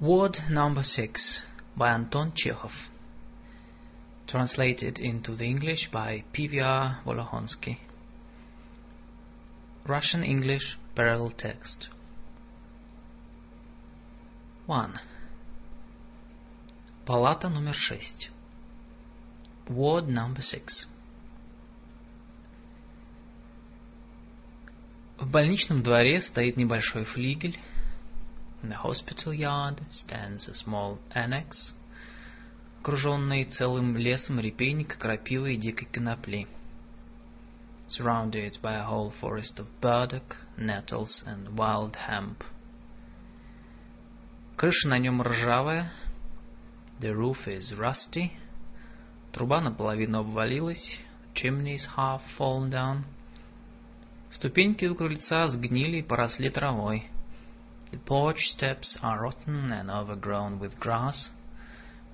Word number six by Anton Chekhov. Translated into the English by PVR Volohonsky. Russian English parallel text. 1. Палата номер шесть. Ward number six. В больничном дворе стоит небольшой флигель. In the hospital yard stands a small annex, окруженный целым лесом репейника, крапивы и дикой конопли. Surrounded by a whole forest of burdock, nettles and wild hemp. Крыша на нем ржавая. The roof is rusty. Труба наполовину обвалилась. Chimney is half fallen down. Ступеньки у крыльца сгнили и поросли травой. The porch steps are rotten and overgrown with grass.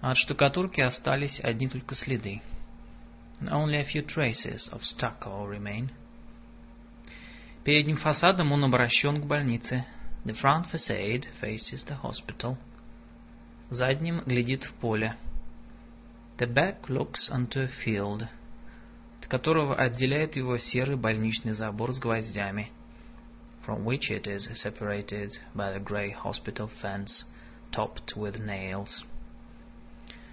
От штукатурки остались одни только следы. And only a few traces of stucco remain. Передним фасадом он обращен к больнице. The front facade faces the hospital. Задним глядит в поле. The back looks onto a field – которого отделяет его серый больничный забор с гвоздями, from which it is separated by the grey hospital fence topped with nails.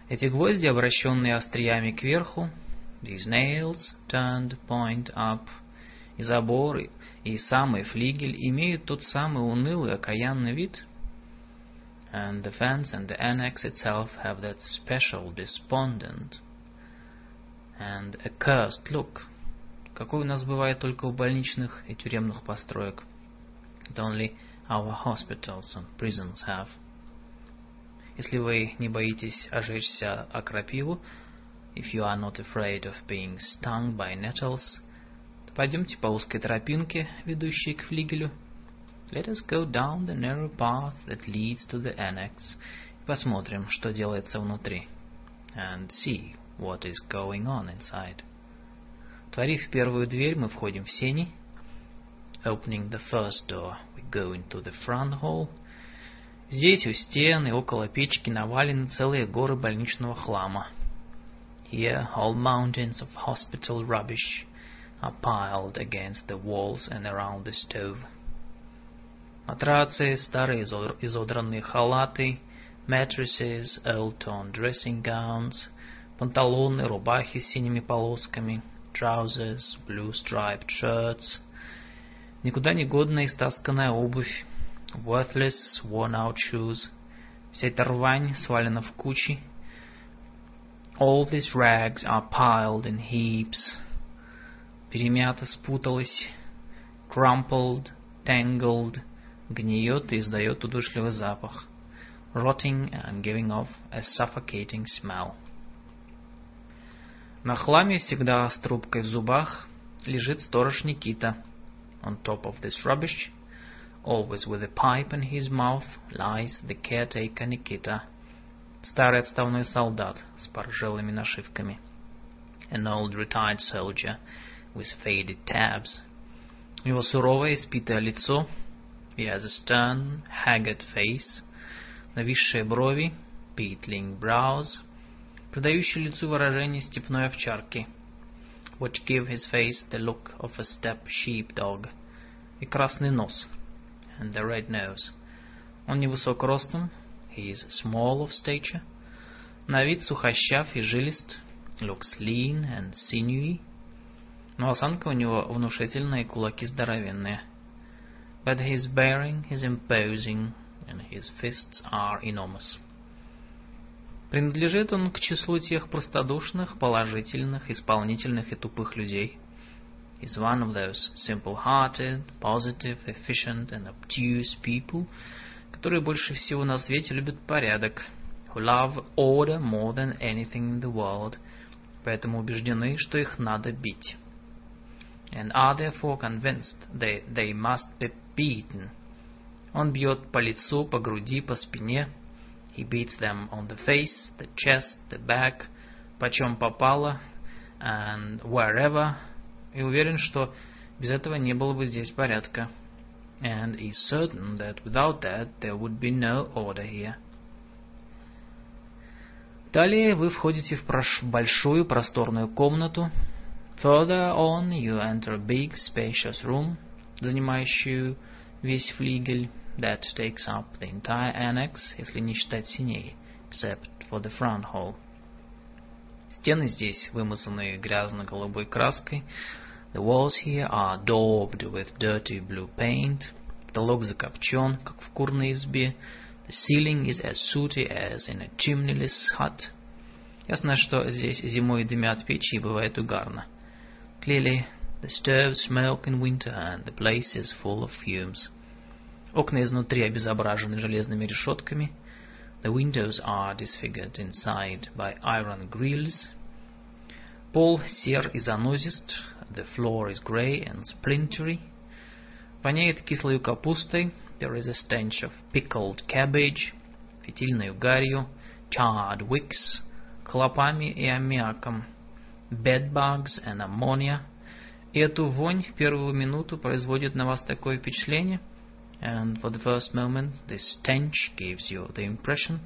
Эти гвозди, обращенные остриями кверху, these nails turned point up, и забор, и самый флигель имеют тот самый унылый окаянный вид, and the fence and the annex itself have that special despondent and a cursed look, какой у нас бывает только у больничных и тюремных построек. That only our hospitals and prisons have. Если вы не боитесь ожечься о крапиву, if you are not afraid of being stung by nettles, то пойдемте по узкой тропинке, ведущей к флигелю. Let us go down the narrow path that leads to the annex и посмотрим, что делается внутри. And see what is going on inside. Творив первую дверь, мы входим в сени. Opening the first door, go into the front hall. Здесь у стен и около печки навалены целые горы больничного хлама. Here whole mountains of hospital rubbish are piled against the walls and around the stove. Матрацы, старые изодранные халаты, mattresses, old-torn dressing gowns, панталоны, рубахи с синими полосками, trousers, blue striped shirts, никуда не годная истасканная обувь, worthless, worn out shoes, вся эта рвань свалена в кучи, all these rags are piled in heaps, перемята, спуталась, crumpled, tangled, гниет и издает удушливый запах, rotting and giving off a suffocating smell. На хламе всегда с трубкой в зубах лежит сторож Никита. On top of this rubbish, always with a pipe in his mouth, lies the caretaker Nikita. Старый отставной солдат с поржелыми нашивками. An old retired soldier with faded tabs. У него суровое испитое лицо. He has a stern, haggard face, нависшие брови, beetling brows, придающий лицу выражение степной овчарки, which give his face the look of a steppe sheepdog, и красный нос, and the red nose. Он невысок ростом, he is small of stature, на вид сухощав и жилист, looks lean and sinewy, но осанка у него внушительная и кулаки здоровенные. But his bearing is imposing, and his fists are enormous. Принадлежит он к числу тех простодушных, положительных, исполнительных и тупых людей. Is one of those simple-hearted, positive, efficient and obtuse people, которые больше всего на свете любят порядок, who love order more than anything in the world, поэтому убеждены, что их надо бить. And are therefore convinced that they must be beaten. Он бьет по лицу, по груди, по спине, He beats them on the face, the chest, the back, почем попало, and wherever. И уверен, что без этого не было бы здесь порядка. And is certain that without that there would be no order here. Далее вы входите в большую просторную комнату. Further on you enter a big spacious room, занимающую весь флигель, that takes up the entire annex, если не считать синей, except for the front hall. Стены здесь вымазаны грязно-голубой краской. The walls here are daubed with dirty blue paint. Потолок закопчен, как в курной избе. The ceiling is as sooty as in a chimneyless hut. Ясно, что здесь зимой дымят печи и бывает угарно. Clearly, the stoves smoke in winter and the place is full of fumes. Окна изнутри обезображены железными решетками. The windows are disfigured inside by iron grills. Пол сер и занозист. The floor is grey and splintery. Воняет кислой капустой. There is a stench of pickled cabbage, фитильной гарью, charred wicks, клопами и аммиаком, bedbugs and ammonia. И эту вонь в первую минуту производит на вас такое впечатление, and for the first moment this stench gives you the impression,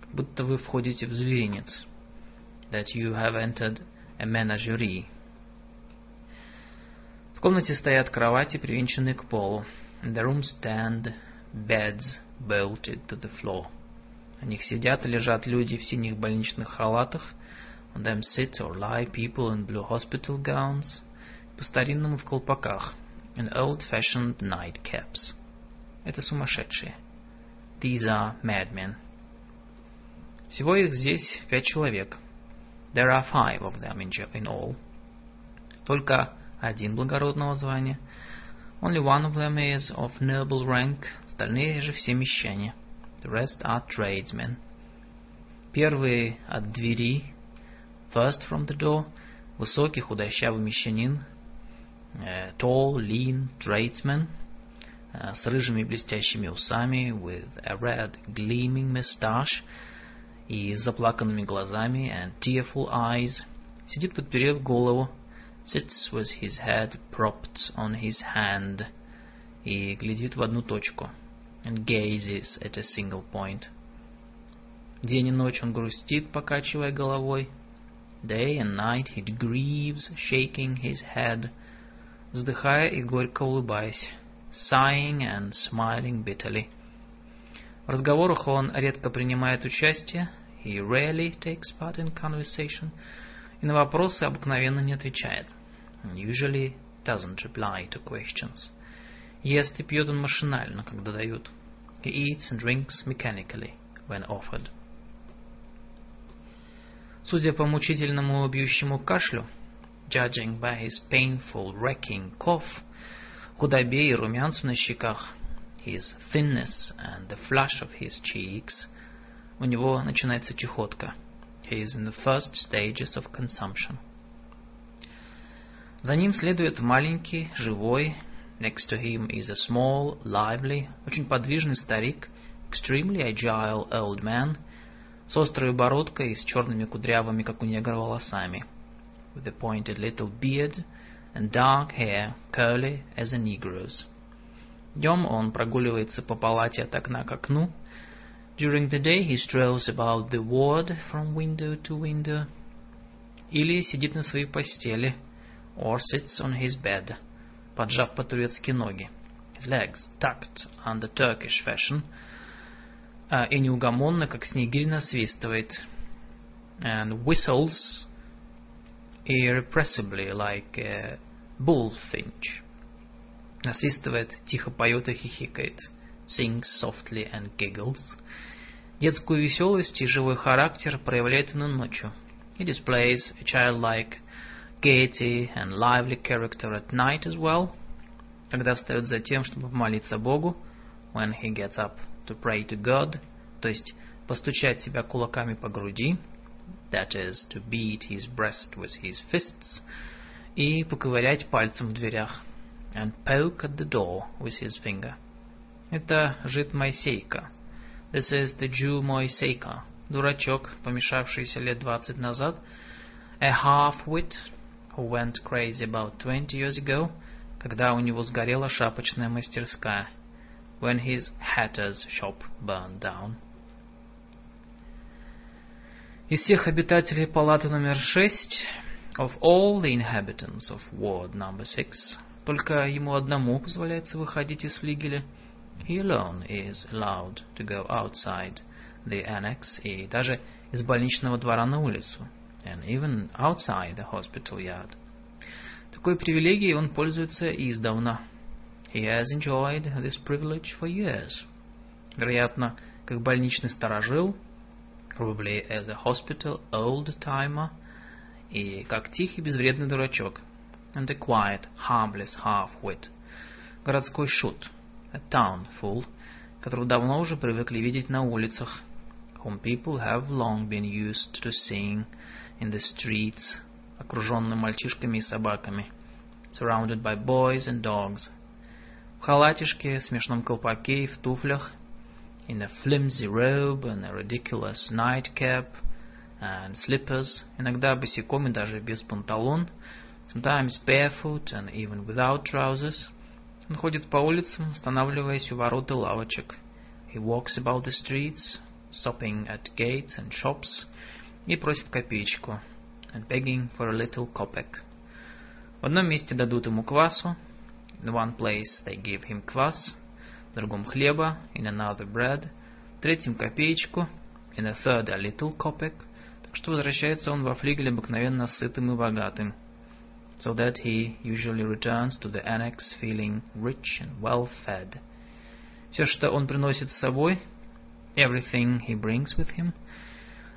как будто вы входите в зверинец, that you have entered a menagerie. В комнате стоят кровати, привинченные к полу. In the room stand beds bolted to the floor. На них сидят и лежат люди в синих больничных халатах. On them sit or lie people in blue hospital gowns. По-старинному в колпаках. In old-fashioned nightcaps. Это сумасшедшие. These are madmen. Всего их здесь пять человек. There are five of them in, all. Только один благородного звания – Only one of them is of noble rank, остальные же все мещане. The rest are tradesmen. Первый от двери, first from the door, высокий худощавый мещанин, uh, tall, lean tradesman, uh, с рыжими блестящими усами, with a red gleaming moustache и заплаканными глазами and tearful eyes, сидит подперев голову, sits with his head propped on his hand и глядит в одну точку and gazes at a single point. День и ночь он грустит, покачивая головой. Day and night he grieves, shaking his head, вздыхая и горько улыбаясь, sighing and smiling bitterly. В разговорах он редко принимает участие, he rarely takes part in conversation, и на вопросы обыкновенно не отвечает and usually doesn't reply to questions. Ест и пьет он машинально, когда дают. He eats and drinks mechanically when offered. Судя по мучительному бьющему кашлю, judging by his painful wrecking cough, худобе и румянцу на щеках, his thinness and the flush of his cheeks, у него начинается чехотка. He is in the first stages of consumption. За ним следует маленький, живой, next to him is a small, lively, очень подвижный старик, extremely agile old man, с острой бородкой и с черными кудрявыми, как у негра, волосами, with a pointed little beard and dark hair, curly as a negro's. Днем он прогуливается по палате от окна к окну. During the day he strolls about the ward from window to window. Или сидит на своей постели – or sits on his bed, поджав по-турецки ноги, his legs tucked under Turkish fashion, uh, и неугомонно, как снегирь, насвистывает, and whistles irrepressibly like a bullfinch. Насвистывает, тихо поет и хихикает, sings softly and giggles. Детскую веселость и живой характер проявляет он ночью. He displays a childlike gaiety and lively character at night as well, когда встает за тем, чтобы помолиться Богу, when he gets up to pray to God, то есть постучать себя кулаками по груди, that is, to beat his breast with his fists, и поковырять пальцем в дверях, and poke at the door with his finger. Это жид Моисейка. This is the Jew Moiseica, дурачок, помешавшийся лет двадцать назад, a half-wit, who went crazy about 20 years ago, когда у него сгорела шапочная мастерская, when his hatter's shop burned down. Из всех обитателей палаты номер шесть, of all the inhabitants of ward number six, только ему одному позволяется выходить из флигеля. He alone is allowed to go outside the annex и даже из больничного двора на улицу. And even outside the hospital yard. Такой привилегией он пользуется издавна. He has enjoyed this privilege for years. Вероятно, как больничный сторожил, probably as a hospital old-timer, и как тихий безвредный дурачок, and a quiet, harmless half-wit, городской шут, a town fool, которого давно уже привыкли видеть на улицах, whom people have long been used to seeing in the streets, окруженным мальчишками и собаками, surrounded by boys and dogs, в халатишке, смешном колпаке и в туфлях, in a flimsy robe and a ridiculous nightcap and slippers, иногда босиком и даже без панталон, sometimes barefoot and even without trousers. Он ходит по улицам, останавливаясь у ворот и лавочек. He walks about the streets, stopping at gates and shops, и просит копеечку, and begging for a little kopeck. В одном месте дадут ему квасу, in one place they give him квас, в другом хлеба, in another bread, в третьем копеечку, in a third a little kopeck, так что возвращается он во флигель обыкновенно сытым и богатым. So that he usually returns to the annex feeling rich and well fed. Все, что он приносит с собой, everything he brings with him,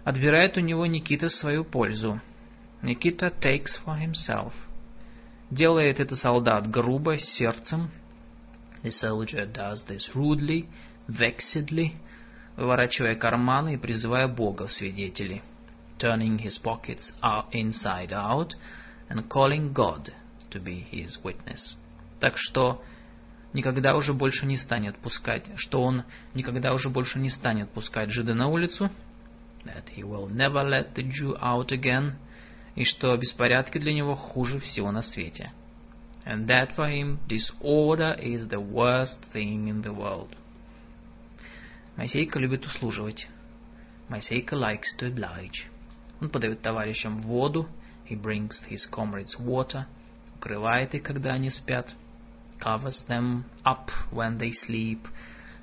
отбирает у него Никита свою пользу. Никита takes for himself. Делает это солдат грубо, сердцем. The soldier does this rudely, vexedly, выворачивая карманы и призывая Бога в свидетели. Turning his pockets inside out and calling God to be his witness. Так что никогда уже больше не станет пускать, что он никогда уже больше не станет пускать жида на улицу, that he will never let the Jew out again, и что беспорядки для него хуже всего на свете. And that for him disorder is the worst thing in the world. Моисейка любит услуживать. Моисейка likes to oblige. Он подает товарищам воду, he brings his comrades water, укрывает их, когда они спят, covers them up when they sleep,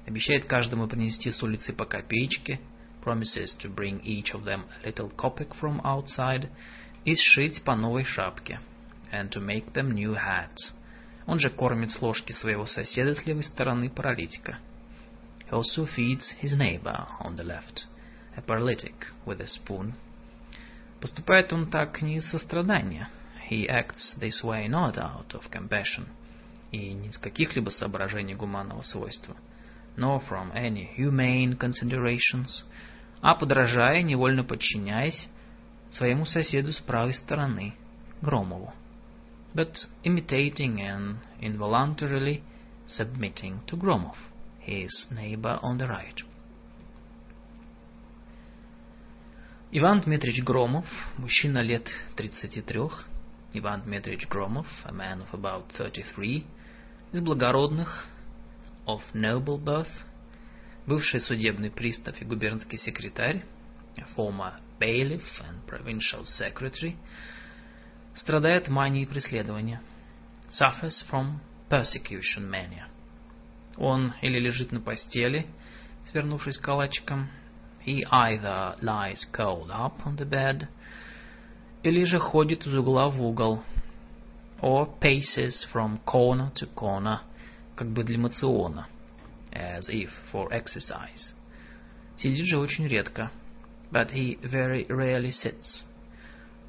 обещает каждому принести с улицы по копеечке, promises to bring each of them a little kopeck from outside, и сшить по новой шапке, And to make them new hats. Он же кормит с ложки своего соседа с левой стороны паралитика. He also feeds his neighbor on the left, a paralytic with a spoon. Поступает он так не из сострадания. He acts this way not out of compassion, и не из каких-либо соображений гуманного свойства, nor from any humane considerations, а подражая, невольно подчиняясь своему соседу с правой стороны, Громову, but imitating and involuntarily submitting to Gromov, his neighbor on the right. Иван Дмитриевич Громов, мужчина лет 33, Иван Дмитриевич Громов, a man of about 33, из благородных, of noble birth, бывший судебный пристав и губернский секретарь, a former bailiff and provincial secretary, страдает манией преследования, suffers from persecution mania. Он или лежит на постели, свернувшись калачиком, he either lies curled up on the bed, или же ходит из угла в угол, or paces from corner to corner, как бы для мациона, as if for exercise. Сидит же очень редко, but he very rarely sits.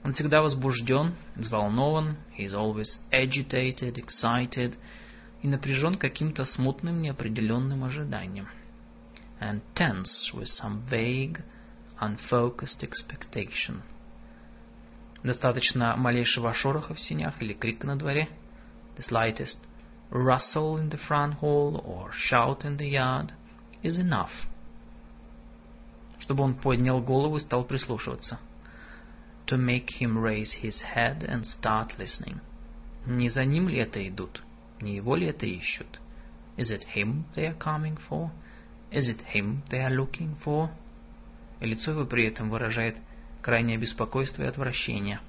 Он всегда возбужден, взволнован, he is always agitated, excited, и напряжен каким-то смутным неопределенным ожиданием. And tense with some vague, unfocused expectation. Достаточно малейшего шороха в синях или крика на дворе, the slightest rustle in the front hall or shout in the yard is enough, чтобы он поднял голову и стал прислушиваться. To make him raise his head and start listening. Не за ним ли это идут? Не его ли это ищут? Is it him they are coming for? Is it him they are looking for? И лицо его при этом выражает крайнее беспокойство и отвращение.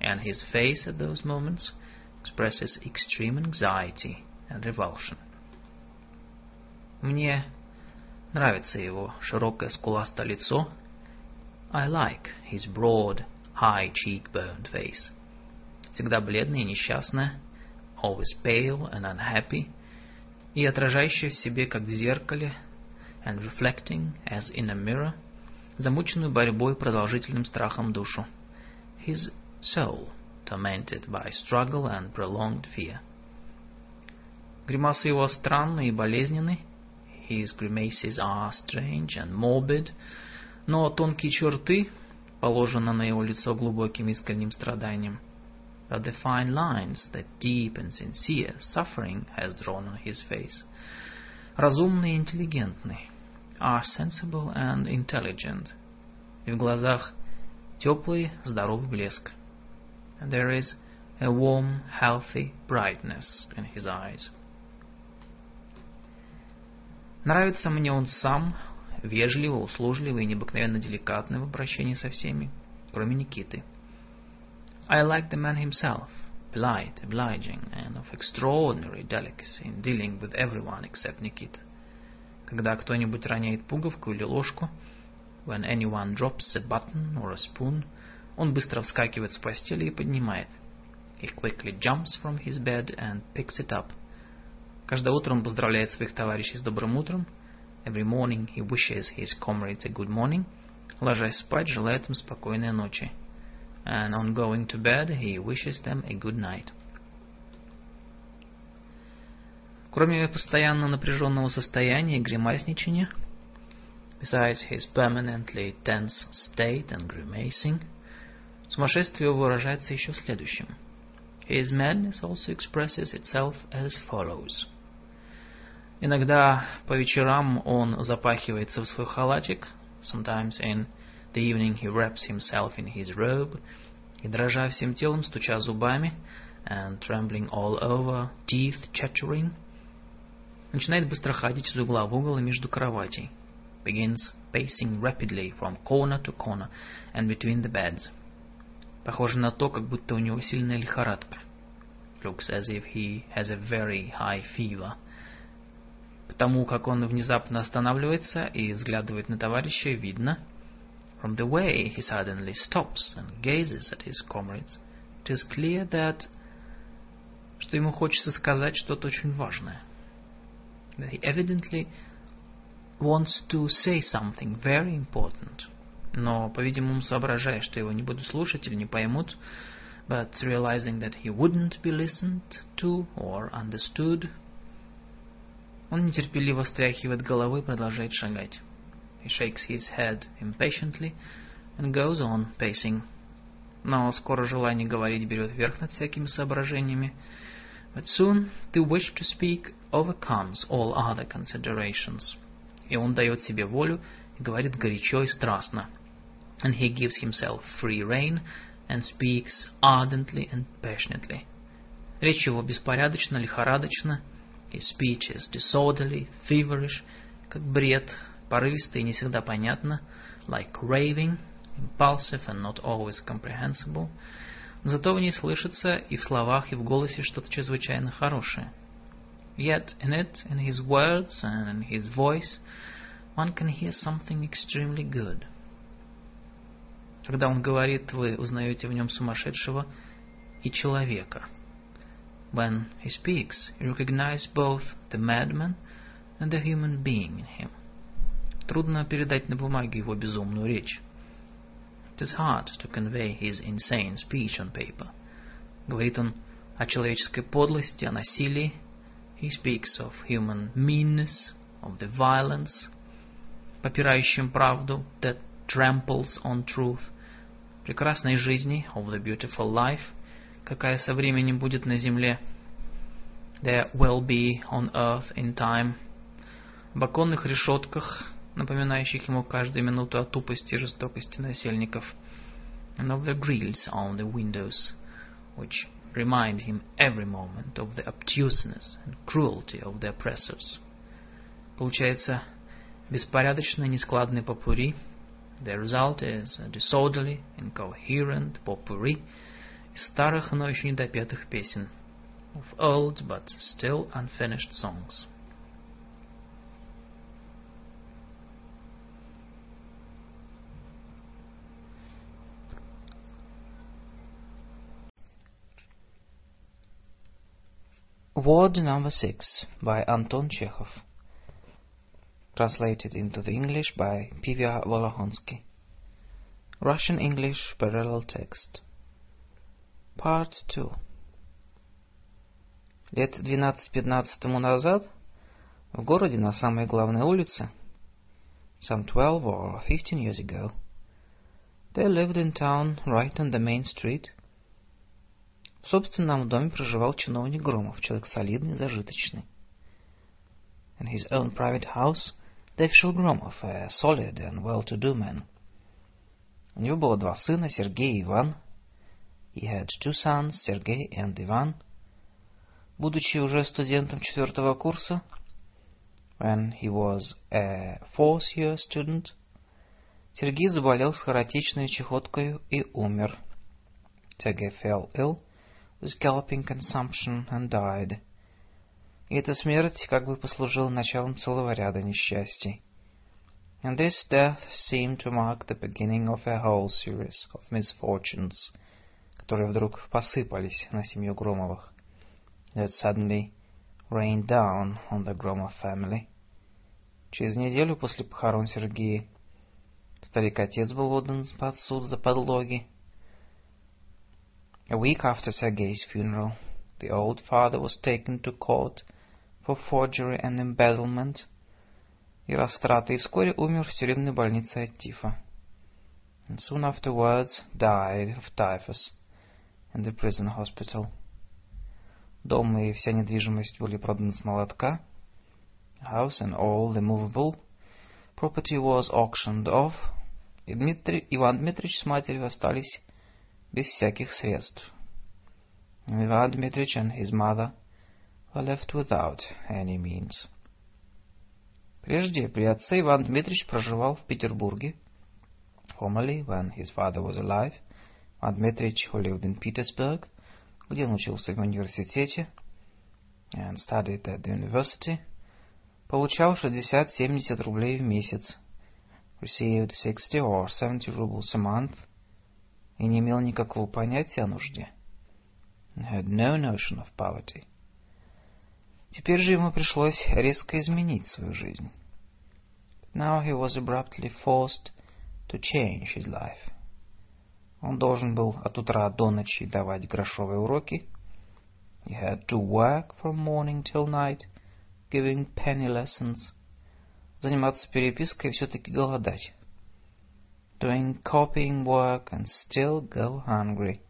And his face at those moments expresses extreme anxiety and revulsion. Мне нравится его широкое скуластое лицо. I like his broad, high cheekboned face. Всегда бледное и несчастное, always pale and unhappy, и отражающее в себе, как в зеркале, and reflecting, as in a mirror, замученную борьбой продолжительным страхом душу. His soul, tormented by struggle and prolonged fear. Гримасы его странные и болезненные, His grimaces are strange and morbid, но тонкие черты положены на его лицо глубоким искренним страданием. But the fine lines that deep and sincere suffering has drawn on his face, разумный и интеллигентный, are sensible and intelligent. И в глазах теплый, здоровый блеск. And there is a warm, healthy brightness in his eyes. Нравится мне он сам, вежливо, услужливый и необыкновенно деликатный в обращении со всеми, кроме Никиты. I like the man himself, polite, obliging, and of extraordinary delicacy in dealing with everyone except Nikita. Когда кто-нибудь роняет пуговку или ложку, when anyone drops a button or a spoon, он быстро вскакивает с постели и поднимает. He quickly jumps from his bed and picks it up – Каждое утро он поздравляет своих товарищей с добрым утром. Every morning he wishes his comrades a good morning. Ложась спать, желает им спокойной ночи. And on going to bed, he wishes them a good night. Кроме постоянно напряженного состояния и гримасничания, besides his permanently tense state and grimacing, сумасшествие выражается еще следующим. His madness also expresses itself as follows – Иногда по вечерам он запахивается в свой халатик. Sometimes in the evening he wraps himself in his robe. И дрожа всем телом, стуча зубами, and trembling all over, teeth chattering, начинает быстро ходить из угла в угол и между кроватей. Begins pacing rapidly from corner to corner and between the beds. Похоже на то, как будто у него сильная лихорадка. Looks as if he has a very high fever. Потому как он внезапно останавливается и взглядывает на товарища, видно, from the way he suddenly stops and gazes at his comrades, it is clear that что ему хочется сказать что-то очень важное. That he evidently wants to say something very important. Но, по-видимому, соображая, что его не будут слушать или не поймут, but realizing that he wouldn't be listened to or understood, Он нетерпеливо встряхивает головой и продолжает шагать. He shakes his head impatiently and goes on pacing. Но скоро желание говорить берет верх над всякими соображениями. But soon the wish to speak overcomes all other considerations. И он дает себе волю и говорит горячо и страстно. And he gives himself free rein and speaks ardently and passionately. Речь его беспорядочна, лихорадочна, His speech is disorderly, feverish, как бред, порывисто и не всегда понятно, like raving, impulsive and not always comprehensible. Зато в ней слышится и в словах, и в голосе что-то чрезвычайно хорошее. Yet in it, in his words and in his voice, one can hear something extremely good. Когда он говорит, вы узнаете в нем сумасшедшего и человека – When he speaks, you recognize both the madman and the human being in him. Трудно передать на бумаге его безумную речь. It is hard to convey his insane speech on paper. Говорит он о человеческой подлости, о насилии. He speaks of human meanness, of the violence, попирающим правду, that tramples on truth, прекрасной жизни, of the beautiful life, какая со временем будет на земле. There will be on earth in time. Об оконных решетках, напоминающих ему каждую минуту о тупости и жестокости насельников. And of the grills on the windows, which remind him every moment of the obtuseness and cruelty of the oppressors. Получается беспорядочный, нескладный попури, The result is a disorderly, incoherent potpourri из старых, но еще недопетых песен, of old but still unfinished songs. Word number six by Anton Chekhov. Translated into the English by Pivya Volohonsky. Russian English parallel text. Part 2. Лет 12-15 тому назад в городе на самой главной улице, some 12 or 15 years ago, they lived in town right on the main street – В собственном доме проживал чиновник Громов, человек солидный, зажиточный. In his own private house lived Shul Gromov, a solid and well-to-do man. У него было два сына, Сергей и Иван. He had two sons, Sergei and Ivan. Будучи уже студентом четвертого курса, when he was a fourth-year student, Сергей заболел скоротечной чехоткой и умер. Sergei fell ill with galloping consumption and died. И эта смерть как бы послужила началом целого ряда несчастий. And this death seemed to mark the beginning of a whole series of misfortunes, которые вдруг посыпались на семью Громовых, that suddenly rained down on the Gromov family. Через неделю после похорон Сергея старик-отец был отдан под суд за подлоги, A week after Sergei's funeral, the old father was taken to court for forgery and embezzlement и растраты, и вскоре умер в тюремной больнице от тифа. And soon afterwards died of typhus in the prison hospital. Дом и вся недвижимость были проданы с молотка. House and all the movable property was auctioned off. И Дмитрий, Иван Дмитриевич с матерью остались без всяких средств. Ivan Dmitrich and his mother were left without any means. Прежде при отце Иван Дмитрич проживал в Петербурге. Formerly, when his father was alive, Lived in Petersburg, где он учился в университете, and studied at the university, получал 60-70 рублей в месяц, received 60 or 70 rubles a month, и не имел никакого понятия о нужде. had no notion of poverty. Теперь же ему пришлось резко изменить свою жизнь. Now he was abruptly forced to change his life. Он должен был от утра до ночи давать грошовые уроки. He had to work from morning till night, giving penny lessons. Заниматься перепиской и все-таки голодать doing copying work and still go hungry,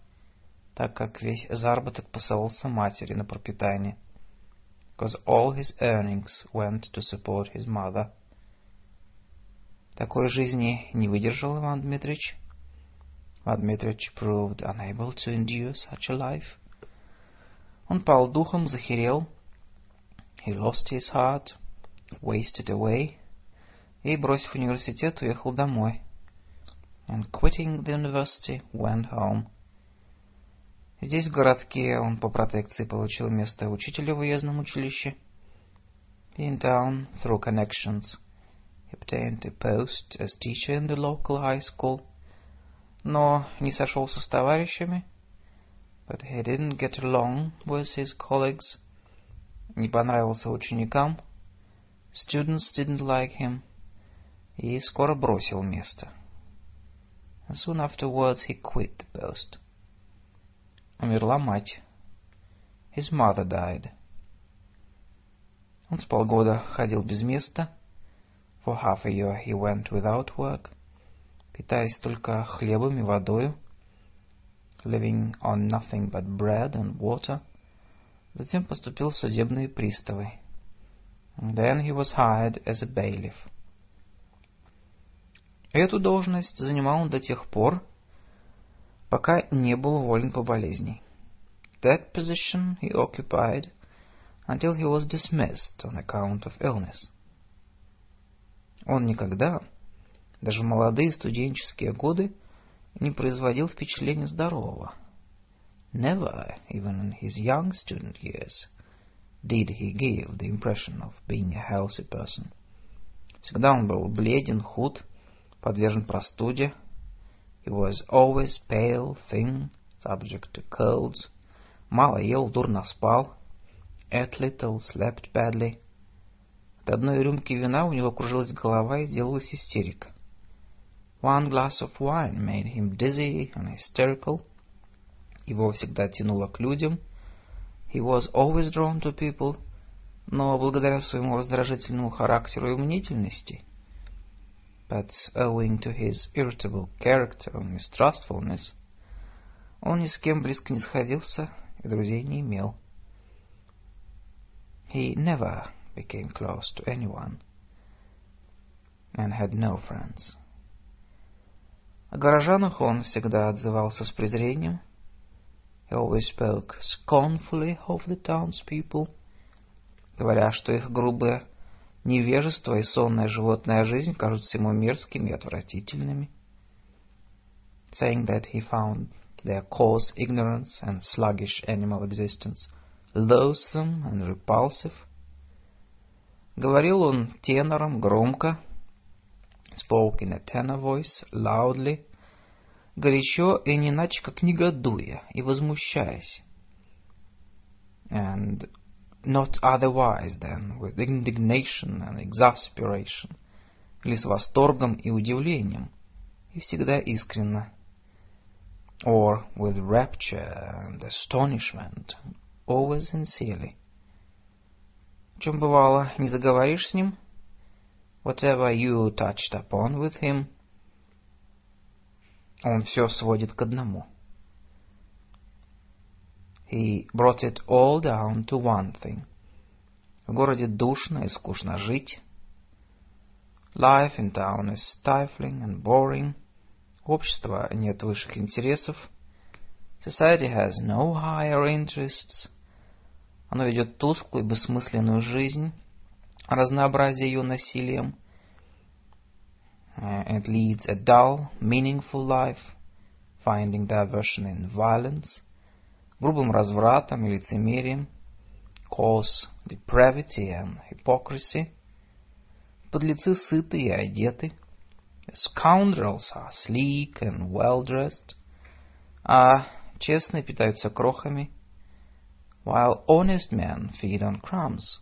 так как весь заработок посылался матери на пропитание, because all his earnings went to support his mother. Такой жизни не выдержал Иван Дмитрич. Иван Дмитрич proved unable to endure such a life. Он пал духом, захерел. He lost his heart, wasted away, и, бросив университет, уехал домой and quitting the university went home. Здесь, в городке, он по протекции получил место учителя в уездном училище. In town, through connections, he obtained a post as teacher in the local high school. Но не сошелся с товарищами. But he didn't get along with his colleagues. Не понравился ученикам. Students didn't like him. И скоро бросил место and soon afterwards he quit the post. Умерла мать. His mother died. Он с полгода ходил без места. For half a year he went without work, Питаясь только хлебом и водою, living on nothing but bread and water. Затем поступил в судебные приставы. Then he was hired as a bailiff. Эту должность занимал он до тех пор, пока не был уволен по болезни. That position he occupied until he was dismissed on account of illness. Он никогда, даже в молодые студенческие годы не производил впечатления здорового. Never, even in his young student years, did he give the impression of being a healthy person. Всегда он был бледен, худ, подвержен простуде. He was always pale, thin, subject to colds. Мало ел, дурно спал. Ate little, slept badly. От одной рюмки вина у него кружилась голова и делалась истерика. One glass of wine made him dizzy and hysterical. Его всегда тянуло к людям. He was always drawn to people, но благодаря своему раздражительному характеру и мнительности, but owing to his irritable character and mistrustfulness, он ни с кем близко не сходился и друзей не имел. He never became close to anyone and had no friends. О горожанах он всегда отзывался с презрением. He always spoke scornfully of the townspeople, говоря, что их грубое невежество и сонная животная жизнь кажутся ему мерзкими и отвратительными. Saying that he found their coarse ignorance and sluggish animal existence loathsome and repulsive. Говорил он тенором громко, spoke in a tenor voice, loudly, горячо и не иначе как негодуя и возмущаясь. And not otherwise than with indignation and exasperation, или с восторгом и удивлением, и всегда искренно. Or with rapture and astonishment, always sincerely. В чем бывало, не заговоришь с ним? Whatever you touched upon with him, он все сводит к одному. He brought it all down to one thing. В городе душно и скучно жить. Life in town is stifling and boring. Общества нет высших интересов. Society has no higher interests. Оно ведет тусклую и бессмысленную жизнь, разнообразие ее насилием. It leads a dull, meaningful life, finding diversion in violence, грубым развратом и лицемерием, cause depravity and hypocrisy. Подлецы сыты и одеты. Scoundrels are sleek and well dressed. А честные питаются крохами – while honest men feed on crumbs.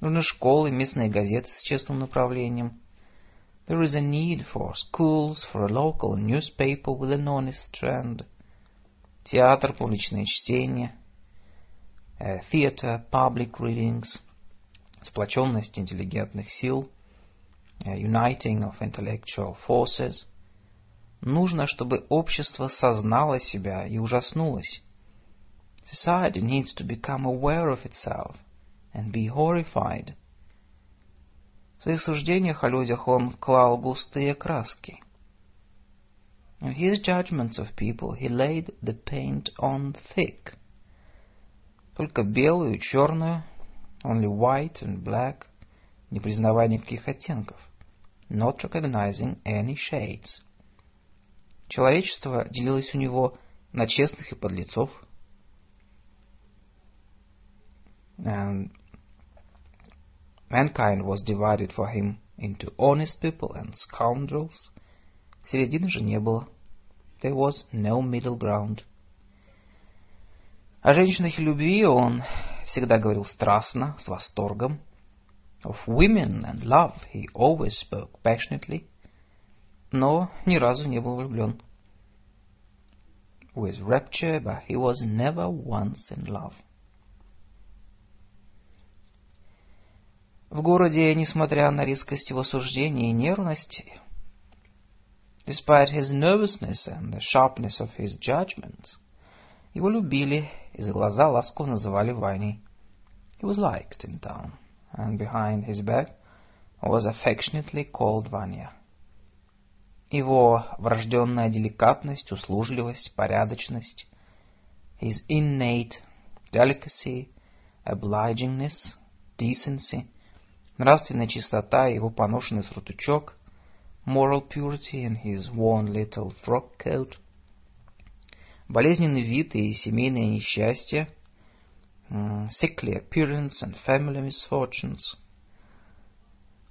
Нужны школы, местные газеты с честным направлением. There is a need for schools, for a local newspaper with an honest trend. Театр, публичное чтение. Uh, theater, public readings. Сплоченность интеллигентных сил. Uh, uniting of intellectual forces. Нужно, чтобы общество сознало себя и ужаснулось. Society needs to become aware of itself and be horrified. В своих суждениях о людях он клал густые краски. In his judgments of people he laid the paint on thick. Только белую и черную, only white and black, не признавая никаких оттенков, not recognizing any shades. Человечество делилось у него на честных и подлецов – and mankind was divided for him into honest people and scoundrels. Середины же не было. There was no middle ground. О женщинах и любви он всегда говорил страстно, с восторгом. Of women and love he always spoke passionately, но ни разу не был влюблен. With rapture, but he was never once in love. В городе, несмотря на резкость его суждений и нервность, despite his nervousness and the sharpness of his judgments, его любили и за глаза ласково называли Ваней. He was liked in town, and behind his back was affectionately called Vanya. Его врожденная деликатность, услужливость, порядочность, his innate delicacy, obligingness, decency — нравственная чистота и его поношенный срутучок, moral purity in his worn little frock coat. Болезненный вид и семейное несчастье, sickly appearance and family misfortunes,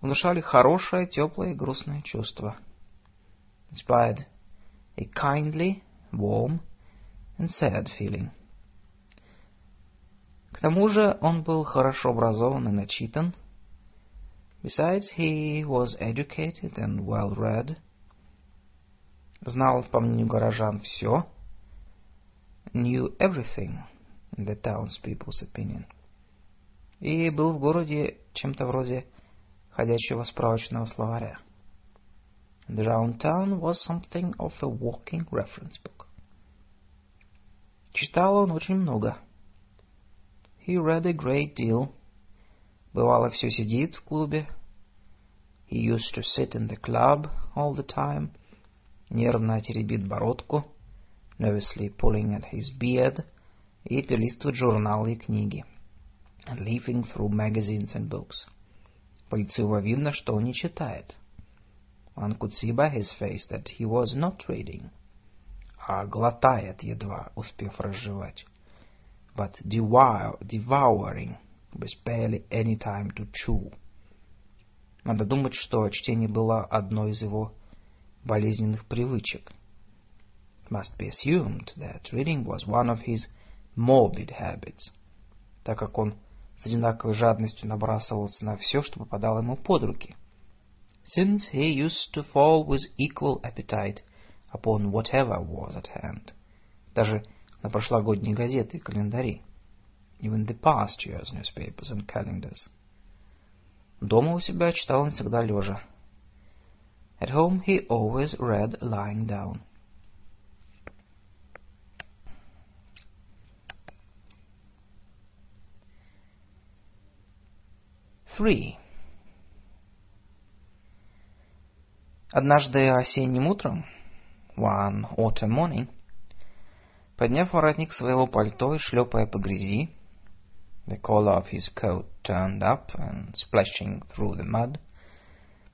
внушали хорошее, теплое и грустное чувство. Inspired a kindly, warm and sad feeling. К тому же он был хорошо образован и начитан. Besides, he was educated and well read. Знал, по мнению горожан, все. Knew everything, in the townspeople's opinion. И был в городе чем-то вроде ходячего справочного словаря. The round town was something of a walking reference book. Читал он очень много. He read a great deal. Бывало, все сидит в клубе. He used to sit in the club all the time. Нервно теребит бородку, nervously pulling at his beard, и перелистывает журналы и книги. And leafing through magazines and books. По лицу его видно, что он не читает. One could see by his face that he was not reading, а глотает, едва успев разжевать but devour, devouring, with barely any time to chew. Надо думать, что чтение было одной из его болезненных привычек. It must be assumed that reading was one of his morbid habits, так как он с одинаковой жадностью набрасывался на все, что попадало ему под руки. Since he used to fall with equal appetite upon whatever was at hand. Даже на прошлогодние газеты и календари. Even the past year's newspapers and calendars. Дома у себя читал он всегда лежа. At home he always read lying down. Three. Однажды осенним утром, one autumn morning, Подняв воротник своего пальто и шлепая по грязи, the collar of his coat turned up and splashing through the mud,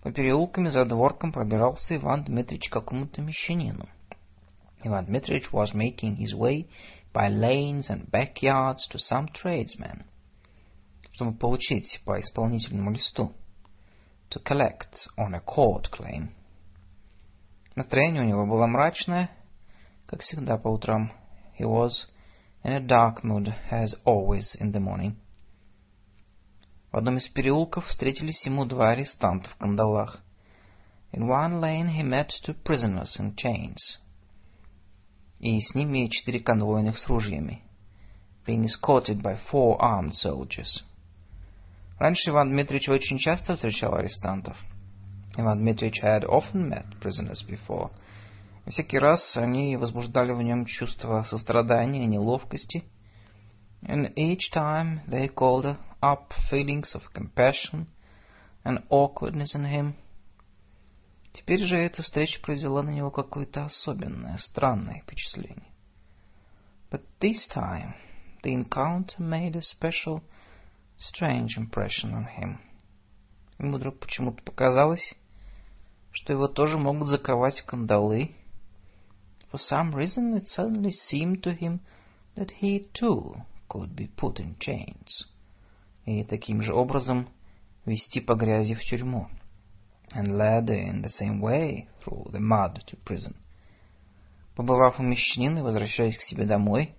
по переулкам и задворкам пробирался Иван Дмитрич к какому-то мещанину. Иван Дмитрич was making his way by lanes and backyards to some tradesman, чтобы получить по исполнительному листу, to collect on a court claim. Настроение у него было мрачное, как всегда по утрам. He was in a dark mood, as always in the morning. В одном из переулков встретились ему два арестанта в кандалах. In one lane he met two prisoners in chains. И с ними четыре конвойных с ружьями. Being escorted by four armed soldiers. Раньше Иван Дмитриевич очень часто встречал арестантов. Иван Дмитриевич had often met prisoners before — Всякий раз они возбуждали в нем чувство сострадания, неловкости. And each time they called up feelings of compassion and awkwardness in him. Теперь же эта встреча произвела на него какое-то особенное, странное впечатление. But this time the encounter made a special, strange impression on him. Ему вдруг почему-то показалось, что его тоже могут заковать в кандалы For some reason it suddenly seemed to him that he too could be put in chains. И таким же образом вести по грязи в тюрьму. And led in the same way through the mud to prison. Побывав у мещанина и возвращаясь к себе домой,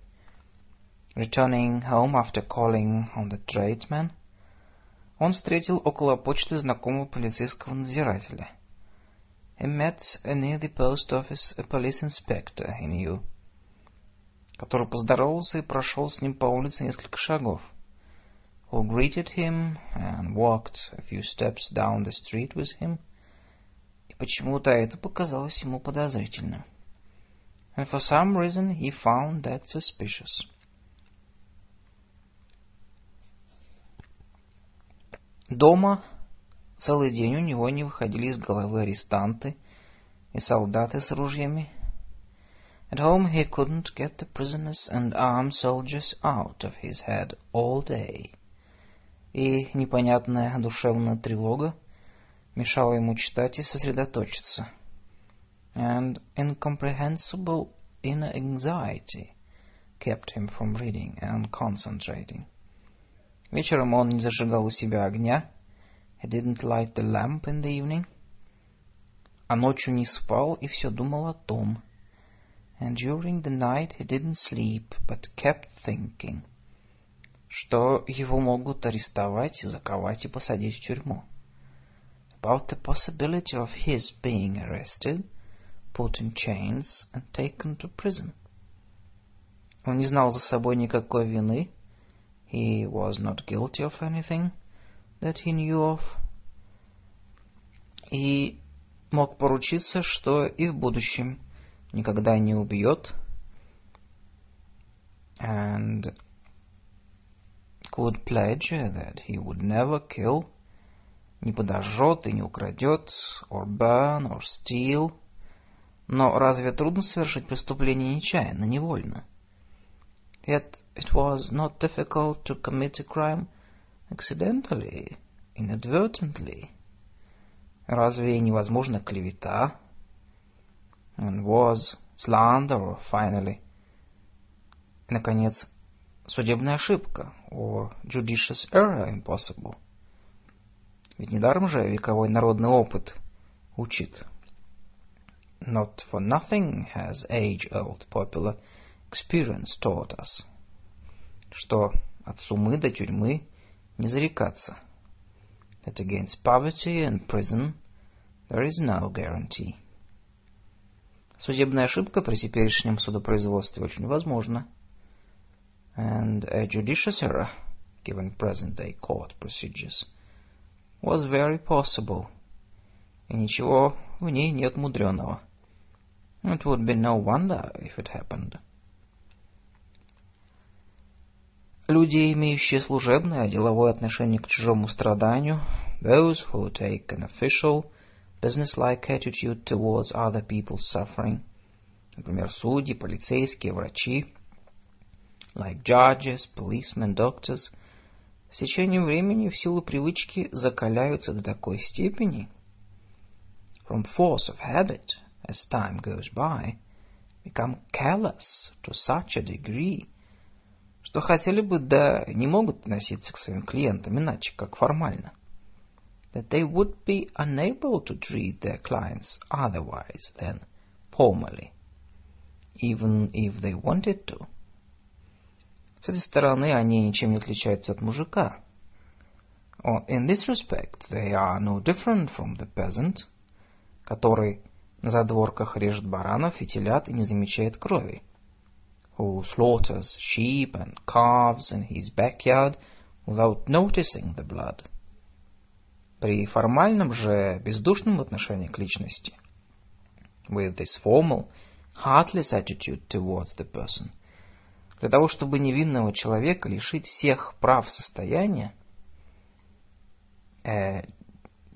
returning home after calling on the tradesman, он встретил около почты знакомого полицейского надзирателя — he met near the post office a police inspector he knew, который поздоровался и прошел с ним по улице несколько шагов, who greeted him and walked a few steps down the street with him, и почему-то это показалось ему подозрительным. And for some reason he found that suspicious. Дома Целый день у него не выходили из головы арестанты и солдаты с ружьями. At home he couldn't get the prisoners and armed soldiers out of his head all day. И непонятная душевная тревога мешало ему читать и сосредоточиться. And incomprehensible inner anxiety kept him from reading and concentrating. Вечером он не зажигал у себя огня. He didn't light the lamp in the evening. А ночью не спал и все думал о том. And during the night he didn't sleep, but kept thinking. Что его могут арестовать, заковать и посадить в тюрьму. About the possibility of his being arrested, put in chains and taken to prison. Он не знал за собой никакой вины, He was not guilty of anything that he knew of. И мог поручиться, что и в будущем никогда не убьет. And could pledge that he would never kill, не подожжет и не украдет, or burn, or steal. Но разве трудно совершить преступление нечаянно, невольно? Yet it was not difficult to commit a crime accidentally, inadvertently. Разве невозможна клевета? And was slander, finally. Наконец, судебная ошибка, or judicious error impossible. Ведь недаром же вековой народный опыт учит. Not for nothing has age-old popular experience taught us, что от сумы до тюрьмы не зарекаться. That against poverty and prison there is no guarantee. Судебная ошибка при теперешнем судопроизводстве очень возможна. And a judicious error, given present-day court procedures, was very possible. И ничего в ней нет мудреного. It would be no wonder if it happened. Люди, имеющие служебное, а деловое отношение к чужому страданию, those who take an official, business-like attitude towards other people's suffering, например, судьи, полицейские, врачи, like judges, policemen, doctors, с течением времени в силу привычки закаляются до такой степени, from force of habit, as time goes by, become callous to such a degree, что хотели бы, да не могут относиться к своим клиентам иначе, как формально. That they would be unable to treat their clients otherwise than formally, even if they wanted to. С этой стороны они ничем не отличаются от мужика. In this respect, they are no different from the peasant, который на задворках режет баранов и телят и не замечает крови who slaughters sheep and calves in his backyard without noticing the blood. При формальном же бездушном отношении к личности, with this formal, heartless attitude towards the person, для того, чтобы невинного человека лишить всех прав состояния, a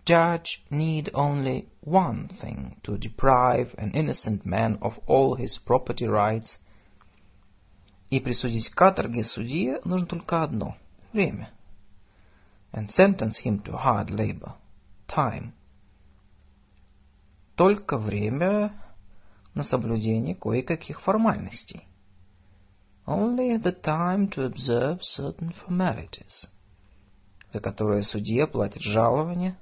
judge need only one thing to deprive an innocent man of all his property rights – И присудить каторге судье нужно только одно — время. And sentence him to hard labor. Time. Только время на соблюдение кое-каких формальностей. Only the time to observe certain formalities, за которые судья платит жалование,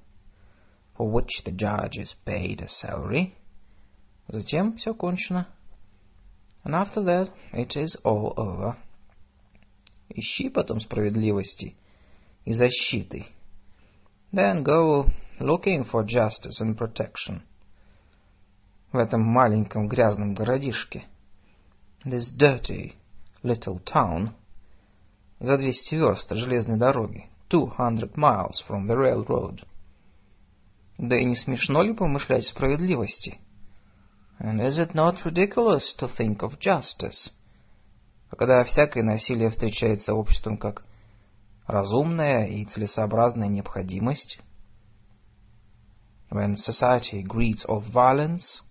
for which the judge is paid a salary. Затем все кончено. And after that, it is all over. Ищи потом справедливости и защиты. Then go looking for justice and protection. В этом маленьком грязном городишке. This dirty little town. За 200 верст от железной дороги. Two hundred miles from the railroad. Да и не смешно ли помышлять справедливости? — And is it not ridiculous to think of justice? Когда всякое насилие встречается обществом как разумная и целесообразная необходимость, when society greets all violence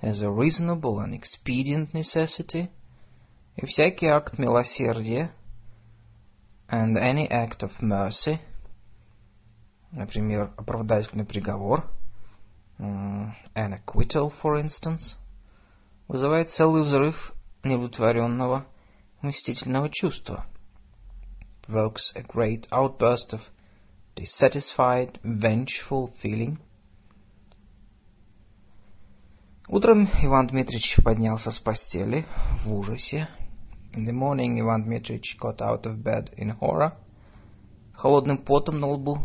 as a reasonable and expedient necessity, и всякий акт милосердия and any act of mercy, Например, оправдательный приговор, an acquittal, for instance, вызывает целый взрыв неудовлетворенного мстительного чувства. Provokes a great outburst of dissatisfied, vengeful feeling. Утром Иван Дмитрич поднялся с постели в ужасе. In the morning Иван Дмитрич got out of bed in horror. С холодным потом на лбу.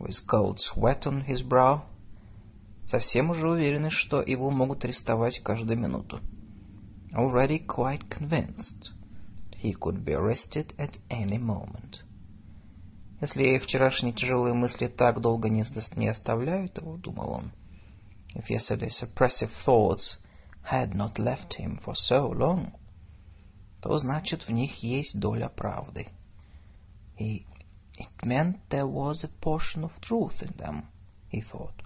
With cold sweat on his brow. Совсем уже уверены, что его могут арестовать каждую минуту. Already quite convinced he could be arrested at any moment. Если вчерашние тяжелые мысли так долго не, не оставляют его, думал он, if yesterday's oppressive thoughts had not left him for so long, то значит в них есть доля правды. И it meant there was a portion of truth in them, he thought.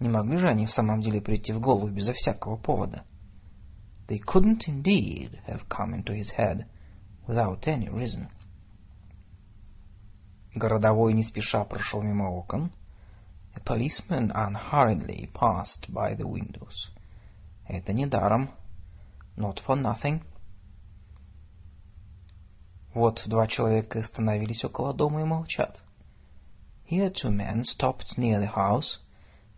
Не могли же они в самом деле прийти в голову безо всякого повода. They couldn't indeed have come into his head without any reason. Городовой не спеша прошел мимо окон. A policeman unhurriedly passed by the windows. Это не даром. Not for nothing. Вот два человека остановились около дома и молчат. Here two men stopped near the house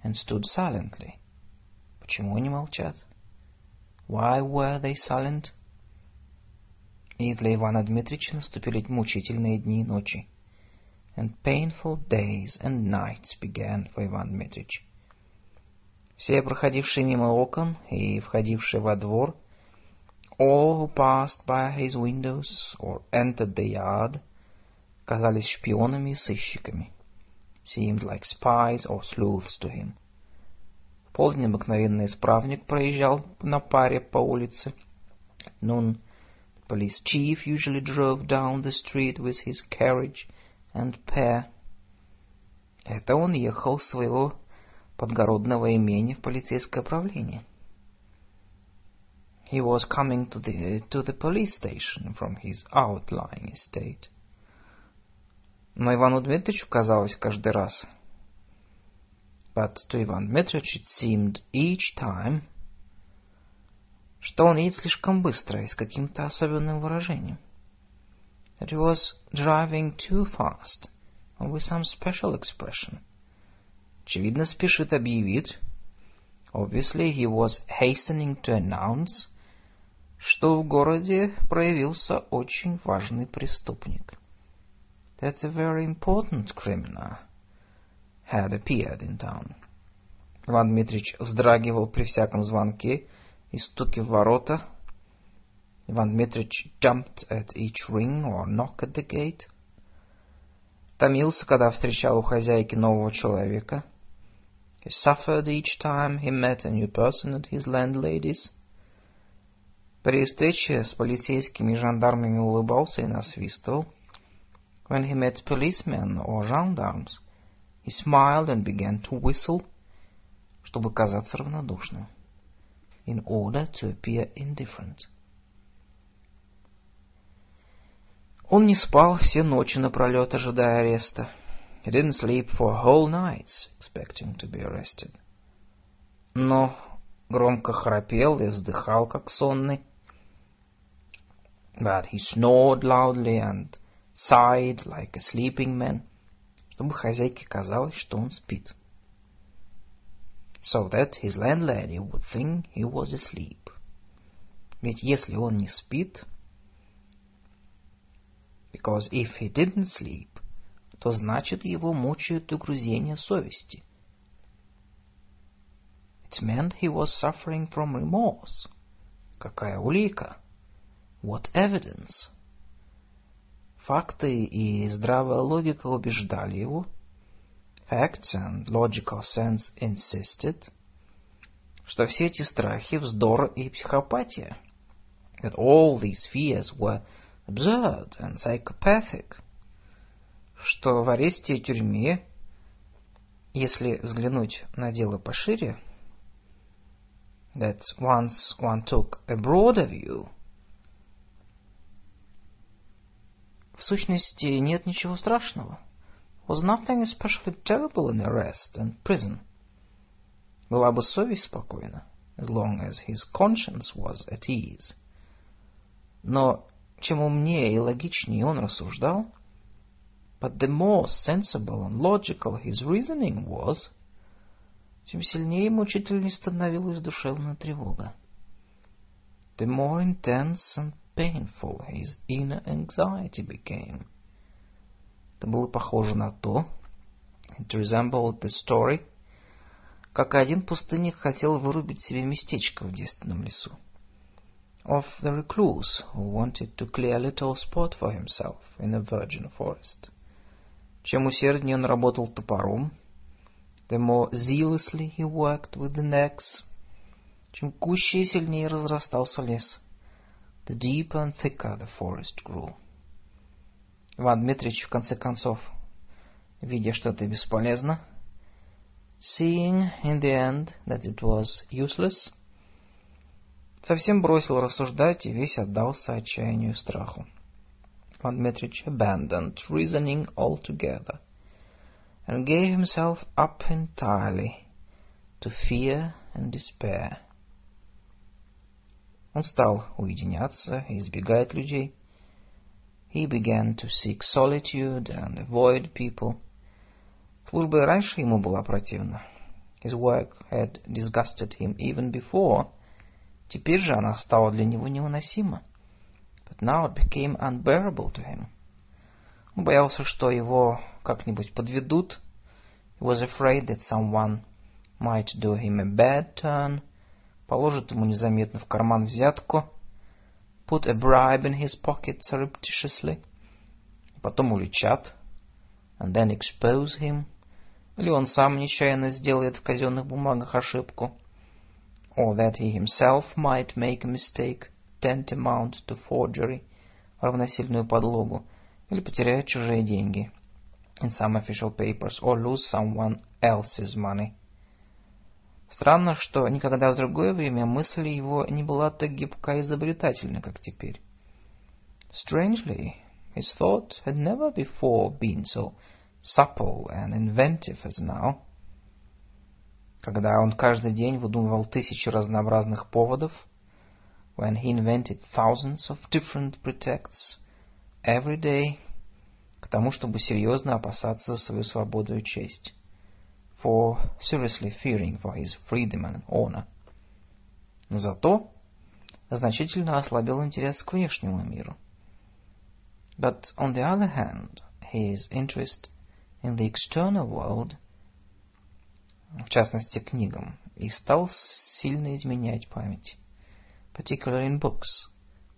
and stood silently. Почему они молчат? Why were they silent? И для Ивана Дмитрича наступили мучительные дни и ночи and painful days and nights began for Иван Дмитрич. Все проходившие мимо окон и входившие во двор, all who passed by his windows or entered the yard, казались шпионами и сыщиками, seemed like spies or sleuths to him. В полдень обыкновенный исправник проезжал на паре по улице. At noon, the police chief usually drove down the street with his carriage — and pair. Это он ехал с своего подгородного имения в полицейское правление. He was coming to the, to the police station from his outlying estate. Но Ивану Дмитричу казалось каждый раз, but to Ivan Dmitrich it seemed each time, что он едет слишком быстро и с каким-то особенным выражением that he was driving too fast, with some special expression. Очевидно, спешит объявить. Obviously, he was hastening to announce, что в городе проявился очень важный преступник. That a very important criminal had appeared in town. Иван Дмитрич вздрагивал при всяком звонке и стуке в ворота, Иван Дмитрич jumped at each ring or knock at the gate. Томился, когда встречал у хозяйки нового человека. He suffered each time he met a new person at his landlady's. При встрече с полицейскими и жандармами улыбался и насвистывал. When he met policemen or gendarmes, he smiled and began to whistle, чтобы казаться равнодушным, in order to appear indifferent. Он не спал все ночи напролет, ожидая ареста. He didn't sleep for whole nights, expecting to be arrested. Но громко храпел и вздыхал, как сонный. But he snored loudly and sighed like a sleeping man, чтобы хозяйке казалось, что он спит. So that his landlady would think he was asleep. Ведь если он не спит, because if he didn't sleep, то значит его мучают угрызения совести. It meant he was suffering from remorse. Какая улика? What evidence? Факты и здравая логика убеждали его. Facts and logical sense insisted, что все эти страхи вздор и психопатия. That all these fears were absurd and psychopathic, что в аресте и тюрьме, если взглянуть на дело пошире, that once one took a broader view, в сущности нет ничего страшного. was nothing especially terrible in arrest and prison. Была бы совесть спокойна, as long as his conscience was at ease. Но чем умнее и логичнее он рассуждал, but the more sensible and logical his reasoning was, тем сильнее и мучительнее становилась душевная тревога. The more intense and painful his inner anxiety became. Это было похоже на то, it resembled the story, как один пустынник хотел вырубить себе местечко в девственном лесу. Of the recluse who wanted to clear a little spot for himself in a virgin forest. Чем усерднее он работал топором, the more zealously he worked with the axe, чем гуще и сильнее разрастался лес, the deeper and thicker the forest grew. Иван Дмитриевич, в конце концов, видя, что это бесполезно, seeing in the end that it was useless, совсем бросил рассуждать и весь отдался отчаянию и страху. Иван Дмитрич abandoned reasoning altogether and gave himself up entirely to fear and despair. Он стал уединяться избегать людей. He began to seek solitude and avoid people. Служба и раньше ему была противна. His work had disgusted him even before. Теперь же она стала для него невыносима. But now it became unbearable to him. Он боялся, что его как-нибудь подведут. He was afraid that someone might do him a bad turn, положит ему незаметно в карман взятку, put a bribe in his pocket surreptitiously, потом уличат, and then expose him, или он сам нечаянно сделает в казенных бумагах ошибку, or that he himself might make a mistake tantamount to forgery, равносильную подлогу, или потеряет чужие деньги in some official papers, or lose someone else's money. Странно, что никогда в другое время мысль его не была так гибка и изобретательна, как теперь. Strangely, his thought had never before been so supple and inventive as now. Когда он каждый день выдумывал тысячи разнообразных поводов, when he invented thousands of different pretexts every day к тому, чтобы серьезно опасаться за свою свободу и честь, for seriously fearing for his freedom and honor. Но зато значительно ослабил интерес к внешнему миру. But on the other hand, his interest in the external world, в частности книгам, и стал сильно изменять память particularly in books,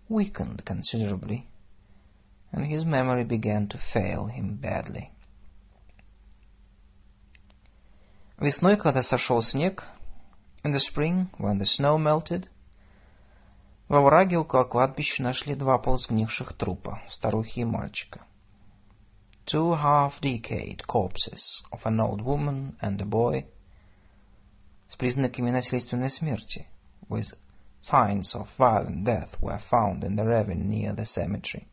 weakened considerably, and his memory began to fail him badly. Весной, когда сошел снег, in the spring, when the snow melted, во враге около кладбища нашли два полусгнивших трупа, старухи и мальчика. Two half-decayed corpses of an old woman and a boy с признаками насильственной смерти, with Signs of violent death were found in the ravine near the cemetery.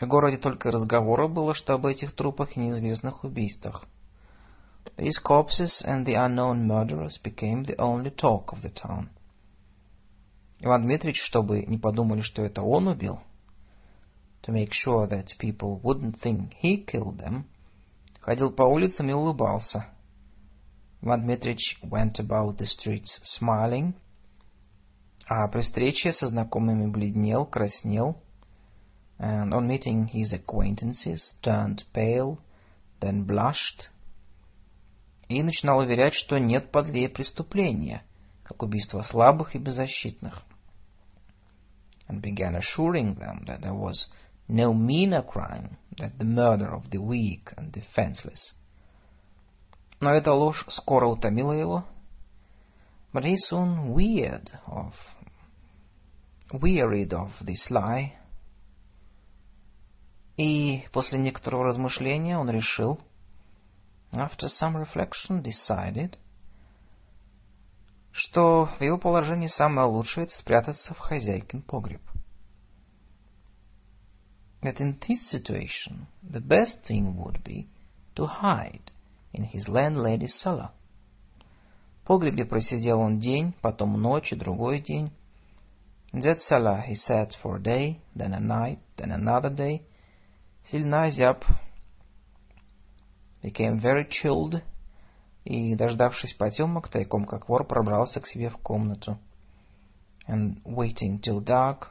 В городе только разговора было, что об этих трупах и неизвестных убийствах. These corpses and the unknown murderers became the only talk of the town. Иван Дмитриевич, чтобы не подумали, что это он убил, to make sure that people wouldn't think he killed them, ходил по улицам и улыбался. Иван Дмитриевич went about the streets smiling, а при встрече со знакомыми бледнел, краснел, and on meeting his acquaintances turned pale, then blushed, и начинал уверять, что нет подлее преступления, как убийство слабых и беззащитных. And began assuring them that there was no meaner crime than the murder of the weak and defenseless. Но эта ложь скоро утомила его, but he soon wearied of wearied of this lie. И после некоторого размышления он решил, after some reflection decided, что в его положении самое лучшее это спрятаться в хозяйкин погреб. that in this situation the best thing would be to hide in his landlady's cellar. В погребе просидел он день, потом ночь и другой день. In that cellar he sat for a day, then a night, then another day. Сильно озяб, became very chilled, и, дождавшись потемок, тайком как вор пробрался к себе в комнату. And waiting till dark,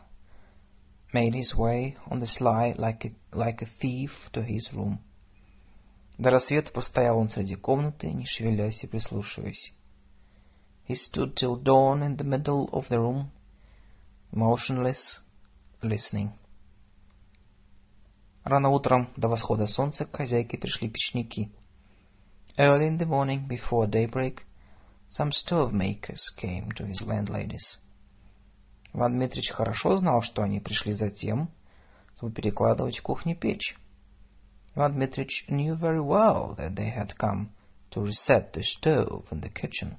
made his way on the sly like a, like a thief to his room. До рассвета постоял он среди комнаты, не шевелясь и прислушиваясь. He stood till dawn in the middle of the room, motionless, listening. Рано утром, до восхода солнца, к хозяйке пришли печники. Early in the morning, before daybreak, some stove makers came to his landladies. Иван Дмитрич хорошо знал, что они пришли за тем, чтобы перекладывать в кухне печь. Иван Дмитрич knew very well that they had come to reset the stove in the kitchen.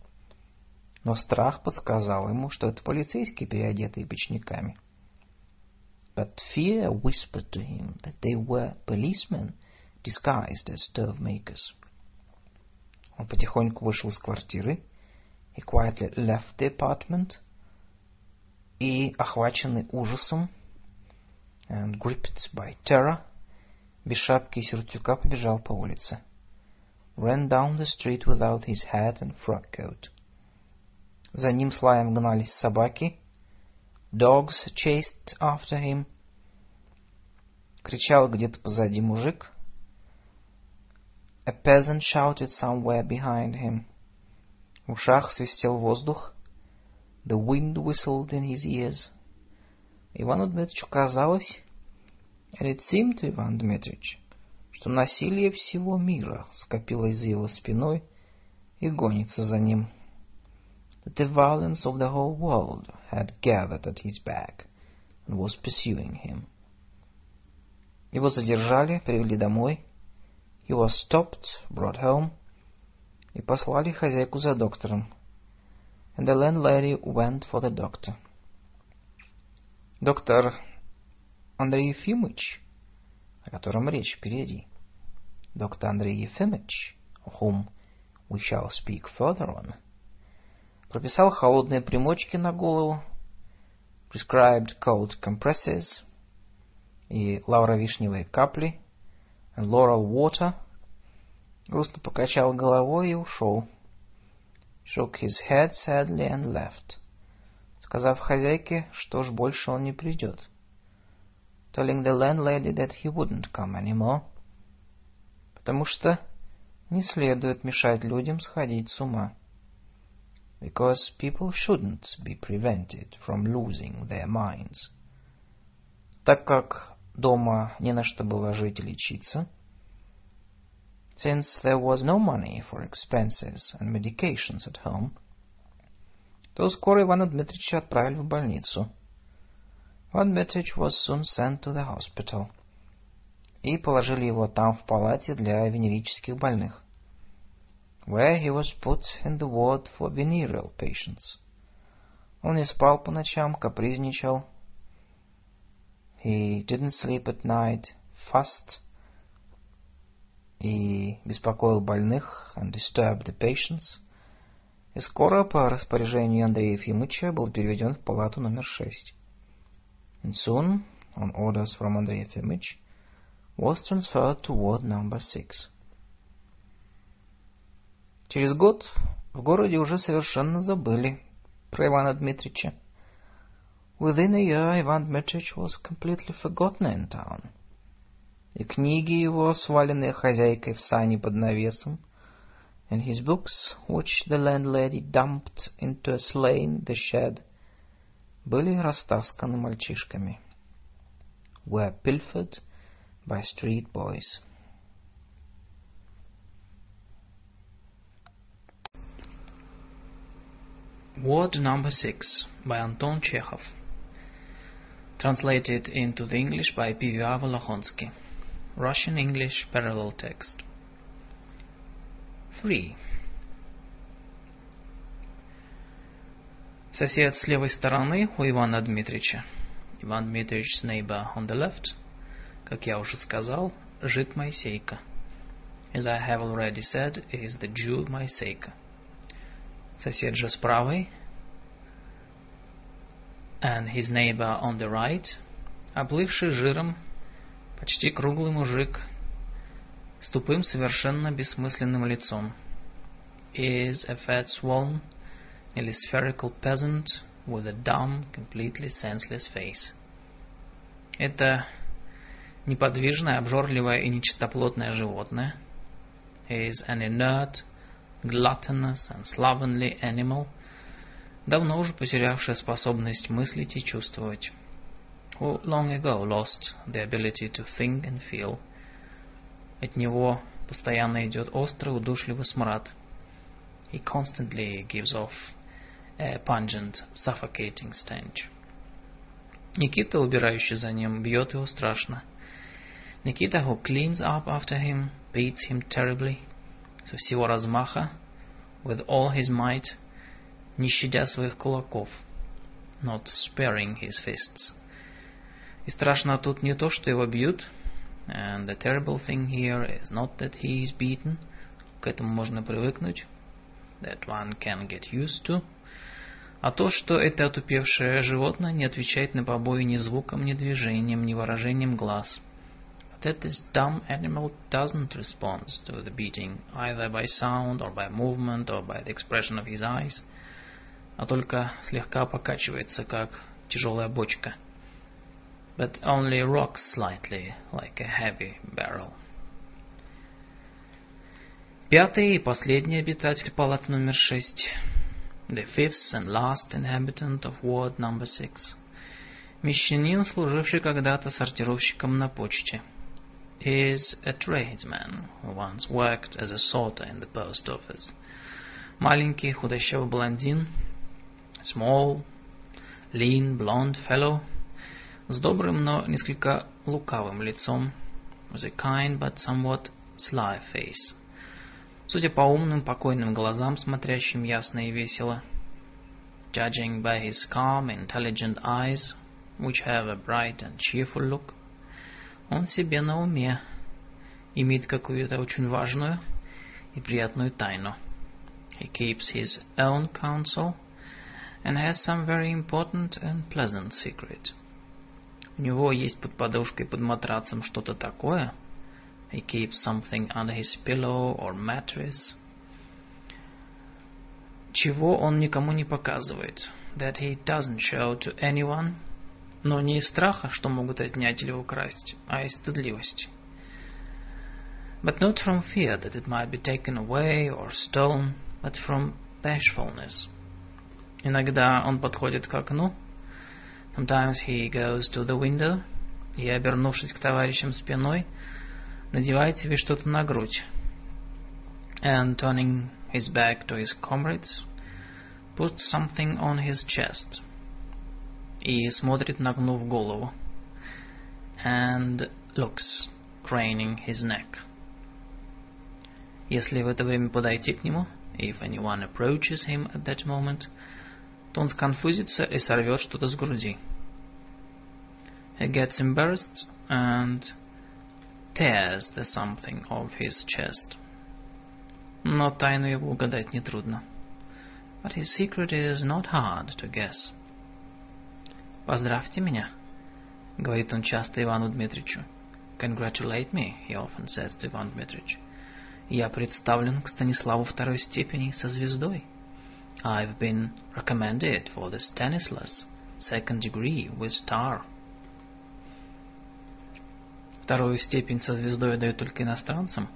Но страх подсказал ему, что это полицейские, переодетые печниками. But fear whispered to him that they were policemen disguised as stove makers. Он потихоньку вышел из квартиры. He quietly left the apartment и, охваченный ужасом, and gripped by terror, без шапки и сюртюка побежал по улице. Ran down the street without his hat and frock coat. За ним с лаем гнались собаки. Dogs chased after him. Кричал где-то позади мужик. A peasant shouted somewhere behind him. В ушах свистел воздух. The wind whistled in his ears. Ивану Дмитричу казалось, and it seemed to Иван Дмитрич, что насилие всего мира скопилось за его спиной и гонится за ним. That the violence of the whole world had gathered at his back and was pursuing him. Его задержали, привели домой. He was stopped, brought home, и послали хозяйку за доктором and the landlady went for the doctor. Доктор Андрей Ефимович, о котором речь впереди, доктор Андрей Ефимович, of whom we shall speak further on, прописал холодные примочки на голову, prescribed cold compresses и лауровишневые капли, and laurel water, грустно покачал головой и ушел. Shook his head sadly and left, сказав хозяйке, что ж больше он не придет, telling the landlady that he wouldn't come anymore, потому что не следует мешать людям сходить с ума. Because people shouldn't be prevented from losing their minds. Так как дома не на что было жить и лечиться, Since there was no money for expenses and medications at home, то скоро Ивана Дмитрича отправили в больницу. Иван Дмитрич was soon sent to the hospital. И положили его там в палате для венерических больных. Where he was put in the ward for venereal patients. Он не спал по ночам, капризничал. He didn't sleep at night, fussed, и беспокоил больных and disturbed the patients, и скоро по распоряжению Андрея Ефимовича был переведен в палату номер шесть. And soon, on orders from Andrei Efimich, was transferred to ward number six. Через год в городе уже совершенно забыли про Ивана Дмитрича. Within a year, Ivan Dmitrich was completely forgotten in town — и книги его, сваленные хозяйкой в сани под навесом, and his books, which the landlady dumped into a sleigh in the shed, были растасканы мальчишками, were pilfered by street boys. Word number six by Anton Chekhov. Translated into the English by P.V.A. Volokhonsky. Russian-English parallel text. 3. Сосед с левой стороны у Ивана Дмитрича, Иван Дмитрич's neighbor on the left, как я уже сказал, жид Моисейка. As I have already said, is the Jew Моисейка. Сосед же с правой, and his neighbor on the right, облывший жиром, почти круглый мужик, с тупым, совершенно бессмысленным лицом, is a fat, swollen, nearly spherical peasant with a dumb, completely senseless face. Это неподвижное, обжорливое и нечистоплотное животное is an inert, gluttonous and slovenly animal, давно уже потерявшее способность мыслить и чувствовать, who long ago lost the ability to think and feel. От него постоянно идет острый, удушливый смрад. He constantly gives off a pungent, suffocating stench. Никита, убирающий за ним, бьет его страшно. Никита, who cleans up after him, beats him terribly, со всего размаха, with all his might, не щадя своих кулаков, not sparing his fists. И страшно тут не то, что его бьют, and the terrible thing here is not that he is beaten, к этому можно привыкнуть, that one can get used to, а то, что это отупевшее животное не отвечает на побои ни звуком, ни движением, ни выражением глаз. That this dumb animal doesn't respond to the beating either by sound or by movement or by the expression of his eyes, а только слегка покачивается, как тяжелая бочка. But only rocks slightly, like a heavy barrel. Пятый и последний обитатель палаты номер шесть. The fifth and last inhabitant of ward number six. Мещанин, служивший когда-то сортировщиком на почте. Is a tradesman who once worked as a sorter in the post office. Маленький худощавый блондин, small, lean, blonde fellow, с добрым, но несколько лукавым лицом, with a kind but somewhat sly face. Судя по умным, покойным глазам, смотрящим ясно и весело, judging by his calm, intelligent eyes, which have a bright and cheerful look, он себе на уме, имеет какую-то очень важную и приятную тайну. He keeps his own counsel and has some very important and pleasant secret. У него есть под подушкой, под матрацем что-то такое – He keeps something under his pillow or mattress. Чего он никому не показывает. That he doesn't show to anyone. Но не из страха, что могут отнять или украсть, а из стыдливости. But not from fear that it might be taken away or stolen, but from bashfulness. Иногда он подходит к окну. Sometimes he goes to the window. И, обернувшись к товарищам спиной, надевает себе что-то на грудь. And turning his back to his comrades, puts something on his chest. И смотрит, нагнув голову. And looks, craning his neck. Если в это время подойти к нему, if anyone approaches him at that moment, то он сконфузится и сорвет что-то с груди. He gets embarrassed and tears the something of his chest. Но тайну его угадать нетрудно. But his secret is not hard to guess. «Поздравьте меня», — говорит он часто Ивану Дмитричу. «Congratulate me», — he often says to Иван Дмитрич. «Я представлен к Станиславу второй степени со звездой». I've been recommended for the Stanislas second degree with star. Вторую степень со звездой дают только иностранцам.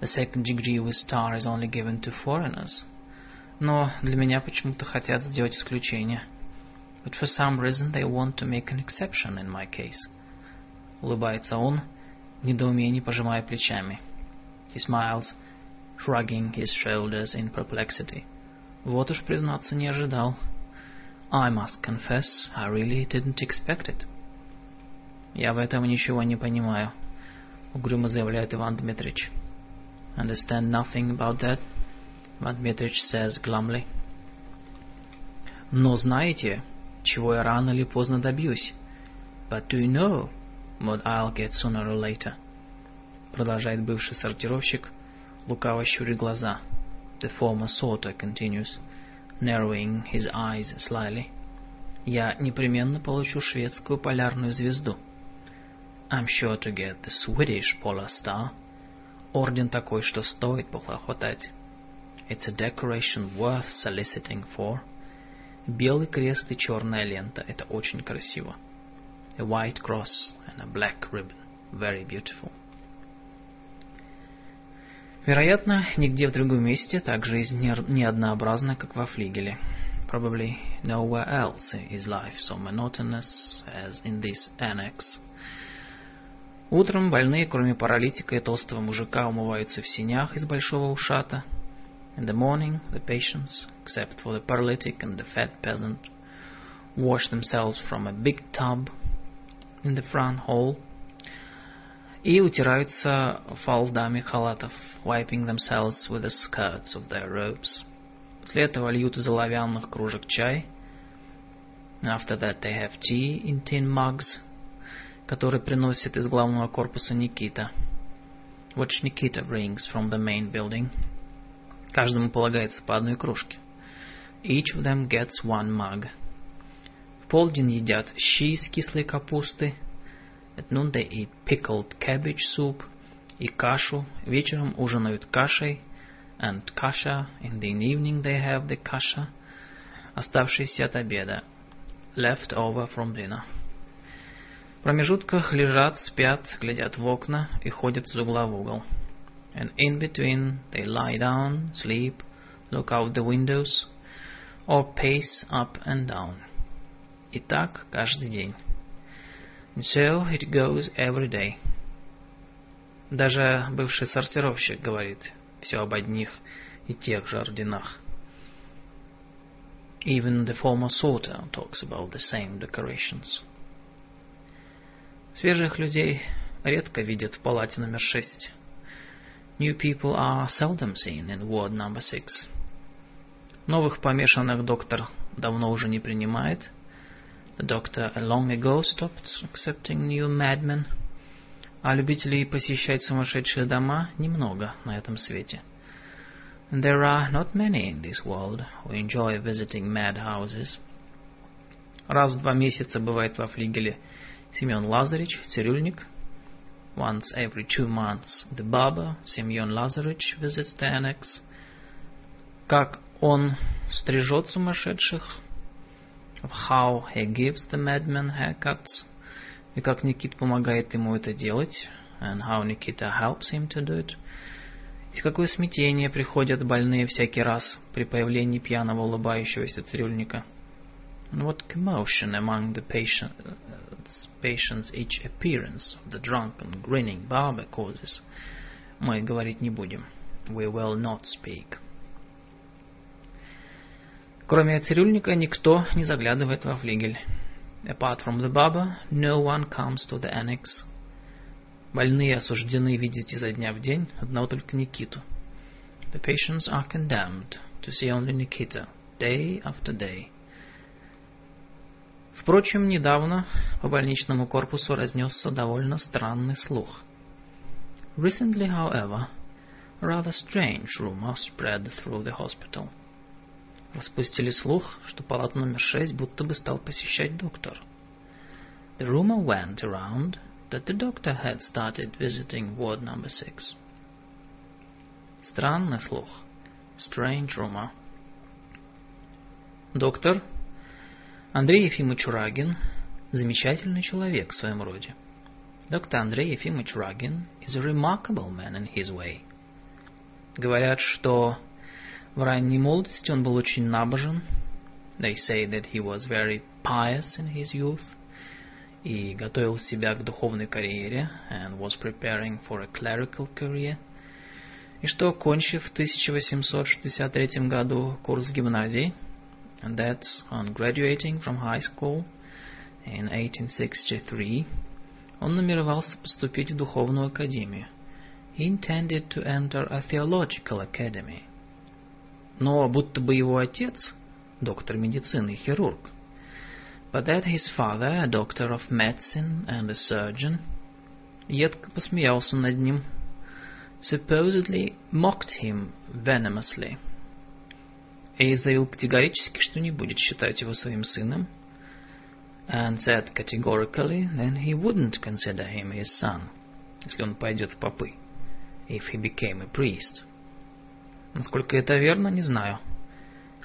The second degree with star is only given to foreigners. Но для меня почему-то хотят сделать исключение. But for some reason they want to make an exception in my case. Улыбается он, в недоумении пожимая плечами. He smiles, shrugging his shoulders in perplexity. Вот уж, признаться, не ожидал. I must confess, I really didn't expect it. Я в этом ничего не понимаю, угрюмо заявляет Иван Дмитрич. Understand nothing about that, Иван Дмитрич says glumly. Но знаете, чего я рано или поздно добьюсь? But do you know but I'll get sooner or later. Продолжает бывший сортировщик, лукаво щуря глаза. The former sorter continues, narrowing his eyes slyly. Я непременно получу шведскую полярную звезду. I'm sure to get the Swedish Polar Star. Орден такой, что стоит похлопотать. It's a decoration worth soliciting for. Белый крест и черная лента. Это очень красиво. A white cross and a black ribbon. Very beautiful. Вероятно, нигде в другом месте так жизнь не однообразна, как во флигеле. Probably nowhere else is life so monotonous as in this annex. Утром больные, кроме паралитика и толстого мужика, умываются в синях из большого ушата. In the morning, the patients, except for the paralytic and the fat peasant, wash themselves from a big tub in the front hall и утираются фалдами халатов, wiping themselves with the skirts of their robes. После этого льют из оловянных кружек чай. After that they have tea in tin mugs, который приносит из главного корпуса Никита, which Nikita brings from the main building. Каждому полагается по одной кружке. Each of them gets one mug. В полдень едят щи из кислой капусты. At noon they eat pickled cabbage soup и кашу. Вечером ужинают кашей. And kasha. In the evening they have the kasha. Оставшиеся от обеда. Left over from dinner. В промежутках лежат, спят, глядят в окна и ходят из угла в угол. And in between they lie down, sleep, look out the windows, or pace up and down. И так каждый день. And so it goes every day. Даже бывший сортировщик говорит все об одних и тех же орденах. Even the former sorter talks about the same decorations. Свежих людей редко видят в палате номер шесть. New people are seldom seen in ward number six. Новых помешанных доктор давно уже не принимает. The doctor long ago stopped accepting new madmen. А любителей посещать сумасшедшие дома немного на этом свете. There are not many in this world who enjoy visiting madhouses. Раз в два месяца бывает во флигеле Семен Лазаревич, цирюльник. Once every two months the barber, Семен Лазаревич, visits the annex. Как он стрижет сумасшедших. Of how he gives the madmen haircuts. И как Никит помогает ему это делать. And how Nikita helps him to do it. И в какое смятение приходят больные всякий раз при появлении пьяного улыбающегося цирюльника. And what commotion among the patient, patients each appearance of the drunken, grinning barber causes. Мы говорить не будем. We will not speak. Кроме цирюльника, никто не заглядывает во флигель. Apart from the barber, no one comes to the annex. Больные осуждены видеть изо дня в день одного только Никиту. The patients are condemned to see only Nikita, day after day. Впрочем, недавно по больничному корпусу разнесся довольно странный слух. Recently, however, rather strange rumor spread through the hospital. Распустили слух, что палату номер шесть будто бы стал посещать доктор. The rumor went around that the doctor had started visiting ward number six. Странный слух. Strange rumor. Доктор Андрей Ефимович Рагин – замечательный человек в своем роде. Доктор Андрей Ефимович Рагин is a remarkable man in his way. Говорят, что в ранней молодости он был очень набожен. They say that he was very pious in his youth и готовил себя к духовной карьере and was preparing for a clerical career. И что, кончив в 1863 году курс гимназии, and that on graduating from high school in 1863, он намеревался поступить в духовную академию. He intended to enter a theological academy. Но будто бы его отец, доктор медицины и хирург, But that his father, a doctor of medicine and a surgeon, едко посмеялся над ним, supposedly mocked him venomously, И заявил категорически, что не будет считать его своим сыном, and said categorically then he wouldn't consider him his son, если он пойдет в попы, if he became a priest. Насколько это верно, не знаю.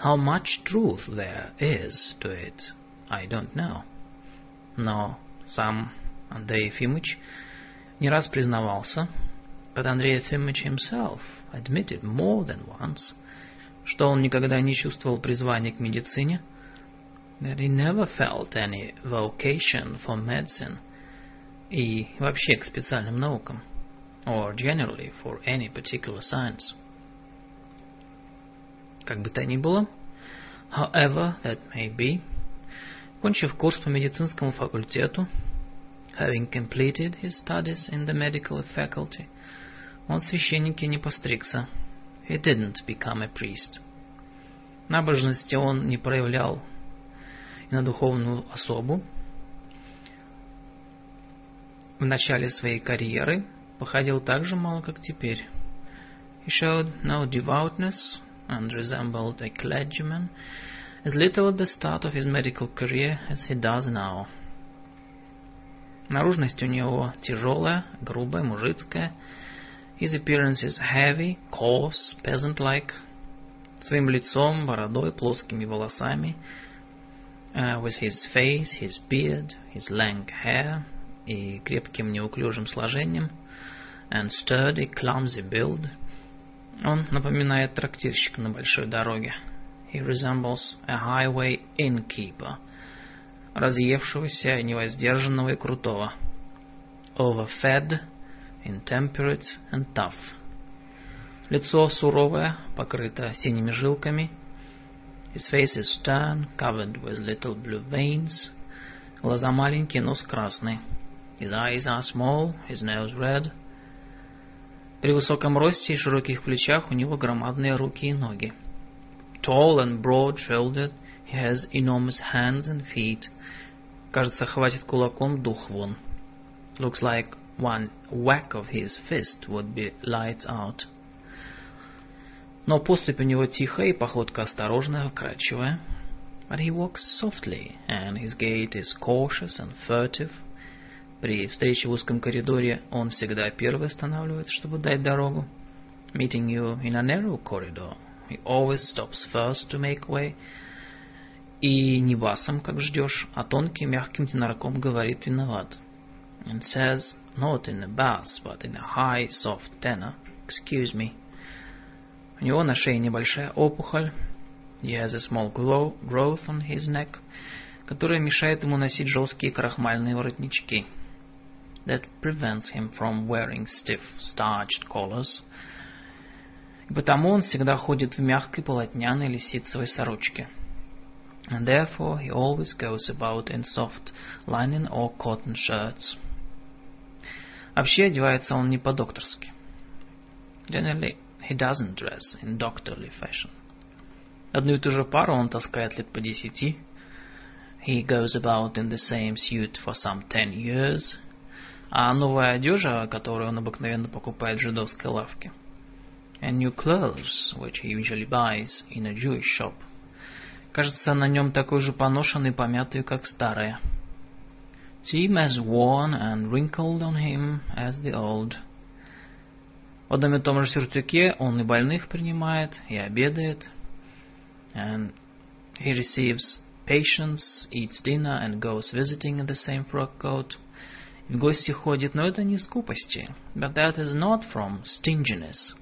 How much truth there is to it, I don't know. Но сам Андрей Ефимович не раз признавался, but Andrei Ефимович himself admitted more than once, что он никогда не чувствовал призвания к медицине, that he never felt any vocation for medicine и вообще к специальным наукам, or generally for any particular science. Как бы то ни было, however that may be, кончив курс по медицинскому факультету, having completed his studies in the medical faculty, он в священнике не постригся. He didn't become a priest. Набожности он не проявлял на духовную особу. В начале своей карьеры походил так же мало, как теперь. He showed no devoutness and resembled a clergyman as little at the start of his medical career as he does now. Наружность у него тяжелая, грубая, мужицкая. His appearance is heavy, coarse, peasant-like. Своим лицом, бородой, плоскими волосами. Uh, with his face, his beard, his lank hair и крепким неуклюжим сложением. And sturdy, clumsy build. Он напоминает трактирщика на большой дороге. He resembles a highway innkeeper – разъевшегося, невоздержанного и крутого. Overfed, intemperate and tough. Лицо суровое, покрыто синими жилками. His face is stern, covered with little blue veins. Глаза маленькие, нос красный. His eyes are small, his nose red. При высоком росте и широких плечах у него громадные руки и ноги. Tall and broad-shouldered, he has enormous hands and feet. Кажется, хватит кулаком дух вон. Looks like one whack of his fist would be lights out. Но поступь у него тихая и походка осторожная, вкрадчивая. But he walks softly, and his gait is cautious and furtive. При встрече в узком коридоре он всегда первый останавливается, чтобы дать дорогу. Meeting you in a narrow corridor, he always stops first to make way. И не басом, как ждешь, а тонким, мягким тенорком говорит виноват. And says, not in a bass, but in a high, soft tenor, excuse me. У него на шее небольшая опухоль. He has a small glow, growth on his neck, которая мешает ему носить жесткие крахмальные воротнички. That prevents him from wearing stiff, starched collars. И потому он всегда ходит в мягкой полотняной лисицевой сорочке and therefore he always goes about in soft linen or cotton shirts. Вообще одевается он не по-докторски. Generally, he doesn't dress in doctorly fashion. Одну и ту же пару он таскает лет по десяти. He goes about in the same suit for some ten years. А новая одежда, которую он обыкновенно покупает в жидовской лавке. And new clothes, which he usually buys in a Jewish shop – Кажется, на нем такой же поношенный и помятый, как старая. Seem as worn and wrinkled on him as the old. В одном и том же сюртуке он и больных принимает, и обедает. And he receives patients, eats dinner and goes visiting in the same frock coat. В гости ходит, но это не скупости. But that is not from stinginess,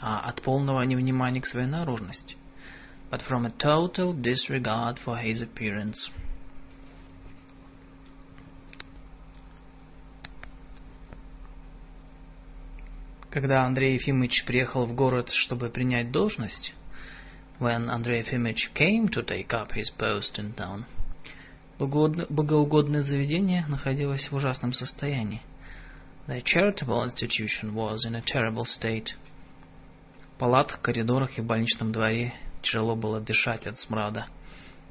а от полного невнимания к своей наружности but from a total disregard for his appearance. Когда Андрей Ефимович приехал в город, чтобы принять должность, when Andrei Ефимович came to take up his post in town, богоугодное заведение находилось в ужасном состоянии. The charitable institution was in a terrible state. В палатах, коридорах и больничном дворе Тяжело было дышать от смрада.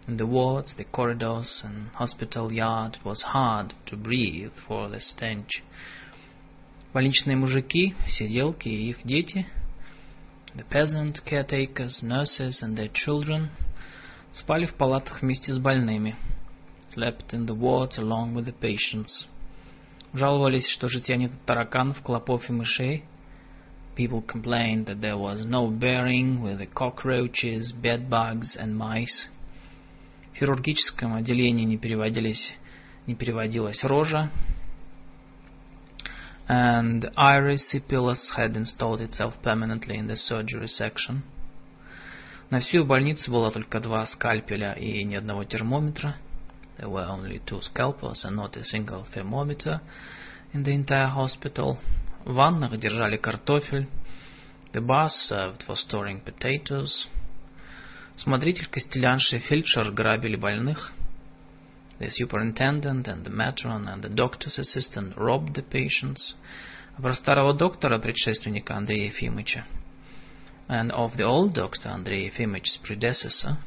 In the wards, the corridors, and hospital yard was hard to breathe for the stench. Больничные мужики, сиделки и их дети, the peasant caretakers, nurses and their children, спали в палатах вместе с больными, slept in the wards along with the patients. Жаловались, что житья нет тараканов, клопов и мышей. People complained that there was no bearing with the cockroaches, bedbugs and mice. В хирургическом отделении не переводились, не переводилась рожа. And erysipelas had installed itself permanently in the surgery section. На всю больницу было только два скальпеля и ни одного термометра. There were only two scalpels and not a single thermometer in the entire hospital. В ваннах держали картофель. The bath served for storing potatoes. Смотритель, костелянша и фельдшер грабили больных. The superintendent and the matron and the doctor's assistant robbed the patients. А про старого доктора, предшественника Андрея Ефимовича, and of the old doctor, Andrei Ефимович's predecessor,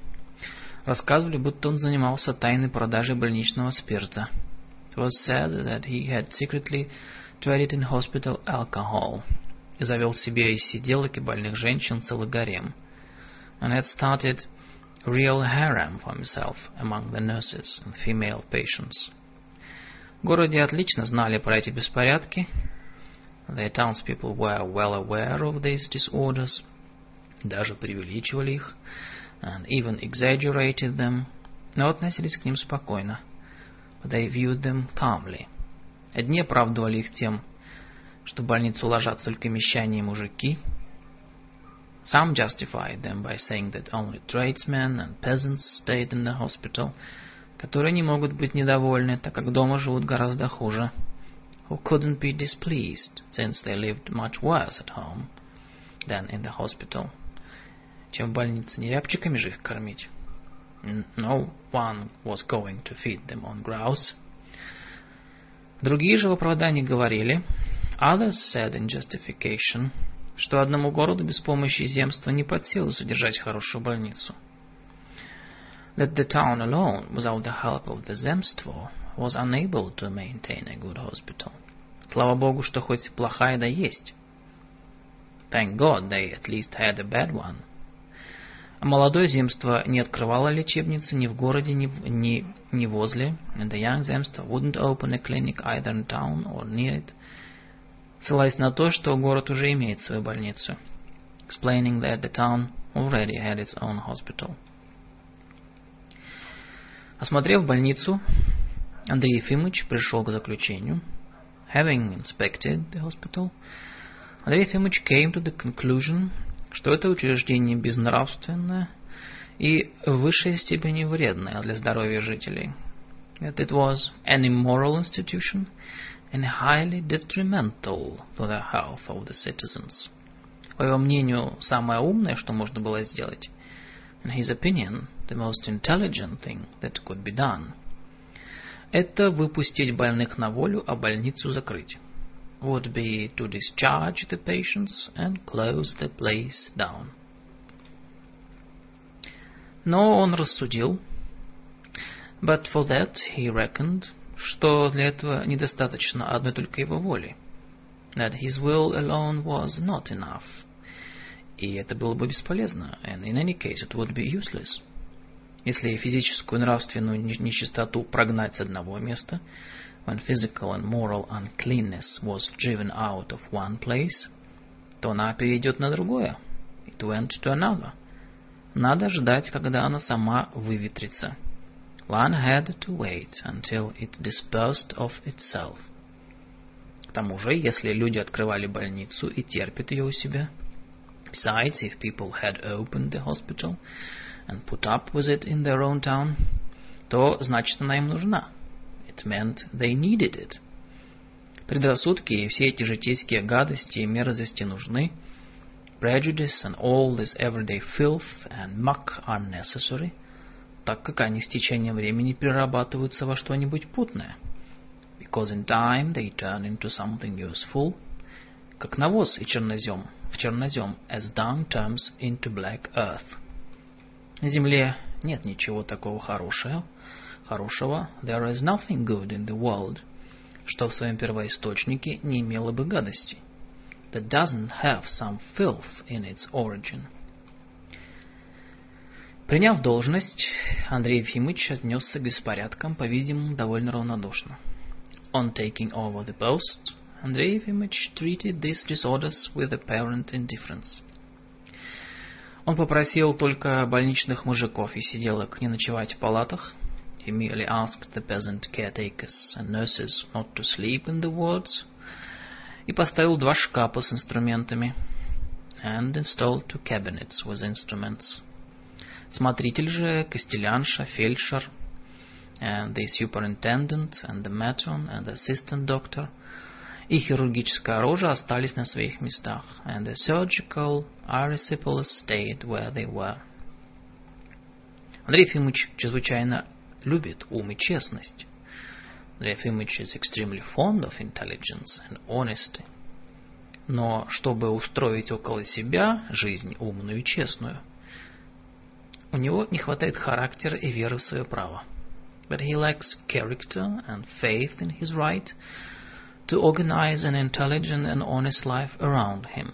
рассказывали, будто он занимался тайной продажей больничного спирта. It was said that he had secretly traded in hospital alcohol и завел себе из сиделок и больных женщин целый гарем, and had started a real harem for himself among the nurses and female patients. В городе отлично знали про эти беспорядки. The townspeople were well aware of these disorders, даже преувеличивали их, and even exaggerated them, но относились к ним спокойно. But they viewed them calmly. Одни оправдывали их тем, что в больницу ложатся только мещане и мужики. Some justified them by saying that only tradesmen and peasants stayed in the hospital, которые не могут быть недовольны, так как дома живут гораздо хуже. Who couldn't be displeased, since they lived much worse at home than in the hospital. Чем в больнице не рябчиками же их кормить. No one was going to feed them on grouse. Другие же в оправдании говорили, others said in justification, что одному городу без помощи земства не под силу содержать хорошую больницу. That the town alone, without the help of the земство, was unable to maintain a good hospital. Слава Богу, что хоть плохая да есть. Thank God they at least had a bad one. А молодое земство не открывало лечебницы ни в городе, ни, ни, ни возле. And the young земство wouldn't open a clinic either in town or near it, ссылаясь на то, что город уже имеет свою больницу. Explaining that the town already had its own hospital. Осмотрев больницу, Андрей Ефимович пришел к заключению. Having inspected the hospital, Андрей Ефимович came to the conclusion, что это учреждение безнравственное и в высшей степени вредное для здоровья жителей. That it was an immoral institution and highly detrimental to the health of the citizens. По его мнению, самое умное, что можно было сделать, in his opinion, the most intelligent thing that could be done, это выпустить больных на волю, а больницу закрыть. Would be to discharge the patients and close the place down. Но он рассудил, but for that he reckoned, что для этого недостаточно одной только его воли. That his will alone was not enough. И это было бы бесполезно, and in any case it would be useless. Если физическую нравственную нечистоту прогнать с одного места, when physical and moral uncleanness was driven out of one place, то она перейдет на другое. It went to another. Надо ждать, когда она сама выветрится. One had to wait until it dispersed of itself. К тому же, если люди открывали больницу и терпят ее у себя, besides, if people had opened the hospital and put up with it in their own town, то значит она им нужна. It meant they needed it. Предрассудки и все эти житейские гадости и мерзости нужны. Prejudice and all this everyday filth and muck are necessary – так как они с tечением времени перерабатываются во что-нибудь путное. Because in time they turn into something useful, как навоз и чернозем, в чернозем, as dung turns into black earth. На земле Нет ничего такого хорошего, хорошего. There is nothing good in the world, что в своем первоисточнике не имело бы гадости. That doesn't have some filth in its origin. Приняв должность, Андрей Ефимович отнесся к беспорядкам, по-видимому, довольно равнодушно. On taking over the post, Andrei Ефимович treated these disorders with apparent indifference. Он попросил только больничных мужиков и сиделок не ночевать в палатах. He merely asked the peasant caretakers and nurses not to sleep in the wards. И поставил два шкафа с инструментами. And installed two cabinets with instruments. Смотритель же, костелянша, фельдшер, and the superintendent, and the matron, and the assistant doctor – и хирургическое оружие остались на своих местах, and the surgical erysipelas stayed where they were. Андрей Ефимович чрезвычайно любит ум и честность. Андрей Ефимович is extremely fond of intelligence and honesty. Но чтобы устроить около себя жизнь умную и честную, у него не хватает характера и веры в свое право. But he lacks character and faith in his right – to organize an intelligent and honest life around him.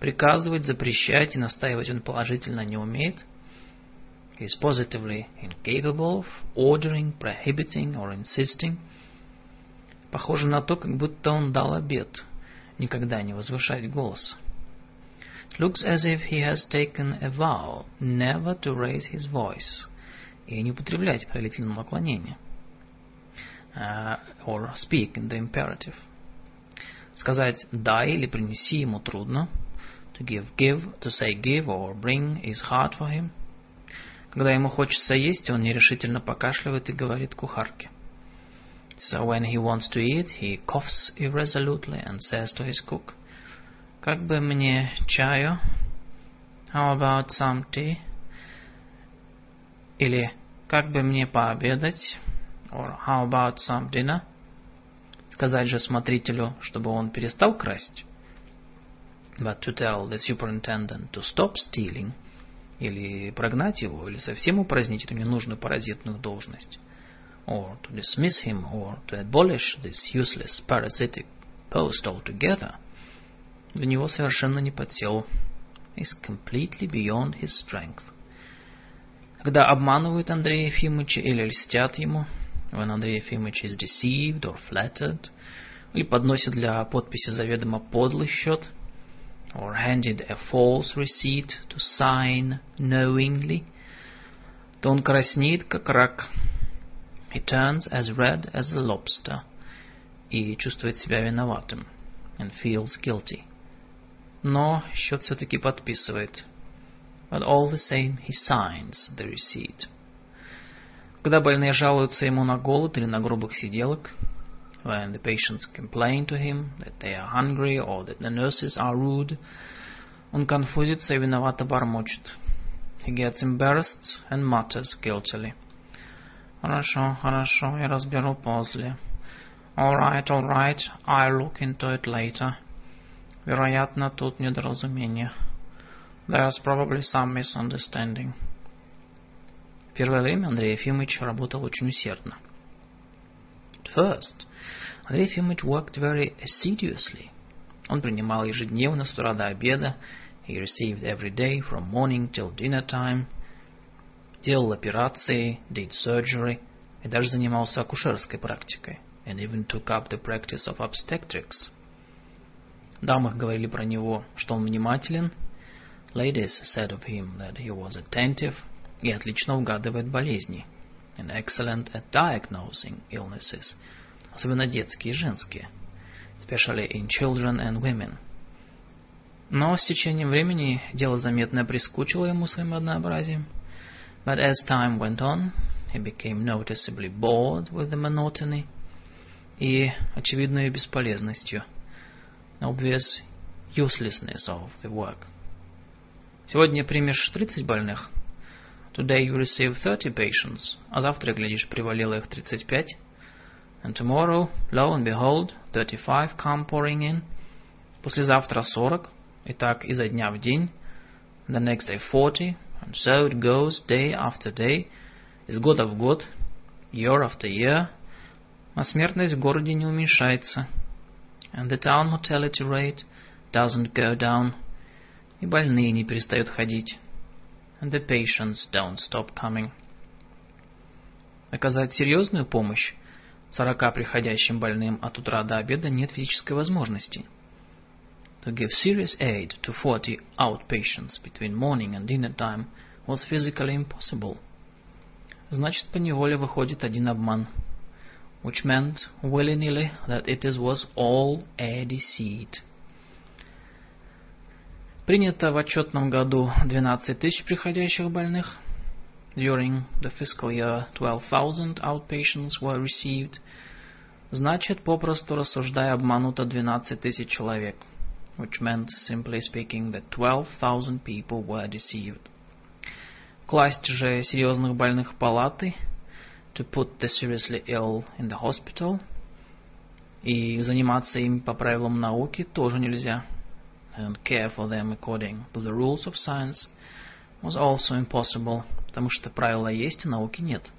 Приказывать, запрещать и настаивать он положительно не умеет. He is positively incapable of ordering, prohibiting or insisting. Похоже на то, как будто он дал обет никогда не возвышать голос. It looks as if he has taken a vow never to raise his voice и не употреблять повелительного наклонения uh, or speak in the imperative. Сказать «дай» или «принеси» ему трудно. To give, give, to say give or bring is hard for him. Когда ему хочется есть, он нерешительно покашливает и говорит кухарке. So when he wants to eat, he coughs irresolutely and says to his cook, «Как бы мне чаю?» How about some tea? Или «Как бы мне пообедать?» Or how about some dinner? Сказать же смотрителю, чтобы он перестал красть. But to tell the superintendent to stop stealing, или прогнать его, или совсем упразднить эту ненужную паразитную должность. Or to dismiss him, or to abolish this useless parasitic post altogether. Для него совершенно не под силу. Is completely beyond his strength. Когда обманывают Андрея Ефимовича или льстят ему, when Andrei Ефимович is deceived or flattered, или подносит для подписи заведомо подлый счет, or handed a false receipt to sign knowingly, то он краснеет, как рак. He turns as red as a lobster и чувствует себя виноватым and feels guilty. Но счет все-таки подписывает. But all the same he signs the receipt. Когда больные жалуются ему на голод или на грубых сиделок, when the patients complain to him that they are hungry or that the nurses are rude, он конфузится и виновато бормочет. He gets embarrassed and mutters guiltily. Хорошо, хорошо, я разберу после. All right, all right, I'll look into it later. Вероятно, тут недоразумение. There's probably some misunderstanding. Первое время Андрей Ефимович работал очень усердно. At first, Андрей Ефимович worked very assiduously. Он принимал ежедневно с утра до обеда. He received every day from morning till dinner time. Делал операции, did surgery, и даже занимался акушерской практикой. And even took up the practice of obstetrics. Дамы говорили про него, что он внимателен. Ladies said of him that he was attentive – и отлично угадывает болезни. And excellent at diagnosing illnesses. Особенно детские и женские. Especially in children and women. Но с течением времени дело заметно прискучило ему своим однообразием. But as time went on, he became noticeably bored with the monotony и очевидной бесполезностью, obvious uselessness of the work. Сегодня примешь 30 больных, Today you receive 30 patients, а завтра, глядишь, привалило их 35. And tomorrow, lo and behold, 35 come pouring in. Послезавтра 40, и так изо дня в день. The next day 40, And so it goes day after day, из года в год, year after year, а смертность в городе не уменьшается. And the town mortality rate doesn't go down, и больные не перестают ходить. And the patients don't stop coming. Оказать серьезную помощь 40 приходящим больным от утра до обеда нет физической возможности. To give serious aid to 40 outpatients between morning and dinner time was physically impossible. Значит, по неволе выходит один обман. Which meant willy-nilly that it was all a deceit. Принято в отчетном году 12 тысяч приходящих больных. During the fiscal year 12,000 outpatients were received. Значит, попросту рассуждая, обмануто 12 тысяч человек – which meant, simply speaking, that 12,000 people were deceived. Класть же серьезных больных палаты, to put the seriously ill in the hospital, и заниматься им по правилам науки тоже нельзя, and care for them according to the rules of science was also impossible, потому что правила есть, а науки нет.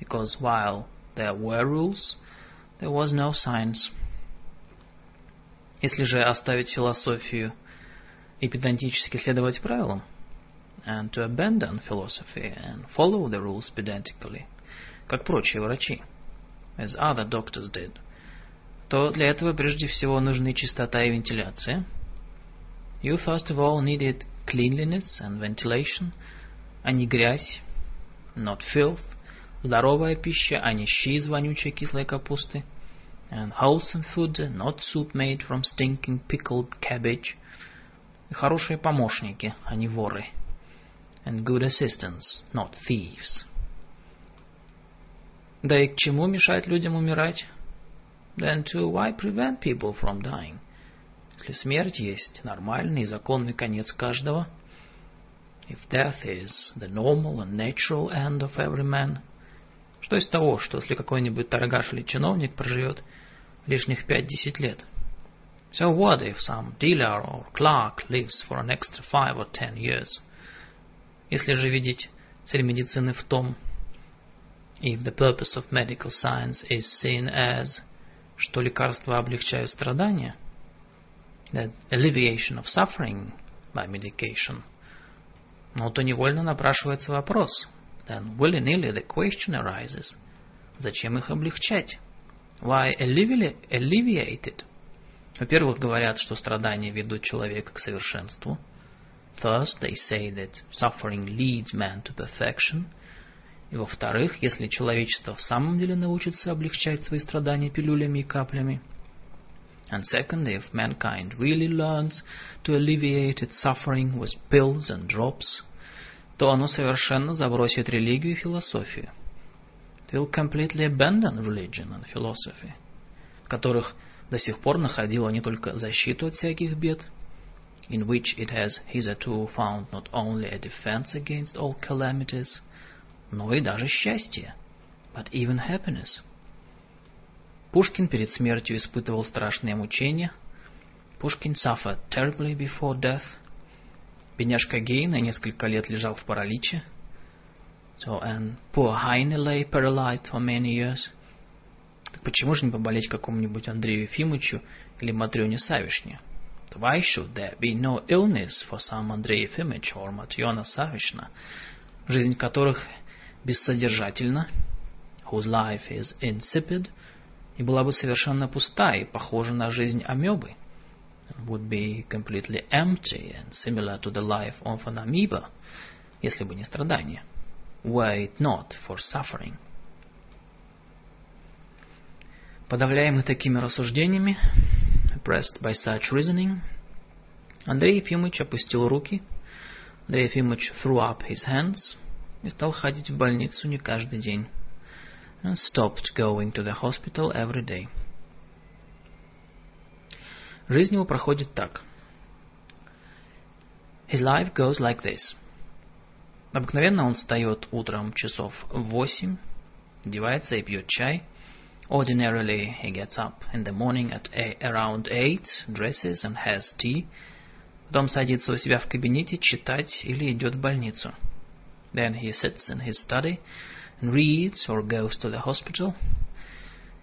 Because while there were rules, there was no science. Если же оставить философию и педантически следовать правилам, and to abandon philosophy and follow the rules pedantically, как прочие врачи, as other doctors did, то для этого прежде всего нужны чистота и вентиляция. You first of all needed cleanliness and ventilation, а не грязь, not filth, здоровая пища, а не щи из вонючей кислой капусты – and wholesome food, not soup made from stinking pickled cabbage. И хорошие помощники, а не воры. And good assistants, not thieves. Да и к чему мешать людям умирать? Then too, why prevent people from dying? Если смерть есть нормальный и законный конец каждого, if death is the normal and natural end of every man, что из того, что если какой-нибудь торгаш или чиновник проживет лишних 5-10 лет. So what if some dealer or clerk lives for an extra five or ten years? Если же видеть цель медицины в том, if the purpose of medical science is seen as, что лекарства облегчают страдания, that alleviation of suffering by medication, но то невольно напрашивается вопрос, then willy-nilly the question arises, зачем их облегчать? Why alleviated? Во-первых, говорят, что страдания ведут человека к совершенству. First, they say that suffering leads man to perfection. И во-вторых, если человечество в самом деле научится облегчать свои страдания пилюлями и каплями, and second, if mankind really learns to alleviate its suffering with pills and drops, то оно совершенно забросит религию и философию will completely abandon religion and philosophy, в которых до сих пор находило не только защиту от всяких бед, in which it has hitherto found not only a defense against all calamities, но и даже счастье, but even happiness. Пушкин перед смертью испытывал страшные мучения. Пушкин suffered terribly before death. Бедняжка Гейна несколько лет лежал в параличе. So, and poor Heine lay paralyzed for many years. Так почему же не поболеть какому-нибудь Андрею Ефимовичу или Матрёне Савишне? Why should there be no illness for some Andrei Ефимович or Matriona Savishna, жизнь которых бессодержательна, whose life is insipid, и была бы совершенно пуста и похожа на жизнь амебы, would be completely empty and similar to the life of an amoeba, если бы не страдания. Were it not for suffering. Подавляемый такими рассуждениями, oppressed by such reasoning, Андрей Ефимович опустил руки, Андрей Ефимович threw up his hands и стал ходить в больницу не каждый день, and stopped going to the hospital every day. Жизнь его проходит так. His life goes like this – Обыкновенно он встает утром часов восемь, одевается и пьет чай. Ordinarily he gets up in the morning at a, around eight, dresses and has tea. Потом садится у себя в кабинете читать или идет в больницу. Then he sits in his study and reads or goes to the hospital.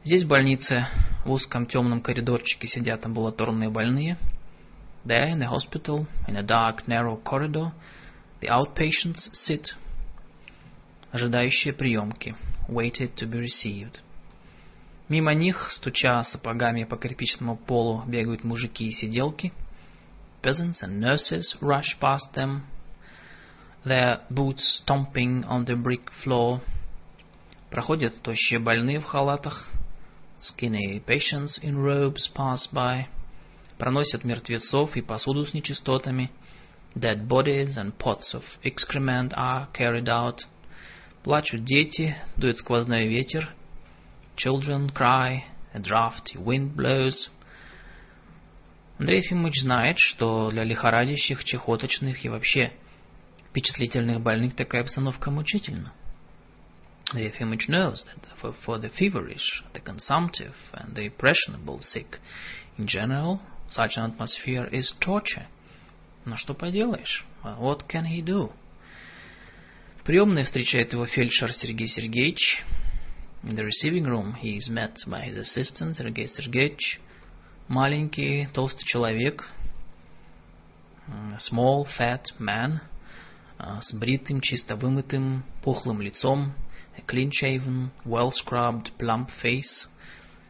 Здесь в больнице в узком темном коридорчике сидят амбулаторные больные. There in the hospital, in a dark narrow corridor, the outpatients sit, ожидающие приемки, waited to be received. Мимо них, стуча сапогами по кирпичному полу, бегают мужики и сиделки. Peasants and nurses rush past them, their boots stomping on the brick floor. Проходят тощие больные в халатах. Skinny patients in robes pass by. Проносят мертвецов и посуду с нечистотами. Dead bodies and pots of excrement are carried out. Плачут дети, дует сквозной ветер. Children cry, a drafty wind blows. Андрей Ефимович знает, что для лихорадящих, чехоточных и вообще впечатлительных больных такая обстановка мучительна. Андрей Ефимович knows that for, for the feverish, the consumptive and the impressionable sick in general, such an atmosphere is torture. Но что поделаешь? What can he do? В приемной встречает его фельдшер Сергей Сергеевич. In the receiving room he is met by his assistant Сергей Сергеевич. Маленький, толстый человек. A small, fat man. С бритым, чисто вымытым, пухлым лицом. Clean-shaven, well-scrubbed, plump face.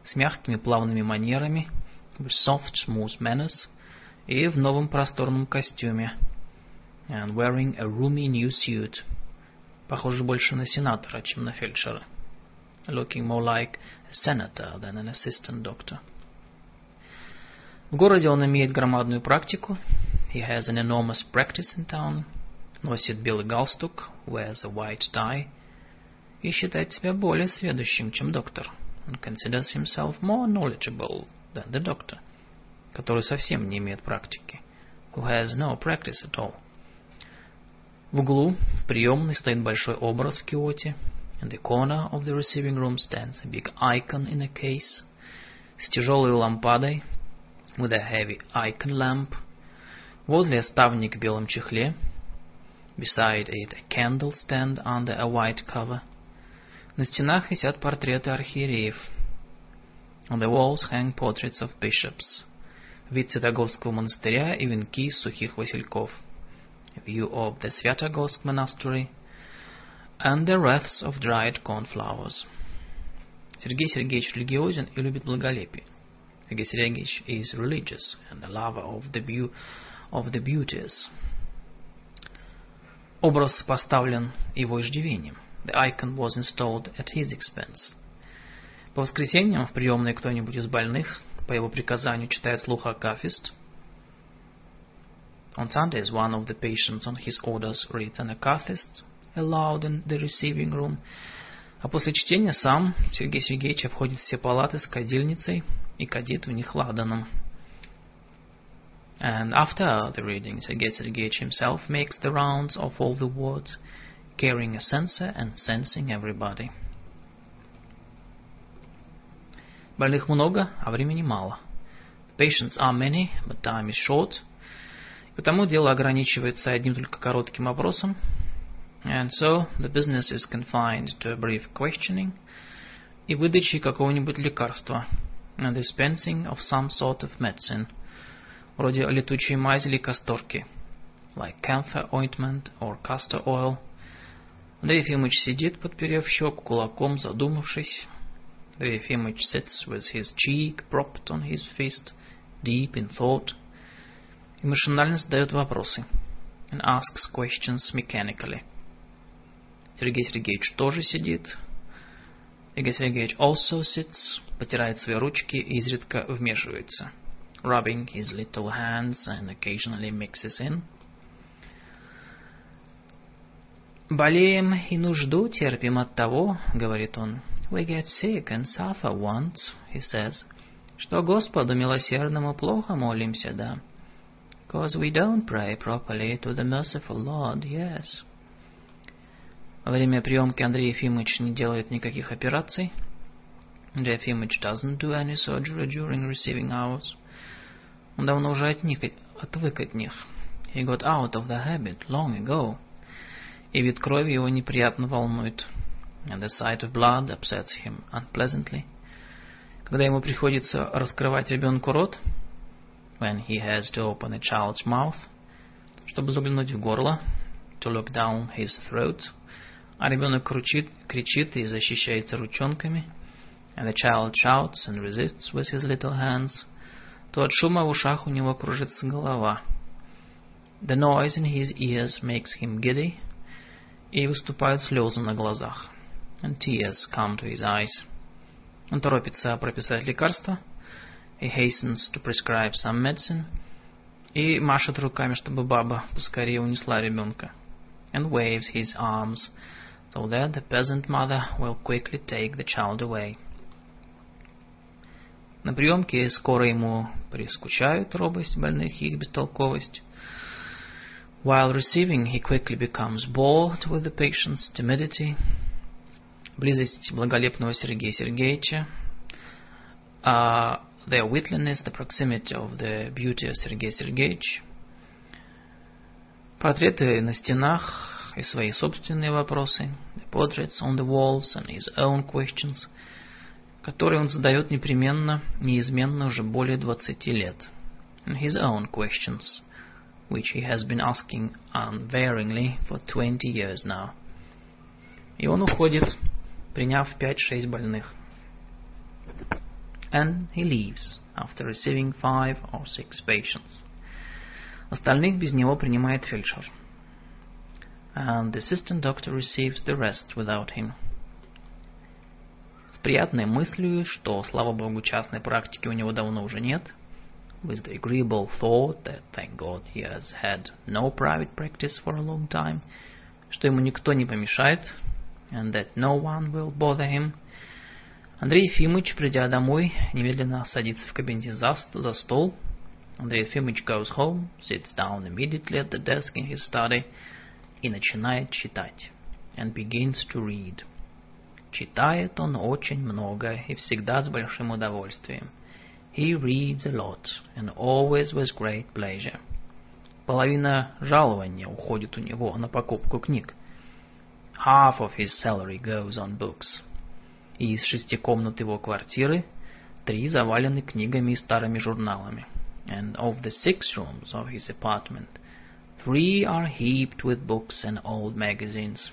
С мягкими, плавными манерами. With soft, smooth manners. И в новом просторном костюме. And wearing a roomy new suit. Похоже больше на сенатора, чем на фельдшера. Looking more like a senator than an assistant doctor. В городе он имеет громадную практику. He has an enormous practice in town. Носит белый галстук, wears a white tie. И считает себя более сведущим, чем доктор. And considers himself more knowledgeable than the doctor, который совсем не имеет практики. Who has no practice at all. В углу, в приемной, стоит большой образ в киоте. In the corner of the receiving room stands a big icon in a case. С тяжелой лампадой, with a heavy icon lamp. Возле ставник в белом чехле. Beside it a candle stand under a white cover. На стенах висят портреты архиереев. On the walls hang portraits of bishops. Вид Святогорского монастыря и венки из сухих васильков. A view of the Svyatogorsk monastery and the wreaths of dried cornflowers. Сергей Сергеевич религиозен и любит благолепие. Сергей Сергеевич is religious and a lover of the, view, of the beauties. Образ поставлен его иждивением. The icon was installed at his expense. По воскресеньям в приемной кто-нибудь из больных по его приказанию читает слух Акафист. On Sundays, one of the patients on his orders reads an Akathist aloud in the receiving room. А после чтения сам Сергей Сергеевич обходит все палаты с кадильницей и кадит в них ладаном. And after the reading, Sergei Sergeyevich himself makes the rounds of all the wards, carrying a censer and censing everybody. Больных много, а времени мало. Patients are many, but time is short. Потому дело ограничивается одним только коротким вопросом. And so the business is confined to a brief questioning и выдачей какого-нибудь лекарства. And dispensing of some sort of medicine. Вроде летучей мази или касторки. Like camphor ointment or castor oil. Андрей Ефимович сидит, подперев щеку кулаком, задумавшись. Андрей Ефимович sits with his cheek propped on his fist, deep in thought. И машинально задает вопросы. And asks questions mechanically. Сергей Сергеевич тоже сидит. Сергей Сергеевич also sits, потирает свои ручки и изредка вмешивается. Rubbing his little hands and occasionally mixes in. «Болеем и нужду терпим от того, — говорит он, — we get sick and suffer once, he says, что Господу милосердному плохо молимся, да, because we don't pray properly to the merciful Lord, yes. Во время приемки Андрей Ефимович не делает никаких операций. Андрей Ефимович doesn't do any surgery during receiving hours. Он давно уже отник, отвык от них. He got out of the habit long ago. И вид крови его неприятно волнует. And the sight of blood upsets him unpleasantly. Когда ему приходится раскрывать ребенку рот, when he has to open a child's mouth, чтобы заглянуть в горло, to look down his throat, а ребенок кричит, кричит и защищается ручонками, and the child shouts and resists with his little hands, то от шума в ушах у него кружится голова. The noise in his ears makes him giddy, и выступают слезы на глазах, and tears come to his eyes. Он торопится прописать лекарство, he hastens to prescribe some medicine, и машет руками, чтобы баба поскорее унесла ребенка, and waves his arms, so that the peasant mother will quickly take the child away. На приемке скоро ему прискучают робость больных и их бестолковость. While receiving, he quickly becomes bored with the patient's timidity. Близость благолепного Сергея Сергеевича. Uh, their witliness, the proximity of the beauty of Сергей Сергеевич. Портреты на стенах и свои собственные вопросы. The portraits on the walls and his own questions – которые он задает непременно, неизменно уже более 20 лет. And his own questions, which he has been asking unvaryingly for 20 years now. И он уходит, приняв 5-6 больных. And he leaves after receiving five or six patients. Остальных без него принимает фельдшер. And the assistant doctor receives the rest without him Приятной мыслью, что, слава богу, частной практики у него давно уже нет, with the agreeable thought that, thank God, he has had no private practice for a long time, что ему никто не помешает, and that no one will bother him, Андрей Ефимович, придя домой, немедленно садится в кабинете за, за стол. Андрей Ефимович goes home, sits down immediately at the desk in his study и начинает читать, and begins to read. Читает он очень много и всегда с большим удовольствием. He reads a lot and always with great pleasure. Половина жалования уходит у него на покупку книг. Half of his salary goes on books. И из шести комнат его квартиры три завалены книгами и старыми журналами. And of the six rooms of his apartment, three are heaped with books and old magazines.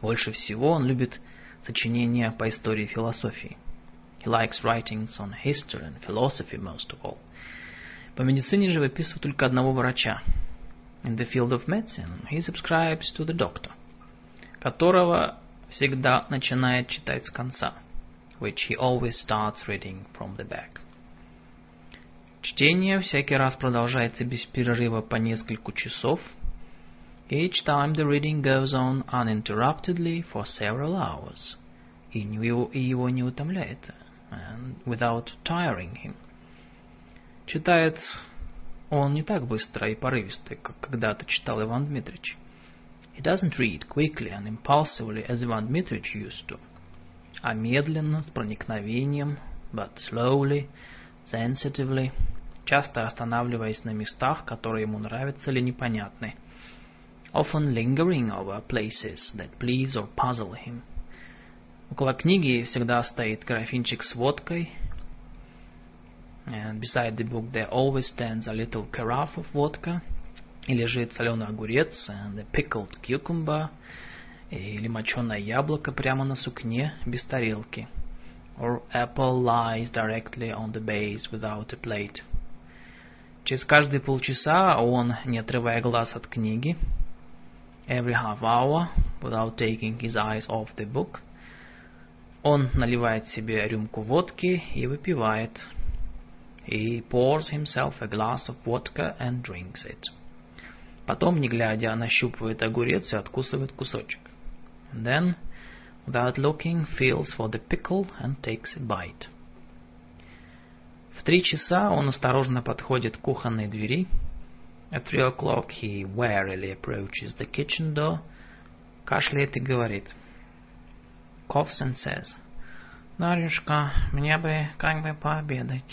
Больше всего он любит сочинения по истории и философии. He likes writings on history and philosophy most of all. По медицине же выписывает только одного врача. In the field of medicine he subscribes to the doctor, которого всегда начинает читать с конца, which he always starts reading from the back. Чтение всякий раз продолжается без перерыва по несколько часов – Each time the reading goes on uninterruptedly for several hours. И его не утомляет, and without tiring him. Читает он не так быстро и порывисто, как когда-то читал Иван Дмитрич. He doesn't read quickly and impulsively as Ivan Dmitrich used to, а медленно, с проникновением, but slowly, sensitively, часто останавливаясь на местах, которые ему нравятся или непонятны – often lingering over places that please or puzzle him. Около книги всегда стоит графинчик с водкой, and beside the book there always stands a little carafe of vodka, и лежит соленый огурец and a pickled cucumber, или моченое яблоко прямо на сукне без тарелки, or apple lies directly on the base without a plate. Через каждые полчаса он, не отрывая глаз от книги, every half hour without taking his eyes off the book. Он наливает себе рюмку водки и выпивает. He pours himself a glass of vodka and drinks it. Потом, не глядя, нащупывает огурец и откусывает кусочек. And then, without looking, feels for the pickle and takes a bite. В три часа он осторожно подходит к кухонной двери At three o'clock he warily approaches the kitchen door, кашляет и говорит. Coughs and says, Дарюшка, мне бы как бы пообедать.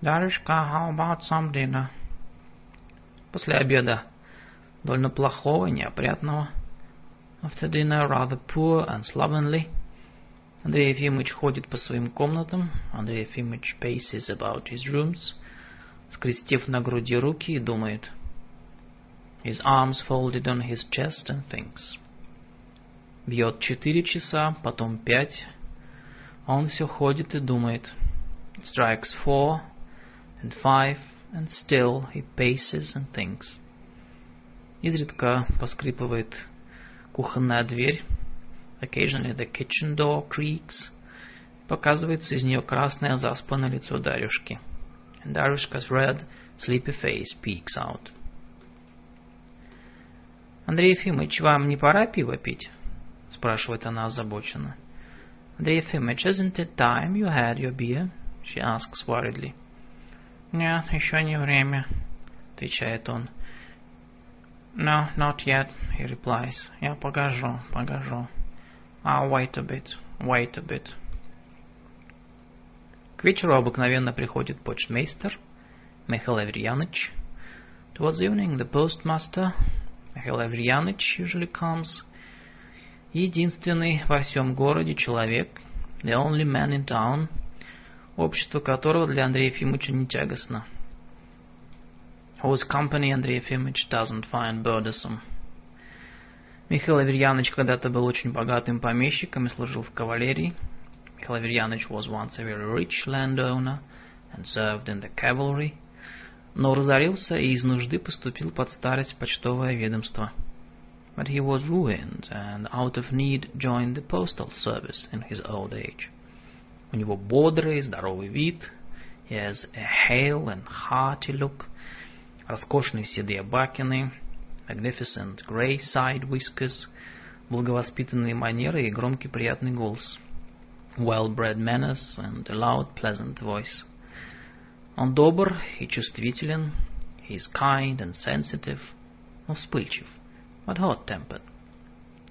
Дарюшка, how about some dinner? После обеда довольно плохого и неопрятного. After dinner rather poor and slovenly. Андрей Ефимович ходит по своим комнатам. Андрей Ефимович paces about his rooms, скрестив на груди руки и думает. His arms folded on his chest and thinks. Бьет четыре часа, потом пять. Он все ходит и думает. Strikes four and five, and still he paces and thinks. Изредка поскрипывает кухонная дверь. Occasionally the kitchen door creaks. Показывается из нее красное заспанное лицо Дарюшки. And Darushka's red, sleepy face peeks out. Андрей Ефимович, вам не пора пиво пить? Спрашивает она озабоченно. Андрей Ефимович, isn't it time you had your beer? She asks worriedly. Нет, еще не время, отвечает он. No, not yet, he replies. Я погожу, погожу. I'll wait a bit, wait a bit. К вечеру обыкновенно приходит почтмейстер Михаил Аверьяныч. Towards evening, the postmaster, Михаил Аверьяныч, usually comes. Единственный во всем городе человек, the only man in town, общество которого для Андрея Ефимовича не тягостно whose company Андрей Ефимович doesn't find burdensome. Михаил Аверьяныч когда-то был очень богатым помещиком и служил в кавалерии. Михаил Аверьяныч was once a very rich landowner and served in the cavalry, но разорился и из нужды поступил под старость в почтовое ведомство. But he was ruined and out of need joined the postal service in his old age. У него бодрый, здоровый вид. He has a hale and hearty look – роскошные седые бакины, magnificent grey side whiskers, благовоспитанные манеры и громкий приятный голос, well-bred manners and a loud pleasant voice. Он добр и чувствителен, he is kind and sensitive, но вспыльчив, but hot-tempered.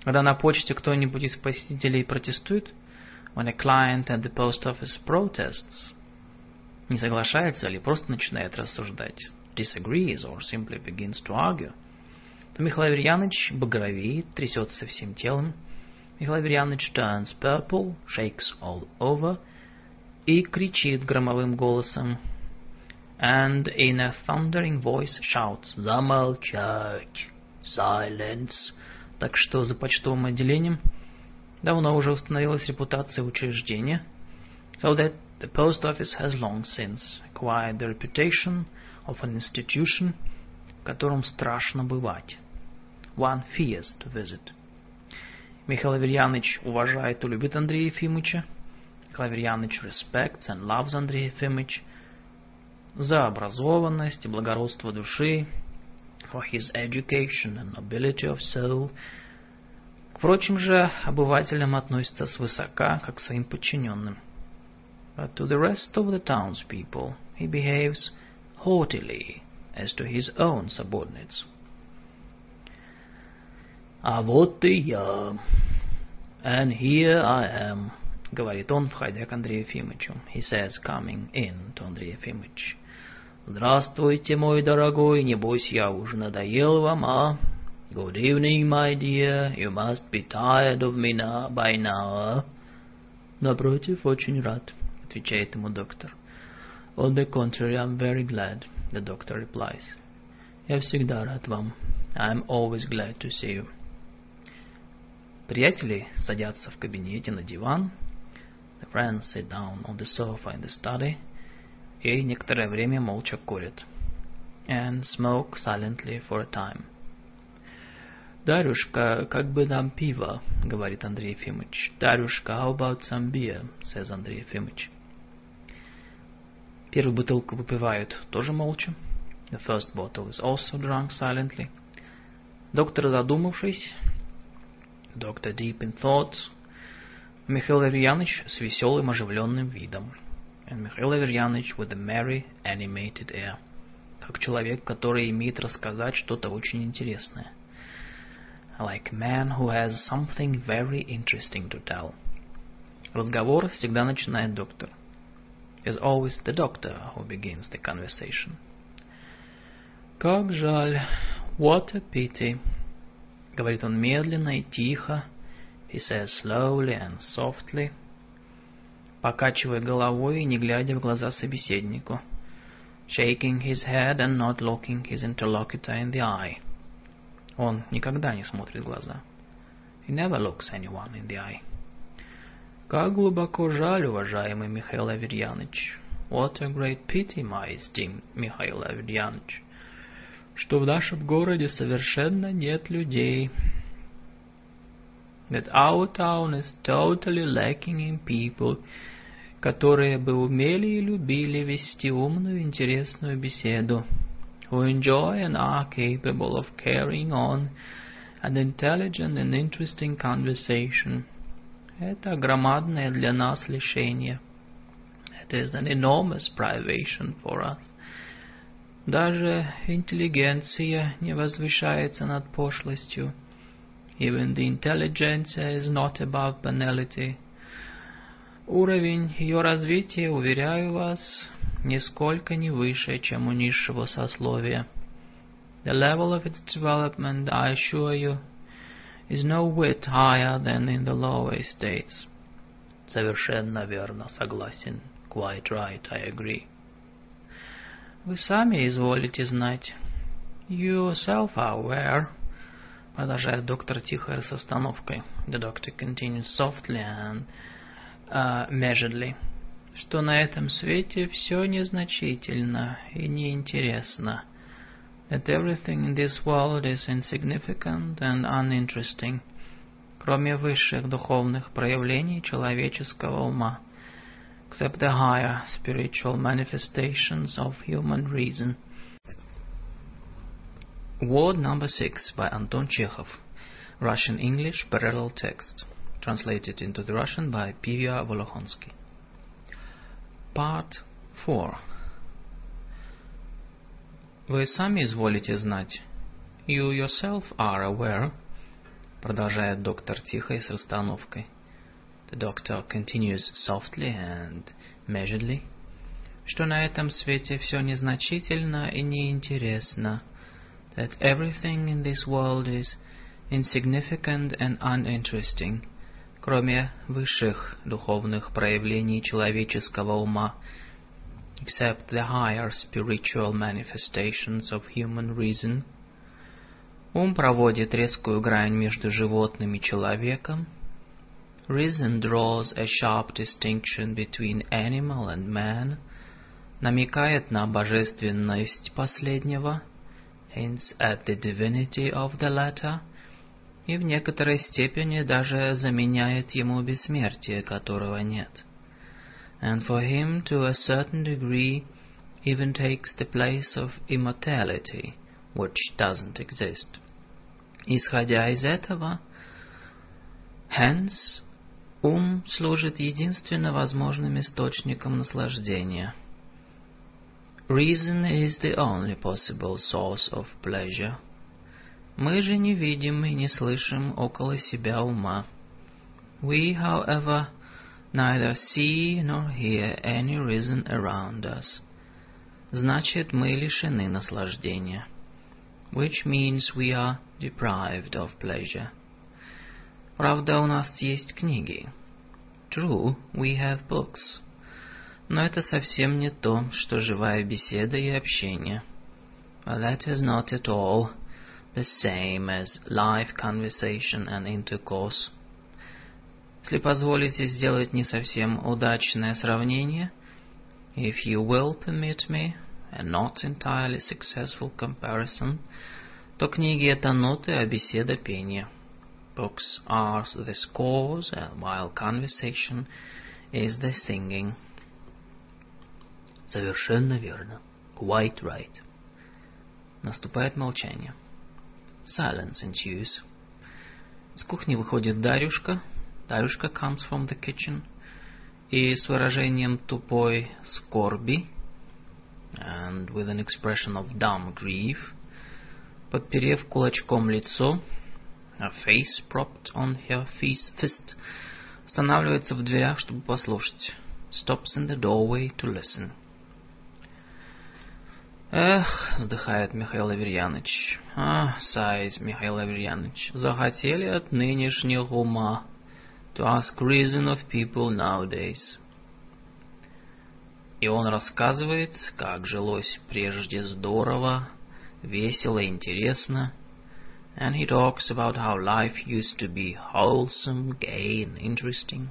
Когда на почте кто-нибудь из посетителей протестует, when a client at the post office protests, не соглашается или просто начинает рассуждать, disagrees or simply begins to argue, то Михаил Аверьяныч багровеет, трясется всем телом. Михаил Аверьяныч turns purple, shakes all over и кричит громовым голосом and in a thundering voice shouts «Замолчать! Silence!» Так что за почтовым отделением давно уже установилась репутация учреждения, so that the post office has long since acquired the reputation of an institution, в котором страшно бывать. One fears to visit. Михаил Аверьяныч уважает и любит Андрея Ефимовича. Михаил Аверьяныч respects and loves Андрей Ефимович за образованность и благородство души, for his education and nobility of soul. К прочим же обывателям относится свысока, как к своим подчиненным. But to the rest of the townspeople he behaves haughtily as to his own subordinates. «А вот и я, and here I am», — говорит он, входя к Андрею Ефимовичу. He says, coming in to Андрей Ефимович. «Здравствуйте, мой дорогой, небось я уже надоел вам, а?» «Good evening, my dear, you must be tired of me now, by now, а?» «Напротив, очень рад», — отвечает ему доктор. On the contrary, I'm very glad, the doctor replies. Я всегда рад вам. I'm always glad to see you. Приятели садятся в кабинете на диван. The friends sit down on the sofa in the study. И некоторое время молча курят. And smoke silently for a time. «Дарюшка, как бы нам пиво?» — говорит Андрей Ефимович. «Дарюшка, how about some beer?» — says Андрей Ефимович. Первую бутылку выпивают тоже молча. The first bottle is also drunk silently. Доктор, задумавшись, доктор deep in thought, Михаил Аверьяныч с веселым оживленным видом. And Михаил Аверьяныч with a merry, animated air. Как человек, который имеет рассказать что-то очень интересное. Like a man who has something very interesting to tell. Разговор всегда начинает доктор is always the doctor who begins the conversation. Как жаль. What a pity. Говорит он медленно и тихо. He says slowly and softly. Покачивая головой и не глядя в глаза собеседнику. Shaking his head and not looking his interlocutor in the eye. Он никогда не смотрит в глаза. He never looks anyone in the eye. Как глубоко жаль, уважаемый Михаил Аверьяныч. What a great pity, my esteemed Михаил Аверьяныч, что в нашем городе совершенно нет людей. That our town is totally lacking in people, которые бы умели и любили вести умную интересную беседу, who enjoy and are capable of carrying on an intelligent and interesting conversation – это громадное для нас лишение. It is an enormous privation for us. Даже интеллигенция не возвышается над пошлостью. Even the intelligentsia is not above banality. Уровень ее развития, уверяю вас, нисколько не выше, чем у низшего сословия. The level of its development, I assure you, is no whit higher than in the lower states. Совершенно верно, согласен. Quite right, I agree. Вы сами изволите знать. You yourself are aware. Продолжает доктор тихо с остановкой. The doctor continues softly and uh, measuredly. Что на этом свете все незначительно и неинтересно. that everything in this world is insignificant and uninteresting, кроме высших духовных проявлений человеческого ума, except the higher spiritual manifestations of human reason. Word number six by Anton Chekhov, Russian-English parallel text, translated into the Russian by Pivya Volokhonsky. Part 4 Вы сами изволите знать. You yourself are aware, продолжает доктор тихо и с расстановкой. The doctor continues softly and measuredly, что на этом свете все незначительно и неинтересно, that everything in this world is insignificant and uninteresting, кроме высших духовных проявлений человеческого ума – except the higher spiritual manifestations of human reason. Ум проводит резкую грань между животным и человеком. Reason draws a sharp distinction between animal and man, намекает на божественность последнего, hints at the divinity of the latter, и в некоторой степени даже заменяет ему бессмертие, которого нет and for him to a certain degree even takes the place of immortality, which doesn't exist. Исходя из этого, hence, ум служит единственно возможным источником наслаждения. Reason is the only possible source of pleasure. Мы же не видим и не слышим около себя ума. We, however, neither see nor hear any reason around us. Значит, мы лишены наслаждения. Which means we are deprived of pleasure. Правда, у нас есть книги. True, we have books. Но это совсем не то, что живая беседа и общение. But that is not at all the same as live conversation and intercourse. Если позволите сделать не совсем удачное сравнение, if you will permit me a not entirely successful comparison, то книги — это ноты, а беседа — пение. Books are the scores, while conversation is the singing. Совершенно верно. Quite right. Наступает молчание. Silence ensues. С кухни выходит Дарюшка, Дарюшка comes from the kitchen и с выражением тупой скорби and with an expression of dumb grief, подперев кулачком лицо, a face propped on her fist, останавливается в дверях, чтобы послушать. Stops in the doorway to listen. Эх, вздыхает Михаил Аверьяныч. А, sighs Михаил Аверьяныч. Захотели от нынешних ума. To ask reason of people nowadays. И он рассказывает, как жилось прежде здорово, весело, интересно. And he talks about how life used to be wholesome, gay and interesting.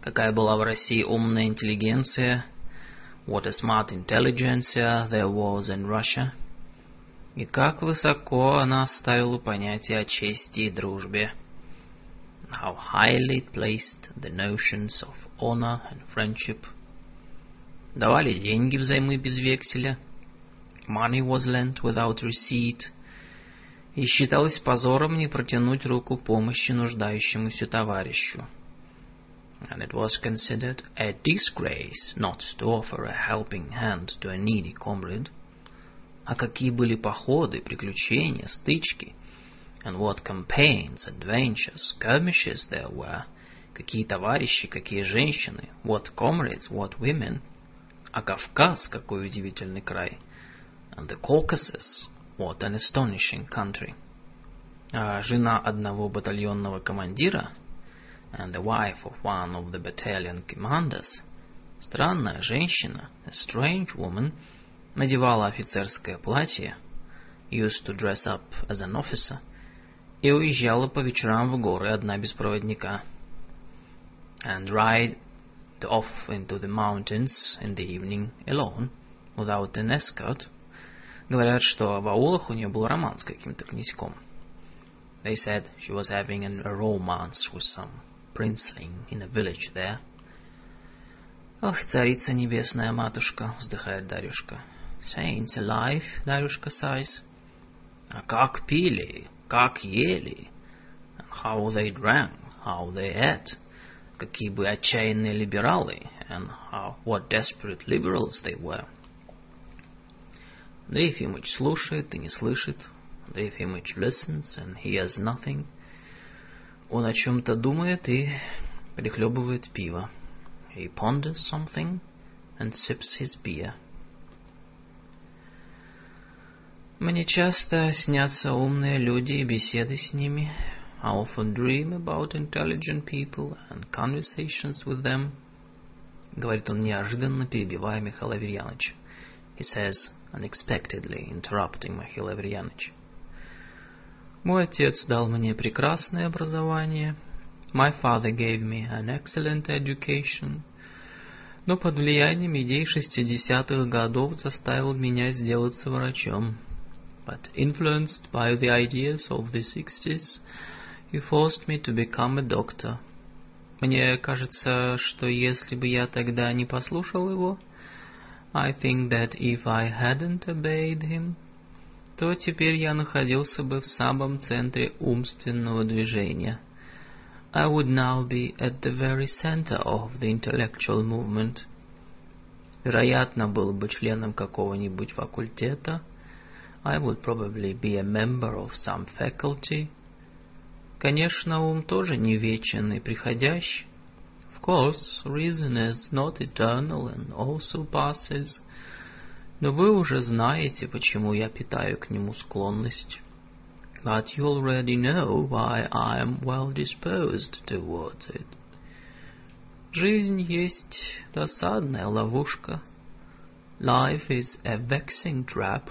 Какая была в России умная интеллигенция, what a smart intelligentsia there was in Russia, и как высоко она ставила понятие о чести и дружбе, how highly it placed the notions of honor and friendship. Давали деньги взаймы без векселя, money was lent without receipt, И считалось позором не протянуть руку помощи нуждающемуся товарищу. And it was considered a disgrace not to offer a helping hand to a needy comrade. А какие были походы, приключения, стычки, and what campaigns, adventures, skirmishes there were, какие товарищи, какие женщины, what comrades, what women, а Кавказ, какой удивительный край, and the Caucasus, what an astonishing country. А жена одного батальонного командира, and the wife of one of the battalion commanders, странная женщина, a strange woman, надевала офицерское платье, used to dress up as an officer, и уезжала по вечерам в горы одна без проводника, and ride off into the mountains in the evening alone, without an escort. Говорят, что в аулах у нее был роман с каким-то князьком. They said she was having a romance with some princeling in a village there. Ох, царица небесная матушка, вздыхает Дарюшка. Saints alive, Дарюшка sighs. А как пили, как ели. And how they drank, how they ate. Какие бы отчаянные либералы, and how, what desperate liberals they were. Андрей Ефимович слушает и не слышит. Андрей Ефимович listens and hears nothing. Он о чем-то думает и прихлебывает пиво. He ponders something and sips his beer. Мне часто снятся умные люди и беседы с ними. I often dream about intelligent people and conversations with them. Говорит он неожиданно, перебивая Михаила Аверьяновича. He says, unexpectedly interrupting Михаила Аверьяновича. Мой отец дал мне прекрасное образование. My father gave me an excellent education. Но под влиянием идей шестидесятых годов заставил меня сделаться врачом. But influenced by the ideas of the sixties, he forced me to become a doctor. Мне кажется, что если бы я тогда не послушал его, I think that if I hadn't obeyed him, то теперь я находился бы в самом центре умственного движения. I would now be at the very center of the intellectual movement. Вероятно, был бы членом какого-нибудь факультета. I would probably be a member of some faculty. Конечно, ум тоже не вечен и приходящий. Of course, reason is not eternal and also passes. Но вы уже знаете, почему я питаю к нему склонность. But you already know why I am well disposed towards it. Жизнь есть досадная ловушка. Life is a vexing trap.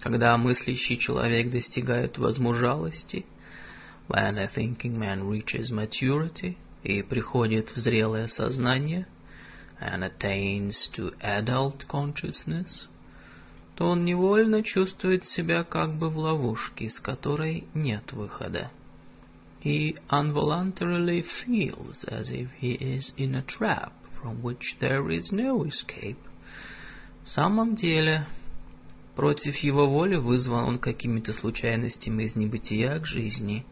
Когда мыслящий человек достигает возмужалости, when a thinking man reaches maturity и приходит в зрелое сознание – and attains to adult consciousness, то он невольно чувствует себя как бы в ловушке, из которой нет выхода. He involuntarily feels as if he is in a trap from which there is no escape. В самом деле, против его воли вызван он какими-то случайностями из небытия к жизни.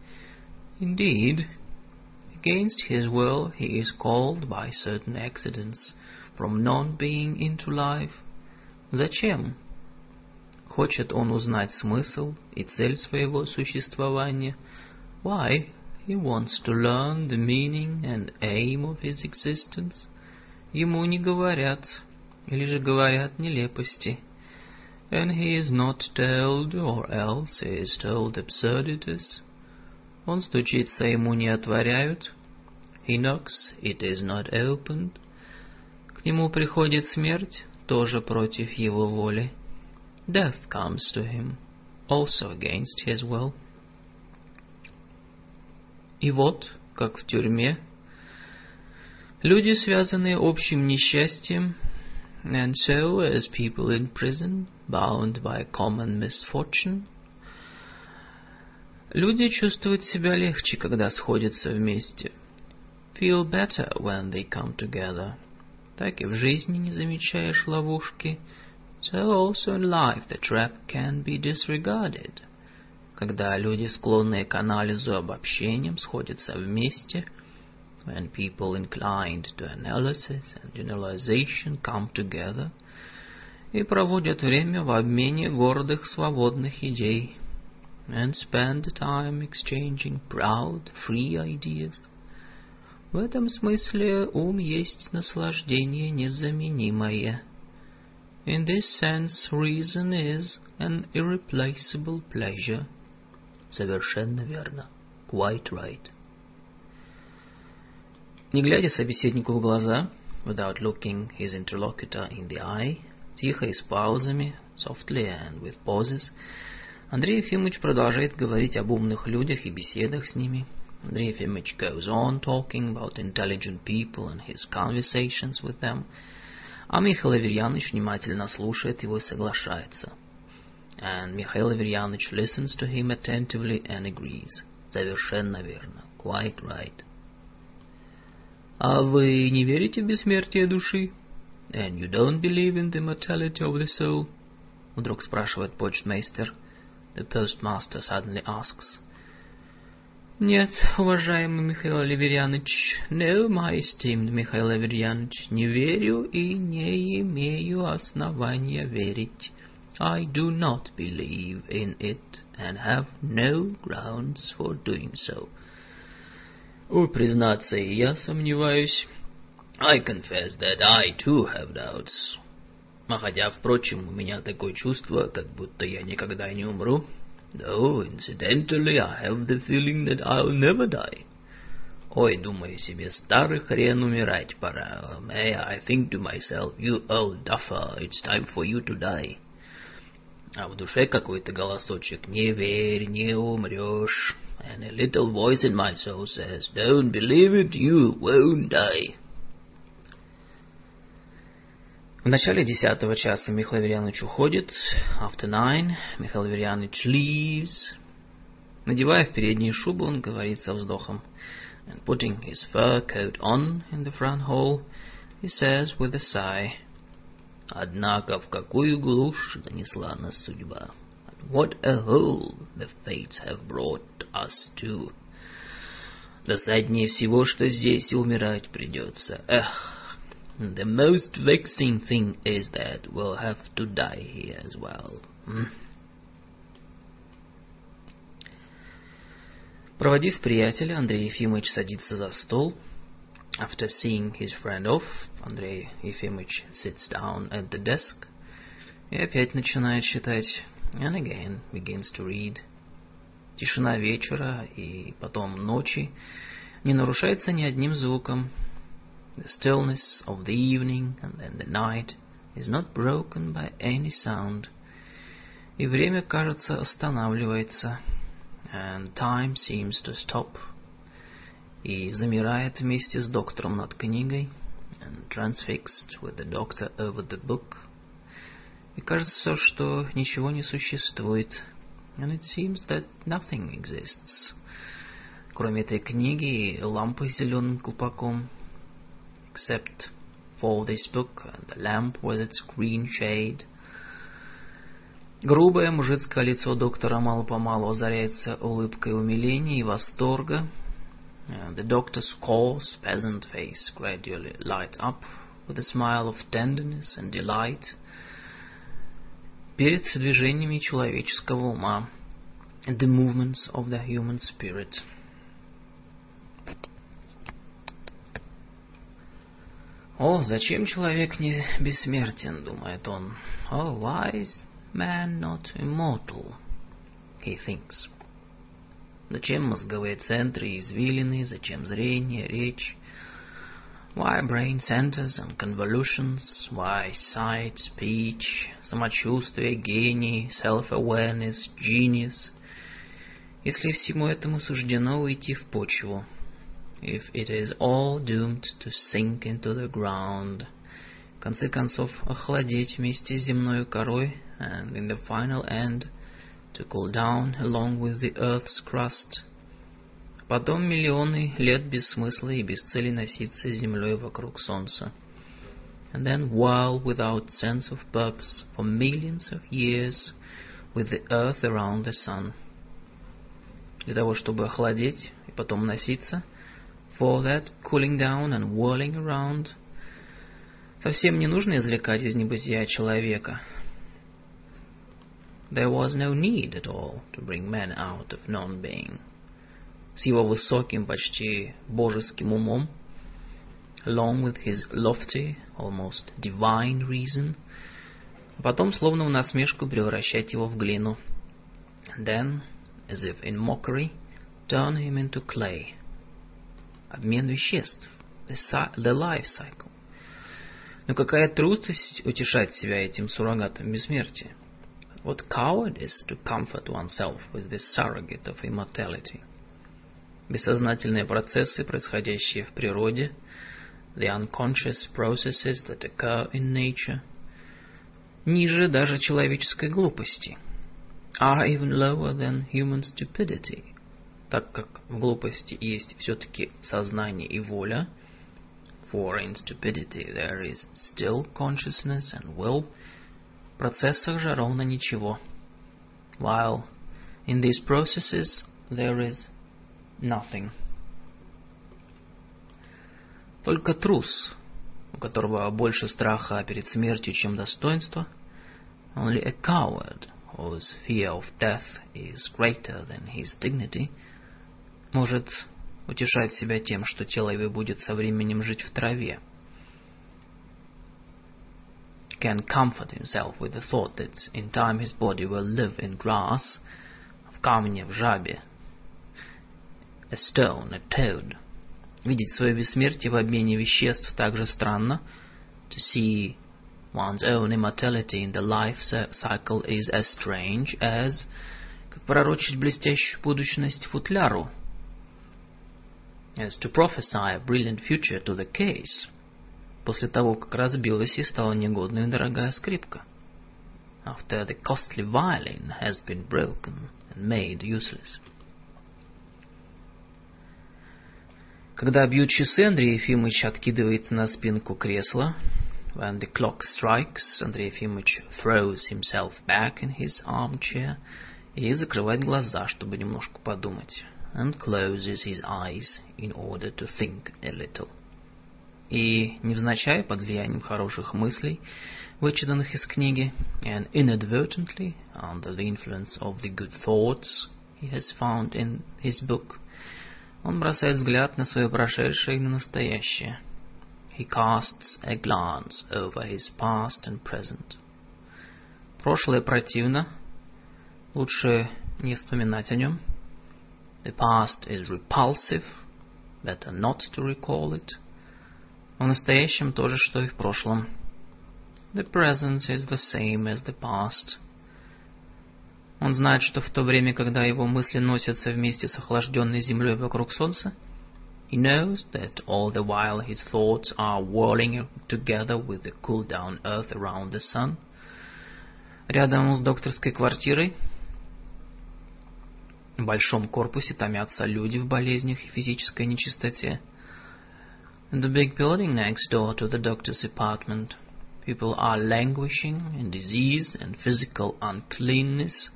Indeed, Against his will, he is called by certain accidents from non-being into life. Зачем? Хочет он узнать смысл и цель своего существования. Why? He wants to learn the meaning and aim of his existence. Ему не говорят, или же говорят нелепости. and he is not told, or else he is told absurdities. Он стучится, ему не отворяют. He knocks, it is not opened. К нему приходит смерть, тоже против его воли. Death comes to him, also against his will. И вот, как в тюрьме, люди, связанные общим несчастьем, and so as people in prison, bound by common misfortune, люди чувствуют себя легче, когда сходятся вместе, feel better when they come together. Так и в жизни не замечаешь ловушки, so also in life the trap can be disregarded. Когда люди, склонные к анализу обобщениям, сходятся вместе, when people inclined to analysis and generalization come together и проводят время в обмене гордых свободных идей, and spend time exchanging proud, free ideas. В этом смысле ум есть наслаждение незаменимое. In this sense, reason is an irreplaceable pleasure. Совершенно верно. Quite right. Не глядя собеседнику в глаза, without looking his interlocutor in the eye, тихо и с паузами, softly and with pauses, Андрей Ефимович продолжает говорить об умных людях и беседах с ними. Андрей Ефимович goes on talking about intelligent people and his conversations with them, а Михаил Аверьянович внимательно слушает его и соглашается – and Mikhail Averyanovich listens to him attentively and agrees. Совершенно верно. Quite right. А вы не верите в бессмертие души? And you don't believe in the immortality of the soul? Вдруг спрашивает почтмейстер. The postmaster suddenly asks. Нет, уважаемый Михаил Аверьянович, no, my esteemed Михаил Аверьянович, не верю и не имею основания верить. I do not believe in it and have no grounds for doing so. Ой, признаться, и я сомневаюсь. I confess that I too have doubts. А хотя, впрочем, у меня такое чувство, как будто я никогда не умру. Though, incidentally, I have the feeling that I'll never die. Ой, думаю себе, старый хрен умирать пора. May I think to myself, you old duffer, it's time for you to die. а в душе какой-то голосочек «Не верь, не умрешь». And a little voice in my soul says, Don't believe it, you won't die. В начале десятого часа Михаил Аверьянович уходит. After nine, Михаил Аверьянович leaves. Надевая в переднюю шубу, он говорит со вздохом. And putting his fur coat on in the front hall, he says with a sigh, Однако в какую глушь занесла нас судьба. What a hole the fates have brought us to. Досаднее всего, что здесь умирать придется. Эх, the most vexing thing is that we'll have to die here as well. Hmm? Проводив приятеля, Андрей Ефимович садится за стол — After seeing his friend off, Andrei Efimych sits down at the desk и опять начинает читать. And again begins to read. Тишина вечера и потом ночи не нарушается ни одним звуком. The stillness of the evening and then the night is not broken by any sound. И время, кажется, останавливается. And time seems to stop и замирает вместе с доктором над книгой, and transfixed with the doctor over the book. И кажется, что ничего не существует, and it seems that nothing exists. Кроме этой книги и лампы с зеленым колпаком, except for this book and the lamp with its green shade. Грубое мужицкое лицо доктора мало-помалу озаряется улыбкой умиления и восторга, Uh, the doctor's coarse peasant face gradually lights up with a smile of tenderness and delight перед движениями человеческого ума, the movements of the human spirit. О, зачем человек не бессмертен, думает он. Oh, why is man not immortal, he thinks. Зачем мозговые центры и извилины, зачем зрение, речь? Why brain centers and convolutions? Why sight, speech, самочувствие, гений, self-awareness, genius? Если всему этому суждено уйти в почву, if it is all doomed to sink into the ground, в конце концов охладеть вместе с земной корой, and in the final end – to cool down along with the earth's crust. Потом миллионы лет без смысла и без цели носиться землей вокруг солнца. And then whirl without sense of purpose for millions of years with the earth around the sun. Для того, чтобы охладеть и потом носиться, for that cooling down and whirling around, совсем не нужно извлекать из небытия человека — there was no need at all to bring man out of non-being. С его высоким, почти божеским умом, along with his lofty, almost divine reason, а потом, словно в насмешку, превращать его в глину. And then, as if in mockery, turn him into clay. Обмен веществ, the, life cycle. Но какая трудность утешать себя этим суррогатом бессмертия? What cowardice to comfort oneself with this surrogate of immortality. Бессознательные процессы, происходящие в природе, the unconscious processes that occur in nature, ниже даже человеческой глупости, are even lower than human stupidity, так как в глупости есть все-таки сознание и воля, for in stupidity there is still consciousness and will, процессах же ровно ничего. While in these processes there is nothing. Только трус, у которого больше страха перед смертью, чем достоинства, only a coward whose fear of death is greater than his dignity, может утешать себя тем, что тело его будет со временем жить в траве, can comfort himself with the thought that in time his body will live in grass, в камне, в жабе, a stone, a toad. Видеть свое бессмертие в обмене веществ так же странно. To see one's own immortality in the life cycle is as strange as как пророчить блестящую будущность футляру, as to prophesy a brilliant future to the case – после того, как разбилась и стала негодной дорогая скрипка. After the costly violin has been broken and made useless. Когда бьют часы, Андрей Ефимович откидывается на спинку кресла. When the clock strikes, Андрей Ефимович throws himself back in his armchair и закрывает глаза, чтобы немножко подумать. And closes his eyes in order to think a little. и невзначай под влиянием хороших мыслей, вычитанных из книги, and inadvertently, under the influence of the good thoughts he has found in his book, он бросает взгляд на свое прошедшее и на настоящее. He casts a glance over his past and present. Прошлое противно, лучше не вспоминать о нем. The past is repulsive, better not to recall it. В настоящем то же, что и в прошлом. The present is the same as the past. Он знает, что в то время, когда его мысли носятся вместе с охлажденной землей вокруг Солнца, he knows that all the while his thoughts are whirling together with the cool down earth around the sun. Рядом с докторской квартирой в большом корпусе томятся люди в болезнях и физической нечистоте. In the big building next door to the doctor's apartment, people are languishing in disease and physical uncleanness.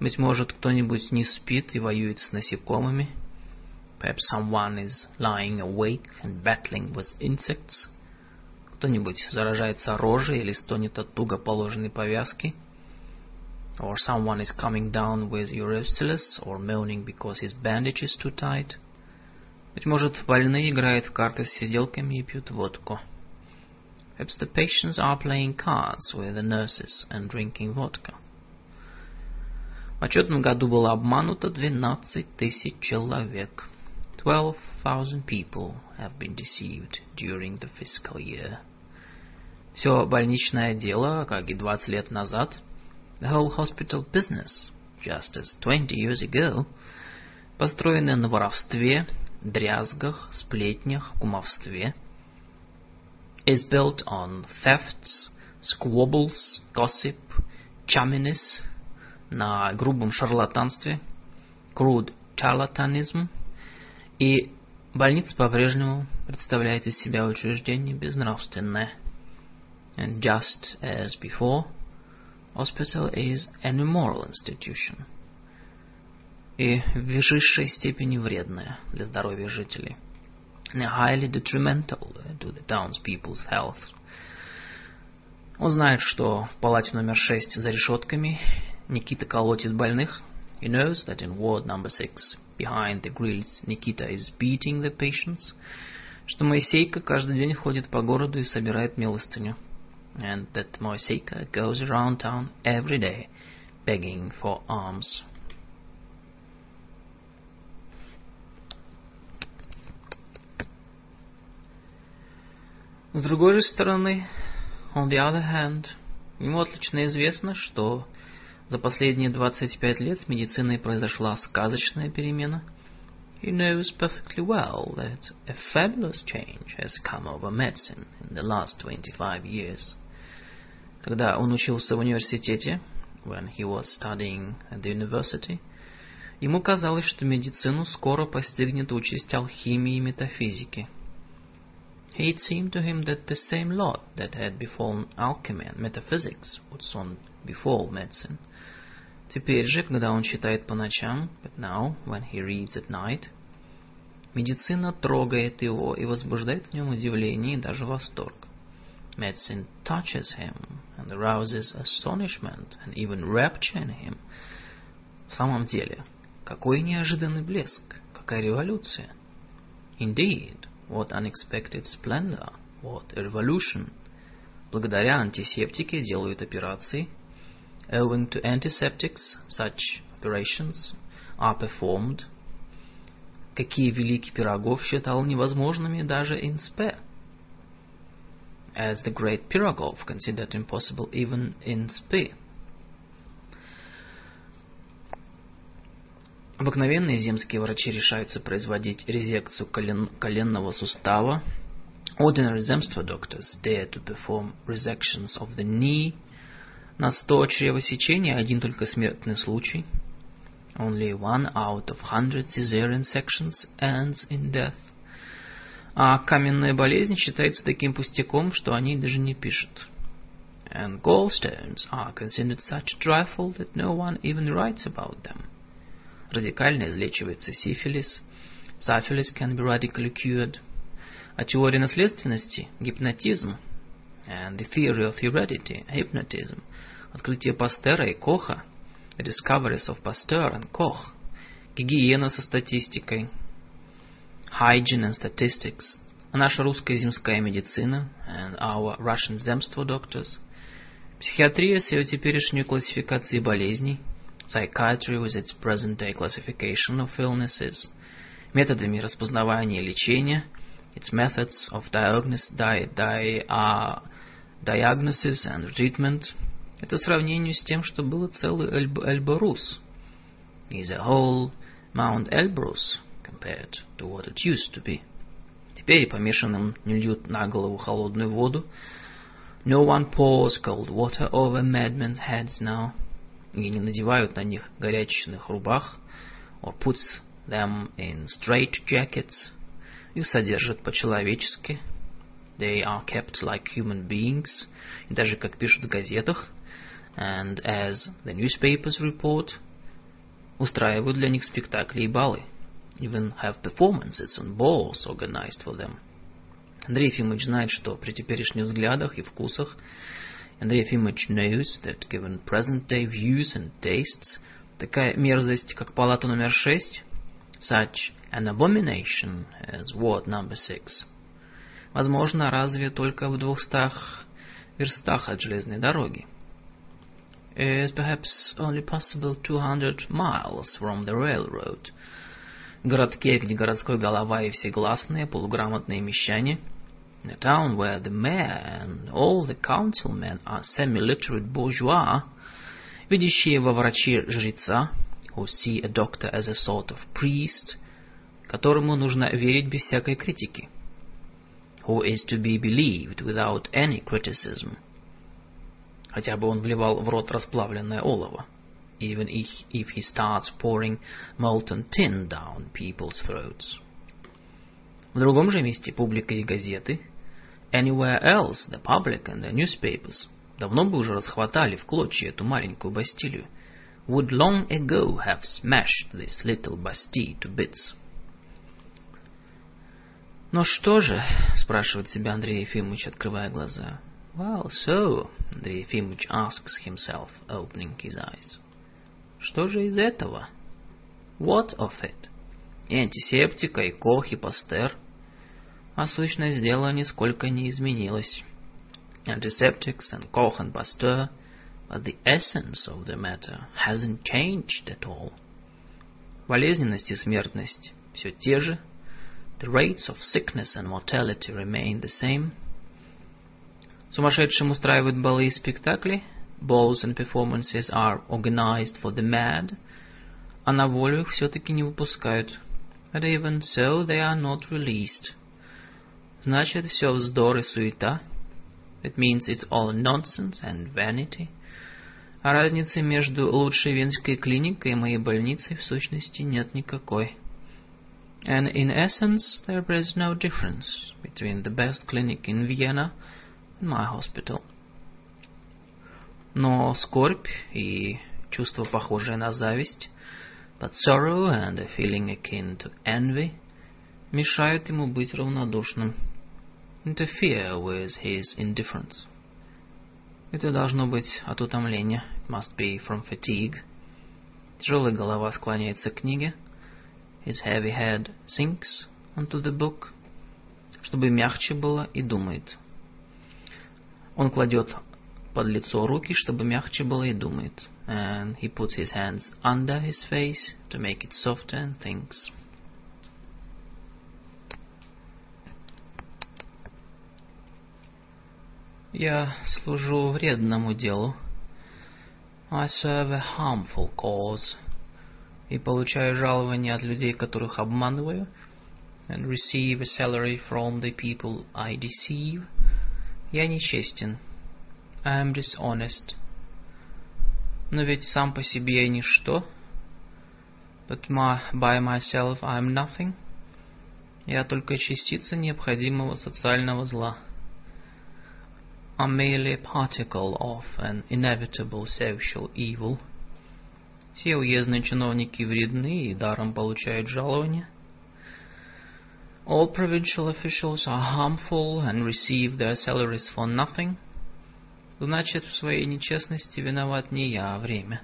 Быть может, кто-нибудь не спит и воюет с насекомыми. Perhaps someone is lying awake and battling with insects. Кто-нибудь заражается рожей или стонет от туго положенной повязки. Or someone is coming down with urostilus or moaning because his bandage is too tight. Быть может, больные играют в карты с сиделками и пьют водку. Perhaps the patients are playing cards with the nurses and drinking vodka. В отчетном году было обмануто 12 тысяч человек. 12,000 people have been deceived during the fiscal year. Все больничное дело, как и 20 лет назад, the whole hospital business, just as 20 years ago, построено на воровстве, дрязгах, сплетнях, кумовстве, is built on thefts, squabbles, gossip, chumminess, на грубом шарлатанстве, crude charlatanism, и больница по-прежнему представляет из себя учреждение безнравственное. And just as before, hospital is an immoral institution. И в высшей степени вредное для здоровья жителей. And highly detrimental to the townspeople's health. Он знает, что в палате номер шесть за решетками Никита колотит больных. He knows that in ward number six, behind the grills, Nikita is beating the patients. Что Моисейка каждый день ходит по городу и собирает милостыню. And that Moiseika goes around town every day begging for alms. С другой же стороны, on the other hand, ему отлично известно, что За последние 25 лет с медициной произошла сказочная перемена. He knows perfectly well that a fabulous change has come over medicine in the last 25 years. Когда он учился в университете, when he was studying at the university, ему казалось, что медицину скоро постигнет участь алхимии и метафизики. It seemed to him that the same lot that had befallen alchemy and metaphysics would soon befall medicine. Теперь же, когда он читает по ночам, but now, when he reads at night, медицина трогает его и возбуждает в нем удивление и даже восторг. Medicine touches him and arouses astonishment and even rapture in him. В самом деле, какой неожиданный блеск, какая революция. Indeed, what unexpected splendor, what a revolution. Благодаря антисептике делают операции – owing to antiseptics, such operations are performed. Какие великий Пирогов считал невозможными даже spare. As the great Pirogov considered impossible even in spare. Обыкновенные земские врачи решаются производить резекцию колен, коленного сустава. Ordinary земства doctors dare to perform resections of the knee, На 100 чревосечений один только смертный случай. Only one out of hundred cesarean sections ends in death. А каменная болезнь считается таким пустяком, что они даже не пишут. And gallstones are considered such a trifle that no one even writes about them. Радикально излечивается сифилис. Syphilis can be radically cured. А теория наследственности – гипнотизм – and the theory of heredity, hypnotism, открытие Пастера и Коха, the discoveries of Pasteur and Koch, гигиена со статистикой, hygiene and statistics, наша русская земская медицина, and our Russian земство doctors, психиатрия с ее теперешней классификацией болезней, psychiatry with its present-day classification of illnesses, методами распознавания и лечения – its methods of diagnosis, di, di, uh, diagnosis and treatment, это сравнению с тем, что было целый Эльб, Эльбрус, is a whole Mount Elbrus compared to what it used to be. Теперь помешанным не льют на голову холодную воду. No one pours cold water over madmen's heads now. И не надевают на них горячечных рубах. Or puts them in straight jackets. Их содержат по-человечески. They are kept like human beings. И даже, как пишут в газетах, and as the newspapers report, устраивают для них спектакли и балы. Even have performances and balls organized for them. Андрей Ефимович знает, что при теперешних взглядах и вкусах Андрей Ефимович knows that given present-day views and tastes, такая мерзость, как палата номер шесть, such an abomination as ward number six. возможно, разве только в двухстах верстах от железной дороги. Is perhaps only possible 200 miles from the railroad. Городке, где городской голова и все гласные, полуграмотные мещане. In a town where the mayor and all the councilmen are semi-literate bourgeois, видящие во враче жреца, who see a doctor as a sort of priest, которому нужно верить без всякой критики, who is to be believed without any criticism, хотя бы он вливал в рот расплавленное олово, even if, if he starts pouring molten tin down people's throats. В другом же месте публика и газеты, anywhere else the public and the newspapers – давно бы уже расхватали в клочья эту маленькую Бастилию. Would long ago have smashed this little Bastille to bits. «Но что же?» — спрашивает себя Андрей Ефимович, открывая глаза. «Well, so», — Андрей Ефимович asks himself, opening his eyes. «Что же из этого?» «What of it?» И антисептика, и Кох, и Пастер. А сущность дела нисколько не изменилась antiseptics and Koch and Pasteur, but the essence of the matter hasn't changed at all. Болезненность и смертность все те же. The rates of sickness and mortality remain the same. Сумасшедшим устраивают балы и спектакли. Balls and performances are organized for the mad. А на волю их все-таки не выпускают. But even so they are not released. Значит, все вздор и суета. It means it's all nonsense and vanity. А разницы между лучшей венской клиникой и моей больницей в сущности нет никакой. And in essence, there is no difference between the best clinic in Vienna and my hospital. Но скорбь и чувство, похожее на зависть, but sorrow and a feeling akin to envy, мешают ему быть равнодушным interfere with his indifference. Это должно быть от утомления. It must be from fatigue. Тяжелая голова склоняется к книге. His heavy head sinks onto the book. Чтобы мягче было и думает. Он кладет под лицо руки, чтобы мягче было и думает. And he puts his hands under his face to make it softer and thinks. Я служу вредному делу. I serve a harmful cause. И получаю жалование от людей, которых обманываю. And receive a salary from the people I deceive. Я нечестен. I am dishonest. Но ведь сам по себе я ничто. But my, by myself I am nothing. Я только частица необходимого социального зла are merely a particle of an inevitable social evil. Все уездные чиновники вредны и даром получают жалования. All provincial officials are harmful and receive their salaries for nothing. Значит, в своей нечестности виноват не я, а время.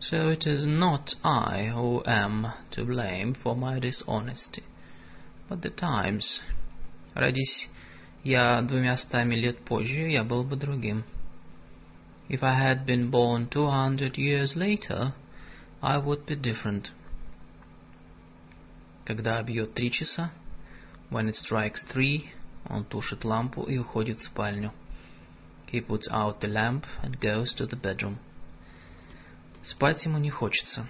So it is not I who am to blame for my dishonesty, but the times. Родись я двумястами лет позже, я был бы другим. If I had been born two hundred years later, I would be different. Когда бьет три часа, when it strikes three, он тушит лампу и уходит в спальню. He puts out the lamp and goes to the bedroom. Спать ему не хочется.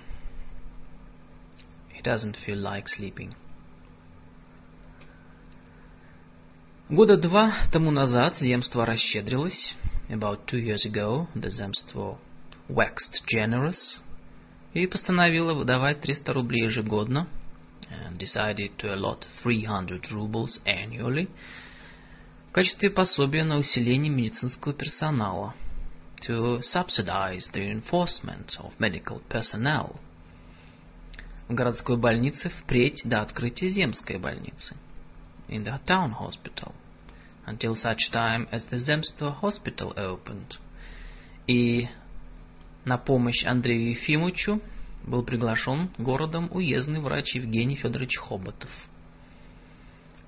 He doesn't feel like sleeping. Года два тому назад земство расщедрилось. About two years ago, the земство waxed generous. И постановило выдавать 300 рублей ежегодно. And decided to allot 300 rubles annually. Качестве пособия на усиление медицинского персонала. To subsidize the reinforcement of medical personnel. В городской больнице впредь до открытия земской больницы. In the town hospital until such time as the Zemstvo hospital opened. И на помощь Андрею Ефимовичу был приглашен городом уездный врач Евгений Федорович Хоботов.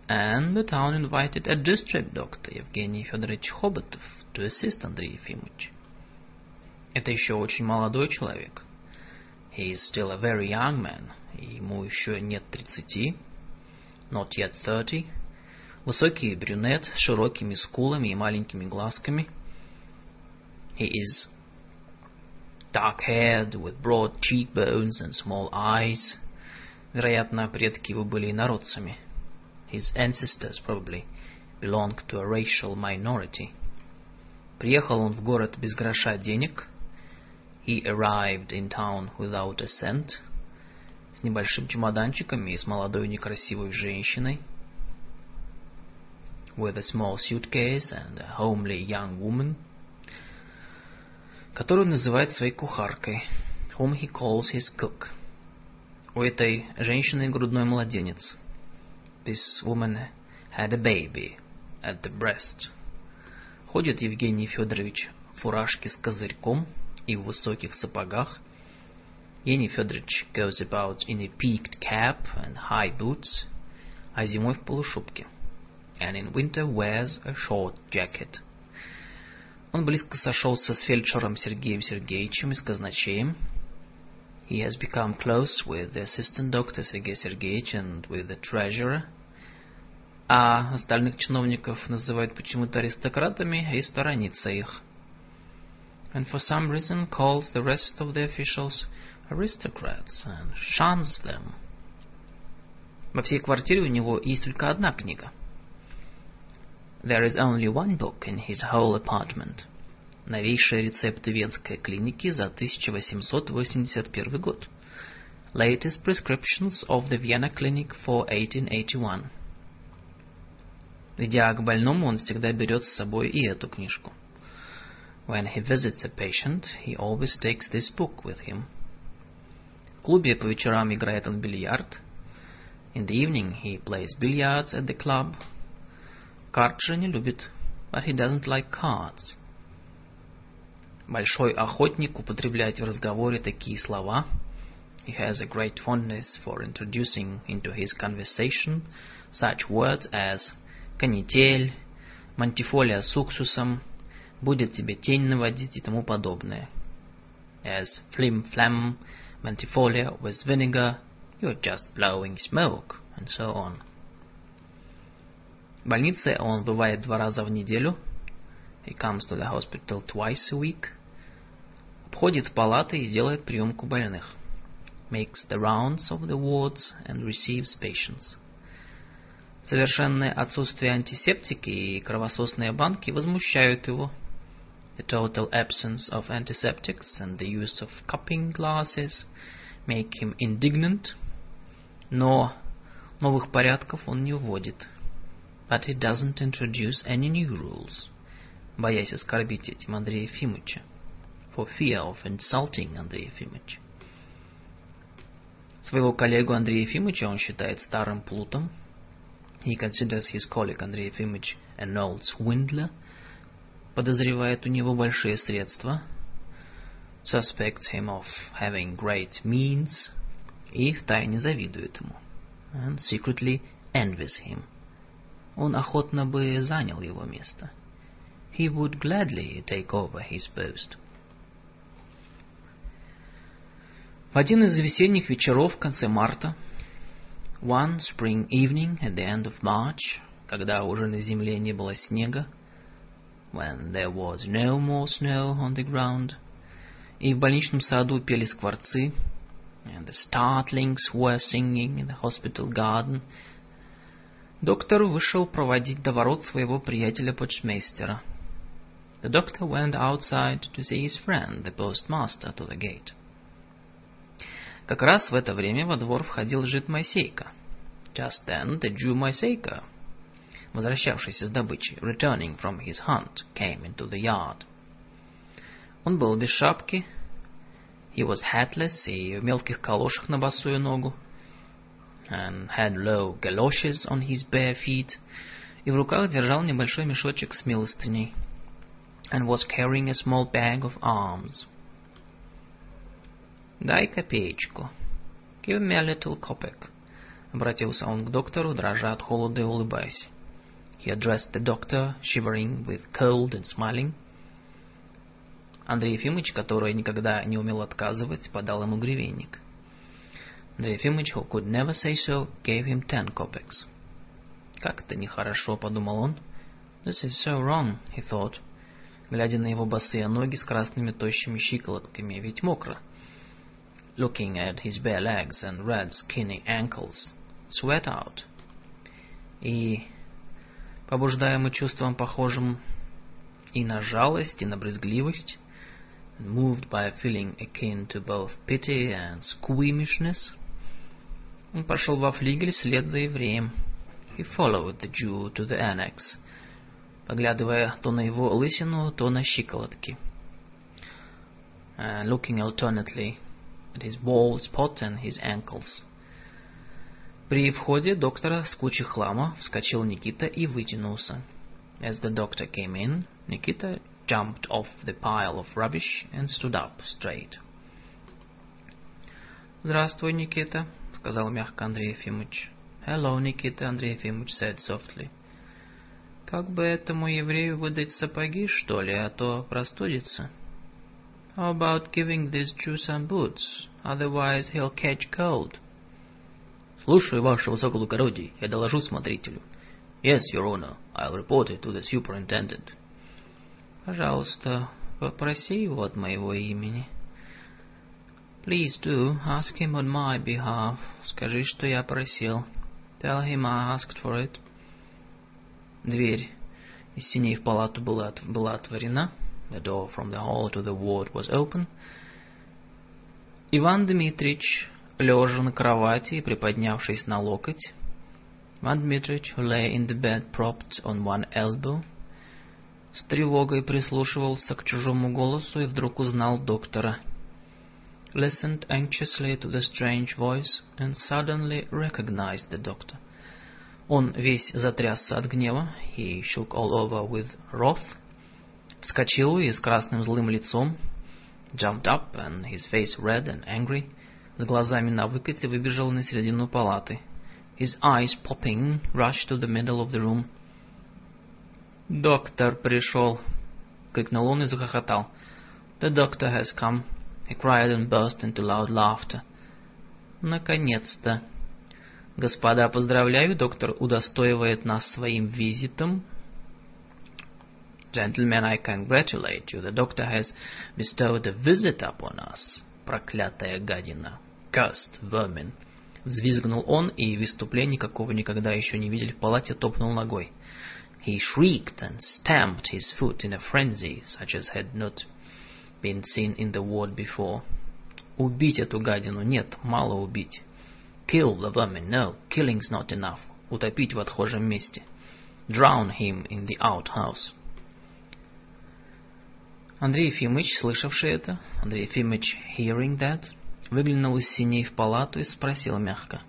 And the town invited a district doctor, Евгений Федорович Хоботов, to assist Андрей Ефимович. Это еще очень молодой человек. He is still a very young man. Ему еще нет тридцати. Not yet thirty. Высокий брюнет с широкими скулами и маленькими глазками. He is dark-haired, with broad cheekbones and small eyes. Вероятно, предки его были инородцами. His ancestors probably belonged to a racial minority. Приехал он в город без гроша денег. He arrived in town without a cent. С небольшим чемоданчиком и с молодой некрасивой женщиной. With a small suitcase and a homely young woman. Которую называет своей кухаркой. Whom he calls his cook. У этой женщины грудной младенец. This woman had a baby at the breast. Ходит Евгений Федорович в фуражке с козырьком и в высоких сапогах. Евгений Федорович goes about in a peaked cap and high boots, а зимой в полушубке. And in winter wears a short jacket. Он близко сошелся с фельдшером Сергеем Сергеевичем и с казначеем. He has become close with the assistant doctor Sergei Sergeyevich and with the treasurer. А остальных чиновников называют почему-то аристократами и сторонится их. And for some reason calls the rest of the officials aristocrats and shuns them. Во всей квартире у него есть только одна книга. There is only one book in his whole apartment. Новейшие рецепты Венской клиники за 1881 год. Latest prescriptions of the Vienna Clinic for 1881. Идя к больному, он всегда берет с собой и эту книжку. When he visits a patient, he always takes this book with him. В клубе по вечерам играет он бильярд. In the evening he plays billiards at the club. Карт же не любит, but he doesn't like cards. Большой охотник употребляет в разговоре такие слова. He has a great fondness for introducing into his conversation such words as канитель, мантифолия с уксусом, будет тебе тень наводить и тому подобное. As flim-flam, mantifolia with vinegar, you're just blowing smoke, and so on. В больнице он бывает два раза в неделю. He comes to the hospital twice a week. Обходит палаты и делает приемку больных. Makes the rounds of the wards and receives patients. Совершенное отсутствие антисептики и кровососные банки возмущают его. The total absence of antiseptics and the use of cupping glasses make him indignant. Но новых порядков он не вводит. But he doesn't introduce any new rules, Боясь оскорбить этим Андрея Ефимовича. For fear of insulting Андрея Ефимовича. Своего коллегу Андрея Ефимовича он считает старым плутом, He considers his colleague Andrei Efimовich an old swindler, подозревает у него большие средства, suspects him of having great means, и втайне завидует ему, and secretly envies him. Он охотно бы занял его место. He would gladly take over his post. В один из весенних вечеров в конце марта One spring evening at the end of March, когда уже на земле не было снега, when there was no more snow on the ground, и в больничном саду пели скворцы, and the startlings were singing in the hospital garden, доктор вышел проводить до ворот своего приятеля-почтмейстера. The doctor went outside to see his friend, the postmaster, to the gate. Как раз в это время во двор входил жид Моисейка. Just then the Jew Moiseica, возвращавшийся с добычи, returning from his hunt, came into the yard. Он был без шапки, he was hatless и в мелких калошах на босую ногу, and had low galoshes on his bare feet, и в руках держал небольшой мешочек с милостыней, and was carrying a small bag of alms. «Дай копеечку. Give me a little kopeck», Обратился он к доктору, дрожа от холода и улыбаясь. He addressed the doctor, shivering with cold and smiling. Андрей Ефимович, который никогда не умел отказывать, подал ему гривенник. Андрей Ефимович, who could never say so, gave him ten kopecks. Как это нехорошо, подумал он. This is so wrong, he thought, Глядя на его босые ноги с красными тощими щиколотками, ведь мокро. Looking at his bare legs and red skinny ankles, sweat out. И, побуждаемый чувством похожим и на жалость, и на брезгливость, moved by a feeling akin to both pity and squeamishness, он пошел во флигель вслед за евреем. He followed the Jew to the annex, поглядывая то на его лысину, то на щиколотки. Uh, looking alternately at his bald spot and his ankles. При входе доктора с кучи хлама вскочил Никита и вытянулся. As the doctor came in, Nikita jumped off the pile of rubbish and stood up straight. «Здравствуй, Никита», — сказал мягко Андрей Ефимович. Hello, Nikita, Андрей Ефимович said softly. Как бы этому еврею выдать сапоги, что ли, а то простудится? How about giving this Jew some boots? Otherwise he'll catch cold. Слушаю, ваше высокоблагородие, я доложу смотрителю. Yes, your honor, I'll report it to the superintendent. Пожалуйста, попроси его от моего имени. Please do, ask him on my behalf. Скажи, что я просил. Tell him I asked for it. Дверь из синей в палату была, была отворена. The door from the hall to the ward was open. Иван Дмитрич, лежа на кровати и приподнявшись на локоть, Иван Дмитрич, who lay in the bed propped on one elbow, с тревогой прислушивался к чужому голосу и вдруг узнал доктора — listened anxiously to the strange voice and suddenly recognized the doctor. Он весь затрясся от гнева, he shook all over with wrath, вскочил и с красным злым лицом, jumped up and his face red and angry, с глазами на выкате выбежал на середину палаты. His eyes popping, rushed to the middle of the room. «Доктор пришел!» — крикнул он и захохотал. «The doctor has come!» He cried and burst into loud laughter. Наконец-то. Господа, поздравляю, доктор удостоивает нас своим визитом. Gentlemen, I congratulate you. The doctor has bestowed a visit upon us. Проклятая гадина. Cursed vermin. Взвизгнул он, и в выступлении, какого никогда еще не видели в палате, топнул ногой. He shrieked and stamped his foot in a frenzy, such as had not been seen in the ward before. Убить эту гадину. Нет, мало убить. Kill the vermin. No, killing's not enough. Утопить в отхожем месте. Drown him in the outhouse. Андрей Ефимович, слышавший это, Андрей Ефимович, hearing that, выглянул из синей в палату и спросил мягко.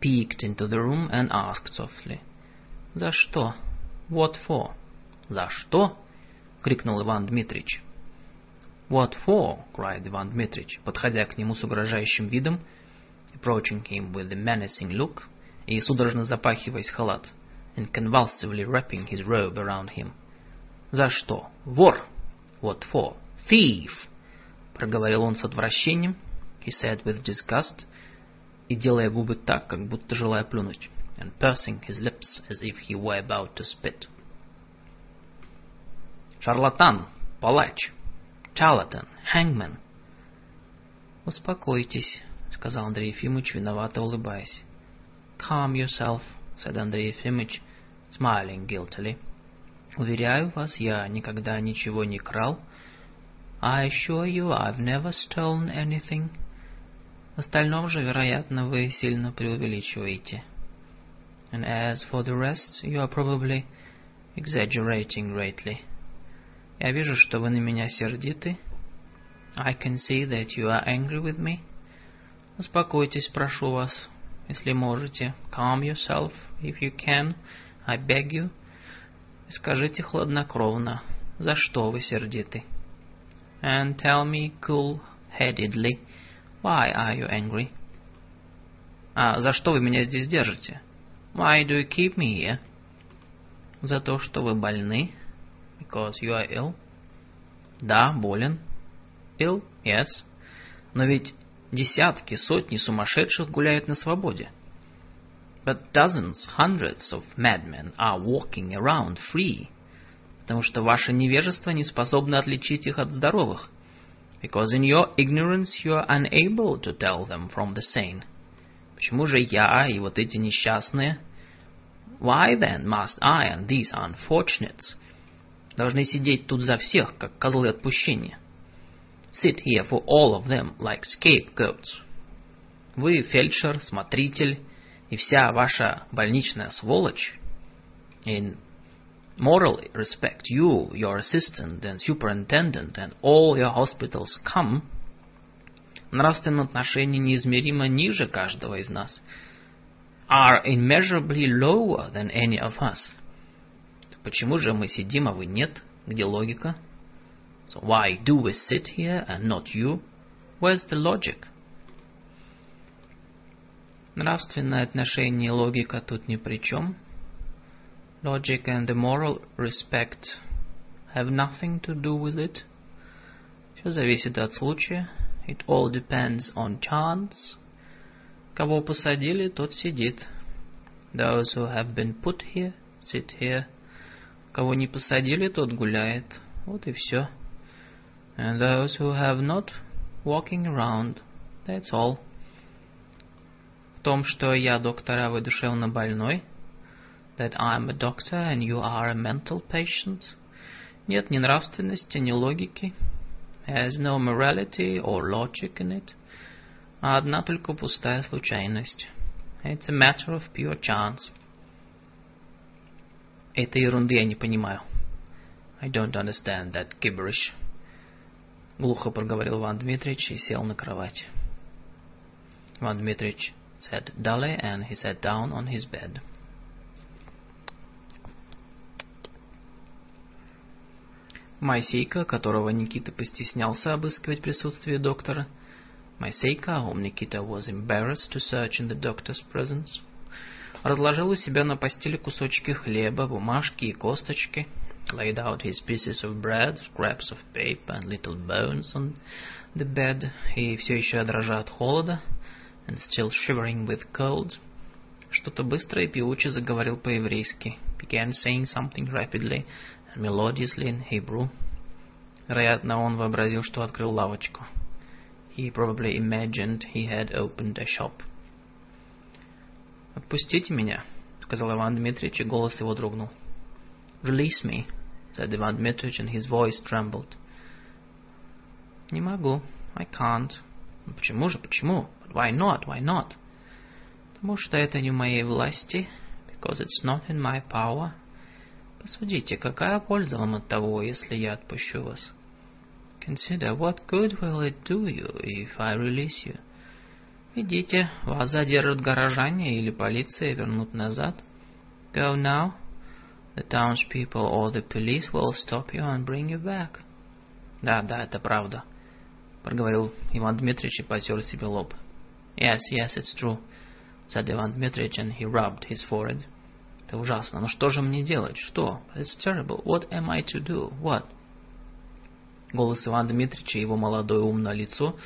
Peeked into the room and asked softly. «За что? What for?» «За что?» — крикнул Иван Дмитрич. «What for?» — cried Ivan Dmitrich, подходя к нему с угрожающим видом, approaching him with a menacing look, и судорожно запахиваясь халат, and convulsively wrapping his robe around him. «За что? Вор!» «What for?» «Thief!» — проговорил он с отвращением, he said with disgust, и делая губы так, как будто желая плюнуть, and pursing his lips as if he were about to spit. «Шарлатан! Палач!» Charlatan, hangman. Успокойтесь, сказал Андрей Ефимович, виновато улыбаясь. Calm yourself, said Андрей Ефимович, smiling guiltily. Уверяю вас, я никогда ничего не крал. I assure you I've never stolen anything. В остальном же, вероятно, вы сильно преувеличиваете. And as for the rest, you are probably exaggerating greatly. Я вижу, что вы на меня сердиты. I can see that you are angry with me. Успокойтесь, прошу вас, если можете. Calm yourself, if you can. I beg you. Скажите хладнокровно, за что вы сердиты. And tell me cool-headedly, why are you angry? А за что вы меня здесь держите? Why do you keep me here? За то, что вы больны. Because you are ill. Да, болен. Ill, yes. Но ведь десятки, сотни сумасшедших гуляют на свободе. But dozens, hundreds of madmen are walking around free. Потому что ваше невежество не способно отличить их от здоровых. Because in your ignorance you are unable to tell them from the sane. Почему же я и вот эти несчастные? Why then must I and these unfortunates должны сидеть тут за всех, как козлы отпущения? Sit here for all of them like scapegoats. Вы фельдшер, смотритель и вся ваша больничная сволочь. In moral respect, you, your assistant and superintendent and all your hospitals come – нравственном отношении неизмеримо ниже каждого из нас, are immeasurably lower than any of us. Почему же мы сидим, а вы нет? Где логика? So why do we sit here and not you? Where's the logic? Нравственное отношение и логика тут ни при чем. Logic and the moral respect have nothing to do with it. Все зависит от случая. It all depends on chance. Кого посадили, тот сидит. Those who have been put here, sit here. Кого не посадили, тот гуляет. Вот и все. And those who have not, walking around. That's all. В том, что я доктор, а вы душевно больной. That I'm a doctor and you are a mental patient. Нет ни нравственности, ни логики has no morality or logic in it, а одна только пустая случайность. It's a matter of pure chance. Этой ерунды я не понимаю. I don't understand that gibberish. Глухо проговорил Иван Дмитриевич и сел на кровать. Иван Дмитриевич said dully and he sat down on his bed. Майсейка, которого Никита постеснялся обыскивать присутствие доктора, Майсейка, whom Nikita was embarrassed to search in the doctor's presence, разложил у себя на постели кусочки хлеба, бумажки и косточки, laid out his pieces of bread, scraps of paper and little bones on the bed, и все еще дрожа от холода, and still shivering with cold, что-то быстро и певуче заговорил по-еврейски, began saying something rapidly melodiously in Hebrew. Вероятно, он вообразил, что открыл лавочку. He probably imagined he had opened a shop. «Отпустите меня», — сказал Иван Дмитриевич, и голос его дрогнул. «Release me», — said Иван Дмитриевич, and his voice trembled. «Не могу. I can't». «Ну почему же, почему? But why not, why not?» «Потому что это не в моей власти, because it's not in my power». Посудите, какая польза вам от того, если я отпущу вас? Consider what good will it do you if I release you? Идите, вас задержат горожане или полиция и вернут назад. Go now. The townspeople or the police will stop you and bring you back. Да, да, это правда, проговорил Иван Дмитриевич и потер себе лоб. Yes, yes, it's true, said Иван Дмитриевич, and he rubbed his forehead. Это ужасно. Но что же мне делать? Что? It's terrible. What am I to do? What? Голос Ивана Дмитриевича и его молодое умное лицо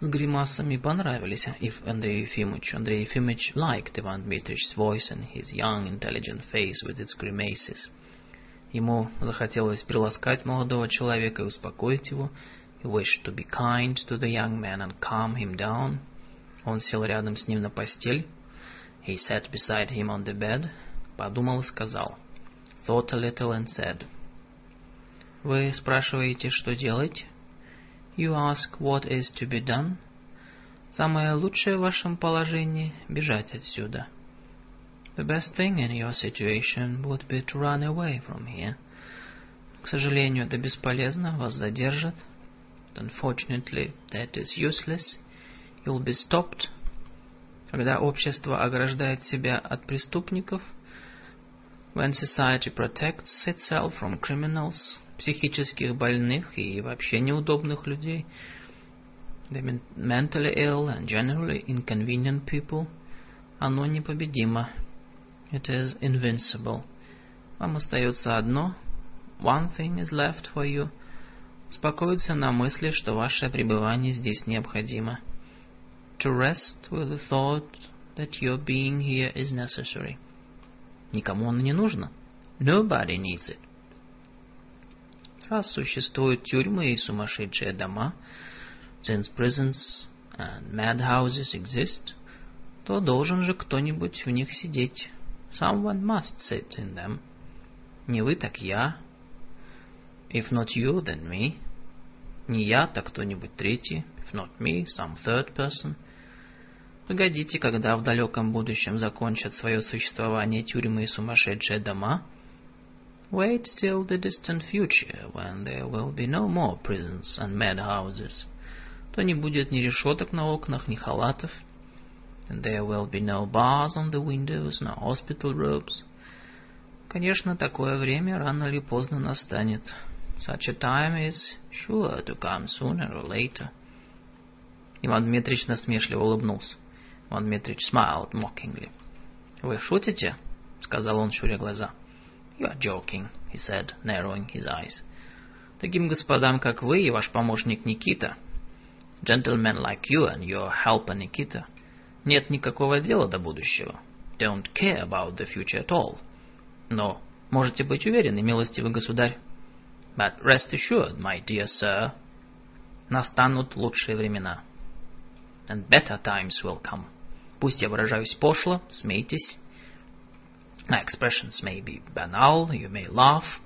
с гримасами понравились if Андрей Ефимович. Андрей Ефимович liked Иван Дмитриевич's voice and his young intelligent face with its grimaces. Ему захотелось приласкать молодого человека и успокоить его. He wished to be kind to the young man and calm him down. Он сел рядом с ним на постель. He sat beside him on the bed подумал и сказал. Thought a little and said. Вы спрашиваете, что делать? You ask what is to be done? Самое лучшее в вашем положении — бежать отсюда. The best thing in your situation would be to run away from here. К сожалению, это бесполезно, вас задержат. Unfortunately, that is useless. You'll be stopped. Когда общество ограждает себя от преступников — when society protects itself from criminals, психических больных и вообще неудобных людей, the mentally ill and generally inconvenient people, Оно непобедимо. It is invincible. Вам остается одно. One thing is left for you. Успокоиться на мысли, что ваше пребывание здесь необходимо. To rest with the thought that your being here is necessary. Никому оно не нужно. Nobody needs it. Раз существуют тюрьмы и сумасшедшие дома, since prisons and madhouses exist, то должен же кто-нибудь в них сидеть. Someone must sit in them. Не вы, так я. If not you, then me. Не я, так кто-нибудь третий. If not me, some third person. Погодите, когда в далеком будущем закончат свое существование тюрьмы и сумасшедшие дома. Wait till the distant future, when there will be no more prisons and madhouses. То не будет ни решеток на окнах, ни халатов. And there will be no bars on the windows, no hospital robes. Конечно, такое время рано или поздно настанет. Such a time is sure to come sooner or later. Иван Дмитрич насмешливо улыбнулся. Иван Дмитрич smiled mockingly. «Вы шутите?» — сказал он, щуря глаза. «You are joking», he said, narrowing his eyes. «Таким господам, как вы и ваш помощник Никита, gentlemen like you and your helper Nikita, нет никакого дела до будущего. Don't care about the future at all. Но можете быть уверены, милостивый государь. But rest assured, my dear sir, настанут лучшие времена. And better times will come. Пусть я выражаюсь пошло, смейтесь. My expressions may be banal, you may laugh.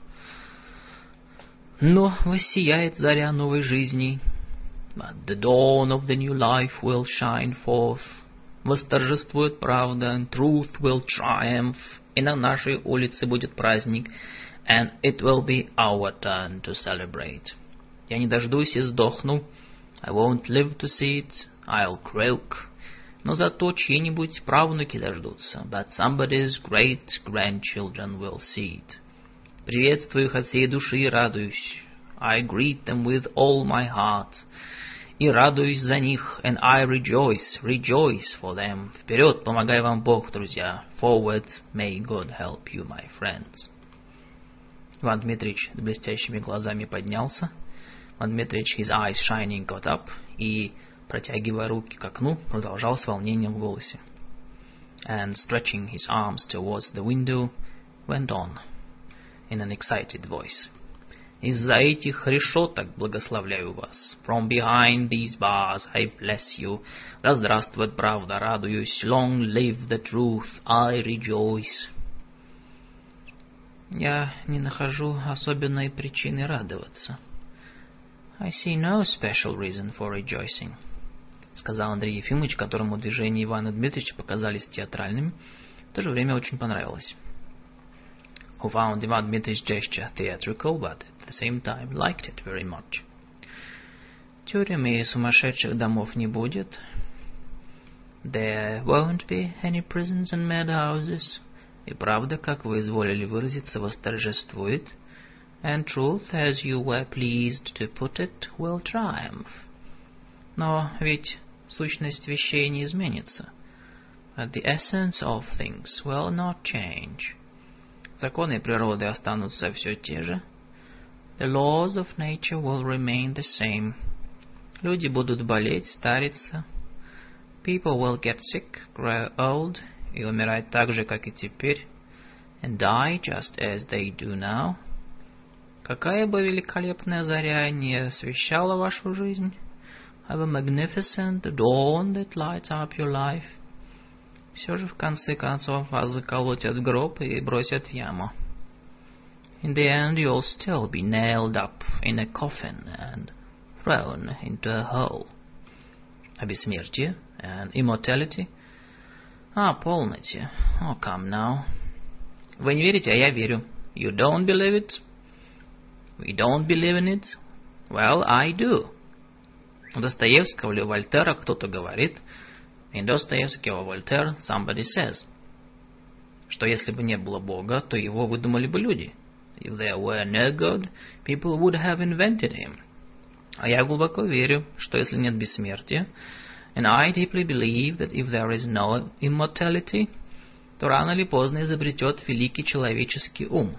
Но воссияет заря новой жизни. But the dawn of the new life will shine forth. Восторжествует правда, and truth will triumph. И на нашей улице будет праздник, and it will be our turn to celebrate. Я не дождусь и сдохну. I won't live to see it. I'll croak. Но зато чьи-нибудь правнуки дождутся. But somebody's great grandchildren will see it. Приветствую их от всей души и радуюсь. I greet them with all my heart. И радуюсь за них, and I rejoice, rejoice for them. Вперед, помогай вам Бог, друзья. Forward, may God help you, my friends. Иван Дмитриевич с блестящими глазами поднялся. Иван Дмитриевич, his eyes shining, got up и протягивая руки к окну, продолжал с волнением в голосе. And stretching his arms towards the window, went on in an excited voice. Из-за этих решеток благословляю вас. From behind these bars I bless you. Да здравствует правда, радуюсь. Long live the truth, I rejoice. Я не нахожу особенной причины радоваться. I see no special reason for rejoicing сказал Андрей Ефимович, которому движения Ивана Дмитриевича показались театральными, в то же время очень понравилось. Who found Ivan Dmitrich's gesture theatrical, but at the same time liked it very much. Тюрем и сумасшедших домов не будет. There won't be any prisons and madhouses. И правда, как вы изволили выразиться, восторжествует. And truth, as you were pleased to put it, will triumph. Но ведь сущность вещей не изменится. But the essence of things will not change. Законы природы останутся все те же. The laws of nature will remain the same. Люди будут болеть, стариться. People will get sick, grow old, и умирать так же, как и теперь. And die just as they do now. Какая бы великолепная заря не освещала вашу жизнь, have a magnificent dawn that lights up your life. Все же в конце концов вас заколотят в гроб и бросят в яму. In the end you'll still be nailed up in a coffin and thrown into a hole. А бессмертие and immortality? А, полноте. Oh, come now. Вы не верите, а я верю. You don't believe it? We don't believe in it? Well, I do. У Достоевского или Вольтера кто-то говорит, in Dostoevsky or Voltaire somebody says, что если бы не было Бога, то его выдумали бы люди. If there were no God, people would have invented him. А я глубоко верю, что если нет бессмертия, And I deeply believe that if there is no immortality, то рано или поздно изобретет великий человеческий ум.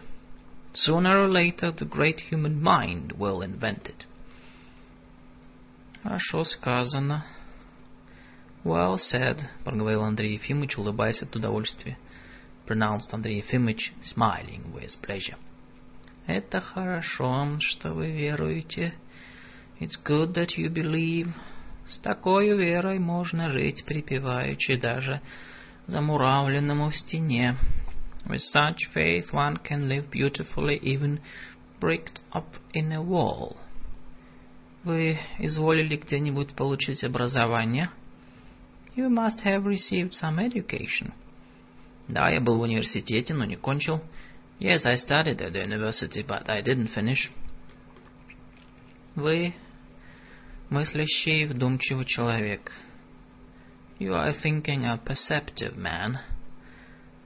Sooner or later the great human mind will invent it. Хорошо сказано. Well said, проговорил Андрей Ефимович, улыбаясь от удовольствия. Pronounced Андрей Ефимович, smiling with pleasure. Это хорошо, что вы веруете. It's good that you believe. С такой верой можно жить припеваючи даже замуравленному в стене. With such faith one can live beautifully even bricked up in a wall. Вы изволили где-нибудь получить образование? You must have received some education. Да, я был в университете, но не кончил. Yes, I studied at the university, but I didn't finish. Вы мыслящий и вдумчивый человек. You are thinking a perceptive man.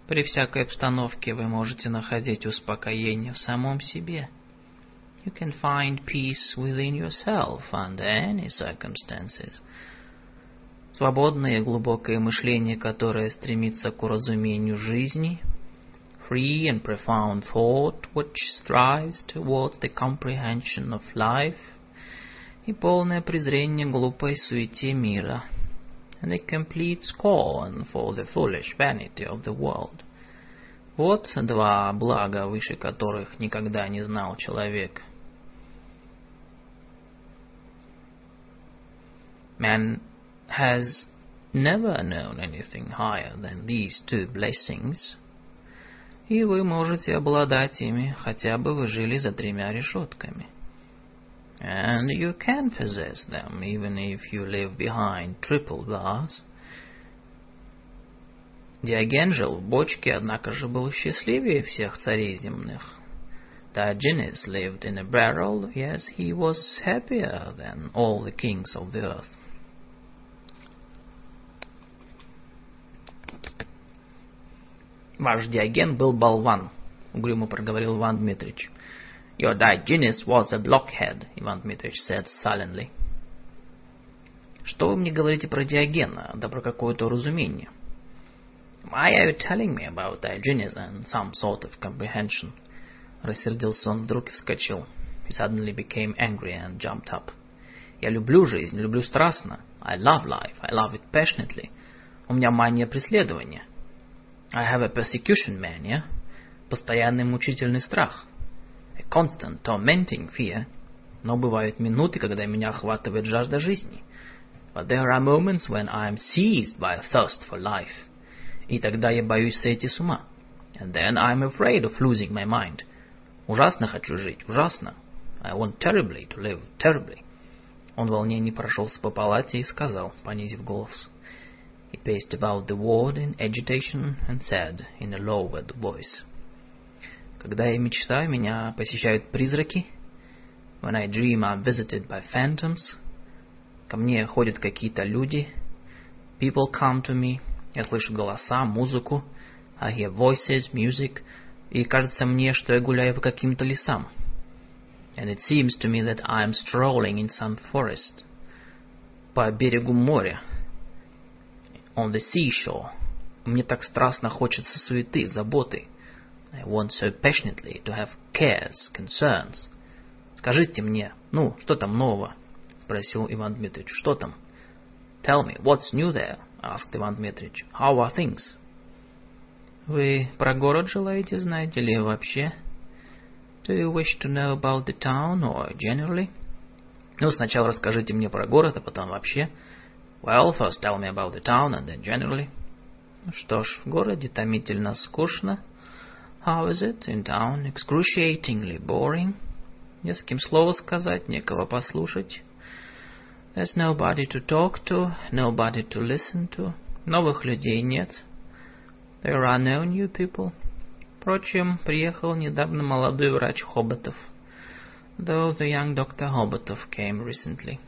При всякой обстановке вы можете находить успокоение в самом себе. You can find peace within yourself under any circumstances. Свободное и глубокое мышление, которое стремится к уразумению жизни, free and profound thought which strives towards the comprehension of life, и полное презрение глупой суете мира, and a complete scorn for the foolish vanity of the world. Вот два блага, выше которых никогда не знал человек. Man has never known anything higher than these two blessings, и вы можете обладать ими, хотя бы вы жили за тремя решетками. And you can possess them, even if you live behind triple bars. Диоген жил в бочке, однако же был счастливее всех царей земных. Diogenes lived in a barrel, yes, he was happier than all the kings of the earth. Ваш Диоген был болван, угрюмо проговорил Иван Дмитрич. Your Diogenes was a blockhead, Иван Дмитрич said sullenly. Что вы мне говорите про Диогена, да про какое-то разумение? Why are you telling me about Diogenes and some sort of comprehension? Рассердился он вдруг и вскочил. He suddenly became angry and jumped up. Я люблю жизнь, люблю страстно. I love life, I love it passionately. У меня мания преследования. I have a persecution mania, постоянный мучительный страх, a constant tormenting fear, но бывают минуты, когда меня охватывает жажда жизни. But there are moments when I am seized by a thirst for life. И тогда я боюсь сойти с ума. And then I am afraid of losing my mind. Ужасно хочу жить, ужасно. I want terribly to live, terribly. Он в прошелся по палате и сказал, понизив голос, He paced about the ward in agitation and said in a lowered voice. Когда я мечтаю, меня посещают призраки. When I dream, I'm visited by phantoms. Ко мне ходят какие-то люди. People come to me. Я слышу голоса, музыку. I hear voices, music. И кажется мне, что я гуляю по каким-то лесам. And it seems to me that I am strolling in some forest. По берегу моря On the seashore. Мне так страстно хочется суеты, заботы. I want so passionately to have cares, concerns. Скажите мне, ну, что там нового? Спросил Иван Дмитриевич. Что там? Tell me, what's new there? Asked Иван Дмитриевич. How are things? Вы про город желаете знать или вообще? Do you wish to know about the town or generally? Ну, сначала расскажите мне про город, а потом вообще. Well, first tell me about the town and then generally. Что ж, в городе томительно скучно. How is it in town? Excruciatingly boring. Не с кем слова сказать, некого послушать. There's nobody to talk to, nobody to listen to. Новых людей нет. There are no new people. Впрочем, приехал недавно молодой врач Хоботов. Though the young doctor Hobotov came recently.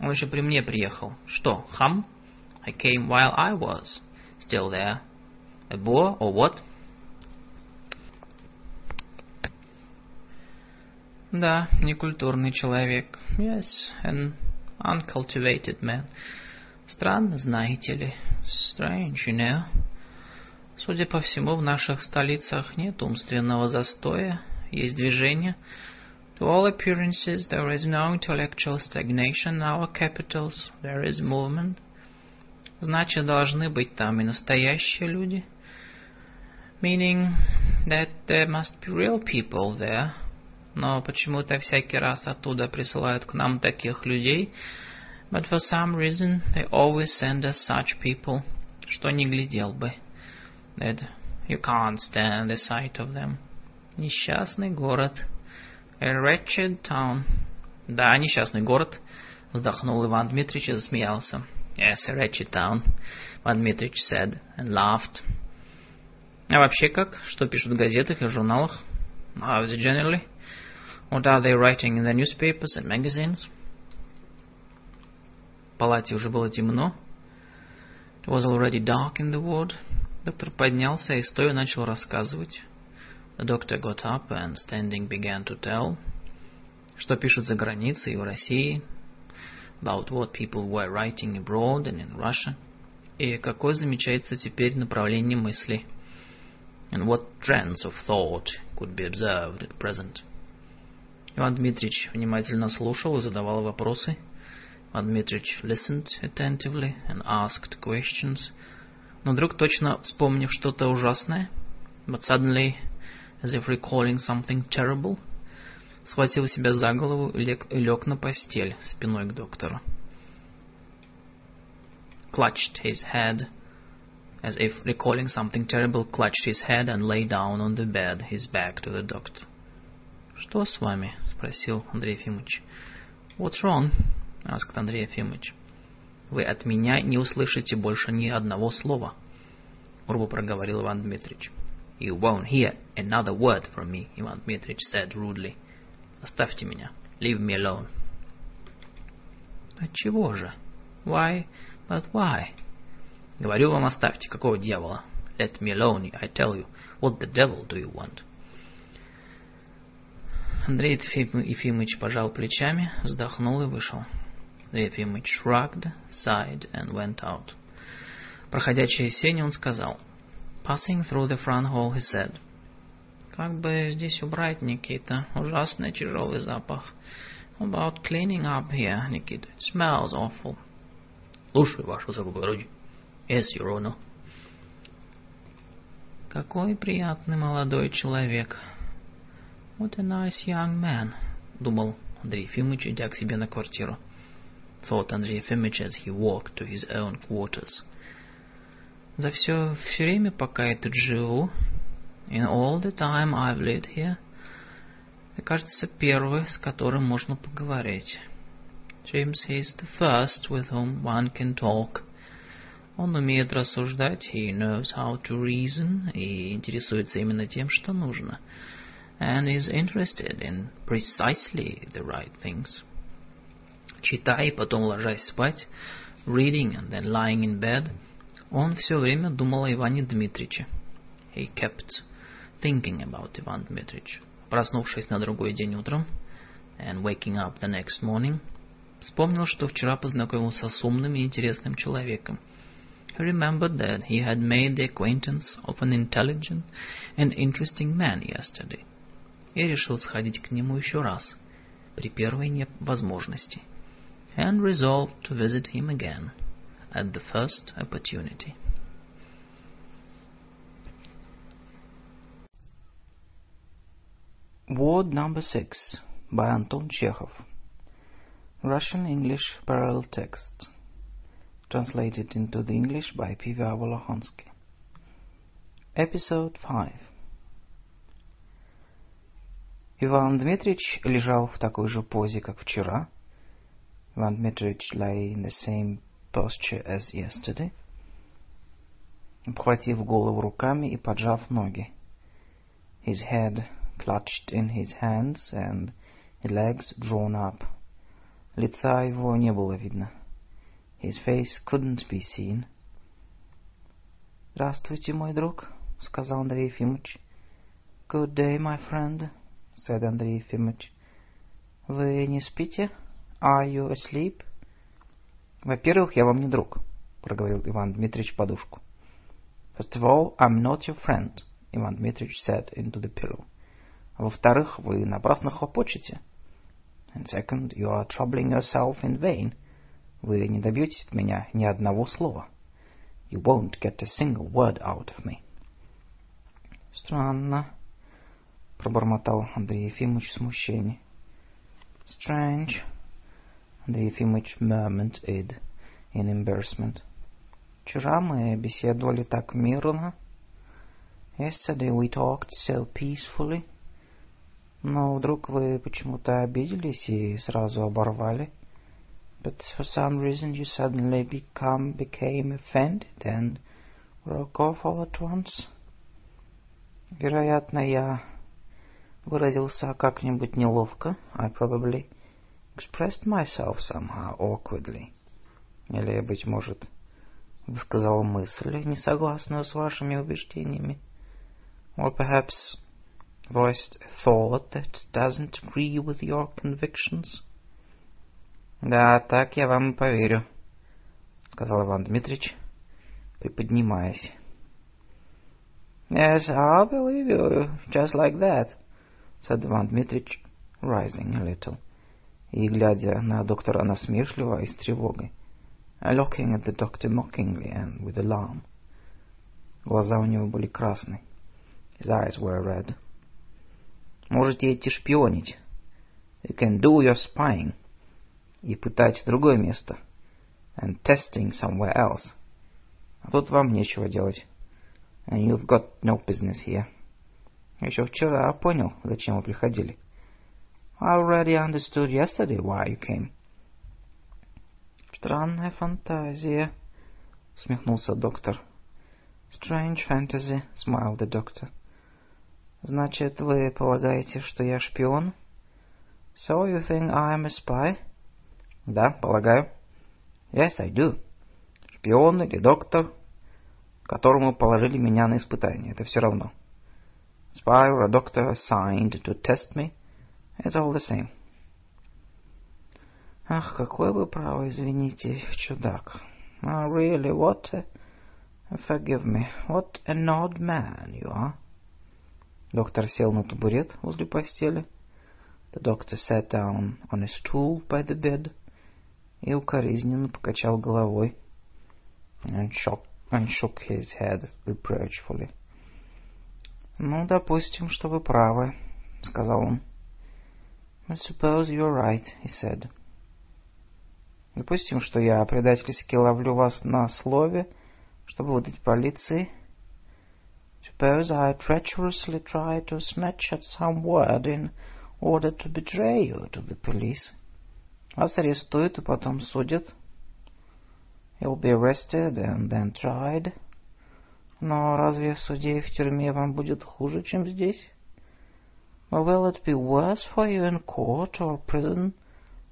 Он еще при мне приехал. Что, хам? I came while I was still there. A boor or what? Да, некультурный человек. Yes, an uncultivated man. Странно, знаете ли. Strange, you know. Судя по всему, в наших столицах нет умственного застоя, есть движение. To all appearances, there is no intellectual stagnation in our capitals, there is movement. Значит, должны быть там и настоящие люди. Meaning that there must be real people there. Но почему-то всякий раз оттуда присылают к нам таких людей. But for some reason they always send us such people, что не глядел бы. That you can't stand the sight of them. Несчастный город. A wretched town. Да, несчастный город. Вздохнул Иван Дмитрич и засмеялся. Yes, a wretched town, Иван Дмитрич said and laughed. А вообще как? Что пишут в газетах и журналах? How is it generally? What are they writing in the newspapers and magazines? В палате уже было темно. It was already dark in the ward. Доктор поднялся и стоя начал рассказывать. The doctor got up and standing began to tell. Что пишут за границей и в России. About what people were writing abroad and in Russia. И какое замечается теперь направление мысли. And what trends of thought could be observed at present. Иван Дмитрич внимательно слушал и задавал вопросы. Иван Дмитрич listened attentively and asked questions. Но вдруг, точно вспомнив что-то ужасное, but suddenly, as if recalling something terrible, схватил себя за голову и лег, и лег на постель спиной к доктору. Clutched his head, as if recalling something terrible, clutched his head and lay down on the bed, his back to the doctor. «Что с вами?» — спросил Андрей Ефимович. «What's wrong?» — asked Андрей Ефимович. «Вы от меня не услышите больше ни одного слова», — грубо проговорил Иван Дмитрич. «You won't hear another word from me», — Иван Дмитрич said rudely. «Оставьте меня. Leave me alone». «Отчего же? Why? But why?» «Говорю вам, оставьте. Какого дьявола?» «Let me alone, I tell you. What the devil do you want?» Андрей Ефимович пожал плечами, вздохнул и вышел. Андрей Ефимович shrugged, sighed and went out. Проходя через сени, он сказал, Passing through the front hall, he said, Как бы здесь убрать, Никита? Ужасный тяжелый запах. How about cleaning up here, Nikita? It smells awful. Слушаю, ваше высокоблагородие. Yes, your honor. Какой приятный молодой человек, What a nice young man, думал Андрей Ефимович, идя к себе на квартиру. Thought Андрей Ефимович as he walked to his own quarters. За все время, пока я тут живу, in all the time I've lived here, ты, кажется, первый, с которым можно поговорить. James is the first with whom one can talk. Он умеет рассуждать, he knows how to reason, и интересуется именно тем, что нужно — and is interested in precisely the right things. Читая и потом ложась спать, reading and then lying in bed, он все время думал о Иване Дмитриче. He kept thinking about Иван Дмитрич. Проснувшись на другой день утром, and waking up the next morning, вспомнил, что вчера познакомился с умным и интересным человеком. He remembered that he had made the acquaintance of an intelligent and interesting man yesterday – я решил сходить к нему еще раз, при первой возможности, and resolved to visit him again at the first opportunity. Word number six by Anton Chekhov. Russian English parallel text. Translated into the English by P.V. Volokhonsky. Episode 5. Иван Дмитрич лежал в такой же позе, как вчера. Иван Дмитрич lay in the same posture as yesterday. Обхватив голову руками и поджав ноги. His head clutched in his hands and his legs drawn up. Лица его не было видно. His face couldn't be seen. «Здравствуйте, мой друг», — сказал Андрей Ефимович. «Good day, my friend», said Андрей Ефимович. Вы не спите? Are you asleep? Во-первых, я вам не друг, проговорил Иван Дмитриевич подушку. First of all, I'm not your friend, Иван Дмитриевич said into the pillow. Во-вторых, вы напрасно хлопочете. And second, you are troubling yourself in vain. Вы не добьетесь от меня ни одного слова. You won't get a single word out of me. Странно, пробормотал Андрей Ефимович в смущении. Strange, Андрей Ефимович murmured it in embarrassment. Вчера мы беседовали так мирно. Yesterday we talked so peacefully. Но вдруг вы почему-то обиделись и сразу оборвали. But for some reason you suddenly become, became offended and broke off all at once. Вероятно, я выразился как-нибудь неловко. I probably expressed myself somehow awkwardly. Или, быть может, высказал мысль, не согласную с вашими убеждениями. Or perhaps voiced a thought that doesn't agree with your convictions. Да, так я вам поверю, сказал Иван Дмитрич, приподнимаясь. Yes, I'll believe you, just like that, said Иван Дмитрич, rising a little, и глядя на доктора насмешливо и с тревогой, looking at the doctor mockingly and with alarm. Глаза у него были красные. His eyes were red. Можете идти шпионить. You can do your spying. И пытать в другое место. And testing somewhere else. А тут вам нечего делать. And you've got no business here. Еще вчера понял, зачем вы приходили. I already understood yesterday why you came. Странная фантазия, усмехнулся доктор. Strange fantasy, smiled the doctor. Значит, вы полагаете, что я шпион? So you think I am a spy? Да, полагаю. Yes, I do. Шпион или доктор, которому положили меня на испытание, это все равно. Spy or a doctor assigned to test me, it's all the same. Ах, какой вы право, извините, чудак. Oh, really, what a... Forgive me, what an odd man you are. Доктор сел на табурет возле постели. The doctor sat down on a stool by the bed и укоризненно покачал головой. And shook, and shook his head reproachfully. «Ну, допустим, что вы правы», — сказал он. «I suppose you're right», — he said. «Допустим, что я предательски ловлю вас на слове, чтобы выдать полиции». Suppose I treacherously try to snatch at some word in order to betray you to the police. Вас арестуют и потом судят. You'll be arrested and then tried. Но разве в суде и в тюрьме вам будет хуже, чем здесь? Or will it be worse for you in court or prison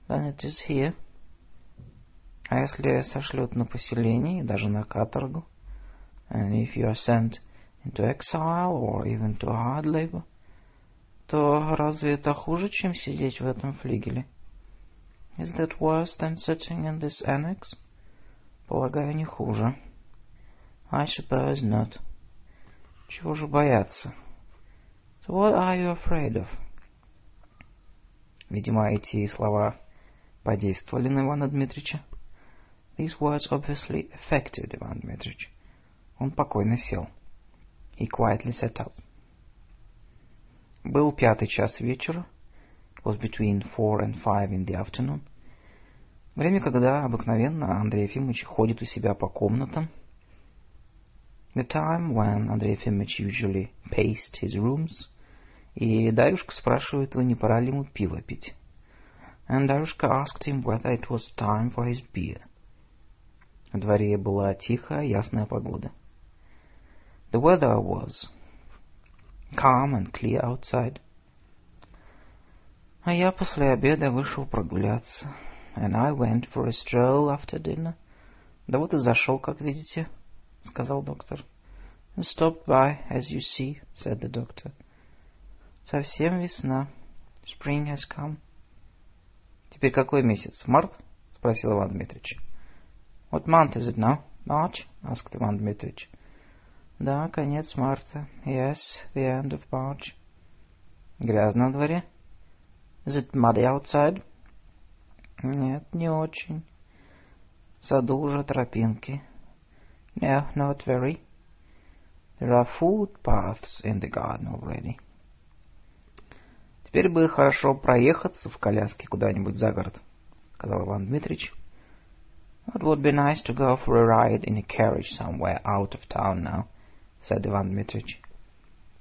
than it is here? А если сошлют на поселение и даже на каторгу? And if you are sent into exile or even to hard labor, то разве это хуже, чем сидеть в этом флигеле? Is that worse than sitting in this annex? Полагаю, не хуже. I suppose not. Чего же бояться? So what are you afraid of? Видимо, эти слова подействовали на Ивана Дмитрича. These words obviously affected Иван Дмитрич. Он покойно сел. He quietly sat up. Был пятый час вечера. Was between four and five in the afternoon. Время, когда обыкновенно Андрей Ефимович ходит у себя по комнатам. The time when Андрей Ефимович usually paced his rooms. И Дарюшка спрашивает его, не пора ли ему пиво пить. And Дарюшка asked him whether it was time for his beer. На дворе была тихая, ясная погода. The weather was calm and clear outside. А я после обеда вышел прогуляться. And I went for a stroll after dinner. Да вот и зашел, как видите, сказал доктор. And stopped by, as you see, said the doctor. Совсем весна. Spring has come. Теперь какой месяц? Март? Спросил Иван Дмитрич. What month is it now? March? asked Ivan Dmitrich. Да, конец марта. Yes, the end of March. Грязно на дворе? Is it muddy outside? Нет, не очень. В саду уже тропинки. No, not very. There are footpaths in the garden already. Теперь бы хорошо проехаться в коляске куда-нибудь за город, сказал Иван Дмитрич. It would be nice to go for a ride in a carriage somewhere out of town now, said Иван Дмитрич,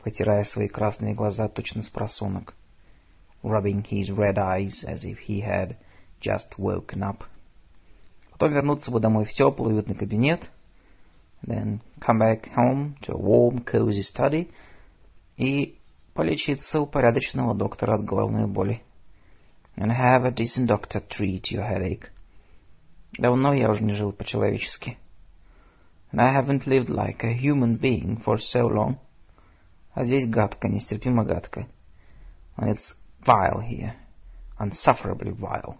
потирая свои красные глаза точно с просунок, rubbing his red eyes as if he had just woken up. Потом вернуться бы домой в теплый уютный кабинет, then come back home to a warm, cozy study и полечиться у порядочного доктора от головной боли. And have a decent doctor treat your headache. Давно я уже не жил по-человечески. And I haven't lived like a human being for so long. А здесь гадко, нестерпимо гадко. And it's vile here. Unsufferably vile.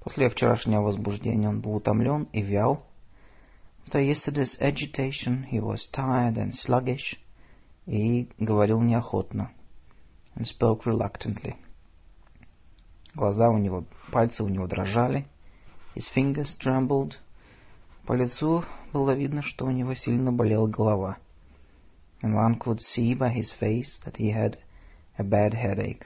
После вчерашнего возбуждения он был утомлен и вял. After yesterday's agitation he was tired and sluggish и говорил неохотно. And spoke reluctantly. Глаза у него, пальцы у него дрожали. His fingers trembled. По лицу было видно, что у него сильно болела голова. And one could see by his face that he had a bad headache.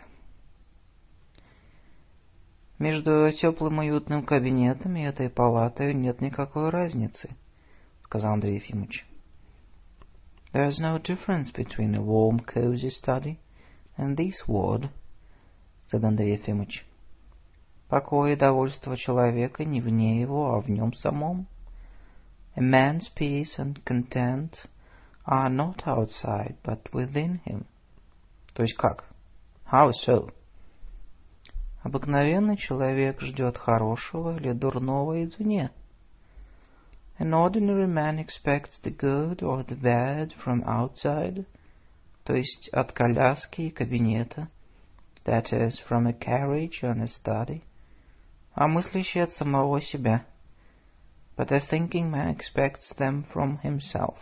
Между теплым уютным кабинетом и этой палатой нет никакой разницы, сказал Андрей Ефимович. There is no difference between a warm, cozy study and this ward, said Андрей Ефимович. Покой и довольство человека не вне его, а в нем самом. A man's peace and content are not outside, but within him. То есть как? How so? Обыкновенный человек ждет хорошего или дурного извне. An ordinary man expects the good or the bad from outside, то есть от коляски и кабинета, that is, from a carriage and a study, а мыслящий от самого себя. But a thinking man expects them from himself.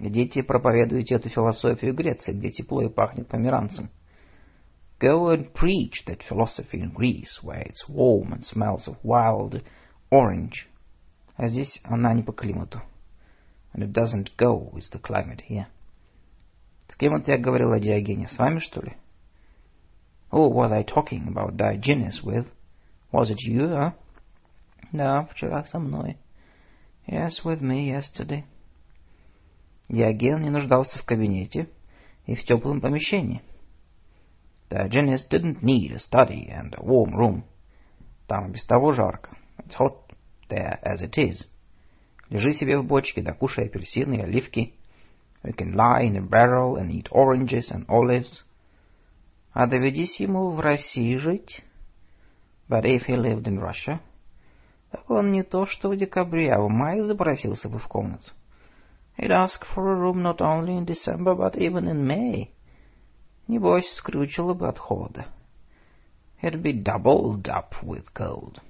Идите проповедуйте эту философию Греции, где тепло и пахнет померанцем. Go and preach that philosophy in Greece, where it's warm and smells of wild orange. А здесь она не по климату. And it doesn't go with the climate here. С кем это я говорил о Диогене? С вами, что ли? Who was I talking about Diogenes with? Was it you, huh? Да, вчера со мной. Yes, with me yesterday. Диоген не нуждался в кабинете и в теплом помещении. Diogenes didn't need a study and a warm room. Там без того жарко. It's hot there as it is. Лежи себе в бочке, да кушай апельсины и оливки. You can lie in a barrel and eat oranges and olives. А доведись ему в России жить. But if he lived in Russia, так он не то что в декабре, а в мае запросился бы в комнату. He'd ask for a room not only in December, but even in May. Небось, скрючило бы от холода. He'd be doubled up with cold.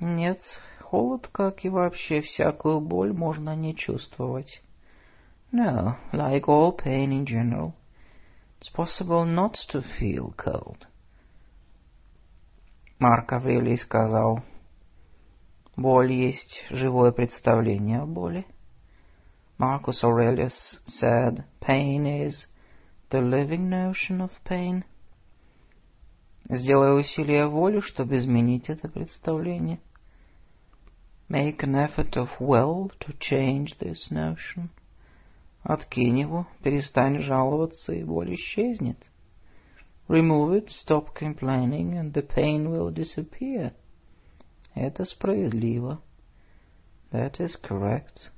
Нет, холод, как и вообще всякую боль, можно не чувствовать. No, like all pain in general, it's possible not to feel cold. Марк Аврелий сказал, боль есть живое представление о боли. Marcus Aurelius said, pain is the living notion of pain. Сделай усилие воли, чтобы изменить это представление. Make an effort of will to change this notion. Откинь его, перестань жаловаться, и боль исчезнет. Remove it, stop complaining, and the pain will disappear. Это справедливо. That is correct.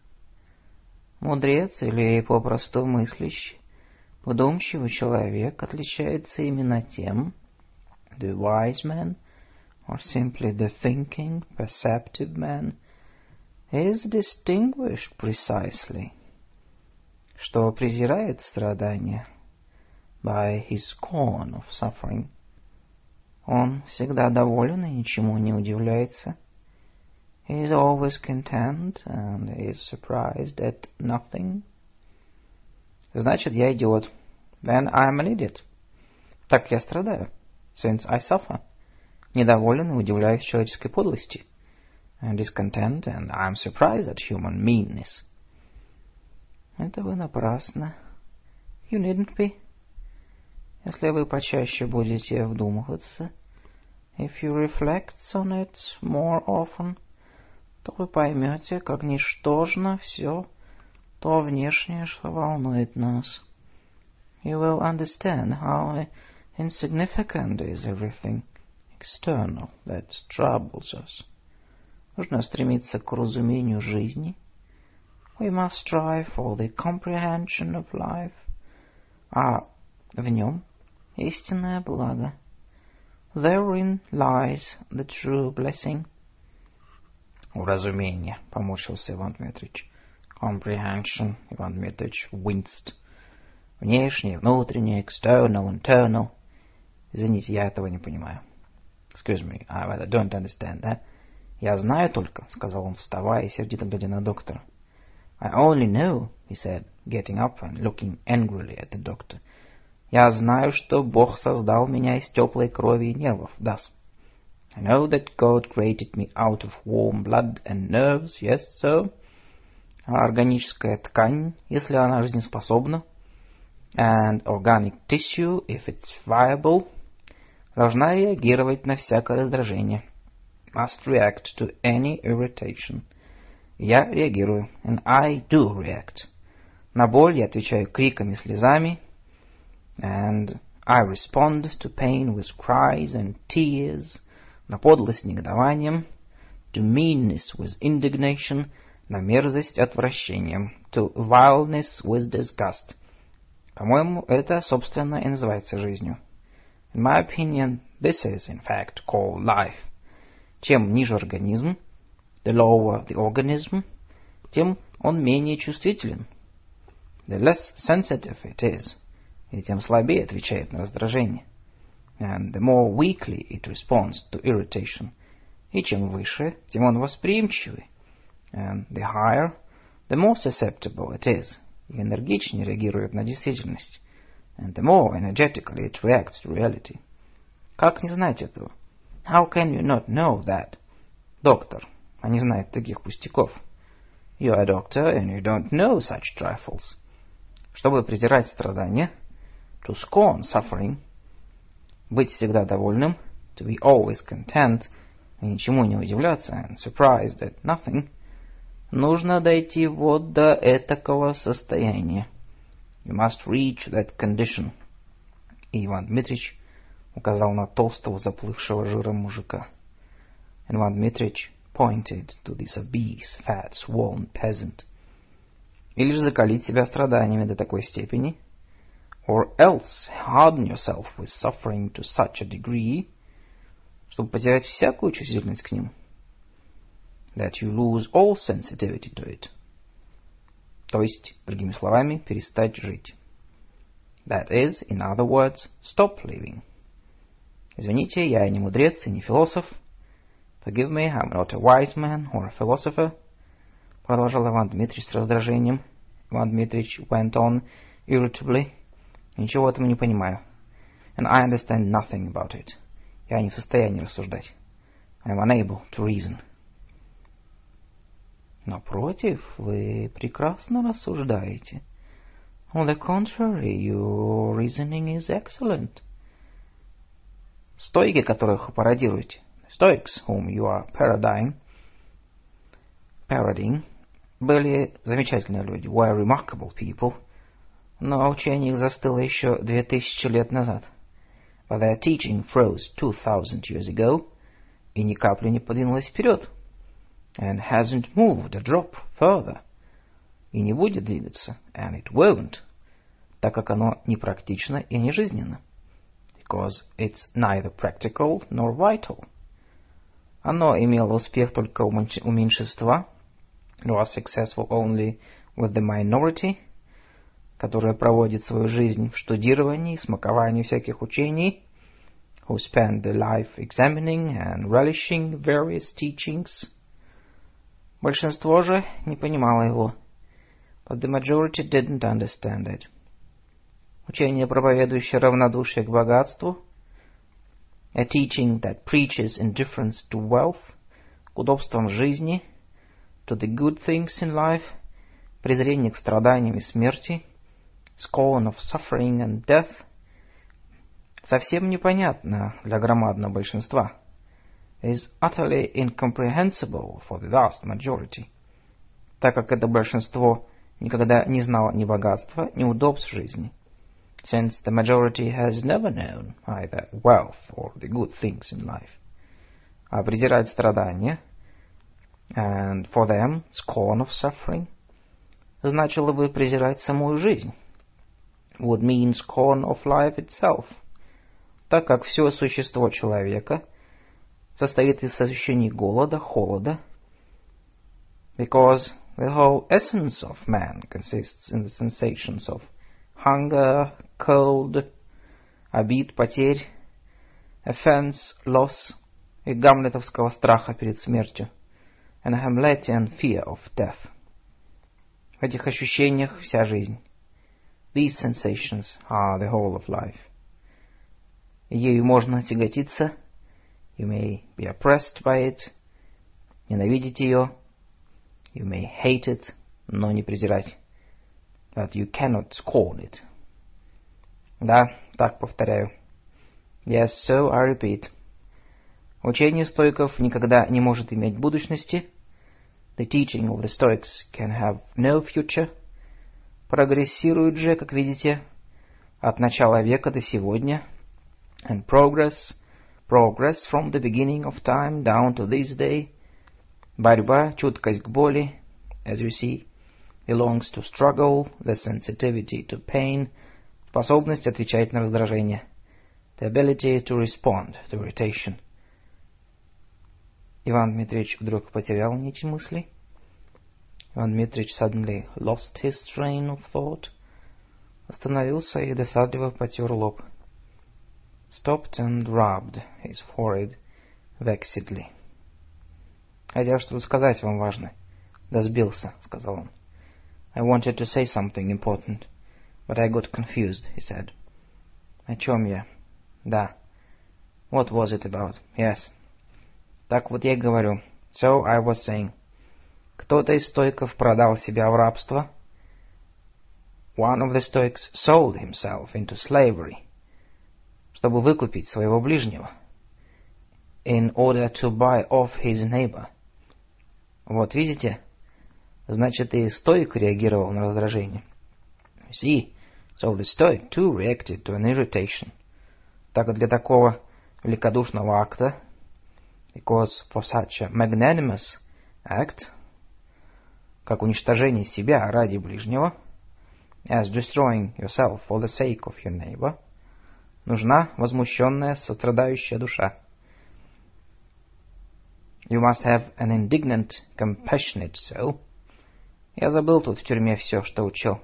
Мудрец или попросту мыслящий, вдумчивый человек отличается именно тем, the wise man, or simply the thinking, perceptive man, is distinguished precisely, что презирает страдания by his scorn of suffering, Он всегда доволен и ничему не удивляется. He is always content and is surprised at nothing. Значит, я идиот. Then I am an idiot. Так я страдаю. Since I suffer. Недоволен и удивляюсь человеческой подлости. And discontent and I am surprised at human meanness. Это вы напрасно. You needn't be. Если вы почаще будете вдумываться, if you reflect on it more often, то вы поймете, как ничтожно все то внешнее, что волнует нас. You will understand how insignificant is everything external that troubles us. Нужно стремиться к разумению жизни. We must strive for the comprehension of life. А в нем истинное благо. Therein lies the true blessing. Уразумение, поморщился Иван Дмитриевич. Comprehension, Иван Дмитриевич winced. Внешнее, внутреннее, external, internal. Извините, я этого не понимаю. Excuse me, I don't understand that. Я знаю только, сказал он, вставая и сердито глядя на доктора. I only know, he said, getting up and looking angrily at the doctor. Я знаю, что Бог создал меня из теплой крови и нервов, thus. I know that God created me out of warm blood and nerves, yes, so. А органическая ткань, если она жизнеспособна, and organic tissue, if it's viable, должна реагировать на всякое раздражение. Must react to any irritation. Я реагирую, and I do react. На боль я отвечаю криками, слезами, and I respond to pain with cries and tears, на подлость негодованием, to meanness with indignation, на мерзость отвращением, to vileness with disgust. По-моему, это, собственно, и называется жизнью. In my opinion, this is, in fact, called life. Чем ниже организм, the lower the organism, тем он менее чувствителен. The less sensitive it is, и тем слабее отвечает на раздражение. And the more weakly it responds to irritation. И чем выше, тем он восприимчивый. And the higher, the more susceptible it is. И энергичнее реагирует на действительность. And the more energetically it reacts to reality. Как не знать этого? How can you not know that? Доктор, а не знает таких пустяков. You are a doctor and you don't know such trifles. Чтобы презирать страдания, to scorn suffering, быть всегда довольным, to be always content, и ничему не удивляться, and surprised at nothing, нужно дойти вот до этакого состояния. You must reach that condition. И Иван Дмитрич указал на толстого заплывшего жиром мужика. And Иван Дмитрич pointed to this obese, fat, swollen peasant. Или же закалить себя страданиями до такой степени, or else harden yourself with suffering to such a degree, чтобы потерять всякую чувствительность к ним, that you lose all sensitivity to it. То есть, другими словами, перестать жить. That is, in other words, stop living. Извините, я не мудрец и не философ. Forgive me, I'm not a wise man or a philosopher. Продолжал Иван Дмитрич с раздражением. Иван Дмитрич went on irritably. Ничего этого не понимаю. And I understand nothing about it. Я не в состоянии рассуждать. I am unable to reason. Напротив, вы прекрасно рассуждаете. On the contrary, your reasoning is excellent. Стойки, которых вы пародируете, Stoics, whom you are parodying, parodying, были замечательные люди, were remarkable people, но учение их застыло еще две тысячи лет назад. But their teaching froze two thousand years ago, и ни капли не подвинулось вперед, and hasn't moved a drop further, и не будет двигаться, and it won't, так как оно не практично и не жизненно, because it's neither practical nor vital. Оно имело успех только у меньшинства, it was successful only with the minority, которая проводит свою жизнь в штудировании, смаковании всяких учений, who spent their life examining and relishing various teachings. Большинство же не понимало его, but the majority didn't understand it. Учение, проповедующее равнодушие к богатству, a teaching that preaches indifference to wealth, к удобствам жизни, to the good things in life, презрение к страданиям и смерти, scorn of suffering and death, совсем непонятно для громадного большинства, is utterly incomprehensible for the vast majority, так как это большинство никогда не знало ни богатства, ни удобств жизни – since the majority has never known either wealth or the good things in life. А презирать страдания, and for them scorn of suffering, значило бы презирать самую жизнь, would mean scorn of life itself, так как все существо человека состоит из ощущений голода, холода, because the whole essence of man consists in the sensations of hunger, cold, обид, потерь, offense, loss и гамлетовского страха перед смертью, and Hamletian fear of death. В этих ощущениях вся жизнь. These sensations are the whole of life. Ею можно тяготиться, you may be oppressed by it, ненавидеть ее, you may hate it, но не презирать that you cannot scorn it. Да, так повторяю. Yes, so I repeat. Учение стойков никогда не может иметь будущности. The teaching of the Stoics can have no future. Прогрессирует же, как видите, от начала века до сегодня. And progress, progress from the beginning of time down to this day. Борьба, чуткость к боли, as you see belongs to struggle, the sensitivity to pain, способность отвечать на раздражение, the ability to respond to irritation. Иван Дмитриевич вдруг потерял нить мыслей. Иван Дмитриевич suddenly lost his train of thought. Остановился и досадливо потер лоб. Stopped and rubbed his forehead vexedly. Хотел что-то сказать вам важно. Да сбился, сказал он. I wanted to say something important, but I got confused, he said. О чем я? Да. What was it about? Yes. Так вот я говорю. So I was saying. Кто-то из стойков продал себя в рабство. One of the Stoics sold himself into slavery, чтобы выкупить своего ближнего, in order to buy off his neighbor. Вот видите, Значит, и стоик реагировал на раздражение. See, so the stoic too reacted to an irritation. Так для такого великодушного акта, because for such a magnanimous act, как уничтожение себя ради ближнего, as destroying yourself for the sake of your neighbor, нужна возмущенная, сострадающая душа. You must have an indignant, compassionate soul, Я забыл тут в тюрьме все, что учил.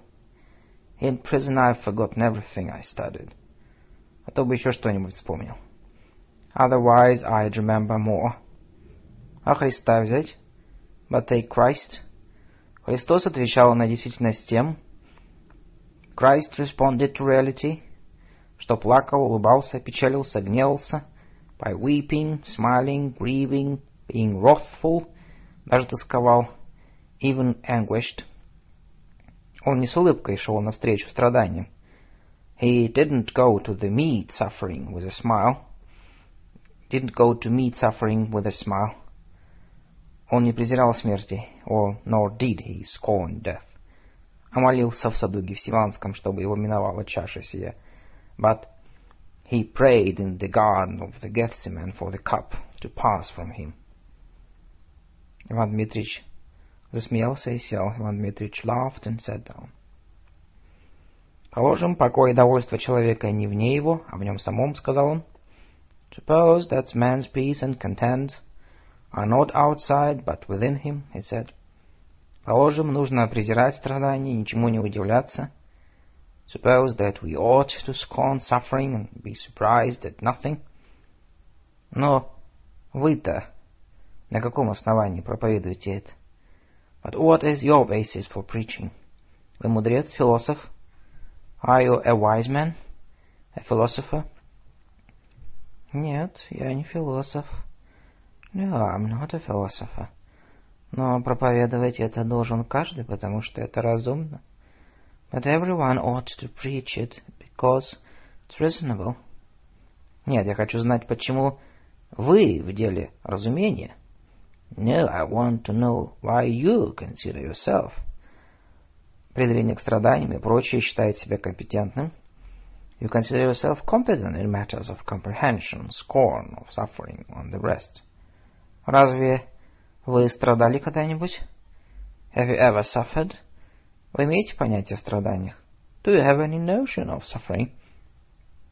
In prison I've forgotten everything I studied. А то бы еще что-нибудь вспомнил. Otherwise I'd remember more. А Христа взять? But take Christ. Христос отвечал на действительность тем. Christ responded to reality. Что плакал, улыбался, печалился, гневался. By weeping, smiling, grieving, being wrathful. Даже тосковал even anguished. Он не с улыбкой шел навстречу страданиям. He didn't go to the meat suffering with a smile. Didn't go to meet suffering with a smile. Он не презирал смерти, or nor did he scorn death. А молился в саду Гефсиманском, чтобы его миновала чаша сия. But he prayed in the garden of the Gethsemane for the cup to pass from him. Иван Дмитриевич Засмеялся и сел. Иван Дмитриевич laughed and sat down. Положим, покой и довольство человека не вне его, а в нем самом, сказал он. Suppose that man's peace and content are not outside, but within him, he said. Положим, нужно презирать страдания, ничему не удивляться. Suppose that we ought to scorn suffering and be surprised at nothing. Но вы-то на каком основании проповедуете это? But what is your basis for preaching? Вы мудрец, философ? Are you a wise man? A philosopher? Нет, я не философ. No, I'm not a philosopher. Но проповедовать это должен каждый, потому что это разумно. But everyone ought to preach it, because it's reasonable. Нет, я хочу знать, почему вы в деле разумения. No, I want to know why you consider yourself. Презрение к страданиям и прочее считает себя компетентным. You consider yourself competent in matters of comprehension, scorn of suffering, and the rest. Разве вы страдали когда-нибудь? Have you ever suffered? Вы имеете понятие о страданиях? Do you have any notion of suffering?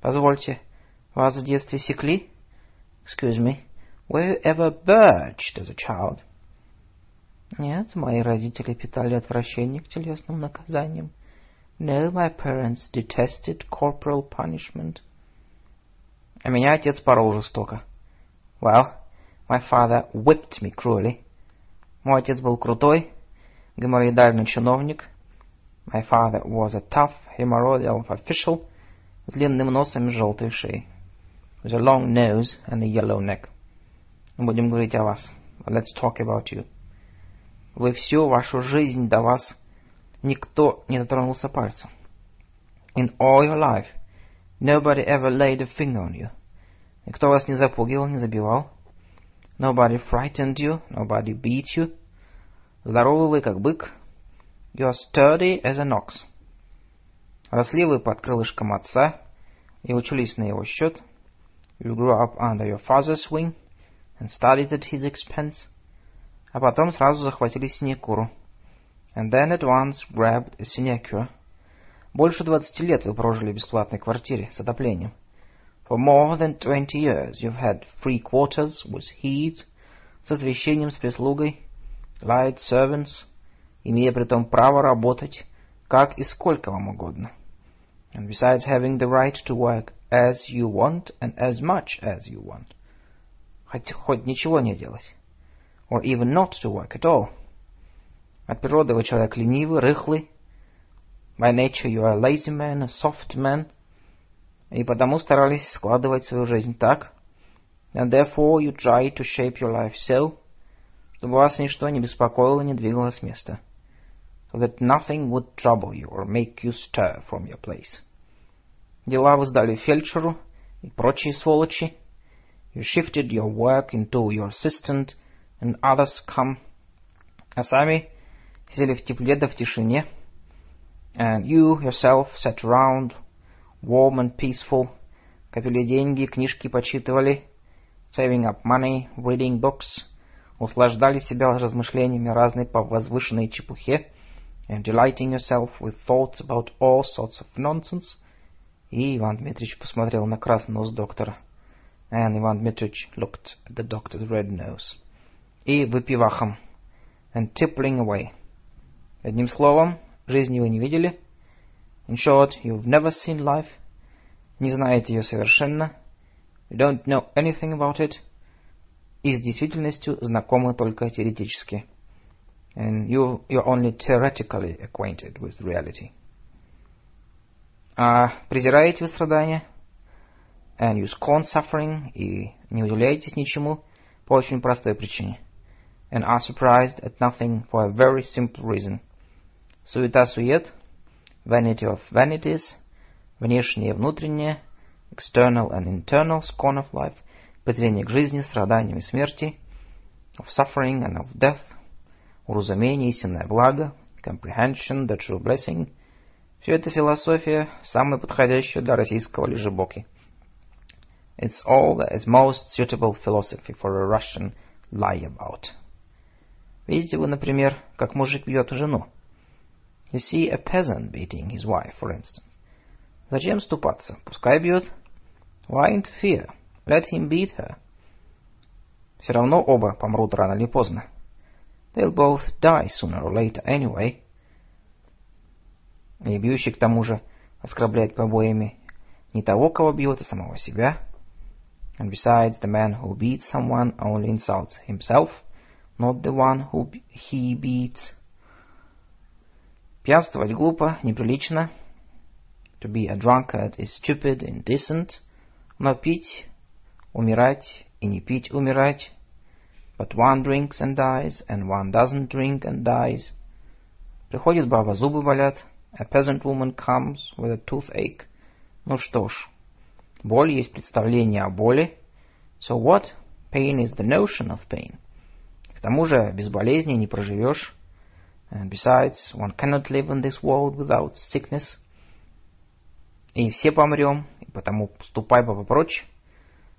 Позвольте, вас в детстве секли? Excuse me, were you ever birched as a child? Нет, мои родители питали отвращение к телесным наказаниям. No, my parents detested corporal punishment. А меня отец порол жестоко. Well, my father whipped me cruelly. Мой отец был крутой, геморроидальный чиновник. My father was a tough hemorrhoidal official с длинным носом и желтой шеей. With a long nose and a yellow neck. Будем говорить о вас. Let's talk about you. Вы всю вашу жизнь до вас никто не дотронулся пальцем. In all your life, nobody ever laid a finger on you. Никто вас не запугивал, не забивал. Nobody frightened you, nobody beat you. Здоровы вы, как бык. You are sturdy as an ox. Росли вы под крылышком отца и учились на его счет. You grew up under your father's wing and studied at his expense. А потом сразу захватили синекуру. And then at once grabbed a sinecure. Больше двадцати лет вы прожили в бесплатной квартире с отоплением. For more than twenty years you've had free quarters with heat, с освещением, с прислугой, light servants, имея при том право работать как и сколько вам угодно. And besides having the right to work as you want and as much as you want. Хоть, хоть ничего не делать. Or even not to work at all. От природы вы человек ленивый, рыхлый. By nature you are a lazy man, a soft man. И потому старались складывать свою жизнь так. And therefore you try to shape your life so, чтобы вас ничто не беспокоило, не двигало с места. So that nothing would trouble you or make you stir from your place. Дела вы сдали фельдшеру и прочие сволочи. You shifted your work into your assistant and others come. А сами сидели в тепле да в тишине. And you yourself sat around, warm and peaceful, копили деньги, книжки почитывали, saving up money, reading books, услаждали себя размышлениями разной по возвышенной чепухе, and delighting yourself with thoughts about all sorts of nonsense. И Иван Дмитрич посмотрел на красный нос доктора. And Иван Дмитрич looked at the doctor's red nose. И выпивахом. And tippling away. Одним словом, жизни вы не видели. In short, you've never seen life. Не знаете ее совершенно. You don't know anything about it. И с действительностью знакомы только теоретически. And you, you're only theoretically acquainted with reality. А презираете вы страдания? And you scorn suffering и не удивляетесь ничему по очень простой причине. And are surprised at nothing for a very simple reason. Суета-сует, – vanity of vanities, внешнее и внутреннее, external and internal scorn of life, презрение к жизни, страданиям и смерти, of suffering and of death, уразумение, истинное благо, comprehension, the true blessing. Все это философия, самая подходящая для российского лежебоки. It's all that is most suitable philosophy for a Russian lie-about. Видите вы, например, как мужик бьет жену. You see a peasant beating his wife, for instance. Зачем ступаться? Пускай бьет. Why interfere? Let him beat her. Все равно оба помрут рано или поздно. They'll both die sooner or later anyway. И бьющий к тому же оскорбляет побоями не того, кого бьет, а самого себя. And besides, the man who beats someone only insults himself, not the one who he beats. Пьянствовать глупо, неприлично. To be a drunkard is stupid, indecent. Но пить, умирать и не пить, умирать. But one drinks and dies, and one doesn't drink and dies. Приходит баба, зубы болят. A peasant woman comes with a toothache. Ну что ж, боль есть представление о боли. So what? Pain is the notion of pain. К тому же без болезни не проживешь. And besides, one cannot live in this world without sickness. И все помрем, и потому ступай баба прочь.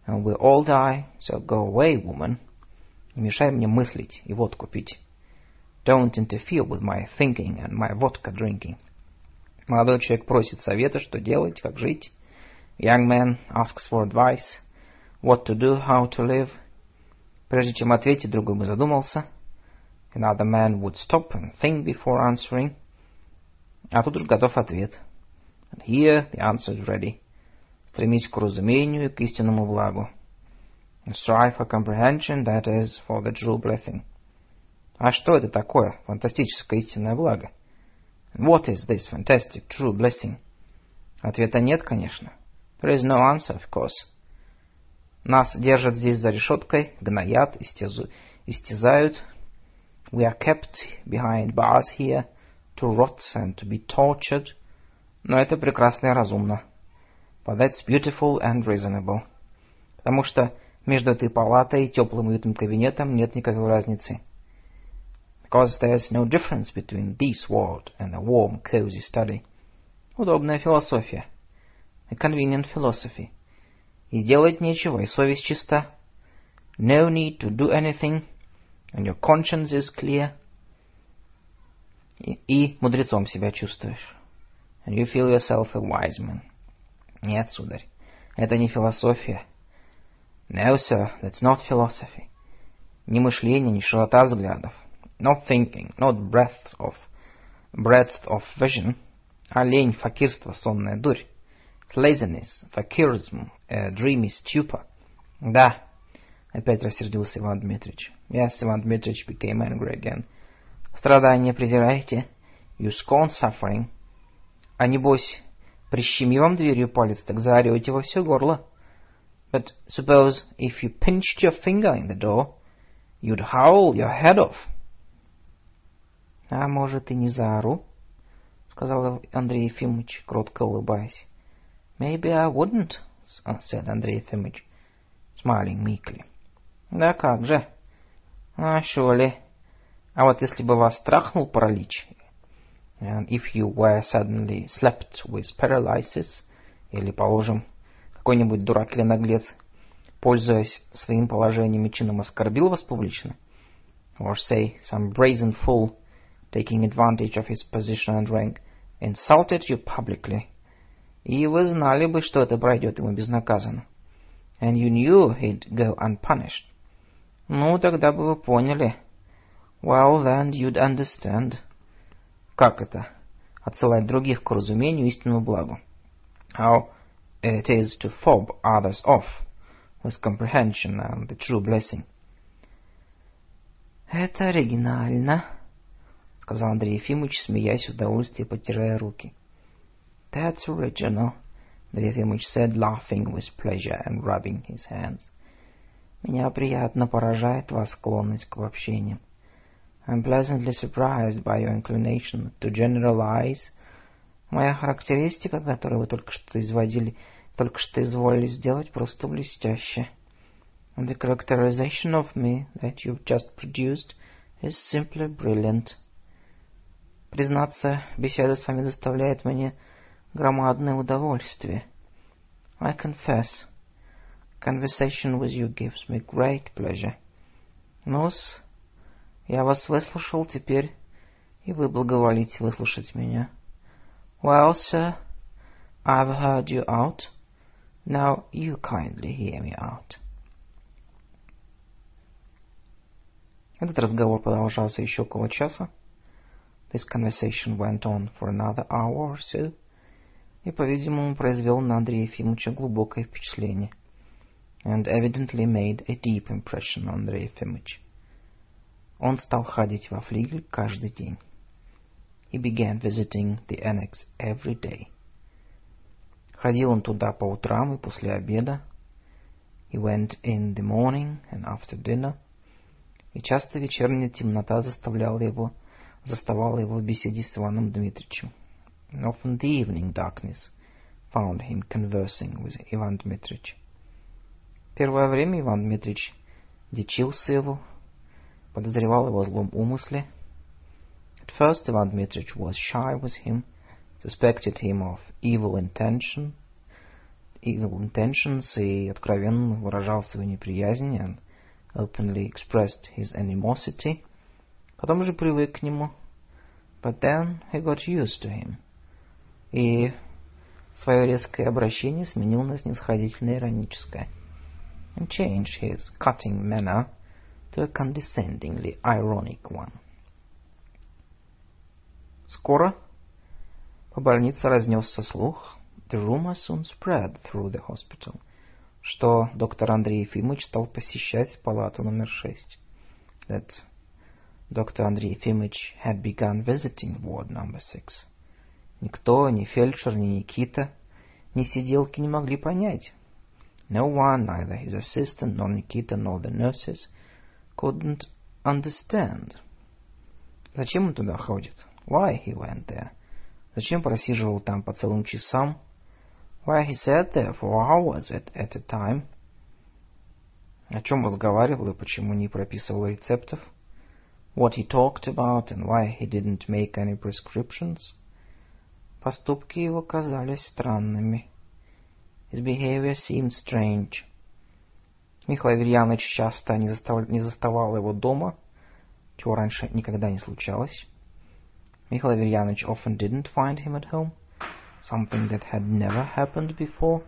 And we all die, so go away, woman. Не мешай мне мыслить и водку пить. Don't interfere with my thinking and my vodka drinking. Молодой человек просит совета, что делать, как жить. Young man asks for advice, what to do, how to live. Прежде чем ответить, другой бы задумался. Another man would stop and think before answering. А тут уж готов ответ. And here the answer is ready. Стремись к разумению и к истинному благу. And strive for comprehension, that is, for the true blessing. А что это такое, фантастическое истинное благо? What is this fantastic true blessing? Ответа нет, конечно. There is no answer, of course. Нас держат здесь за решеткой, гноят, истязу, истязают. We are kept behind bars here to rot and to be tortured. Но это прекрасно и разумно. But that's beautiful and reasonable. Потому что между этой палатой и теплым уютным кабинетом нет никакой разницы. Because there's no difference between this world and a warm, cozy study. Удобная философия. A convenient philosophy. И делать нечего, и совесть чиста. No need to do anything, and your conscience is clear. И, и мудрецом себя чувствуешь. And you feel yourself a wise man. Нет, сударь, это не философия. No, sir, that's not philosophy. Ни мышление, ни широта взглядов. Not thinking, not breadth of, breadth of vision, а лень, факирство, сонная дурь. Laziness, fakirism, a dreamy stupor. Да, опять рассердился Иван Дмитрич. Yes, Иван Дмитрич became angry again. Страдания презираете? You scorn suffering. А небось, прищеми вам дверью палец, так заорете во все горло. But suppose if you pinched your finger in the door, you'd howl your head off. А может и не заору, сказал Андрей Ефимович, кротко улыбаясь. Maybe I wouldn't, said Андрей Ефимович, smiling meekly. Да как же? А ли? А вот если бы вас трахнул паралич, and if you were suddenly slapped with paralysis, или, положим, какой-нибудь дурак или наглец, пользуясь своим положением и чином, оскорбил вас публично, or say, some brazen fool, taking advantage of his position and rank, insulted you publicly, и вы знали бы, что это пройдет ему безнаказанно. And you knew he'd go unpunished. Ну, тогда бы вы поняли. Well, then you'd understand. Как это? Отсылать других к разумению истинному благу. How it is to fob others off with comprehension and the true blessing. Это оригинально, сказал Андрей Ефимович, смеясь в удовольствии, потирая руки. That's original, Андрей Ефимович said, laughing with pleasure and rubbing his hands. Меня приятно поражает вас склонность к обобщениям. I'm pleasantly surprised by your inclination to generalize. Моя характеристика, которую вы только что изводили, только что изволили сделать, просто блестяще. The characterization of me that you've just produced is simply brilliant. Признаться, беседа с вами доставляет мне громадное удовольствие. I confess, conversation with you gives me great pleasure. Ну-с, я вас выслушал теперь, и вы благоволите выслушать меня. Well, sir, I've heard you out. Now you kindly hear me out. Этот разговор продолжался еще около часа. This conversation went on for another hour or so, и, по-видимому, произвел на Андрея Ефимовича глубокое впечатление. And evidently made a deep impression on Andrei Ефимович. Он стал ходить во флигель каждый день. He began visiting the annex every day. Ходил он туда по утрам и после обеда. He went in the morning and after dinner. И часто вечерняя темнота заставляла его, заставала его в беседе с Иваном Дмитриевичем. And often the evening darkness found him conversing with Иван Дмитрич. Первое время Иван Дмитрич дичился его, подозревал его в злом умысле. At first Иван Дмитрич was shy with him, suspected him of evil intention, evil intentions и откровенно выражал свою неприязнь and openly expressed his animosity. Потом же привык к нему. But then he got used to him. И свое резкое обращение сменил на снисходительное ироническое. And changed his cutting manner to a condescendingly ironic one. Скоро по больнице разнесся слух, the rumor soon spread through the hospital, что доктор Андрей Ефимович стал посещать палату номер шесть. That Dr. Andrei Ефимович had begun visiting ward number six. Никто, ни фельдшер, ни Никита, ни сиделки не могли понять. No one, neither his assistant, nor Nikita, nor the nurses, couldn't understand. Зачем он туда ходит? Why he went there? Зачем просиживал там по целым часам? Why he sat there for hours at, at a time? О чем разговаривал и почему не прописывал рецептов? What he talked about and why he didn't make any prescriptions? Поступки его казались странными. His behavior seemed strange. Михаил Аверьянович часто не, застав... не заставал его дома, чего раньше никогда не случалось. Михаил Аверьянович often didn't find him at home, something that had never happened before.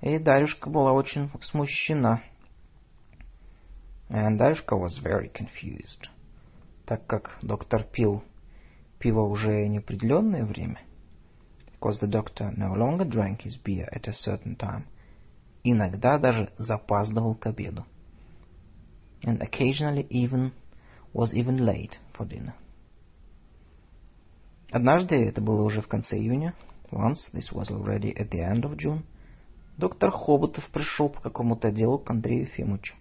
И Дарюшка была очень смущена. And Дарюшка was very confused, так как доктор пил пиво уже неопределенное время — because the doctor no longer drank his beer at a certain time. Иногда даже запаздывал к обеду. And occasionally even was even late for dinner. Однажды, это было уже в конце июня, once, this was already at the end of June, доктор Хоботов пришел по какому-то делу к Андрею Ефимовичу.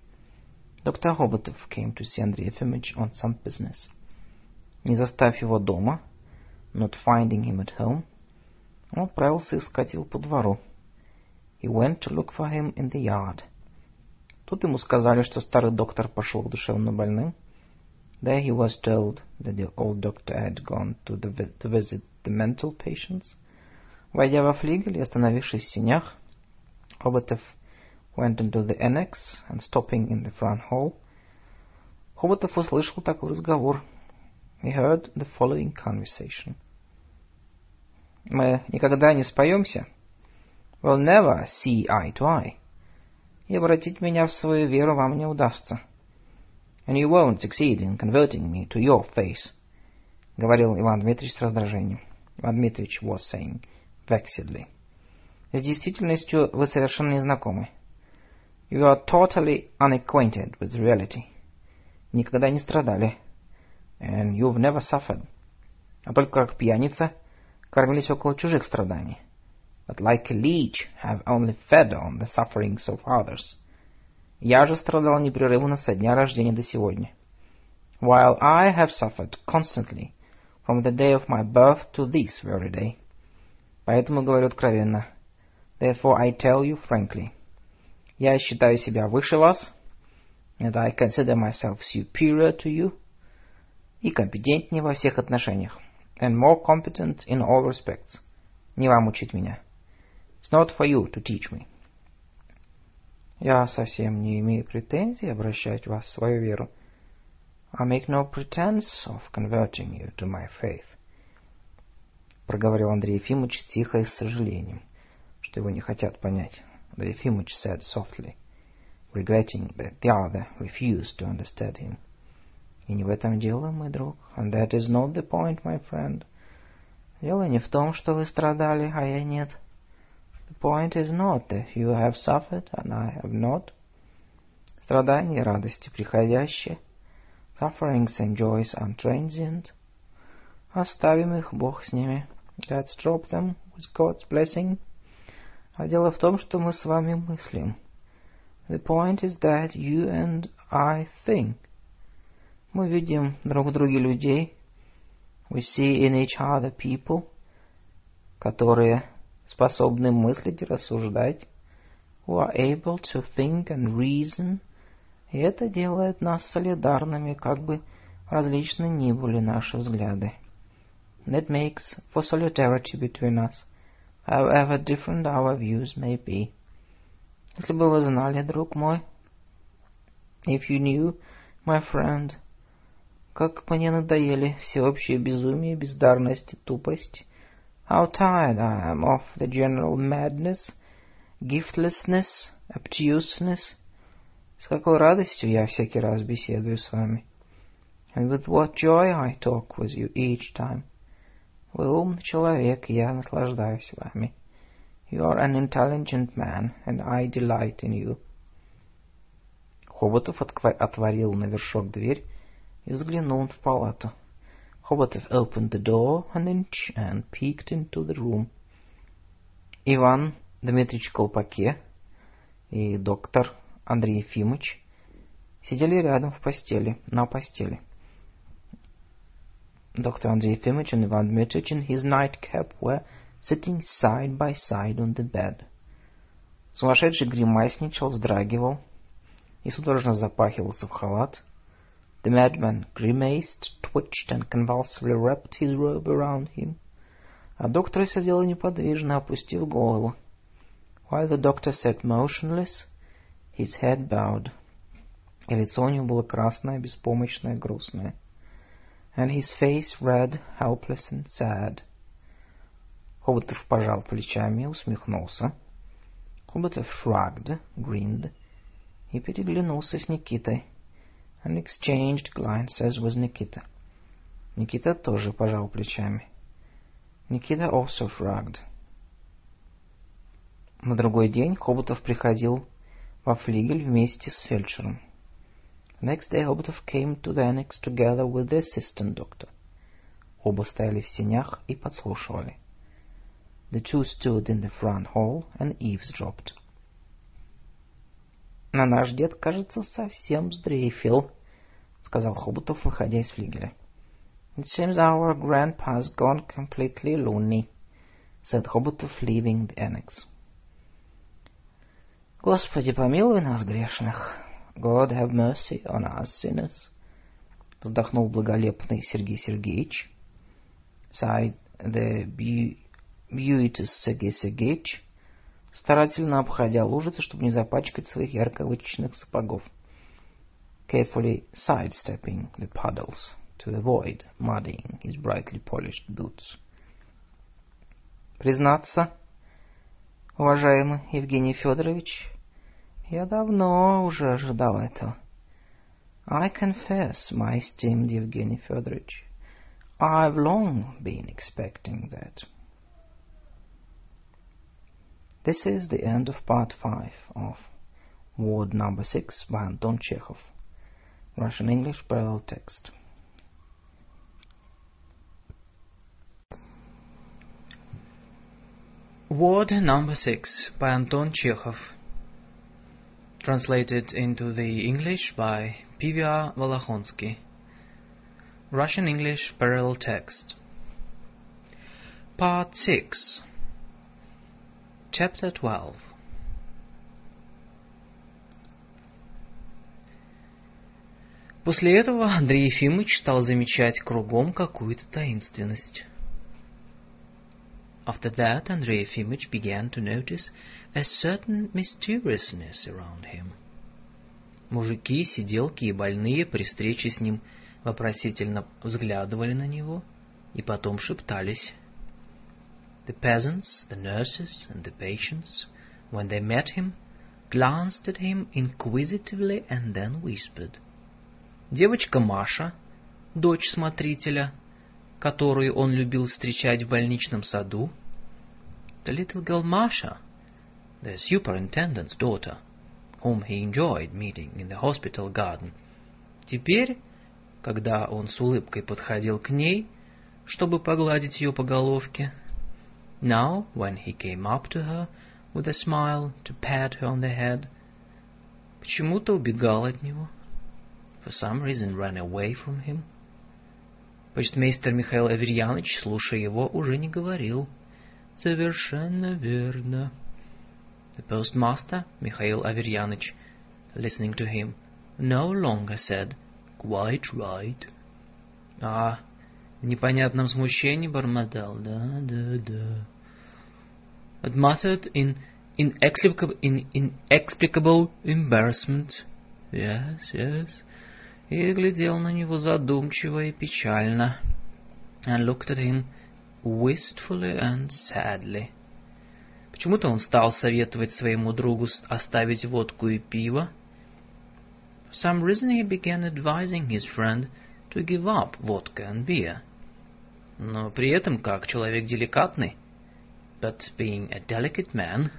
Доктор Хоботов came to see Andrei Ефимович on some business. Не застав его дома, not finding him at home, Он отправился искать его по двору. He went to look for him in the yard. Тут ему сказали, что старый доктор пошел к душевно больным. There he was told that the old doctor had gone to, the, to visit the mental patients. Войдя во флигель и остановившись в сенях, Хоботов went into the annex and stopping in the front hall. Хоботов услышал такой разговор. He heard the following conversation. Мы никогда не споемся. We'll never see eye to eye. И обратить меня в свою веру вам не удастся. And you won't succeed in converting me to your face, — говорил Иван Дмитриевич с раздражением. Иван Дмитриевич was saying vexedly. С действительностью вы совершенно не знакомы. You are totally unacquainted with reality. Никогда не страдали. And you've never suffered. А только как пьяница — кормились около чужих страданий, but like a leech have only fed on the sufferings of others. Я же страдал непрерывно со дня рождения до сегодня. While I have suffered constantly from the day of my birth to this very day. Поэтому говорю откровенно. Therefore I tell you frankly. Я считаю себя выше вас, and I consider myself superior to you, и компетентнее во всех отношениях and more competent in all respects. Не вам учить меня. It's not for you to teach me. Я совсем не имею претензий обращать вас в свою веру. I make no pretense of converting you to my faith. Проговорил Андрей Ефимович тихо и с сожалением, что его не хотят понять. Андрей Ефимович said softly, regretting that the other refused to understand him. И не в этом дело, мой друг. And that is not the point, my friend. Дело не в том, что вы страдали, а я нет. The point is not that you have suffered and I have not. Страдания и радости приходящие. Sufferings and joys are transient. Оставим их, Бог с ними. Let's drop them with God's blessing. А дело в том, что мы с вами мыслим. The point is that you and I think. Мы видим друг в друге людей. We see in each other people, которые способны мыслить и рассуждать. Who are able to think and reason. И это делает нас солидарными, как бы различны ни были наши взгляды. That makes for solidarity between us, however different our views may be. Если бы вы знали, друг мой, if you knew, my friend, как мне надоели всеобщее безумие, бездарность и тупость, how tired I am of the general madness, giftlessness, obtuseness, с какой радостью я всякий раз беседую с вами. And with what joy I talk with you each time. Вы умный человек, и я наслаждаюсь вами. You are an intelligent man, and I delight in you. Хоботов отворил на вершок дверь и взглянул в палату. Хоботов opened the door an inch and peeked into the room. Иван Дмитриевич Колпаке и доктор Андрей Ефимович сидели рядом в постели, на постели. Dr. Andrei Efimович and Ivan Dmitrich in his nightcap were sitting side by side on the bed. Сумасшедший гримасничал, вздрагивал и судорожно запахивался в халат. The madman grimaced, twitched, and convulsively wrapped his robe around him. А доктор сидел неподвижно, опустив голову. While the doctor sat motionless, his head bowed. И лицо у него было красное, беспомощное, грустное. and his face red, helpless and sad. Хоботов пожал плечами, усмехнулся. Хоботов shrugged, grinned, и переглянулся с Никитой, and exchanged glances with Nikita. Никита тоже пожал плечами. Никита also shrugged. На другой день Хоботов приходил во флигель вместе с фельдшером. Next day Hobotov came to the annex together with the assistant doctor. Оба стояли в сенях и подслушивали. The two stood in the front hall and eavesdropped. «На наш дед, кажется, совсем сдрейфил», — сказал Хоботов, выходя из флигеля. «It seems our grandpa's gone completely loony», — said Хоботов, leaving the annex. «Господи, помилуй нас, грешных», God have mercy on us sinners. Вздохнул благолепный Сергей Сергеевич. Sighed the beauteous Сергей Сергеевич, старательно обходя лужицы, чтобы не запачкать своих ярко вычищенных сапогов. Carefully sidestepping the puddles to avoid muddying his brightly polished boots. Признаться, уважаемый Евгений Федорович, Я давно уже ожидал этого. I confess, my esteemed Evgeny Fedorovich, I've long been expecting that. This is the end of part 5 of Ward number 6 by Anton Chekhov. Russian-English parallel text. Ward number 6 by Anton Chekhov translated into the English by Pivya Volokhonsky. Russian English parallel text. Part 6 Chapter 12 После этого Андрей Ефимович стал замечать кругом какую-то таинственность. After that, Andrei Efimych began to notice a certain mysteriousness around him. Мужики, сиделки и больные при встрече с ним вопросительно взглядывали на него и потом шептались. The peasants, the nurses, and the patients, when they met him, glanced at him inquisitively and then whispered. Девочка Маша, дочь смотрителя, которую он любил встречать в больничном саду, the little girl Masha, the superintendent's daughter, whom he enjoyed meeting in the hospital garden. Теперь, когда он с улыбкой подходил к ней, чтобы погладить ее по головке, now, when he came up to her with a smile to pat her on the head, почему-то убегал от него, for some reason ran away from him. Почтмейстер Михаил Аверьяныч, слушая его, уже не говорил. Совершенно верно. The postmaster, Mikhail Averyanich, listening to him, no longer said, quite right. А, в непонятном смущении бормотал, да, да, да. Muttered in inexplicable, in inexplicable embarrassment. Yes, yes. И глядел на него задумчиво и печально. And looked at him wistfully and sadly. Почему-то он стал советовать своему другу оставить водку и пиво. For some reason he began advising his friend to give up vodka and beer. Но при этом, как человек деликатный, but being a delicate man,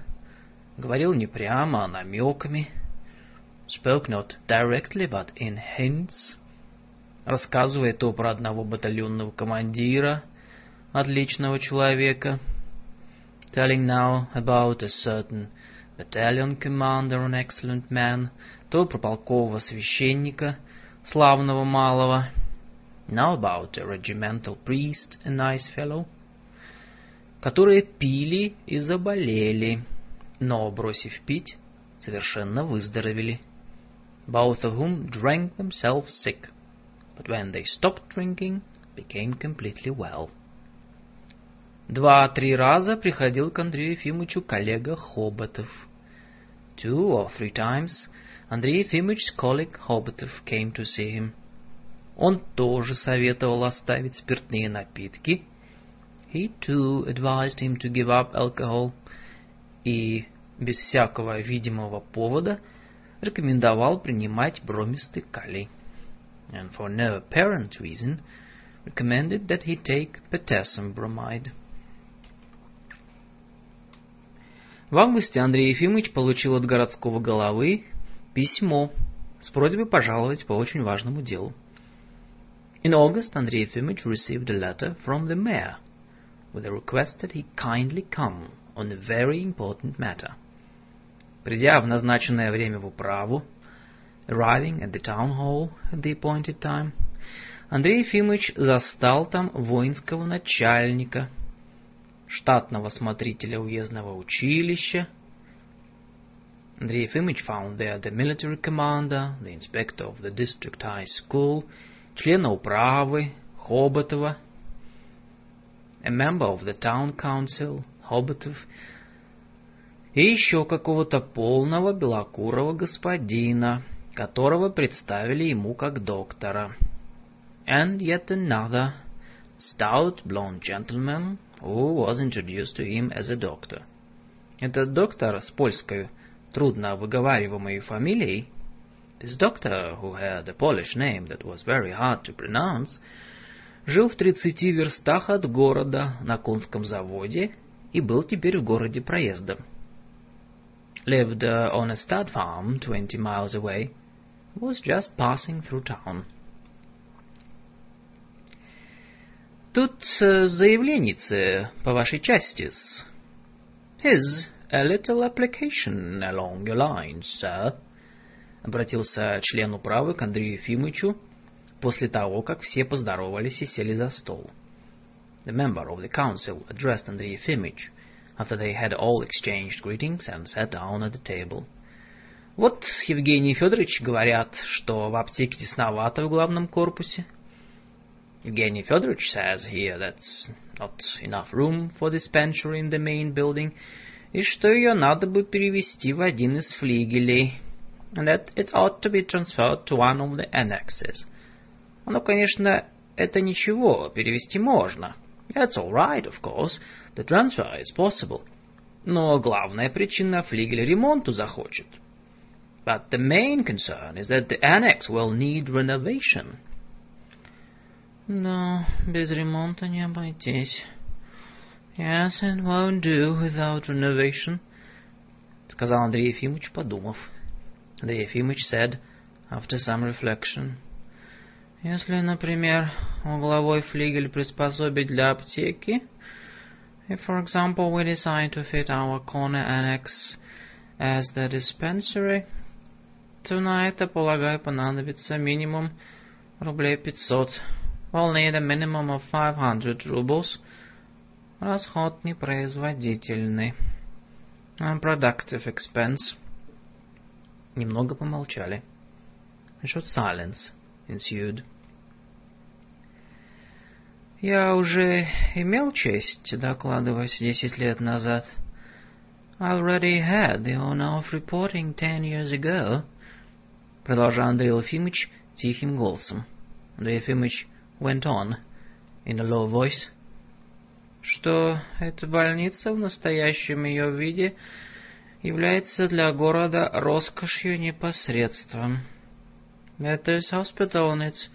говорил не прямо, а намеками, spoke not directly, but in hints, рассказывая то про одного батальонного командира, отличного человека — telling now about a certain battalion commander, an excellent man, то про полкового священника, славного малого, now about a regimental priest, a nice fellow, которые пили и заболели, но, бросив пить, совершенно выздоровели. Both of whom drank themselves sick, but when they stopped drinking, became completely well. Два-три раза приходил к Андрею Ефимовичу коллега Хоботов. Two or three times Андрей Ефимович's colleague Хоботов came to see him. Он тоже советовал оставить спиртные напитки. He too advised him to give up alcohol. И без всякого видимого повода рекомендовал принимать бромистый калий. And for no apparent reason recommended that he take potassium bromide. В августе Андрей Ефимович получил от городского головы письмо с просьбой пожаловать по очень важному делу. In August, Andrei Efimich received a letter from the mayor with a request that he kindly come on a very important matter. Придя в назначенное время в управу, arriving at the town hall at the appointed time, Андрей Ефимович застал там воинского начальника – штатного смотрителя уездного училища. Andrei Ефимович found there the military commander, the inspector of the district high school, члена управы Хоботова, a member of the town council, Хоботов, и еще какого-то полного белокурого господина, которого представили ему как доктора. And yet another stout blonde gentleman who was introduced to him as a doctor. Этот доктор с польской трудно выговариваемой фамилией, this doctor who had a Polish name that was very hard to pronounce, жил в 30 верстах от города на конском заводе и был теперь в городе проездом. Lived uh, on a stud farm 20 miles away, was just passing through town. Тут заявленнице по вашей части -с. Here's a little application along your lines, sir. Обратился член управы к Андрею Ефимовичу после того, как все поздоровались и сели за стол. The member of the council addressed Andrei Ефимович after they had all exchanged greetings and sat down at the table. Вот Евгений Федорович говорят, что в аптеке тесновато в главном корпусе. Evgeny Fedorovich says here that's not enough room for dispensary in the main building, и что ее надо бы перевести в один из флигелей, and that it ought to be transferred to one of the annexes. Ну, конечно, это ничего, перевести можно. That's all right, of course, the transfer is possible. Но главная причина флигель ремонту захочет. But the main concern is that the annex will need renovation. Да, без ремонта не обойтись. Yes, it won't do without renovation. — сказал Андрей Ефимович, подумав. Андрей Ефимович said, after some reflection, «Если, например, угловой флигель приспособить для аптеки, if, for example, we decide to fit our corner annex as the dispensary, то на это, полагаю, понадобится минимум рублей пятьсот. We'll need a minimum of 500 rubles. Расход непроизводительный. Unproductive expense. Немного помолчали. Short silence ensued. Я уже имел честь докладывать десять лет назад. I already had the honor of reporting ten years ago. Продолжал Андрей Ефимович тихим голосом. Андрей Ефимович went on in a low voice. Что эта больница в настоящем ее виде является для города роскошью непосредством. That this hospital in its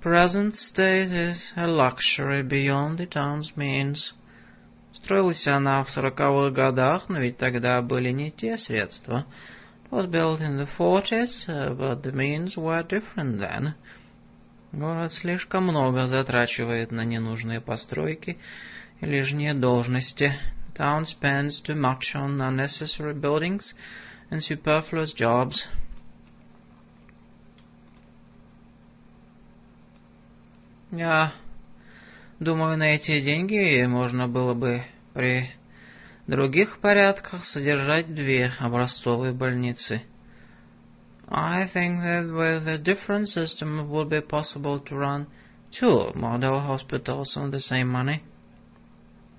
present state is a luxury beyond the town's means. Строилась она в сороковых годах, но ведь тогда были не те средства. It was built in the forties, but the means were different then. Город слишком много затрачивает на ненужные постройки и лишние должности. town spends too much on unnecessary buildings and superfluous jobs. Я думаю, на эти деньги можно было бы при других порядках содержать две образцовые больницы. I think that with a different system it would be possible to run two model hospitals on the same money.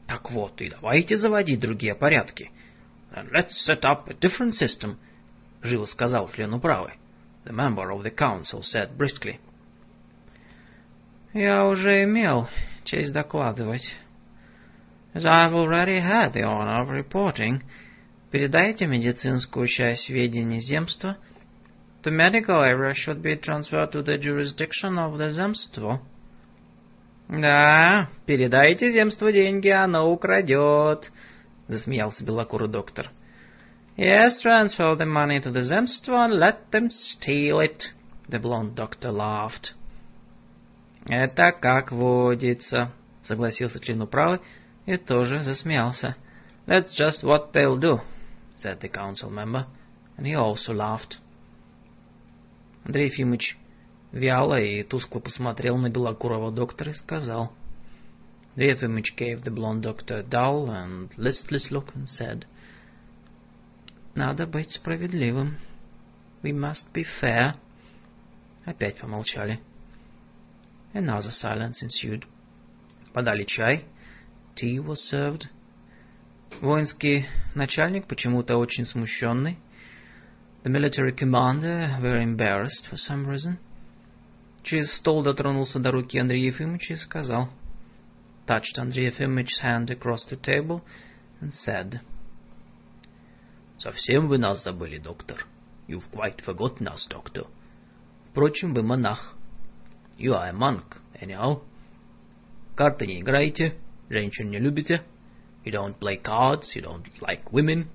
Так вот, и давайте заводить другие порядки. And let's set up a different system, живо сказал член управы. The member of the council said briskly. Я уже имел честь докладывать. As I've already had the honor of reporting, передайте медицинскую часть ведения земства. The medical area should be transferred to the jurisdiction of the земство. «Да, передайте земству деньги, оно украдет», — засмеялся белокурый доктор. «Yes, transfer the money to the земство and let them steal it», — the blonde doctor laughed. «Это как водится», — согласился член управы и тоже засмеялся. «That's just what they'll do», — said the council member, and he also laughed. Андрей Ефимович вяло и тускло посмотрел на белокурого доктора и сказал. The Ефимыч gave the blonde doctor a dull and listless look and said, «Надо быть справедливым. We must be fair». Опять помолчали. Another silence ensued. Подали чай. Tea was served. Воинский начальник, почему-то очень смущенный. The military commander, very embarrassed for some reason, через стол дотронулся до руки Андрея Ефимовича и сказал, touched Andrei Ефимович's hand across the table and said, «Совсем вы нас забыли, доктор. You've quite forgotten us, doctor. Впрочем, вы монах. You are a monk, anyhow. Карты не играете, женщин не любите. You don't play cards, you don't like women.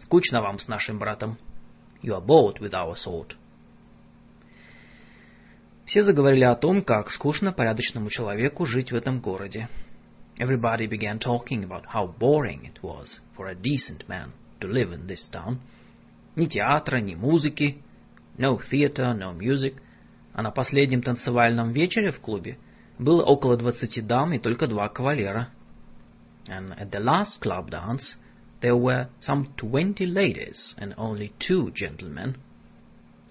Скучно вам с нашим братом. You are bored with our sort. Все заговорили о том, как скучно порядочному человеку жить в этом городе. Everybody began talking about how boring it was for a decent man to live in this town. Ни театра, ни музыки, no theater, no music. А на последнем танцевальном вечере в клубе было около двадцати дам и только два кавалера. And at the last club dance there were some twenty ladies and only two gentlemen.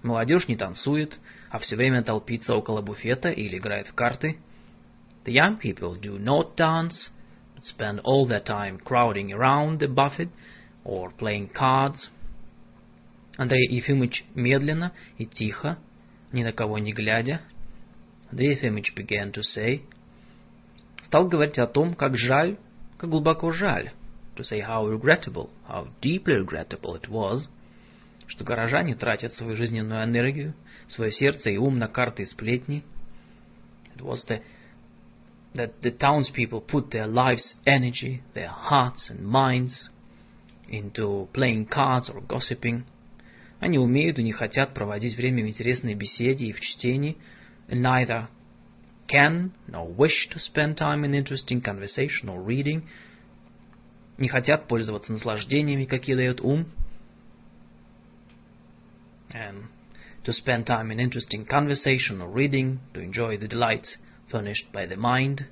Молодежь не танцует, а все время толпится около буфета или играет в карты. The young people do not dance, but spend all their time crowding around the buffet or playing cards. Андрей Ефимович медленно и тихо, ни на кого не глядя, Андрей Ефимович began to say, стал говорить о том, как жаль, как глубоко жаль, to say how regrettable, how deeply regrettable it was, что горожане тратят свою жизненную энергию, свое сердце и ум на карты и сплетни. It was the, that the townspeople put their lives' energy, their hearts and minds into playing cards or gossiping. Они умеют и не хотят проводить время в интересной беседе и в чтении, neither can nor wish to spend time in interesting conversation or reading, не хотят пользоваться наслаждениями, какие дает ум, and to spend time in interesting conversation or reading, to enjoy the delights furnished by the mind.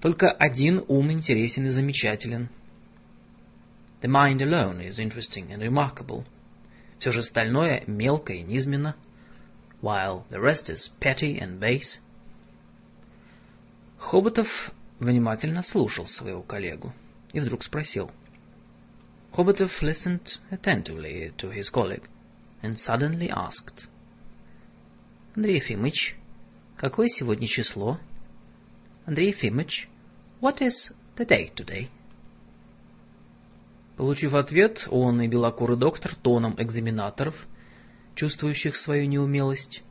Только один ум интересен и замечателен. The mind alone is interesting and remarkable. Все же остальное мелко и низменно, while the rest is petty and base. Хоботов внимательно слушал своего коллегу и вдруг спросил. Хоботов listened attentively to his colleague and suddenly asked. Андрей Ефимыч, какое сегодня число? Андрей Ефимыч, what is the date today? Получив ответ, он и белокурый доктор тоном экзаменаторов, чувствующих свою неумелость,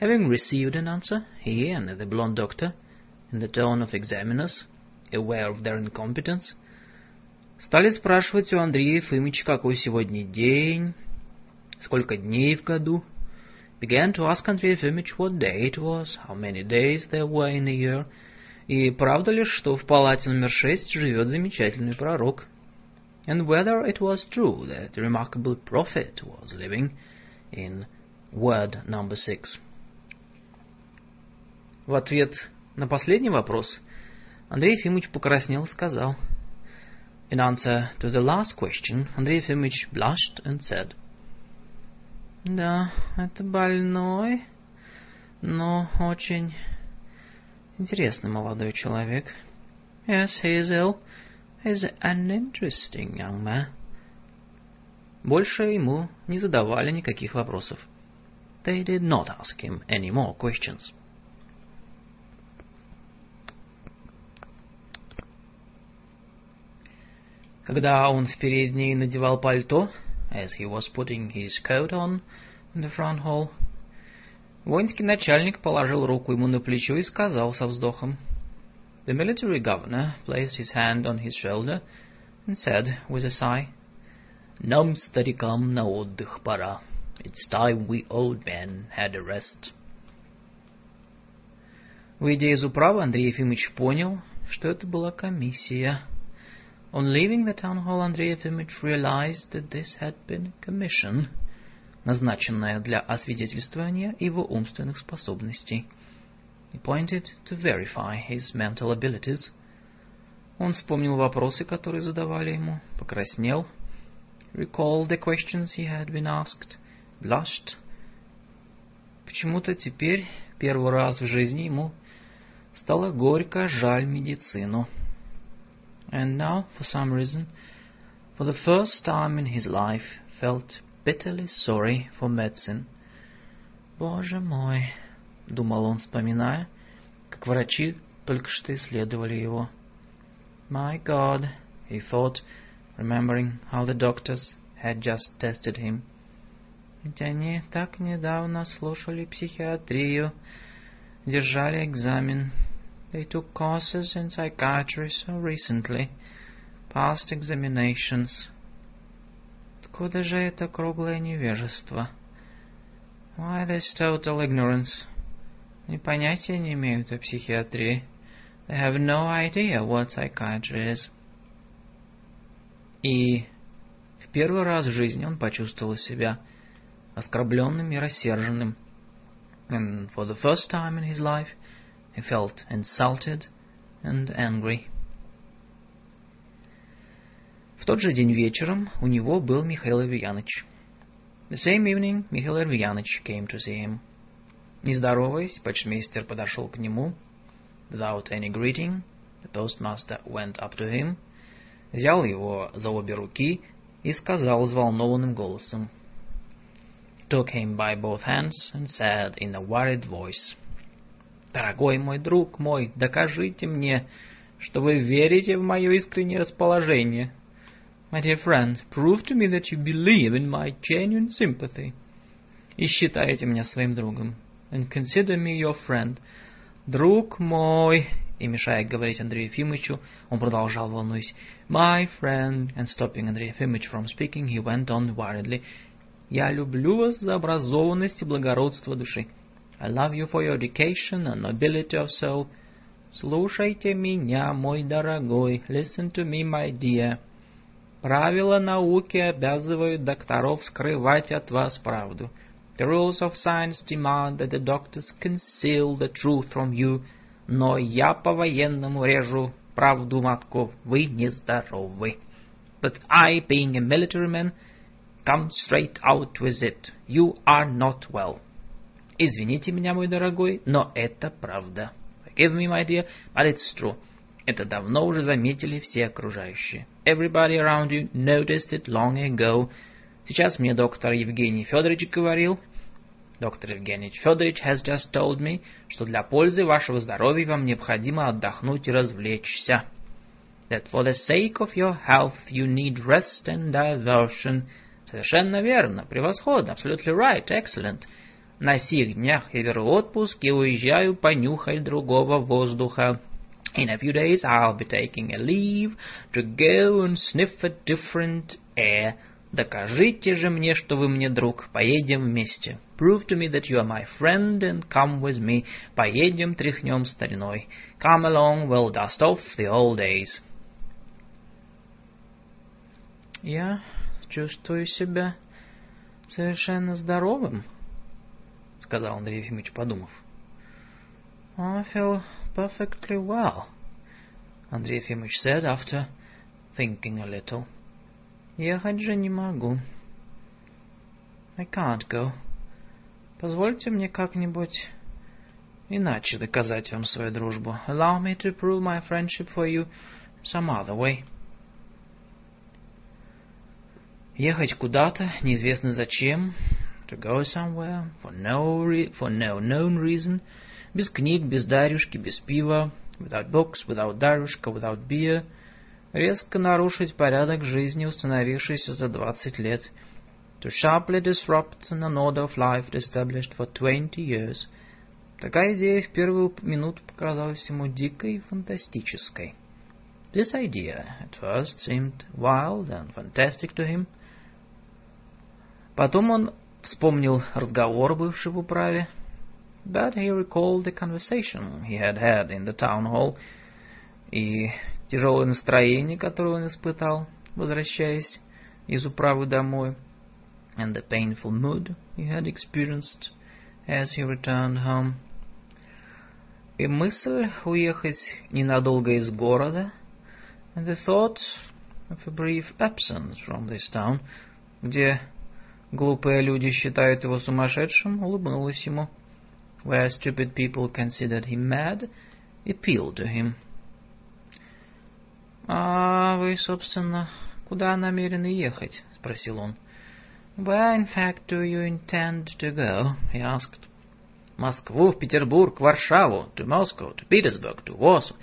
having received an answer, he and the blonde doctor, in the tone of examiners, aware of their incompetence, стали спрашивать у Андрея Ефимовича, какой сегодня день, сколько дней в году, began to ask Andrei Ефимович what day it was, how many days there were in a year, и правда ли, что в палате номер шесть живет замечательный пророк, and whether it was true that the remarkable prophet was living in word number six. В ответ на последний вопрос Андрей Ефимович покраснел и сказал, In answer to the last question, Андрей Ефимович blushed and said, Да, это больной, но очень интересный молодой человек. Yes, he is ill. He's an interesting young man. Больше ему не задавали никаких вопросов. They did not ask him any more questions. Когда он в передней надевал пальто, as he was putting his coat on in the front hall. Воинский начальник положил руку ему на плечо и сказал со вздохом. The military governor placed his hand on his shoulder and said with a sigh, Нам, старикам, на отдых пора. It's time we old men had a rest. Выйдя из управы, Андрей Ефимович понял, что это была комиссия — On leaving the town hall, Andrei Efimich realized that this had been a commission, назначенная для освидетельствования его умственных способностей, appointed to verify his mental abilities. Он вспомнил вопросы, которые задавали ему, покраснел, recalled the questions he had been asked, blushed. Почему-то теперь, первый раз в жизни, ему стало горько жаль медицину — and now, for some reason, for the first time in his life, felt bitterly sorry for medicine. «Боже мой!» — думал он, вспоминая, как врачи только что исследовали его. «My God!» — he thought, remembering how the doctors had just tested him. Ведь они так недавно слушали психиатрию, держали экзамен, They took courses in psychiatry so recently, passed examinations. Откуда же это круглое невежество? Why this total ignorance? Они понятия не имеют о психиатрии. They have no idea what psychiatry is. И в первый раз в жизни он почувствовал себя оскорбленным и рассерженным. And for the first time in his life, He felt insulted and angry. В тот же день вечером у него был Михаил Ильяныч. The same evening Михаил Ильяныч came to see him. Не здороваясь, почтмейстер подошел к нему. Without any greeting, the postmaster went up to him, взял его за обе руки и сказал взволнованным голосом. Took him by both hands and said in a worried voice, Дорогой мой друг мой, докажите мне, что вы верите в мое искреннее расположение. My dear friend, prove to me that you believe in my genuine sympathy. И считаете меня своим другом. And consider me your friend. Друг мой, и мешая говорить Андрею Ефимовичу, он продолжал, волнуясь, «My friend», and stopping Andrei Ефимович from speaking, he went on worriedly, «Я люблю вас за образованность и благородство души. I love you for your education and nobility of soul. Слушайте меня, мой дорогой, listen to me, my dear». Правила науки обязывают докторов скрывать от вас правду. The rules of science demand that the doctors conceal the truth from you, но я по-военному режу правду матку, вы нездоровы. But I, being a military man, come straight out with it. You are not well. Извините меня, мой дорогой, но это правда. Forgive me, my dear, but it's true. Это давно уже заметили все окружающие. Everybody around you noticed it long ago. Сейчас мне доктор Евгений Федорович говорил, доктор Евгений Федорович has just told me, что для пользы вашего здоровья вам необходимо отдохнуть и развлечься. That for the sake of your health you need rest and diversion. Совершенно верно, превосходно, absolutely right, excellent. На сих днях я беру отпуск и уезжаю понюхать другого воздуха. In a few days I'll be taking a leave to go and sniff a different air. Докажите же мне, что вы мне друг. Поедем вместе. Prove to me that you are my friend and come with me. Поедем, тряхнем стариной. Come along, we'll dust off the old days. Я чувствую себя совершенно здоровым, сказал Андрей Ефимович, подумав. I feel perfectly well, Андрей Ефимович said after thinking a little. Ехать же не могу. I can't go. Позвольте мне как-нибудь иначе доказать вам свою дружбу. Allow me to prove my friendship for you some other way. Ехать куда-то, неизвестно зачем, to go somewhere, for no, re for no known reason, без книг, без дарюшки, без пива, without books, without дарюшка, without beer, резко нарушить порядок жизни, установившийся за двадцать лет, to sharply disrupt an order of life established for twenty years. Такая идея в первую минуту показалась ему дикой и фантастической. This idea at first seemed wild and fantastic to him. Потом он вспомнил разговор, бывший в управе. But he recalled the conversation he had had in the town hall и тяжелое настроение, которое он испытал, возвращаясь из управы домой, and the painful mood he had experienced as he returned home. И мысль уехать ненадолго из города, and the thought of a brief absence from this town, где глупые люди считают его сумасшедшим, улыбнулась ему. Where stupid people considered him mad, appealed to him. «А вы, собственно, куда намерены ехать?» — спросил он. «Where, in fact, do you intend to go?» — he asked. «Москву, в Петербург, Варшаву, to Moscow, to Petersburg, to Warsaw.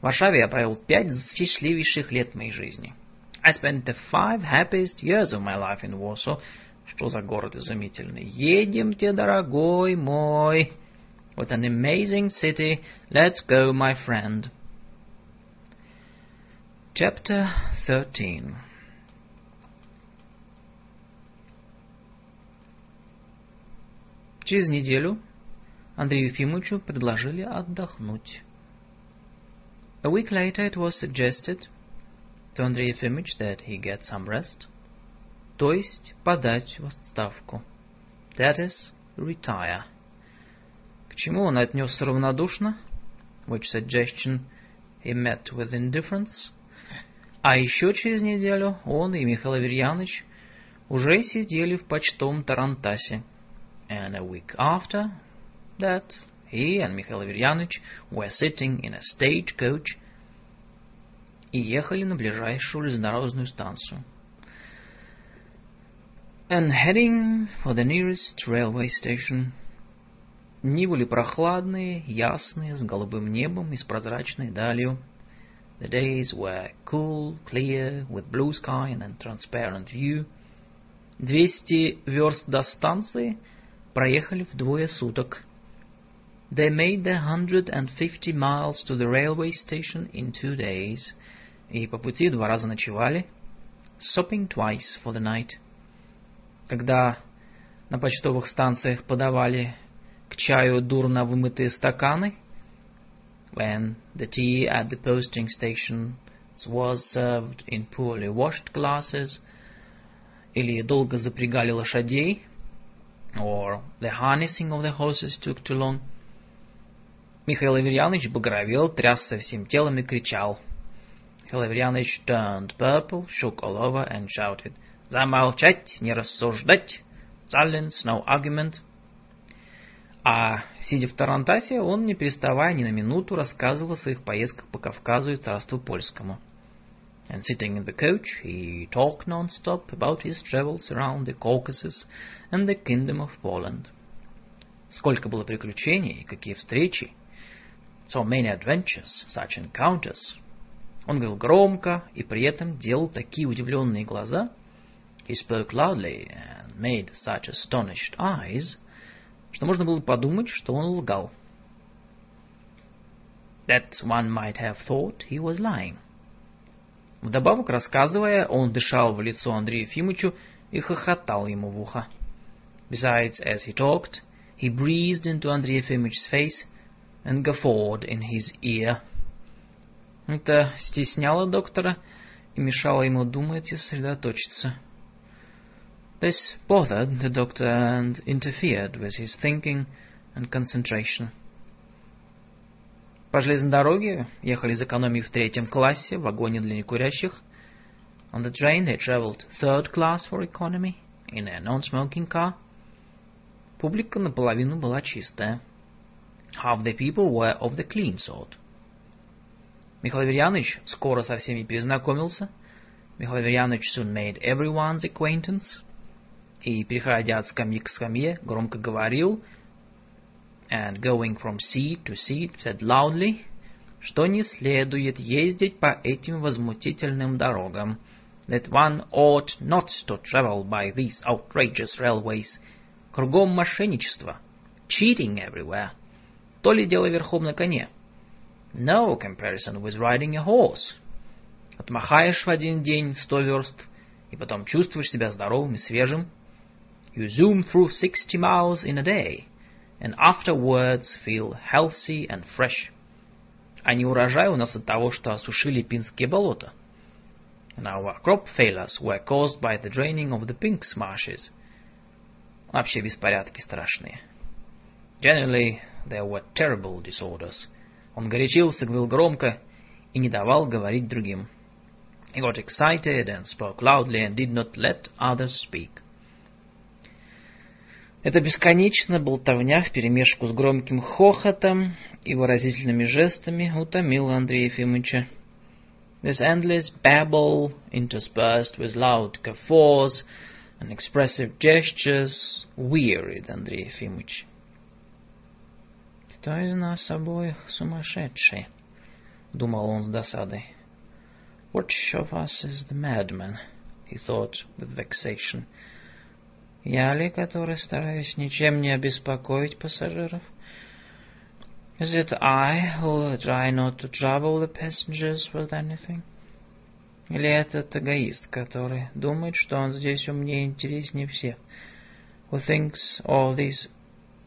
В Варшаве я провел пять счастливейших лет моей жизни. I spent the five happiest years of my life in Warsaw. Что за город изумительный. Едемте, дорогой мой. What an amazing city. Let's go, my friend. Chapter 13 Через неделю Андрею Ефимовичу предложили отдохнуть. A week later it was suggested to Andrei Efimович that he get some rest, то есть подать в отставку. That is, retire. К чему он отнесся равнодушно, which suggestion he met with indifference, а еще через неделю он и Михаил Аверьяныч уже сидели в почтовом Тарантасе. And a week after that, he and Mikhail Averyanovich were sitting in a stagecoach и ехали на ближайшую железнодорожную станцию. And heading for the nearest railway station. Дни были прохладные, ясные, с голубым небом и с прозрачной далью. The days were cool, clear, with blue sky and a transparent view. Двести верст до станции проехали в двое суток. They made the hundred and fifty miles to the railway station in two days, и по пути два раза ночевали, stopping twice for the night. Когда на почтовых станциях подавали к чаю дурно вымытые стаканы, when the tea at the posting station was served in poorly washed glasses, или долго запрягали лошадей, or the harnessing of the horses took too long, Михаил Аверьянович багровел, трясся всем телом и кричал. Михаил Аверьянович turned purple, shook all over and shouted, «Замолчать, не рассуждать! Silence, no argument!» А, сидя в Тарантасе, он, не переставая ни на минуту, рассказывал о своих поездках по Кавказу и Царству Польскому. And sitting in the coach, he talked non-stop about his travels around the Caucasus and the Kingdom of Poland. Сколько было приключений, какие встречи! So many adventures, such encounters. Он говорил громко и при этом делал такие удивленные глаза. He spoke loudly and made such astonished eyes – что можно было подумать, что он лгал. That one might have thought he was lying. Вдобавок, рассказывая, он дышал в лицо Андрею Ефимовичу и хохотал ему в ухо. Besides, as he talked, he breathed into Andrei Ефимович's face and guffawed in his ear. Это стесняло доктора и мешало ему думать и сосредоточиться. This bothered the doctor and interfered with his thinking and concentration. По железной дороге ехали из экономии в третьем классе в вагоне для некурящих. On the train they traveled third class for economy in a non-smoking car. Публика наполовину была чистая. Half the people were of the clean sort. Михаил Аверьянович скоро со всеми перезнакомился. Михаил Аверьянович soon made everyone's acquaintance и, переходя от скамьи к скамье, громко говорил, and going from seat to seat, said loudly, что не следует ездить по этим возмутительным дорогам, that one ought not to travel by these outrageous railways, кругом мошенничество, cheating everywhere, то ли дело верхом на коне, no comparison with riding a horse, отмахаешь в один день сто верст, и потом чувствуешь себя здоровым и свежим, You zoom through 60 miles in a day, and afterwards feel healthy and fresh. А не урожай у нас от того, что осушили пинские болота. And our crop failures were caused by the draining of the Pinks marshes. Вообще беспорядки страшные. Generally, there were terrible disorders. Он горячился, говорил громко и не давал говорить другим. He got excited and spoke loudly and did not let others speak. Эта бесконечная болтовня вперемешку с громким хохотом и выразительными жестами утомила Андрея Ефимовича. This endless babble, interspersed with loud guffaws and expressive gestures, wearied Андрея Ефимовича. «Кто из нас обоих сумасшедший?» — думал он с досадой. «Which of us is the madman?» — he thought with vexation. — я ли, который стараюсь ничем не обеспокоить пассажиров? Is it I who try not to trouble the passengers with anything? Или этот эгоист, который думает, что он здесь умнее и интереснее всех? Who thinks all these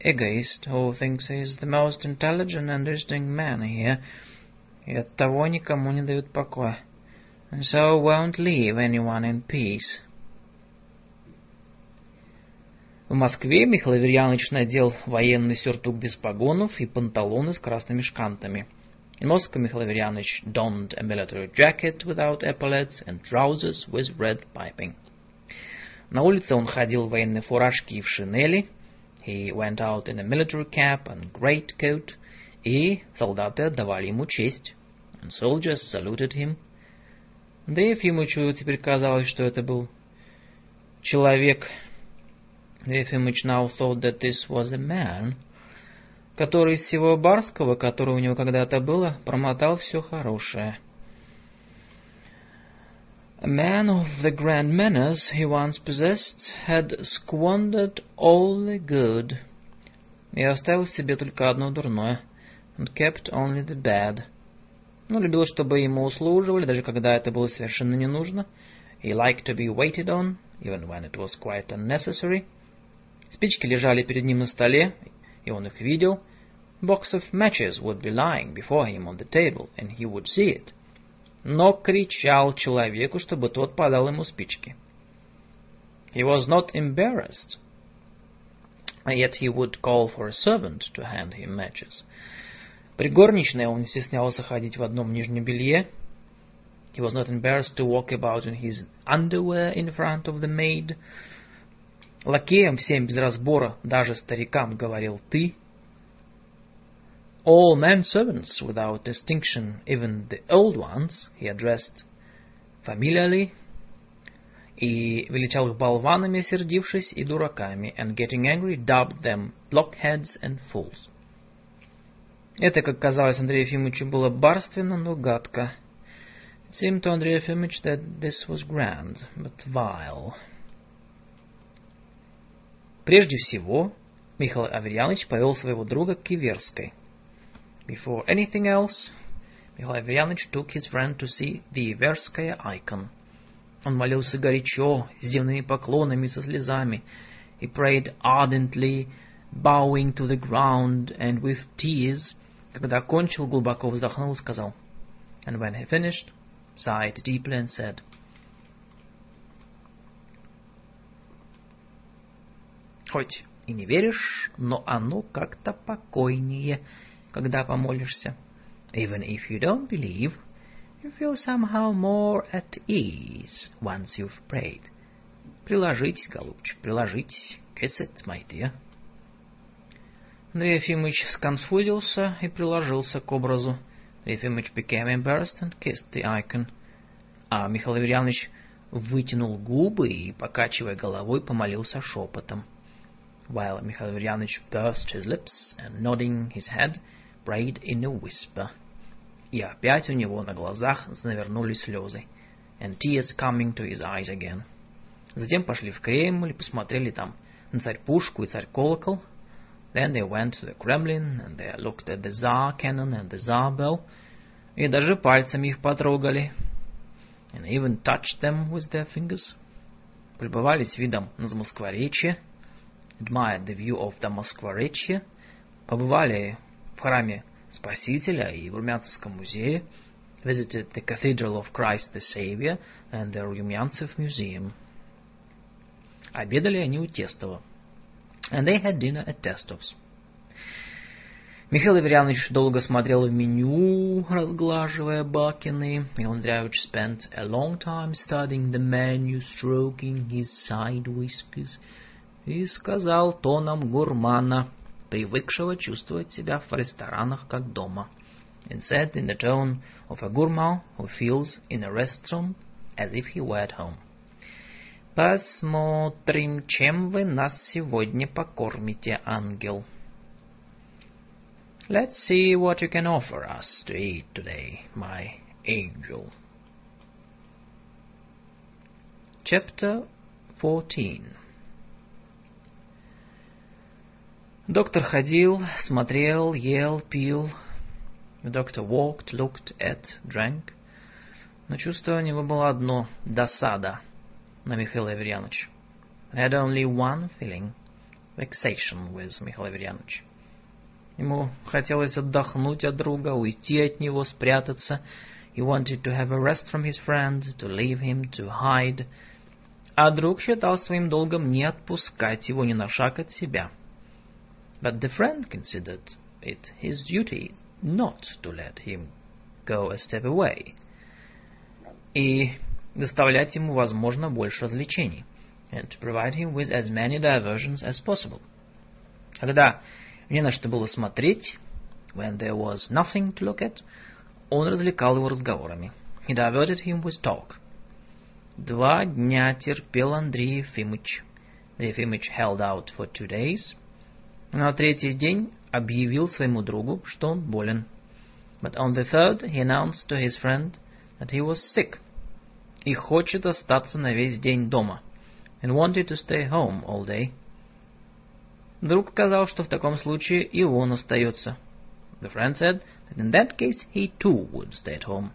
egoist, who thinks he is the most intelligent and interesting man here, и оттого никому не дают покоя. And so won't leave anyone in peace. В Москве Михаил Аверьянович надел военный сюртук без погонов и панталоны с красными шкантами. In Moscow, Mikhail Averyanovich donned a military jacket without epaulets and trousers with red piping. На улице он ходил в военной фуражке и в шинели. He went out in a military cap and great coat. И солдаты отдавали ему честь. And soldiers saluted him. Да и Ефимовичу теперь казалось, что это был человек Ефимыч now thought that this was a man, который из всего барского, которое у него когда-то было, промотал все хорошее. A man of the grand manners he once possessed had squandered all the good. и оставил себе только одно дурное, and kept only the bad. Он любил, чтобы ему услуживали, даже когда это было совершенно не нужно. He liked to be waited on, even when it was quite unnecessary. Спички лежали перед ним на столе, и он их видел. Box of matches would be lying before him on the table, and he would see it. Но кричал человеку, чтобы тот подал ему спички. He was not embarrassed, yet he would call for a servant to hand him matches. При горничной он не стеснялся ходить в одном нижнем белье. He was not embarrassed to walk about in his underwear in front of the maid. Лакеям всем без разбора, даже старикам, говорил ты. All men servants without distinction, even the old ones, he addressed familiarly, и величал их болванами, сердившись, и дураками, and getting angry, dubbed them blockheads and fools. Это, как казалось Андрею Ефимовичу, было барственно, но гадко. It seemed to Andrei Efimовich that this was grand, but vile. Прежде всего, Михаил Аверьянович повел своего друга к Киверской. Before anything else, Михаил Аверьянович took his friend to see the Иверская icon. Он молился горячо, с земными поклонами, со слезами. He prayed ardently, bowing to the ground and with tears. Когда кончил, глубоко вздохнул и сказал. And when he finished, sighed deeply and said, Хоть и не веришь, но оно как-то покойнее, когда помолишься. Even if you don't believe, you feel somehow more at ease once you've prayed. Приложитесь, голубчик, приложитесь. Kiss it, my dear. Андрей Ефимович сконфузился и приложился к образу. Ефимович became embarrassed and kissed the icon. А Михаил Аверьянович вытянул губы и, покачивая головой, помолился шепотом. While Mikhail Averyanovich pursed his lips and nodding his head, prayed in a whisper. И опять у него на глазах навернулись слезы. And tears coming to his eyes again. Затем пошли в Кремль посмотрели там на царь-пушку и царь-колокол. Then they went to the Kremlin and they looked at the Tsar cannon and the Tsar bell. И даже пальцами их потрогали. And even touched them with their fingers. Пребывались видом на Замоскворечье. Admired the view of the Москворечье. Побывали в храме Спасителя и в Румянцевском музее. Visited the Cathedral of Christ the Savior and the Rumyancev Museum. Обедали они у Тестова. And they had dinner at Testov's. Михаил Аверьянович долго смотрел в меню, разглаживая бакины. Михаил Андреевич spent a long time studying the menu, stroking his side whiskers, и сказал тоном гурмана, привыкшего чувствовать себя в ресторанах как дома, and said in the tone of a gourmand who feels in a restaurant as if he were at home. Посмотрим, чем вы нас сегодня покормите, ангел. Let's see what you can offer us to eat today, my angel. Chapter 14 Доктор ходил, смотрел, ел, пил. Doctor walked, looked at, drank. Но чувство у него было одно — досада на Михаила Аверьяновича. I had only one feeling — vexation with Михаил Аверьянович. Ему хотелось отдохнуть от друга, уйти от него, спрятаться. He wanted to have a rest from his friend, to leave him, to hide. А друг считал своим долгом не отпускать его ни на шаг от себя. But the friend considered it his duty not to let him go a step away. И доставлять ему, возможно, больше развлечений. And to provide him with as many diversions as possible. Когда не на что было смотреть, when there was nothing to look at, он развлекал его разговорами. He diverted him with talk. Два дня терпел Андрей Ефимыч. Андрей Ефимыч held out for two days. На третий день объявил своему другу, что он болен. But on the third he announced to his friend that he was sick и хочет остаться на весь день дома and wanted to stay home all day. Друг сказал, что в таком случае и он остается. The friend said that in that case he too would stay at home.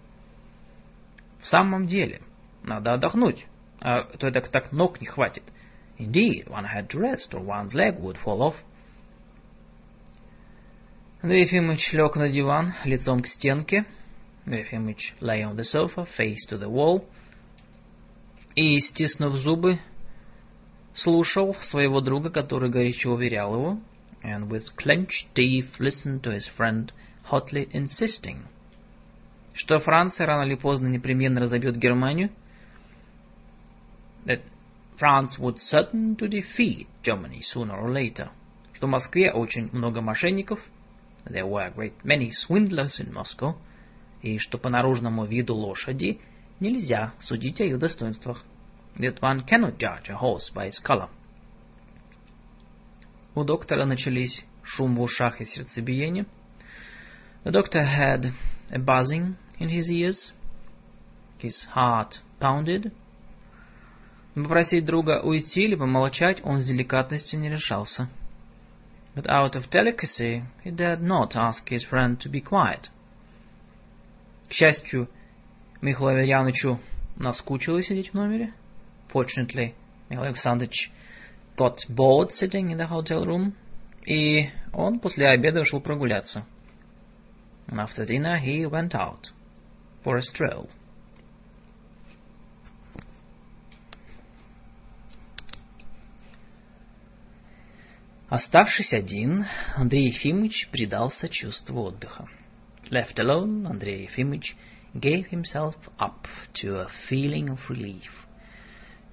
В самом деле, надо отдохнуть, а то так, так ног не хватит. Indeed, one had to rest or one's leg would fall off. Андрей Ефимович лег на диван, лицом к стенке. Андрей Ефимович lay on the sofa, face to the wall. И, стиснув зубы, слушал своего друга, который горячо уверял его, and with clenched teeth listened to his friend, hotly insisting, что Франция рано или поздно непременно разобьет Германию, that France would certain to defeat Germany sooner or later, что в Москве очень много мошенников, there were a great many swindlers in Moscow, и что по наружному виду лошади нельзя судить о ее достоинствах that one cannot judge a horse by its color. У доктора начались шум в ушах и сердцебиение. The doctor had a buzzing in his ears. His heart pounded. Попросить друга уйти или помолчать он с деликатностью не решался. But out of delicacy he dared not ask his friend to be quiet. К счастью, Михаилу Аверьяновичу наскучило сидеть в номере. Fortunately, Mikhail Alexandrovich got bored sitting in the hotel room, и он после обеда ушел прогуляться. And after dinner he went out for a stroll. Оставшись один, Андрей Ефимович предался чувству отдыха. Left alone, Andrei Ефимович gave himself up to a feeling of relief.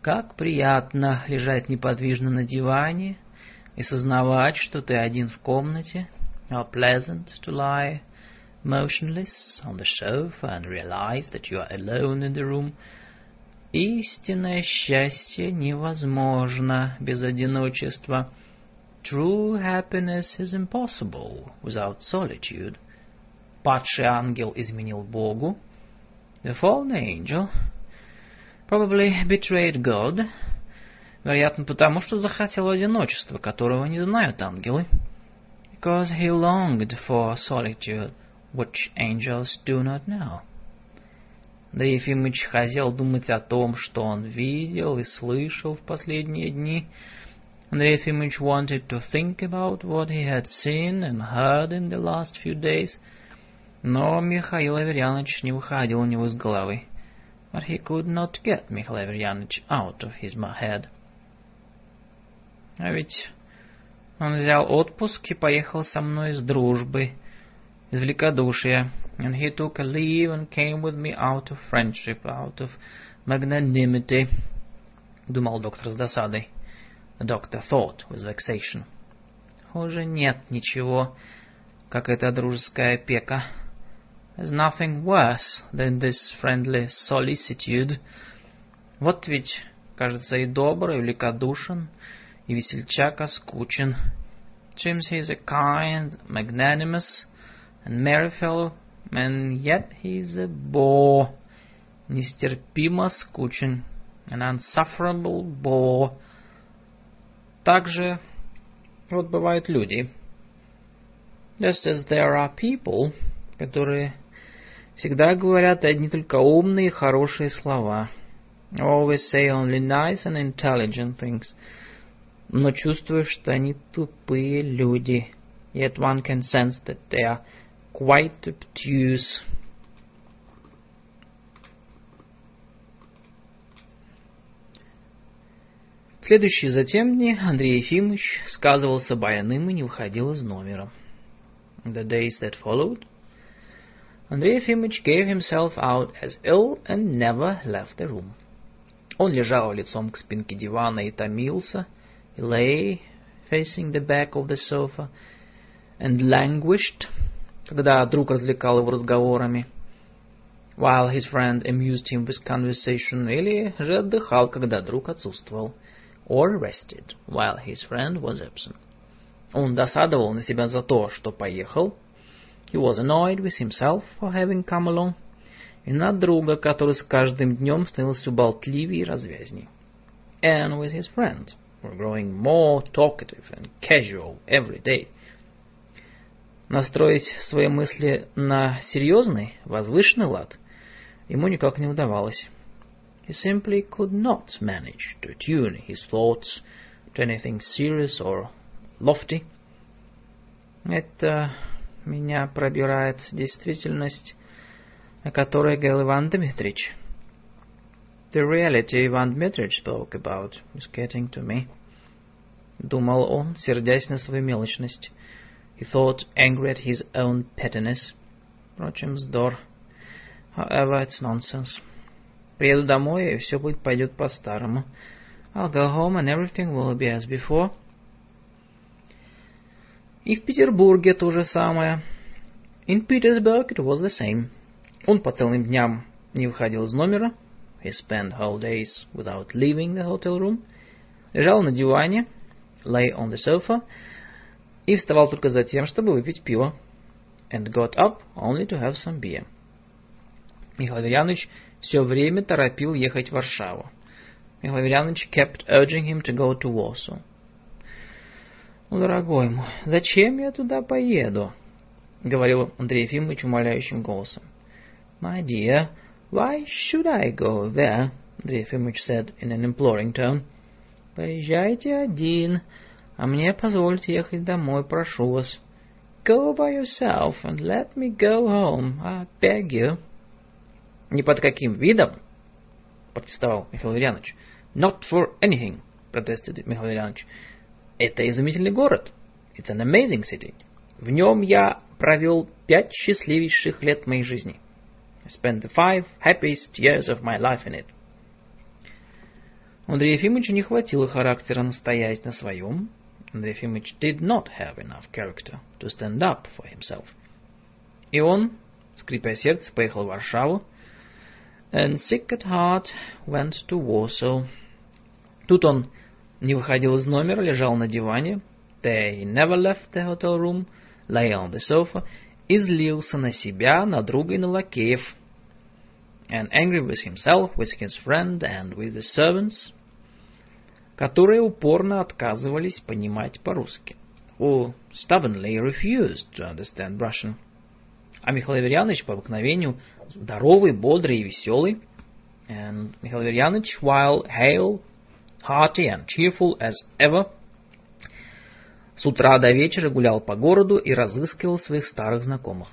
Как приятно лежать неподвижно на диване и сознавать, что ты один в комнате. How pleasant to lie motionless on the sofa and realize that you are alone in the room. Истинное счастье невозможно без одиночества. True happiness is impossible without solitude. Падший ангел изменил Богу. The fallen angel probably betrayed God, вероятно, потому что захотел одиночества, которого не знают ангелы. Because he longed for solitude, which angels do not know. Андрей Ефимович хотел думать о том, что он видел и слышал в последние дни. Андрей Ефимович wanted to think about what he had seen and heard in the last few days, но Михаил Аверьянович не выходил у него из головы but he could not get Mikhail Averyanovich out of his head. А ведь он взял отпуск и поехал со мной из дружбы, из великодушия. And he took a leave and came with me out of friendship, out of magnanimity, думал доктор с досадой. The doctor thought with vexation. Уже нет ничего, как эта дружеская опека. There's nothing worse than this friendly solicitude. Вот ведь, кажется, и добрый, и великодушен, и весельчак оскучен. Seems he's a kind, magnanimous, and merry fellow, and yet he's a bore, нестерпимо скучен, an insufferable bore. Также вот бывают люди. Just as there are people которые всегда говорят одни только умные и хорошие слова. Always say only nice and intelligent things. Но чувствуешь, что они тупые люди. Yet one can sense that they are quite obtuse. Следующие затем дни Андрей Ефимович сказывался больным и не выходил из номера. The days that followed, Andrei Ефимович gave himself out as ill and never left the room. Он лежал лицом к спинке дивана и томился. He lay facing the back of the sofa and languished, когда друг развлекал его разговорами, while his friend amused him with conversation, или же отдыхал, когда друг отсутствовал, or rested while his friend was absent. Он досадовал на себя за то, что поехал, He was annoyed with himself for having come along, и на друга, который с каждым днем становился болтливее и развязней. And with his friend, were growing more talkative and casual every day. Настроить свои мысли на серьезный, возвышенный лад ему никак не удавалось. He simply could not manage to tune his thoughts to anything serious or lofty. Это меня пробирает действительность, о которой говорил Иван Дмитрич. The reality Иван Дмитрич spoke about is getting to me. Думал он, сердясь на свою мелочность. He thought, angry at his own pettiness. Впрочем, вздор. However, it's nonsense. Приеду домой, и все будет пойдет по-старому. I'll go home, and everything will be as before. И в Петербурге то же самое. In Petersburg it was the same. Он по целым дням не выходил из номера. He spent whole days without leaving the hotel room. Лежал на диване, lay on the sofa, и вставал только за тем, чтобы выпить пиво. And got up only to have some beer. Михаил Аверьянович все время торопил ехать в Варшаву. Михаил kept urging him to go to Warsaw. «Ну, дорогой мой, зачем я туда поеду?» — говорил Андрей Ефимович умоляющим голосом. «My dear, why should I go there?» Андрей Ефимович said in an imploring tone. «Поезжайте один, а мне позвольте ехать домой, прошу вас. Go by yourself and let me go home, I beg you. Ни под каким видом, протестовал Михаил Ильянович. Not for anything, protested Михаил Ильянович. Это изумительный город. It's an amazing city. В нем я провел пять счастливейших лет моей жизни. I spent the five happiest years of my life in it. Андрею Ефимовичу не хватило характера настоять на своем, Andrei Efimовich did not have enough character to stand up for himself. И он, скрипя сердце, поехал в Варшаву, and sick at heart went to Warsaw. Тут он не выходил из номера, лежал на диване, there he never left the hotel room, lay on the sofa, и злился на себя, на друга и на лакеев, and angry with himself, with his friend, and with the servants, которые упорно отказывались понимать по-русски, who stubbornly refused to understand Russian. А Михаил Аверьянович по обыкновению здоровый, бодрый и веселый. And Михаил Аверьянович, while hale, hearty and cheerful as ever, с утра до вечера гулял по городу и разыскивал своих старых знакомых.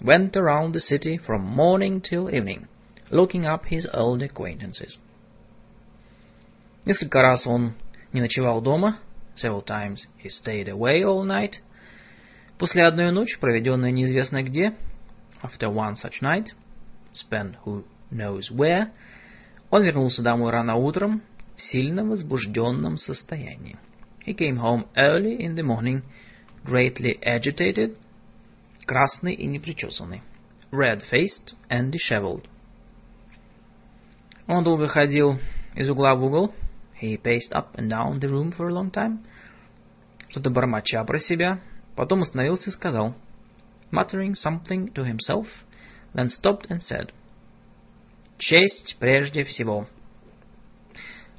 Went around the city from morning till evening, looking up his old acquaintances. Несколько раз он не ночевал дома. Several times he stayed away all night. После одной ночи, проведенной неизвестно где, after one such night, spent who knows where, он вернулся домой рано утром в сильно возбужденном состоянии. He came home early in the morning, greatly agitated, красный и непричесанный, red-faced and disheveled. Он долго ходил из угла в угол, He paced up and down the room for a long time, что-то бормоча про себя, потом остановился и сказал, muttering something to himself, then stopped and said, «Честь прежде всего».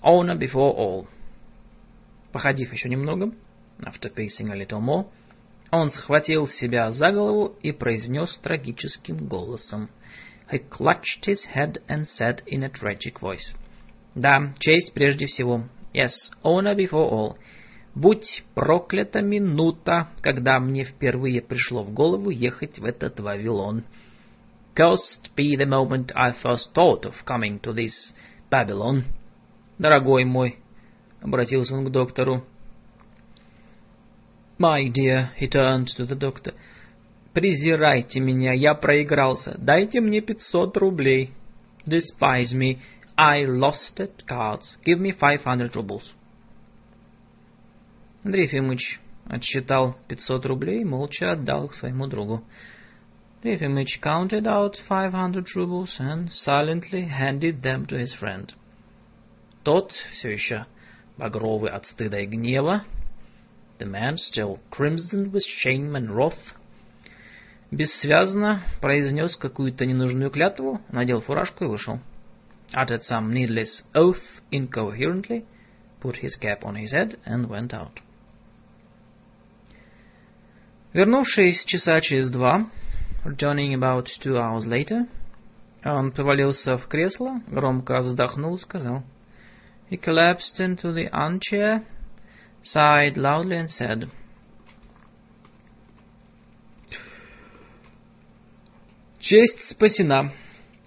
Honor before all. Походив еще немного, after pacing a little more, он схватил себя за голову и произнес трагическим голосом. He clutched his head and said in a tragic voice, да, честь прежде всего. Yes, honor before all. Будь проклята минута, когда мне впервые пришло в голову ехать в этот Вавилон. Cursed be the moment I first thought of coming to this Babylon. Дорогой мой, обратился он к доктору. My dear, he turned to the doctor. Презирайте меня, я проигрался. Дайте мне пятьсот рублей. Despise me, I lost at cards. Give me five hundred rubles. Андрей Ефимович отсчитал 500 рублей и молча отдал их своему другу. Андрей Ефимович counted out 500 rubles and silently handed them to his friend. Тот, все еще багровый от стыда и гнева, the man still crimsoned with shame and wrath, бессвязно произнес какую-то ненужную клятву, надел фуражку и вышел. uttered some needless oath incoherently, put his cap on his head, and went out. Вернувшись часа через два, returning about two hours later, он повалился в кресло, громко вздохнул, сказал. He collapsed into the armchair, sighed loudly and said, Честь спасена.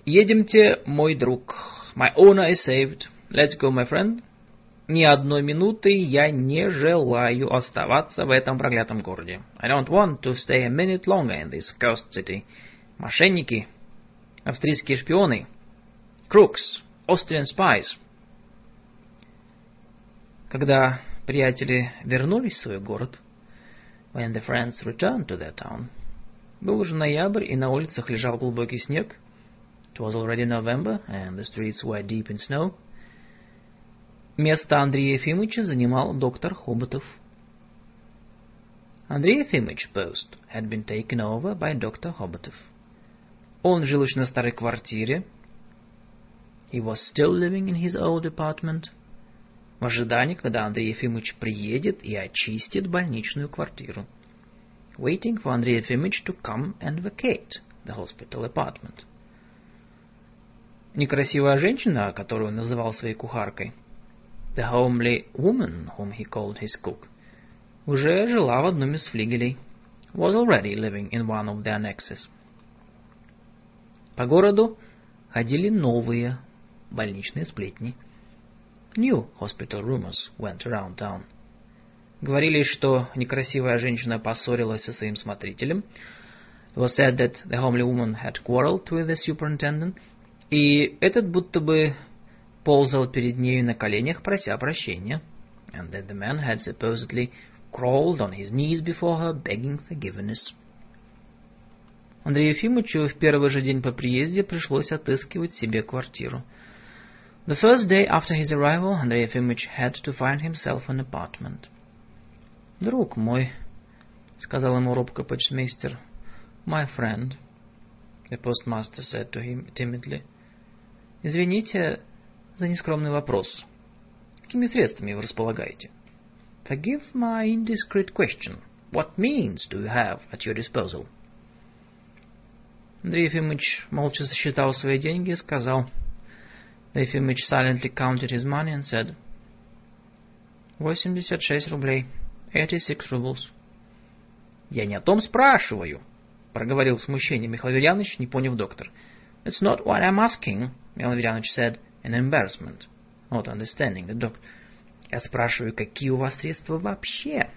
Едемте, мой друг. My honor is saved. Let's go, my friend. Ни одной минуты я не желаю оставаться в этом проклятом городе. I don't want to stay a minute longer in this cursed city. Мошенники, австрийские шпионы, crooks, Austrian spies. Когда приятели вернулись в свой город, when the friends returned to their town, был уже ноябрь, и на улицах лежал глубокий снег. It was already November, and the streets were deep in snow. Место Андрея Ефимовича занимал доктор Хоботов. Андрей Ефимович post had been taken over by Dr. Хоботов. Он жил еще на старой квартире. He was still living in his old apartment. В ожидании, когда Андрей Ефимович приедет и очистит больничную квартиру. Waiting for Andrei Ефимович to come and vacate the hospital apartment. Некрасивая женщина, которую называл своей кухаркой – The homely woman, whom he called his cook, уже жила в одном из флигелей, was already living in one of the annexes. По городу ходили новые больничные сплетни. New hospital rumors went around town. Говорили, что некрасивая женщина поссорилась со своим смотрителем. It was said that the homely woman had quarreled with the superintendent. И этот будто бы ползал перед нею на коленях, прося прощения, and that the man had supposedly crawled on his knees before her, begging forgiveness. Андрею Ефимовичу в первый же день по приезде пришлось отыскивать себе квартиру. The first day after his arrival, Andrei Ефимович had to find himself an apartment. «Друг мой», — сказал ему робко почтмейстер, — «my friend», the postmaster said to him timidly. «Извините, за нескромный вопрос. Какими средствами вы располагаете? Forgive my indiscreet question. What means do you have at your disposal? Андрей Ефимович молча сосчитал свои деньги и сказал. Андрей Ефимович silently counted his money and said. 86 рублей. 86 rubles. Я не о том спрашиваю, проговорил в смущении Михаил Ильянович, не поняв доктор. It's not what I'm asking, Михаил Ильянович said an embarrassment, not understanding the doctor. Я спрашиваю, какие у вас средства вообще?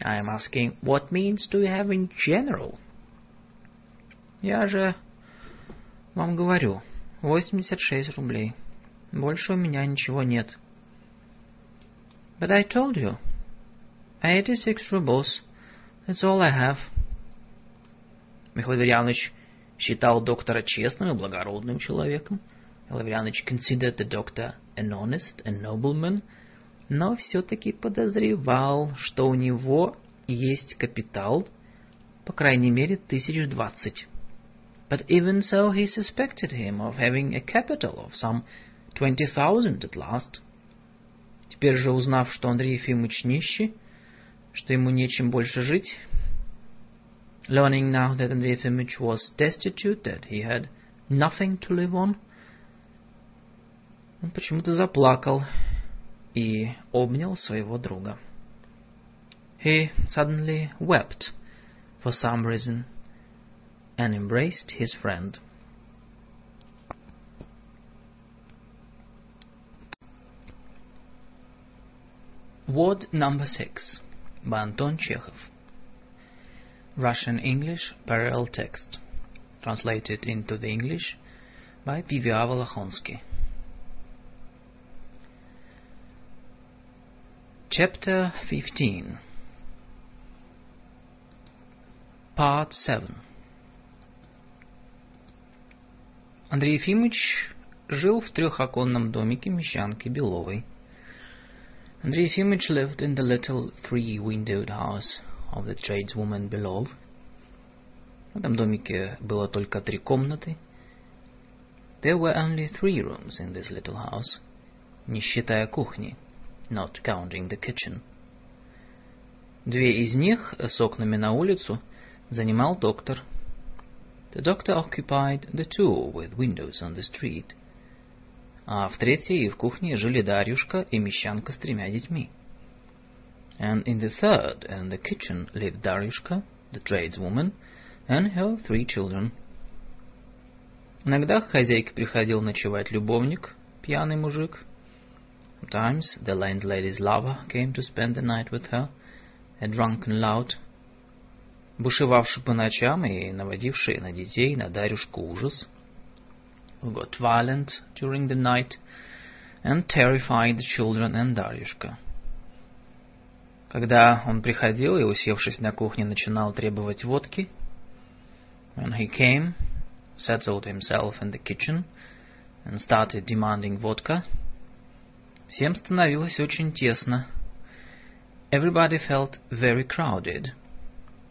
I am asking, what means do you have in general? Я же вам говорю, 86 рублей. Больше у меня ничего нет. But I told you, 86 rubles. That's all I have. Михаил Аверьянович считал доктора честным и благородным человеком. Лавряныч considered the doctor an honest and nobleman, но все-таки подозревал, что у него есть капитал, по крайней мере, тысяч двадцать. But even so, he suspected him of having a capital of some twenty thousand at last. Теперь же, узнав, что Андрей Ефимович нищий, что ему нечем больше жить, learning now that Andrei Ефимович was destitute, that he had nothing to live on, Он почему-то заплакал и обнял своего друга. He suddenly wept for some reason and embraced his friend. Word number six by Anton Chekhov. Russian English parallel text. Translated into the English by Vivia Volохonsky. Chapter 15 Part 7 Андрей Ефимович жил в трехоконном домике мещанки Беловой. Андрей Ефимович lived in the little three-windowed house of the tradeswoman Belov. В этом домике было только три комнаты. There were only three rooms in this little house, не считая кухни. Not counting the kitchen. Две из них с окнами на улицу занимал доктор. The doctor occupied the two with windows on the street. А в третьей и в кухне жили Дарюшка и Мещанка с тремя детьми. And in the third and the kitchen lived Daryushka, the tradeswoman, and her three children. Иногда к хозяйке приходил ночевать любовник, пьяный мужик. Sometimes the landlady's lover came to spend the night with her, a drunken lout, бушевавший по ночам и наводивший на детей, на Дарюшку ужас, who got violent during the night and terrified the children and Дарюшка. Когда он приходил и, усевшись на кухне, начинал требовать водки, when he came, settled himself in the kitchen and started demanding vodka, всем становилось очень тесно. Everybody felt very crowded.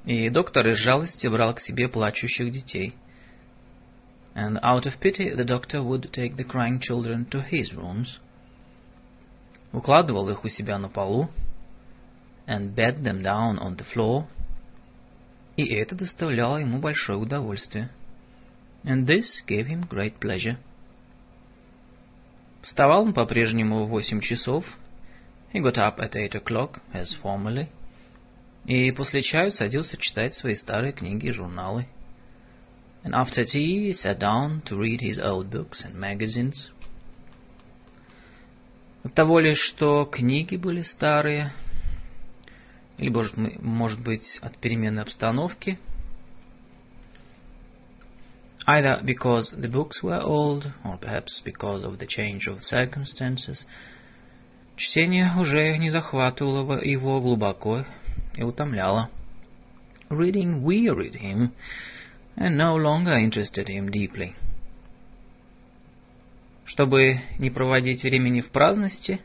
И доктор из жалости брал к себе плачущих детей. And out of pity the doctor would take the crying children to his rooms. Укладывал их у себя на полу, and bed them down on the floor, и это доставляло ему большое удовольствие. And this gave him great pleasure. Вставал он по-прежнему в восемь часов. He got up at eight o'clock, as formerly. И после чаю садился читать свои старые книги и журналы. And after tea he sat down to read his old books and magazines. От того лишь, что книги были старые, или, может, может быть, от перемены обстановки. Either because the books were old, or perhaps because of the change of circumstances, чтение уже не захватывало его глубоко и утомляло. Reading wearied him and no longer interested him deeply. Чтобы не проводить времени в праздности,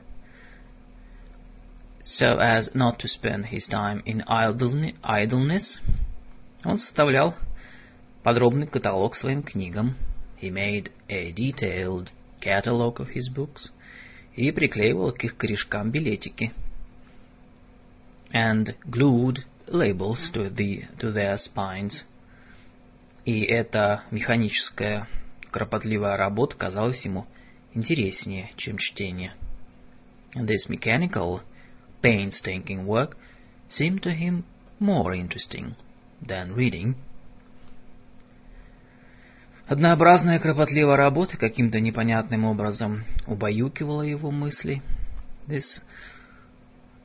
so as not to spend his time in idleness, он составлял подробный каталог своим книгам. He made a detailed catalog of his books и приклеивал к их корешкам билетики. And glued labels to, the, to their spines. И эта механическая, кропотливая работа казалась ему интереснее, чем чтение. This mechanical painstaking work seemed to him more interesting than reading. Однообразная кропотливая работа каким-то непонятным образом убаюкивала его мысли. This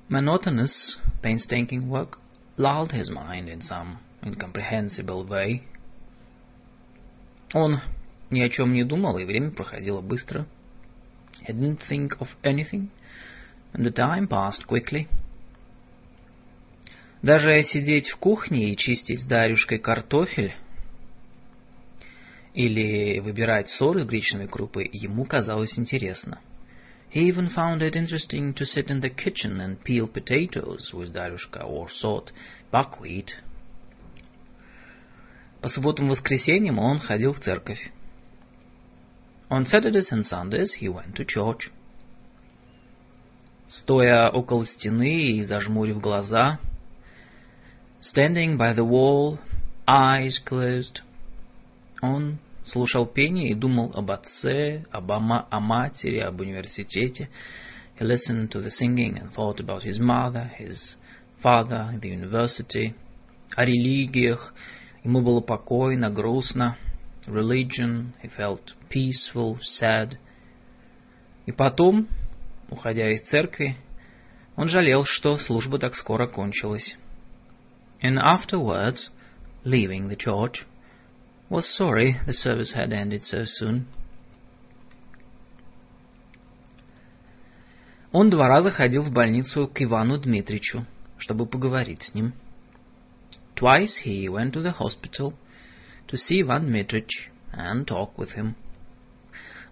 monotonous, painstaking work lulled his mind in some incomprehensible way. Он ни о чем не думал, и время проходило быстро. He didn't think of anything, and the time passed quickly. Даже сидеть в кухне и чистить с Дарюшкой картофель или выбирать сор из гречневой крупы ему казалось интересно. He even found it interesting to sit in the kitchen and peel potatoes with Дарюшка or sort buckwheat. По субботам и воскресеньям он ходил в церковь. On Saturdays and Sundays he went to church. Стоя около стены и зажмурив глаза, standing by the wall, eyes closed, он слушал пение и думал об отце, об ама, о матери, об университете. He listened to the singing and thought about his mother, his father, the university, о религиях. Ему было покойно, грустно. Religion, he felt peaceful, sad. И потом, уходя из церкви, он жалел, что служба так скоро кончилась. And afterwards, leaving the church, was sorry the service had ended so soon. Он два раза ходил в больницу к Ивану Дмитричу, чтобы поговорить с ним. Twice he went to the hospital to see Ivan Dmitrich and talk with him.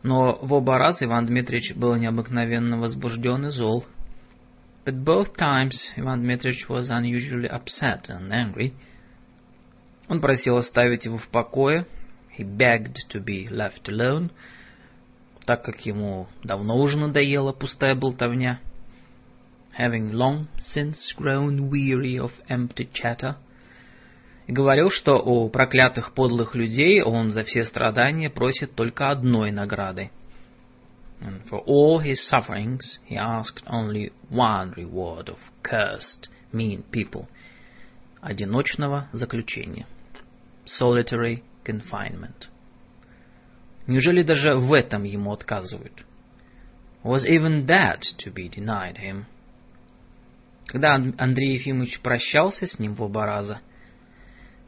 Но в оба раза Иван Дмитрич был необыкновенно возбужден и зол. But both times Ivan Dmitrich was unusually upset and angry. Он просил оставить его в покое. He begged to be left alone, так как ему давно уже надоела пустая болтовня. having long since grown weary of empty chatter, и говорил, что у проклятых подлых людей он за все страдания просит только одной награды. And for all his sufferings he asked only one reward of cursed, mean people – одиночного заключения. Solitary confinement. Неужели даже в этом ему отказывают? Was even that to be denied him? Когда Андрей Ефимович прощался с ним в оба раза,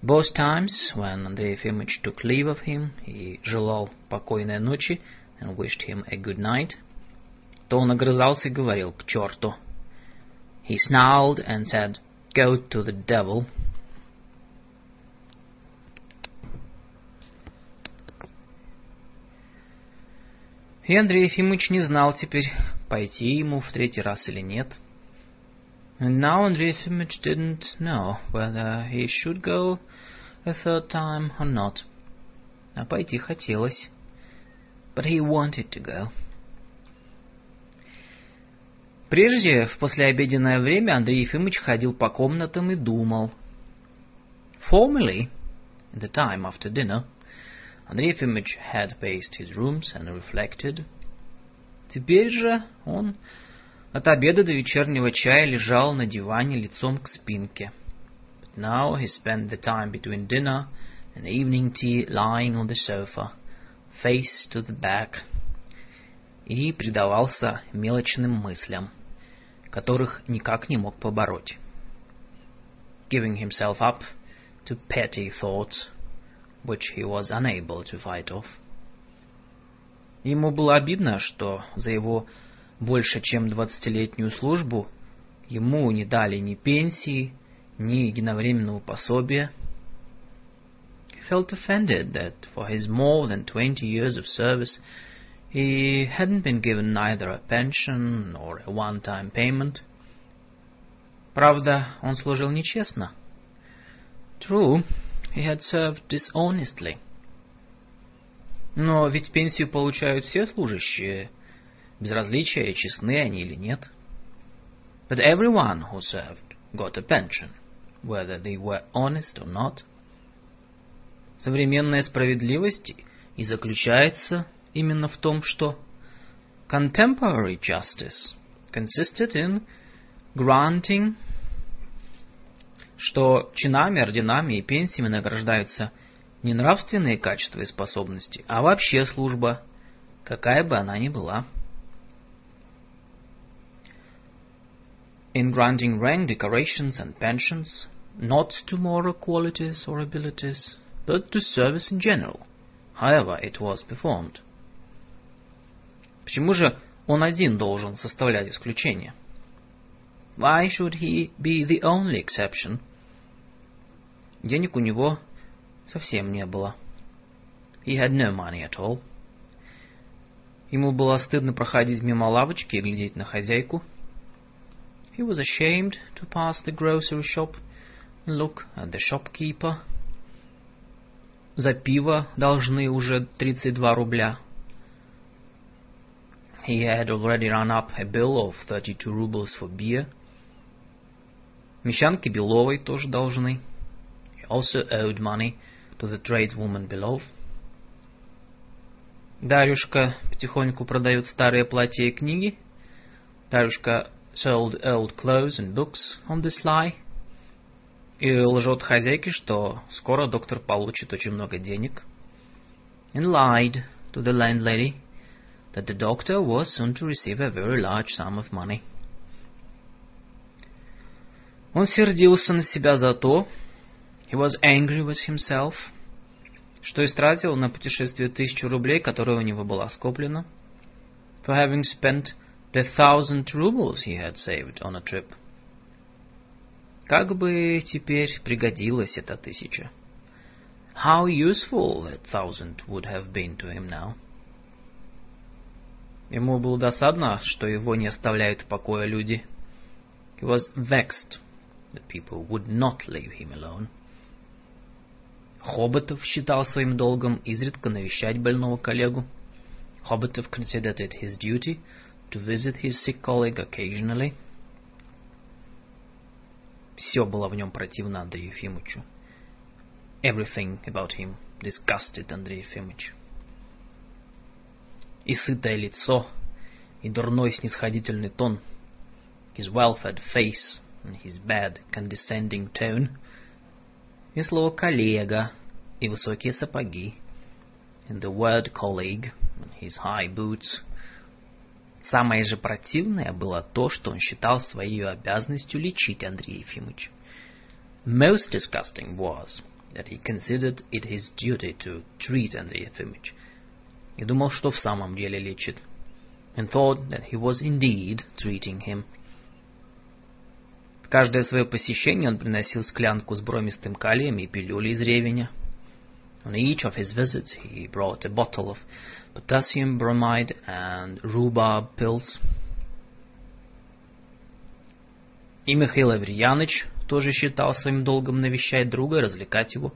both times when Андрей Ефимович took leave of him и желал покойной ночи and wished him a good night, то он огрызался и говорил «к черту». He snarled and said, Go to the devil. И Андрей Ефимович не знал теперь, пойти ему в третий раз или нет. And now Andrei Ефимович didn't know whether he should go a third time or not. А пойти хотелось. But he wanted to go. Прежде, в послеобеденное время, Андрей Ефимович ходил по комнатам и думал. Formerly, in the time after dinner, Andrei Ефимович had paced his rooms and reflected. Теперь же он от обеда до вечернего чая лежал на диване лицом к спинке. But now he spent the time between dinner and evening tea lying on the sofa, face to the back, и предавался мелочным мыслям, которых никак не мог побороть. Giving himself up to petty thoughts, which he was unable to fight off. Ему было обидно, что за его больше чем двадцатилетнюю службу ему не дали ни пенсии, ни единовременного пособия. He felt offended that for his more than twenty years of service he hadn't been given neither a pension nor a one-time payment. Правда, он служил нечестно. True, he had served dishonestly. Но ведь пенсию получают все служащие, безразличие, честны они или нет. But everyone who served got a pension, whether they were honest or not. Современная справедливость и заключается именно в том, что contemporary justice consisted in granting что чинами, орденами и пенсиями награждаются не нравственные качества и способности, а вообще служба, какая бы она ни была. In granting rank, decorations and pensions, not to moral qualities or abilities, but to service in general, however it was performed. Почему же он один должен составлять исключение? Why should he be the only exception? Денег у него совсем не было. He had no money at all. Ему было стыдно проходить мимо лавочки и глядеть на хозяйку. He was ashamed to pass the grocery shop and look at the shopkeeper. За пиво должны уже 32 рубля. He had already run up a bill of 32 rubles for beer. Мещанке Беловой тоже должны. He also owed money to the tradeswoman below. Дарюшка потихоньку продает старые платья и книги. Дарюшка sold old clothes and books on the sly. И лжет хозяйке, что скоро доктор получит очень много денег. And lied to the landlady that the doctor was soon to receive a very large sum of money. Он сердился на себя за то, he was angry with himself, что истратил на путешествие тысячу рублей, которая у него была скоплена, for having spent the thousand rubles he had saved on a trip. Как бы теперь пригодилась эта тысяча? How useful that thousand would have been to him now. Ему было досадно, что его не оставляют в покое люди. He was vexed that people would not leave him alone. Хоботов считал своим долгом изредка навещать больного коллегу. Хоботов considered it his duty to visit his sick colleague occasionally. Все было в нем противно Андрею Ефимовичу. Everything about him disgusted Андрей Ефимович. И сытое лицо, и дурной снисходительный тон, his well-fed face and his bad condescending tone, и слово «коллега», и высокие сапоги, and the word colleague, and his high boots. Самое же противное было то, что он считал своей обязанностью лечить Андрея Ефимовича. Most disgusting was that he considered it his duty to treat Andrei Efimich, и думал, что в самом деле лечит, and thought that he was indeed treating him. В каждое свое посещение он приносил склянку с бромистым калием и пилюли из ревеня. On each of his visits he brought a bottle of potassium bromide and rhubarb pills. И Михаил Аверьяныч тоже считал своим долгом навещать друга и развлекать его.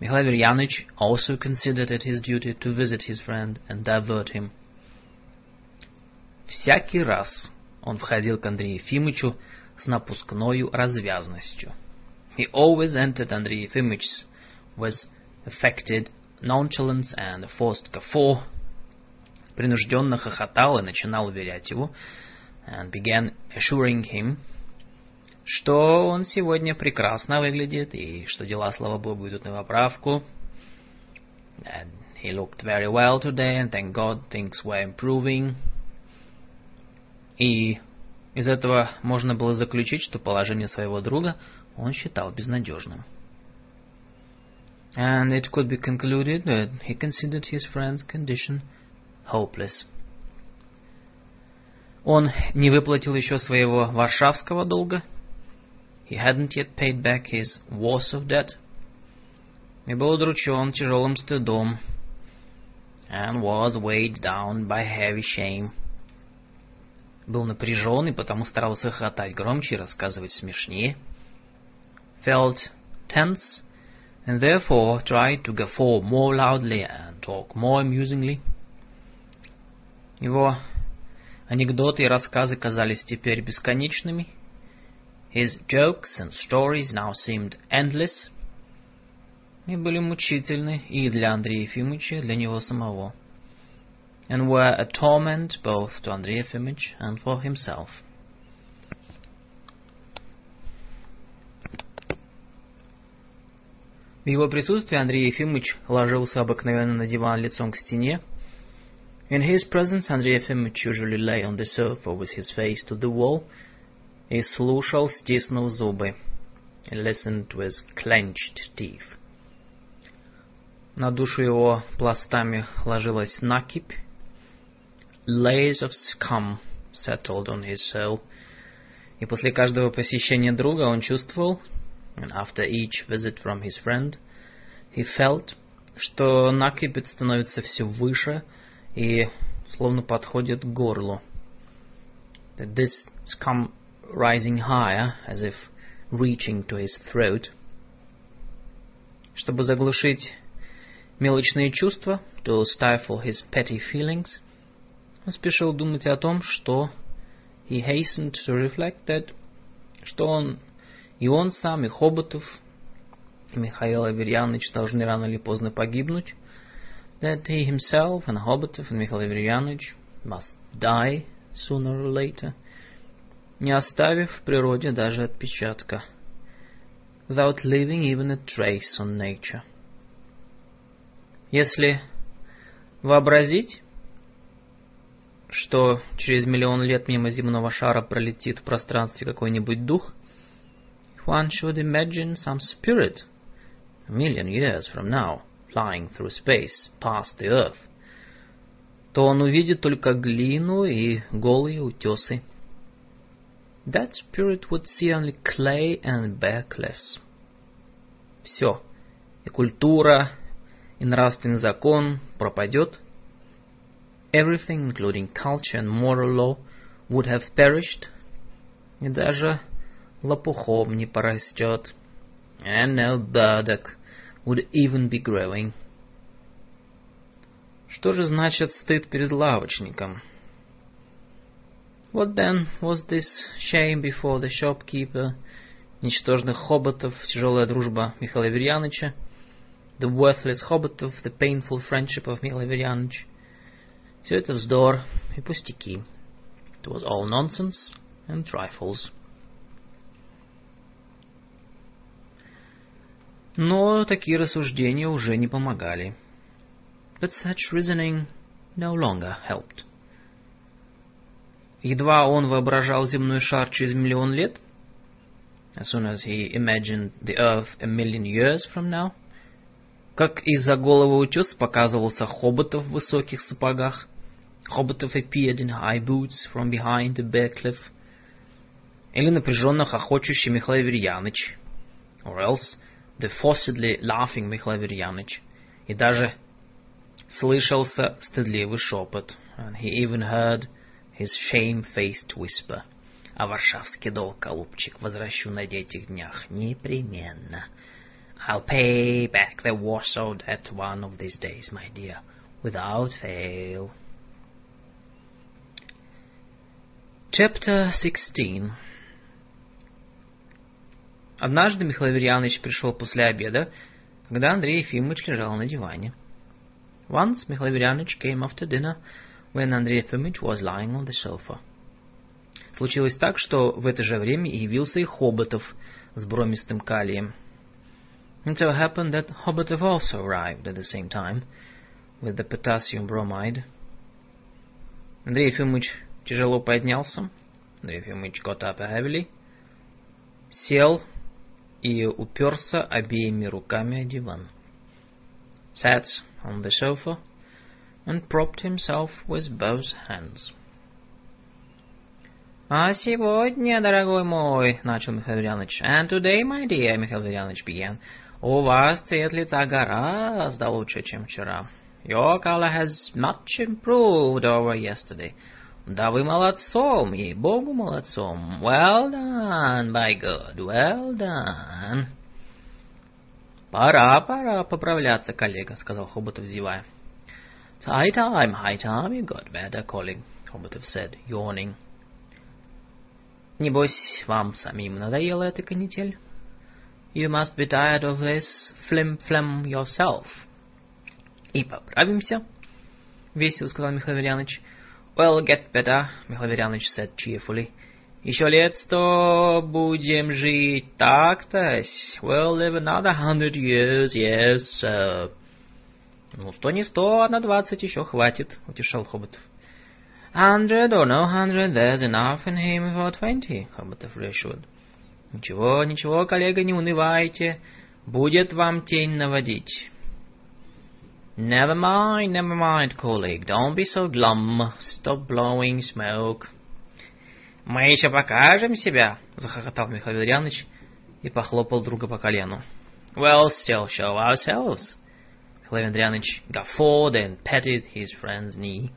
Михаил Аверьяныч also considered it his duty to visit his friend and divert him. Всякий раз он входил к Андрею Ефимовичу с напускною развязностью. He always entered Andrei Ефимович with affected nonchalance and a forced guffaw, принужденно хохотал и начинал уверять его, and began assuring him что он сегодня прекрасно выглядит, и что дела, слава богу, идут на поправку. And he looked very well today, and thank God things were improving. И из этого можно было заключить, что положение своего друга он считал безнадежным. And it could be concluded that he considered his friend's condition hopeless. Он не выплатил еще своего варшавского долга – He hadn't yet paid back his Warsaw debt. И был удручен тяжелым стыдом. And was weighed down by heavy shame. Был напряжен и потому старался хохотать громче и рассказывать смешнее. Felt tense and therefore tried to guffaw more loudly and talk more amusingly. Его анекдоты и рассказы казались теперь бесконечными, His jokes and stories now seemed endless и были мучительны и для Андрея Ефимовича, и для него самого, and were a torment both to Andrei Ефимович and for himself. В его присутствии Андрей Ефимович ложился обыкновенно на диван лицом к стене. In his presence, Andrei Ефимович usually lay on the sofa with his face to the wall – и слушал, стиснув зубы. Listened with clenched teeth. На душу его пластами ложилась накипь. Layers of scum settled on his soul. И после каждого посещения друга он чувствовал, and after each visit from his friend, he felt, что накипь становится все выше и словно подходит к горлу. That this scum rising higher, as if reaching to his throat. Чтобы заглушить мелочные чувства, to stifle his petty feelings, он спешил думать о том, что he hastened to reflect that, что он, и он сам, и Хоботов, и Михаил Аверьянович должны рано или поздно погибнуть, that he himself and Hobotov and Mikhail Averyanovich must die sooner or later – не оставив в природе даже отпечатка. Without leaving even a trace on nature. Если вообразить, что через миллион лет мимо земного шара пролетит в пространстве какой-нибудь дух, one should imagine some spirit a million years from now flying through space past the earth, то он увидит только глину и голые утесы – that spirit would see only clay and bare cliffs. Все. И культура, и нравственный закон пропадет. Everything, including culture and moral law, would have perished. И даже лопухом не порастет. And no burdock would even be growing. Что же значит стыд перед лавочником? What then was this shame before the shopkeeper, ничтожных хоботов, тяжелая дружба Михаила Аверьяновича, the worthless Хоботов, the painful friendship of Михаил Аверьянович. Все это вздор и пустяки. It was all nonsense and trifles. Но такие рассуждения уже не помогали. But such reasoning no longer helped. Едва он воображал земной шар через миллион лет, as soon as he imagined the earth a million years from now, как из-за головы утес показывался Хоботов в высоких сапогах. Хоботов appeared in high boots from behind the bare cliff. Или напряженно хохочущий Михаил Аверьяныч. Or else the forcedly laughing Михаил Аверьяныч. И даже слышался стыдливый шепот. And he even heard his shame-faced whisper. А варшавский долг, голубчик, возвращу на этих днях. Непременно. I'll pay back the Warsaw debt one of these days, my dear, without fail. Chapter 16 Однажды Михаил Аверьянович пришел после обеда, когда Андрей Ефимович лежал на диване. Once Mikhail Averyanovich came after dinner when Andrei Efimович was lying on the sofa. Случилось так, что в это же время явился и Хоботов с бромистым калием. And so happened that Hobotov also arrived at the same time with the potassium bromide. Андрей Ефимович тяжело поднялся. Андрей Ефимович got up heavily, сел и уперся обеими руками о диван. Sat on the sofa and propped himself with both hands. «А сегодня, дорогой мой, — начал Михаил Ильянович, — and today, my dear, — Михаил Ильянович began, — у вас цвет лица гораздо лучше, чем вчера. Your color has much improved over yesterday. Да вы молодцом, ей-богу, молодцом. Well done, by God, well done. Пора, пора поправляться, коллега, сказал Хоботов, зевая. It's high time, high time you got better, colleague, Хоботов said, yawning. Небось, вам самим надоела эта канитель? You must be tired of this flim-flam yourself. И поправимся, весело сказал Михаил Ильянович. Well, get better, Михаил Аверьянович said cheerfully. Еще лет сто будем жить так-то. We'll live another hundred years, yes, sir. Ну, сто не сто, а на двадцать еще хватит, утешал Хоботов. Hundred or no hundred, there's enough in him for twenty, Хоботов reassured. Ничего, ничего, коллега, не унывайте. Будет вам тень наводить. Never mind, never mind, colleague. Don't be so glum. Stop blowing smoke. Мы еще покажем себя, захохотал Михаил Ильяныч и похлопал друга по колену. We'll still show ourselves. Михаил Андрианович guffawed and patted his friend's knee.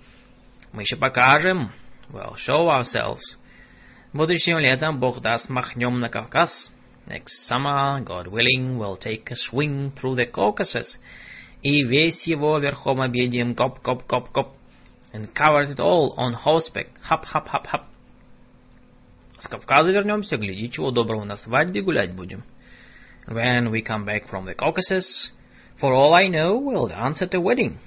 Мы еще покажем. We'll show ourselves. Будущим летом, Бог даст, махнем на Кавказ. Next summer, God willing, we'll take a swing through the Caucasus и весь его верхом объедем, гоп-гоп-гоп-гоп, and covered it all on horseback, хап-хап-хап-хап. С Кавказа вернемся, гляди, чего доброго на свадьбе гулять будем. When we come back from the Caucasus, for all I know, we'll dance at a wedding.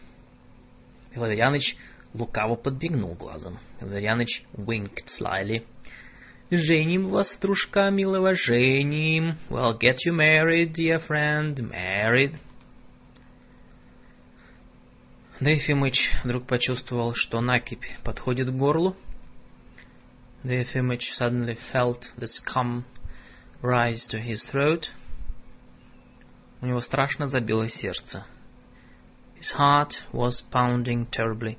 Филаверьяныч лукаво подбегнул глазом. Филаверьяныч winked slyly. Женим вас, дружка милого, женим. We'll get you married, dear friend, married. Андрей Ефимыч вдруг почувствовал, что накипь подходит к горлу. Андрей Ефимыч suddenly felt the scum rise to his throat. У него страшно забило сердце. His heart was pounding terribly.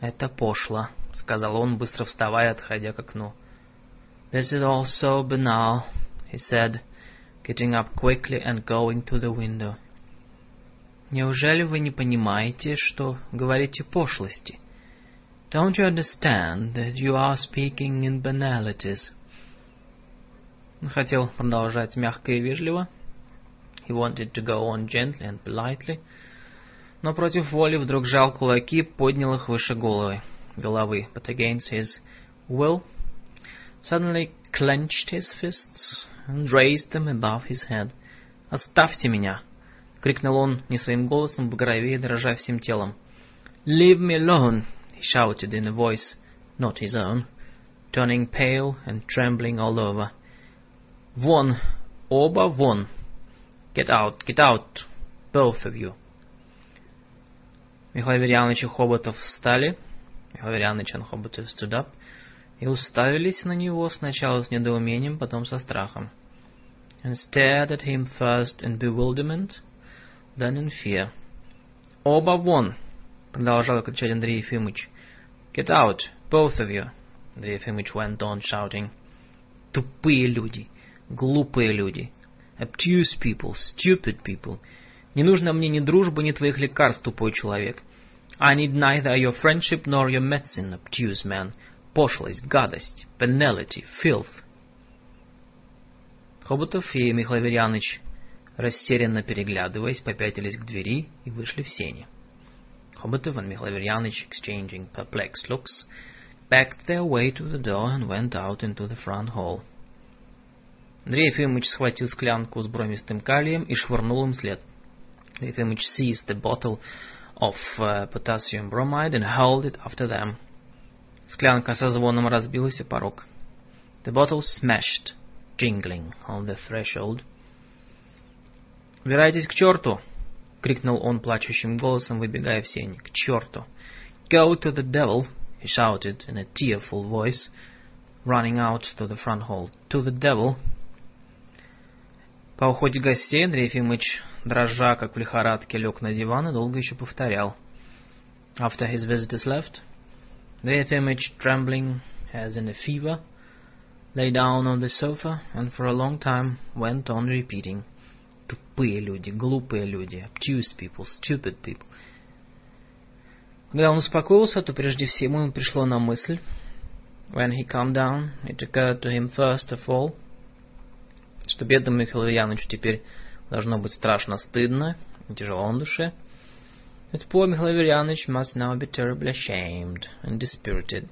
«Это пошло», — сказал он, быстро вставая, отходя к окну. «This is all so banal», — he said, getting up quickly and going to the window. Неужели вы не понимаете, что говорите пошлости? Don't you understand that you are speaking in banalities? Хотел продолжать мягко и вежливо. He wanted to go on gently and politely. Но против воли вдруг сжал кулаки, поднял их выше головы. головы. But against his will, suddenly clenched his fists and raised them above his head. «Оставьте меня!» — крикнул он не своим голосом, багровее, дрожа всем телом. «Leave me alone!» he shouted in a voice not his own, turning pale and trembling all over. «Вон! Оба вон! Get out! Get out! Both of you!» Михаил Аверьянович и Хоботов встали. Михаил Аверьянович and Хоботов stood up и уставились на него сначала с недоумением, потом со страхом. And stared at him first in bewilderment, then in fear. «Оба вон!» — продолжал кричать Андрей Ефимович. «Get out, both of you!» Андрей Ефимович went on shouting. «Тупые люди! Глупые люди! Obtuse people! Stupid people! Не нужно мне ни дружбы, ни твоих лекарств, тупой человек. I need neither your friendship nor your medicine, obtuse man. Пошлость, гадость, penalty, filth. Хоботов и Михаил растерянно переглядываясь, попятились к двери и вышли в сени. Хоботов Mikhail Averyanich, exchanging perplexed looks, backed their way to the door and went out into the front hall. Андрей Ефимович схватил склянку с бромистым калием и швырнул им след. Андрей Ефимович seized the bottle of uh, potassium bromide and hurled it after them. Склянка со звоном разбилась о порог. The bottle smashed, jingling on the threshold. «Убирайтесь к черту!» — крикнул он плачущим голосом, выбегая в сень. «К черту!» «Go to the devil!» he shouted in a tearful voice, running out to the front hall. «To the devil!» По уходе гостей Андрей Ефимович, дрожа, как в лихорадке, лег на диван и долго еще повторял. After his visitors left, Andrei Ефимович, trembling as in a fever, lay down on the sofa and for a long time went on repeating «Тупые люди, глупые люди, obtuse people, stupid people». Когда он успокоился, то прежде всего ему пришло на мысль, when he calmed down, it occurred to him first of all, что бедному Михаилу Яновичу теперь должно быть страшно стыдно и тяжело на душе, that poor Mikhail Averyanovich must now be terribly ashamed and dispirited,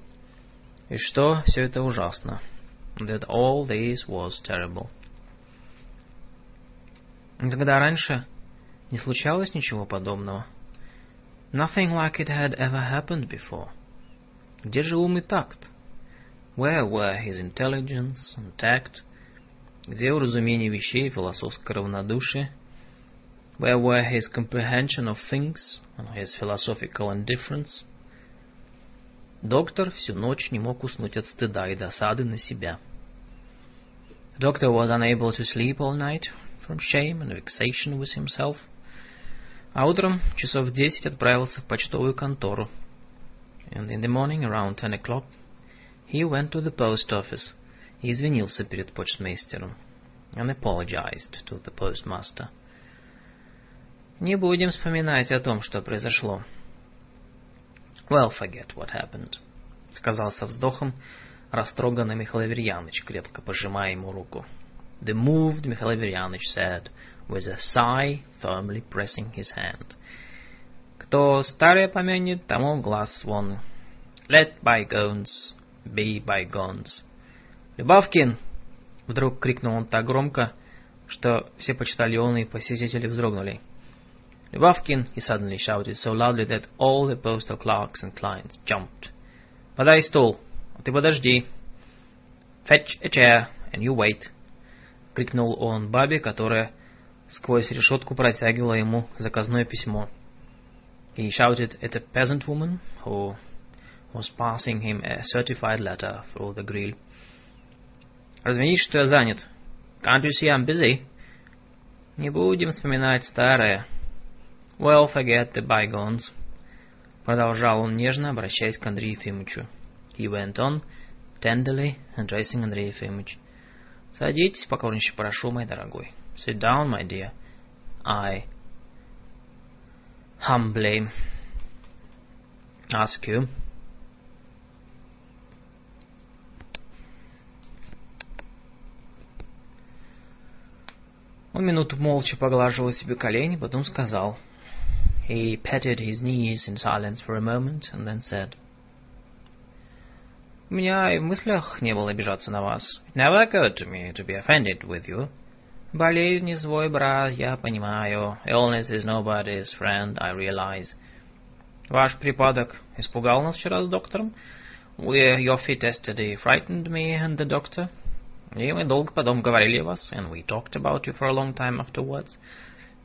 и что все это ужасно, that all this was terrible. Никогда раньше не случалось ничего подобного. Nothing like it had ever happened before. Где же ум и такт? Where were his intelligence and tact? Где уразумение вещей и философское равнодушие? Where were his comprehension of things and his philosophical indifference? Доктор всю ночь не мог уснуть от стыда и досады на себя. The doctor was unable to sleep all night from shame and vexation with himself. А утром часов в десять отправился в почтовую контору. And in the morning, around ten o'clock, he went to the post office и извинился перед почтмейстером. And apologized to the postmaster. Не будем вспоминать о том, что произошло. Well, forget what happened, сказал со вздохом растроганный Михаил Аверьяныч, крепко пожимая ему руку. The moved Mikhail Averyanich said, with a sigh, firmly pressing his hand. Кто старое помянет, тому глаз вон. Let bygones be bygones. Любавкин! Вдруг крикнул он так громко, что все почтальоны и посетители вздрогнули. Любавкин, he suddenly shouted so loudly that all the postal clerks and clients jumped. Подай стул, а ты подожди. Fetch a chair, and you wait. — крикнул он бабе, которая сквозь решетку протягивала ему заказное письмо. He shouted at a peasant woman who was passing him a certified letter through the grill. «Разменись, что я занят. Can't you see I'm busy?» «Не будем вспоминать старое. Well, forget the bygones». Продолжал он нежно, обращаясь к Андрею Ефимовичу. He went on, tenderly addressing Andrei Ефимович. Садитесь, покорнейше прошу, мой дорогой. Sit down, my dear. I humbly ask you Он минуту молча поглаживал себе колени, потом сказал. He patted his knees in silence for a moment and then said, У меня и в мыслях не было обижаться на вас. It never occurred to me to be offended with you. Болезнь не свой брат, я понимаю. Illness is nobody's friend, I realize. Ваш припадок испугал нас вчера с доктором. We, your fit yesterday frightened me and the doctor. И мы долго потом говорили о вас, and we talked about you for a long time afterwards.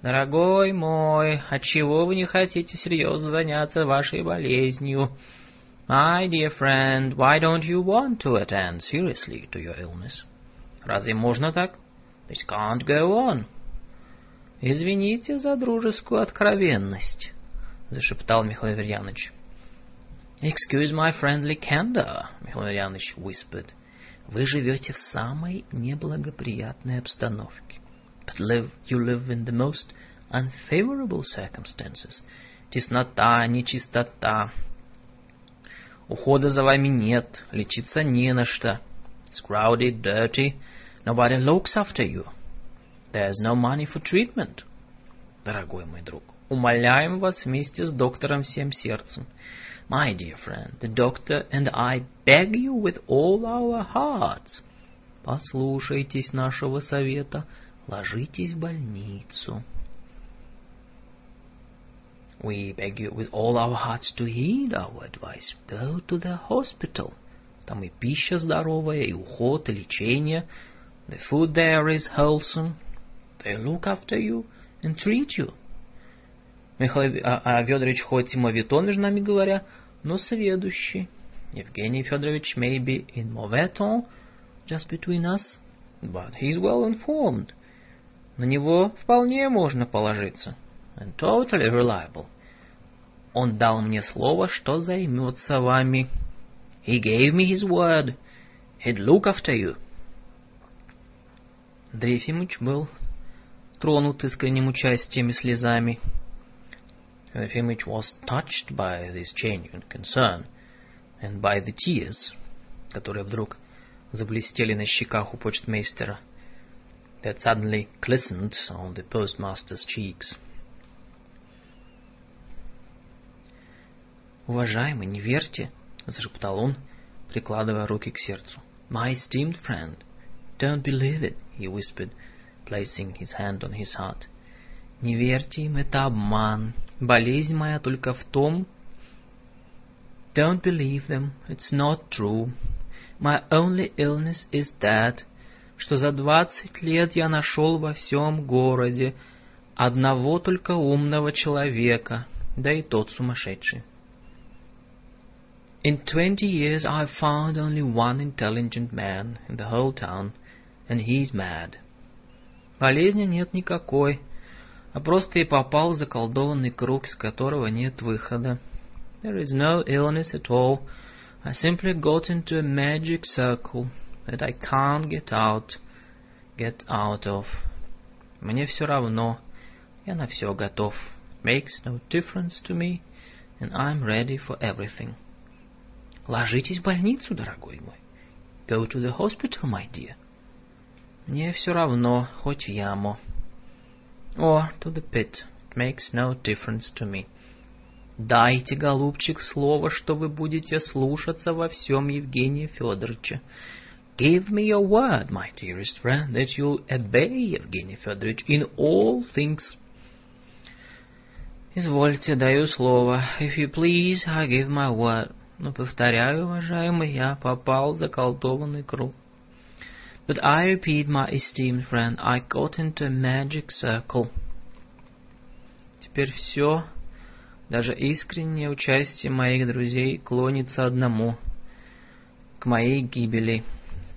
Дорогой мой, отчего вы не хотите серьезно заняться вашей болезнью? My dear friend, why don't you want to attend seriously to your illness? Разве можно так? This can't go on. Извините за дружескую откровенность, зашептал Михаил Аверьяныч. Excuse my friendly candor, Михаил Аверьяныч whispered. Вы живете в самой неблагоприятной обстановке. But live, you live in the most unfavorable circumstances. Теснота, нечистота. Ухода за вами нет, лечиться не на что. It's crowded, dirty, Nobody looks after you. There's no money for treatment. Дорогой мой друг, умоляем вас вместе с доктором всем сердцем. My dear friend, the doctor and I beg you with all our hearts. Послушайтесь нашего совета, ложитесь в больницу. We beg you with all our hearts to heed our advice. Go to the hospital. Там и пища здоровая, и уход, и лечение – The food there is wholesome. They look after you and treat you. Михаил а, Федорович хоть и мавитон, между нами говоря, но сведущий. Евгений Федорович may be in mauvais ton, just between us, but he's well informed. На него вполне можно положиться. And totally reliable. Он дал мне слово, что займется вами. He gave me his word. He'd look after you. Андрей Ефимович был тронут искренним участием и слезами. Ефимович was touched by this genuine concern and by the tears, которые вдруг заблестели на щеках у почтмейстера, that suddenly glistened on the postmaster's cheeks. «Уважаемый, не верьте!» — зашептал он, прикладывая руки к сердцу. «My esteemed friend, don't believe it!» he whispered, placing his hand on his heart. Не верьте им, это обман. Болезнь моя только в том... Don't believe them, it's not true. My only illness is that, что за двадцать лет я нашел во всем городе одного только умного человека, да и тот сумасшедший. In twenty years I've found only one intelligent man in the whole town — and he's mad. Болезни нет никакой, а просто и попал в заколдованный круг, из которого нет выхода. There is no illness at all. I simply got into a magic circle that I can't get out, get out of. Мне все равно. Я на все готов. Makes no difference to me, and I'm ready for everything. Ложитесь в больницу, дорогой мой. Go to the hospital, my dear. Мне все равно, хоть в яму. Or to the pit. It makes no difference to me. Дайте, голубчик, слово, что вы будете слушаться во всем Евгения Федоровича. Give me your word, my dearest friend, that you'll obey Евгений Федорович in all things. Извольте, даю слово. If you please, I give my word. Но, повторяю, уважаемый, я попал в заколдованный круг. But I repeat, my esteemed friend, I got into a magic circle. Теперь все, даже искреннее участие моих друзей клонится одному, к моей гибели.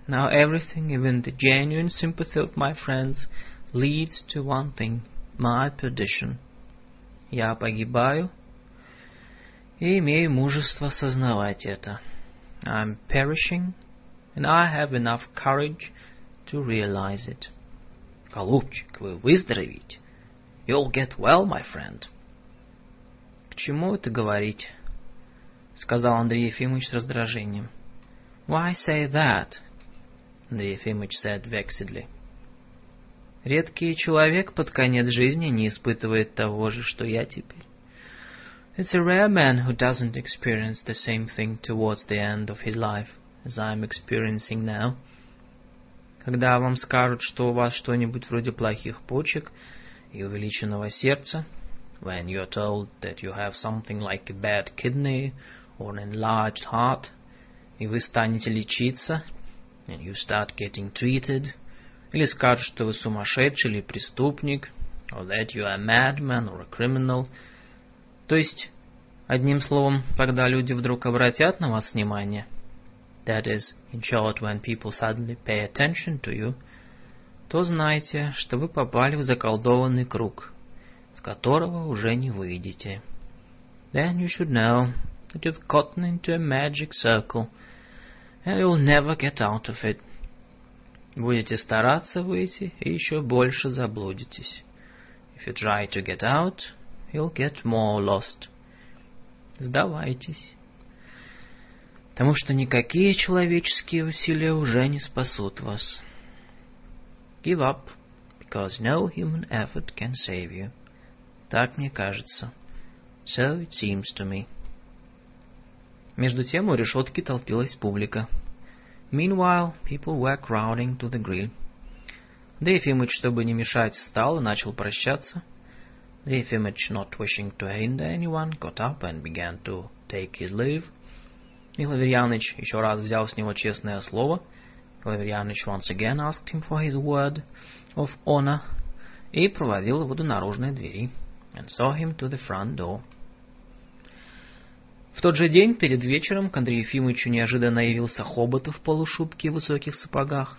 Now everything, even the genuine sympathy of my friends, leads to one thing, my perdition. Я погибаю и имею мужество сознавать это. I'm perishing and I have enough courage to realize it. Голубчик, вы выздоровеете. You'll get well, my friend. К чему это говорить? Сказал Андрей Ефимович с раздражением. Why say that? Андрей Ефимович said vexedly. Редкий человек под конец жизни не испытывает того же, что я теперь. It's a rare man who doesn't experience the same thing towards the end of his life as I'm experiencing now. Когда вам скажут, что у вас что-нибудь вроде плохих почек и увеличенного сердца, when you're told that you have something like a bad kidney or an enlarged heart, и вы станете лечиться, and you start getting treated, или скажут, что вы сумасшедший или преступник, or that you are a madman or a criminal. То есть, одним словом, когда люди вдруг обратят на вас внимание – that is, in short, when people suddenly pay attention to you, то знайте, что вы попали в заколдованный круг, с которого уже не выйдете. Then you should know that you've gotten into a magic circle, and you'll never get out of it. Будете стараться выйти, и еще больше заблудитесь. If you try to get out, you'll get more lost. Сдавайтесь Потому что никакие человеческие усилия уже не спасут вас. Give up, because no human effort can save you. Так мне кажется. So it seems to me. Между тем у решетки толпилась публика. Meanwhile, people were crowding to the grill. Да Ефимыч, чтобы не мешать, встал и начал прощаться. Да Ефимыч, not wishing to hinder anyone, got up and began to take his leave. И еще раз взял с него честное слово. Лаверьяныч once again asked him for his word of honor и проводил его до наружной двери and saw him to the front door. В тот же день, перед вечером, к Андрею Ефимовичу неожиданно явился Хоботов в полушубке и высоких сапогах.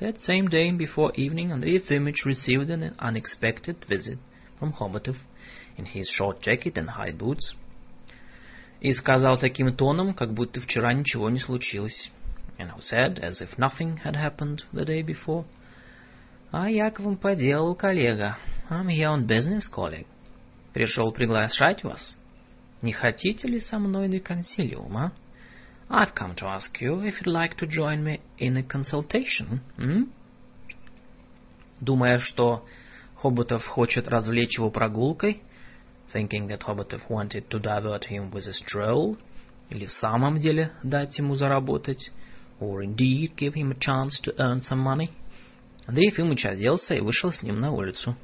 That same day, before evening, Andrei Efimовich received an unexpected visit from Hobotov in his short jacket and high boots – и сказал таким тоном, как будто вчера ничего не случилось. And who said, as if nothing had happened the day before, «А я к вам по делу, коллега. I'm here on business, colleague. Пришел приглашать вас. Не хотите ли со мной на консилиум, а? I've come to ask you if you'd like to join me in a consultation, м? Думая, что Хоботов хочет развлечь его прогулкой, thinking that Hobotov wanted to divert him with a stroll, или в самом деле дать ему заработать, or indeed give him a chance to earn some money. Андрей Ефимович оделся и вышел с ним на улицу.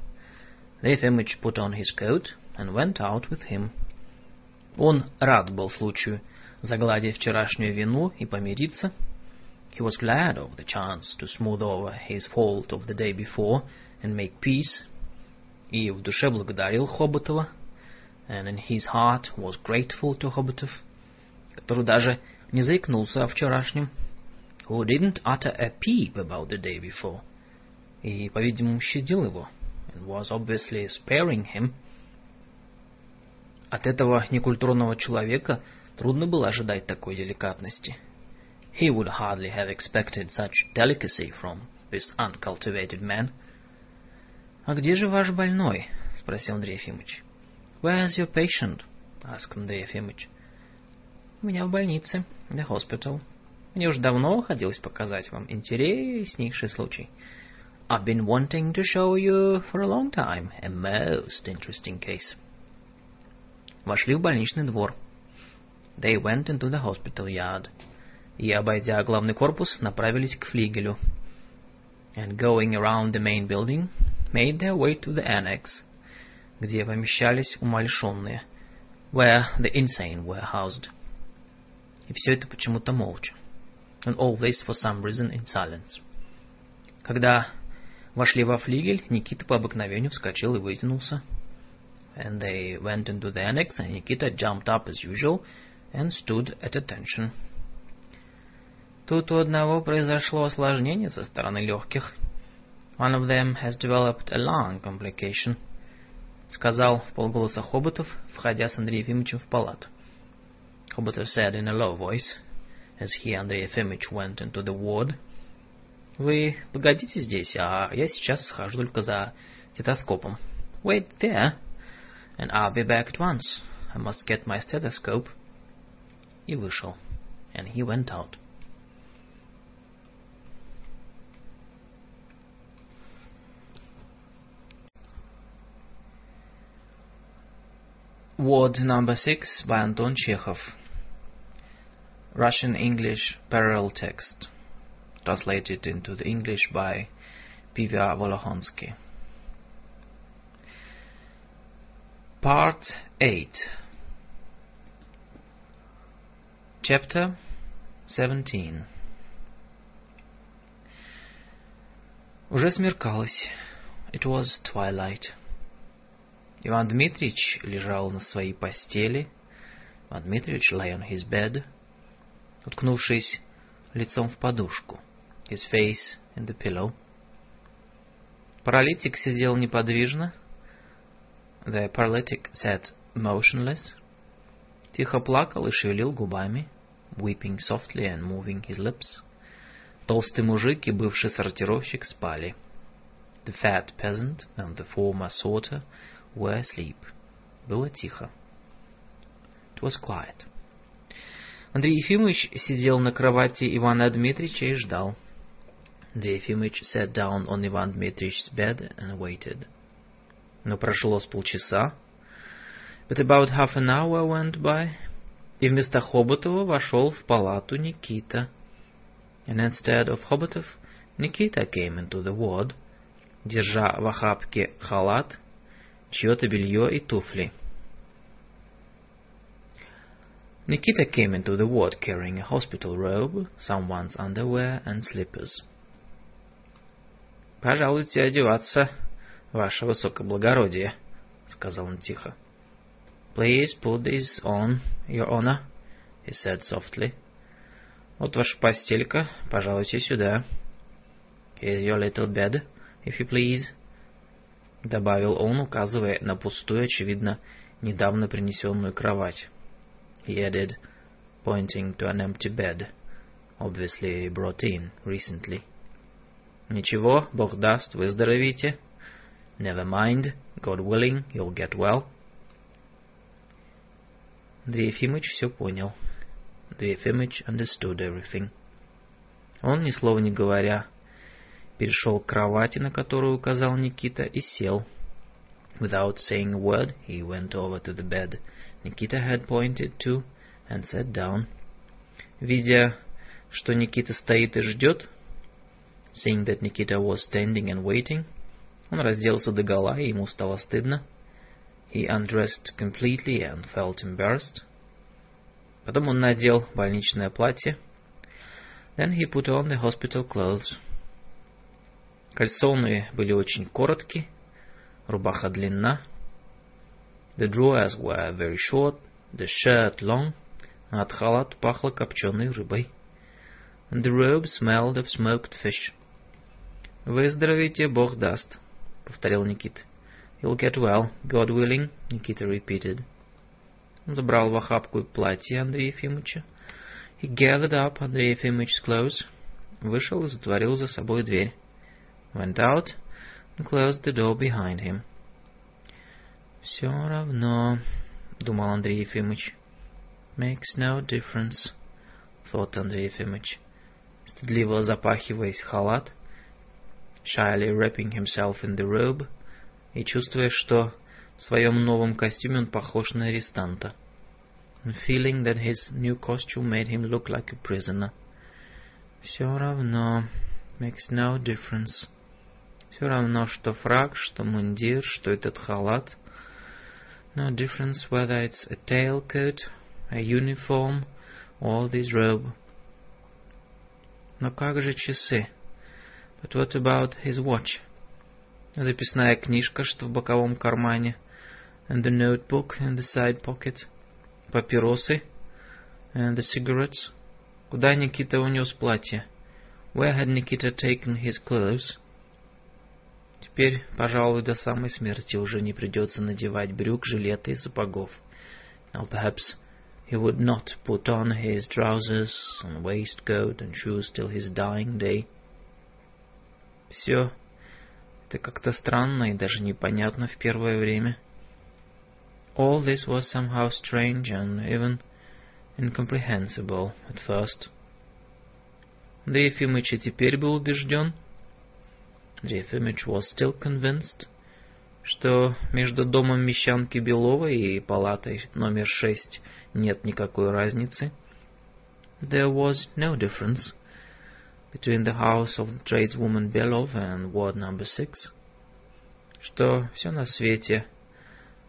Андрей Ефимович put on his coat and went out with him. Он рад был случаю загладить вчерашнюю вину и помириться. He was glad of the chance to smooth over his fault of the day before and make peace. И в душе благодарил Хоботова – and in his heart was grateful to Hobotov, который даже не заикнулся о вчерашнем, who didn't utter a peep about the day before, и, по-видимому, щадил его, and was obviously sparing him. От этого некультурного человека трудно было ожидать такой деликатности. He would hardly have expected such delicacy from this uncultivated man. «А где же ваш больной?» — спросил Андрей Ефимович. Where's your patient? asked Андрей Ефимович. У меня в больнице, the hospital. Мне уже давно хотелось показать вам интереснейший случай. I've been wanting to show you for a long time a most interesting case. Вошли в больничный двор. They went into the hospital yard. И, обойдя главный корпус, направились к флигелю. And going around the main building, made their way to the annex – где помещались умалишенные, where the insane were housed. И все это почему-то молча. And all this for some reason in silence. Когда вошли во флигель, Никита по обыкновению вскочил и вытянулся. And they went into the annex, and Nikita jumped up as usual and stood at attention. Тут у одного произошло осложнение со стороны легких. One of them has developed a lung complication – сказал в полголоса Хоботов, входя с Андреем Ефимовичем в палату. Хоботов said in a low voice, as he, Андрей Ефимович, went into the ward, «Вы погодите здесь, а я сейчас схожу только за стетоскопом. Wait there, and I'll be back at once. I must get my stethoscope». И вышел. And he went out. Ward number 6 by Anton Chekhov. Russian English parallel text, translated into the English by Pivya Volohonsky. Part 8 Chapter 17 Уже смеркалось. It was twilight. Иван Дмитриевич лежал на своей постели. Иван Дмитриевич lay on his bed, уткнувшись лицом в подушку, his face in the pillow. Паралитик сидел неподвижно. The paralytic sat motionless. Тихо плакал и шевелил губами, weeping softly and moving his lips. Толстый мужик и бывший сортировщик спали. The fat peasant and the former sorter were asleep. Было тихо. It was quiet. Андрей Ефимович сидел на кровати Ивана Дмитрича и ждал. Андрей Ефимович sat down on Ivan Dmitrich's bed and waited. Но прошло с полчаса. But about half an hour went by, и вместо Хоботова вошел в палату Никита. And instead of Hobotov, Nikita came into the ward, держа в охапке халат, чье-то белье и туфли. Nikita came into the ward carrying a hospital robe, someone's underwear and slippers. «Пожалуйте одеваться, ваше высокоблагородие», — сказал он тихо. «Please put this on, your honor», — he said softly. «Вот ваша постелька, пожалуйте сюда». «Here's your little bed, if you please», — добавил он, указывая на пустую, очевидно, недавно принесенную кровать. He added, pointing to an empty bed, obviously brought in recently. Ничего, Бог даст, выздоровите. Never mind, God willing, you'll get well. Андрей Ефимович все понял. Андрей Ефимович understood everything. Он, ни слова не говоря, перешел к кровати, на которую указал Никита, и сел. Without saying a word, he went over to the bed Nikita had pointed to and sat down. Видя, что Никита стоит и ждет, seeing that Nikita was standing and waiting, он разделся догола, и ему стало стыдно. He undressed completely and felt embarrassed. Потом он надел больничное платье. Then he put on the hospital clothes. Кальсоны были очень короткие, рубаха длинна. The drawers were very short, the shirt long, а от халат пахло копченой рыбой. And the robe smelled of smoked fish. «Выздоровите, Бог даст», — повторил Никита. «You'll get well, God willing», — Никита repeated. Он забрал в охапку платье Андрея Ефимовича. He gathered up Andrei Ефимович's clothes, вышел и затворил за собой дверь. Went out and closed the door behind him. «Все равно», — думал Андрей Ефимович. «Makes no difference», — thought Андрей Ефимович, стыдливо запахиваясь в халат, shyly wrapping himself in the robe, и чувствуя, что в своем новом костюме он похож на арестанта, and feeling that his new costume made him look like a prisoner. Все равно, makes no difference. Все равно, что фраг, что мундир, что этот халат. No difference whether it's a tailcoat, a uniform, or this robe. Но как же часы? But what about his watch? Записная книжка, что в боковом кармане. And the notebook in the side pocket. Папиросы. And the cigarettes. Куда Никита унес платье? Where had Nikita taken his clothes? Теперь, пожалуй, до самой смерти уже не придется надевать брюк, жилета и сапогов. Now perhaps he would not put on his trousers and waistcoat and shoes till his dying day. Все это как-то странно и даже непонятно в первое время. All this was somehow strange and even incomprehensible at first. Да Ефимыч и теперь был убежден, Ефимыч was still convinced, что между домом Мещанки Беловой и палатой номер шесть нет никакой разницы. there was no difference between the house of the tradeswoman Belov and ward number six, что все на свете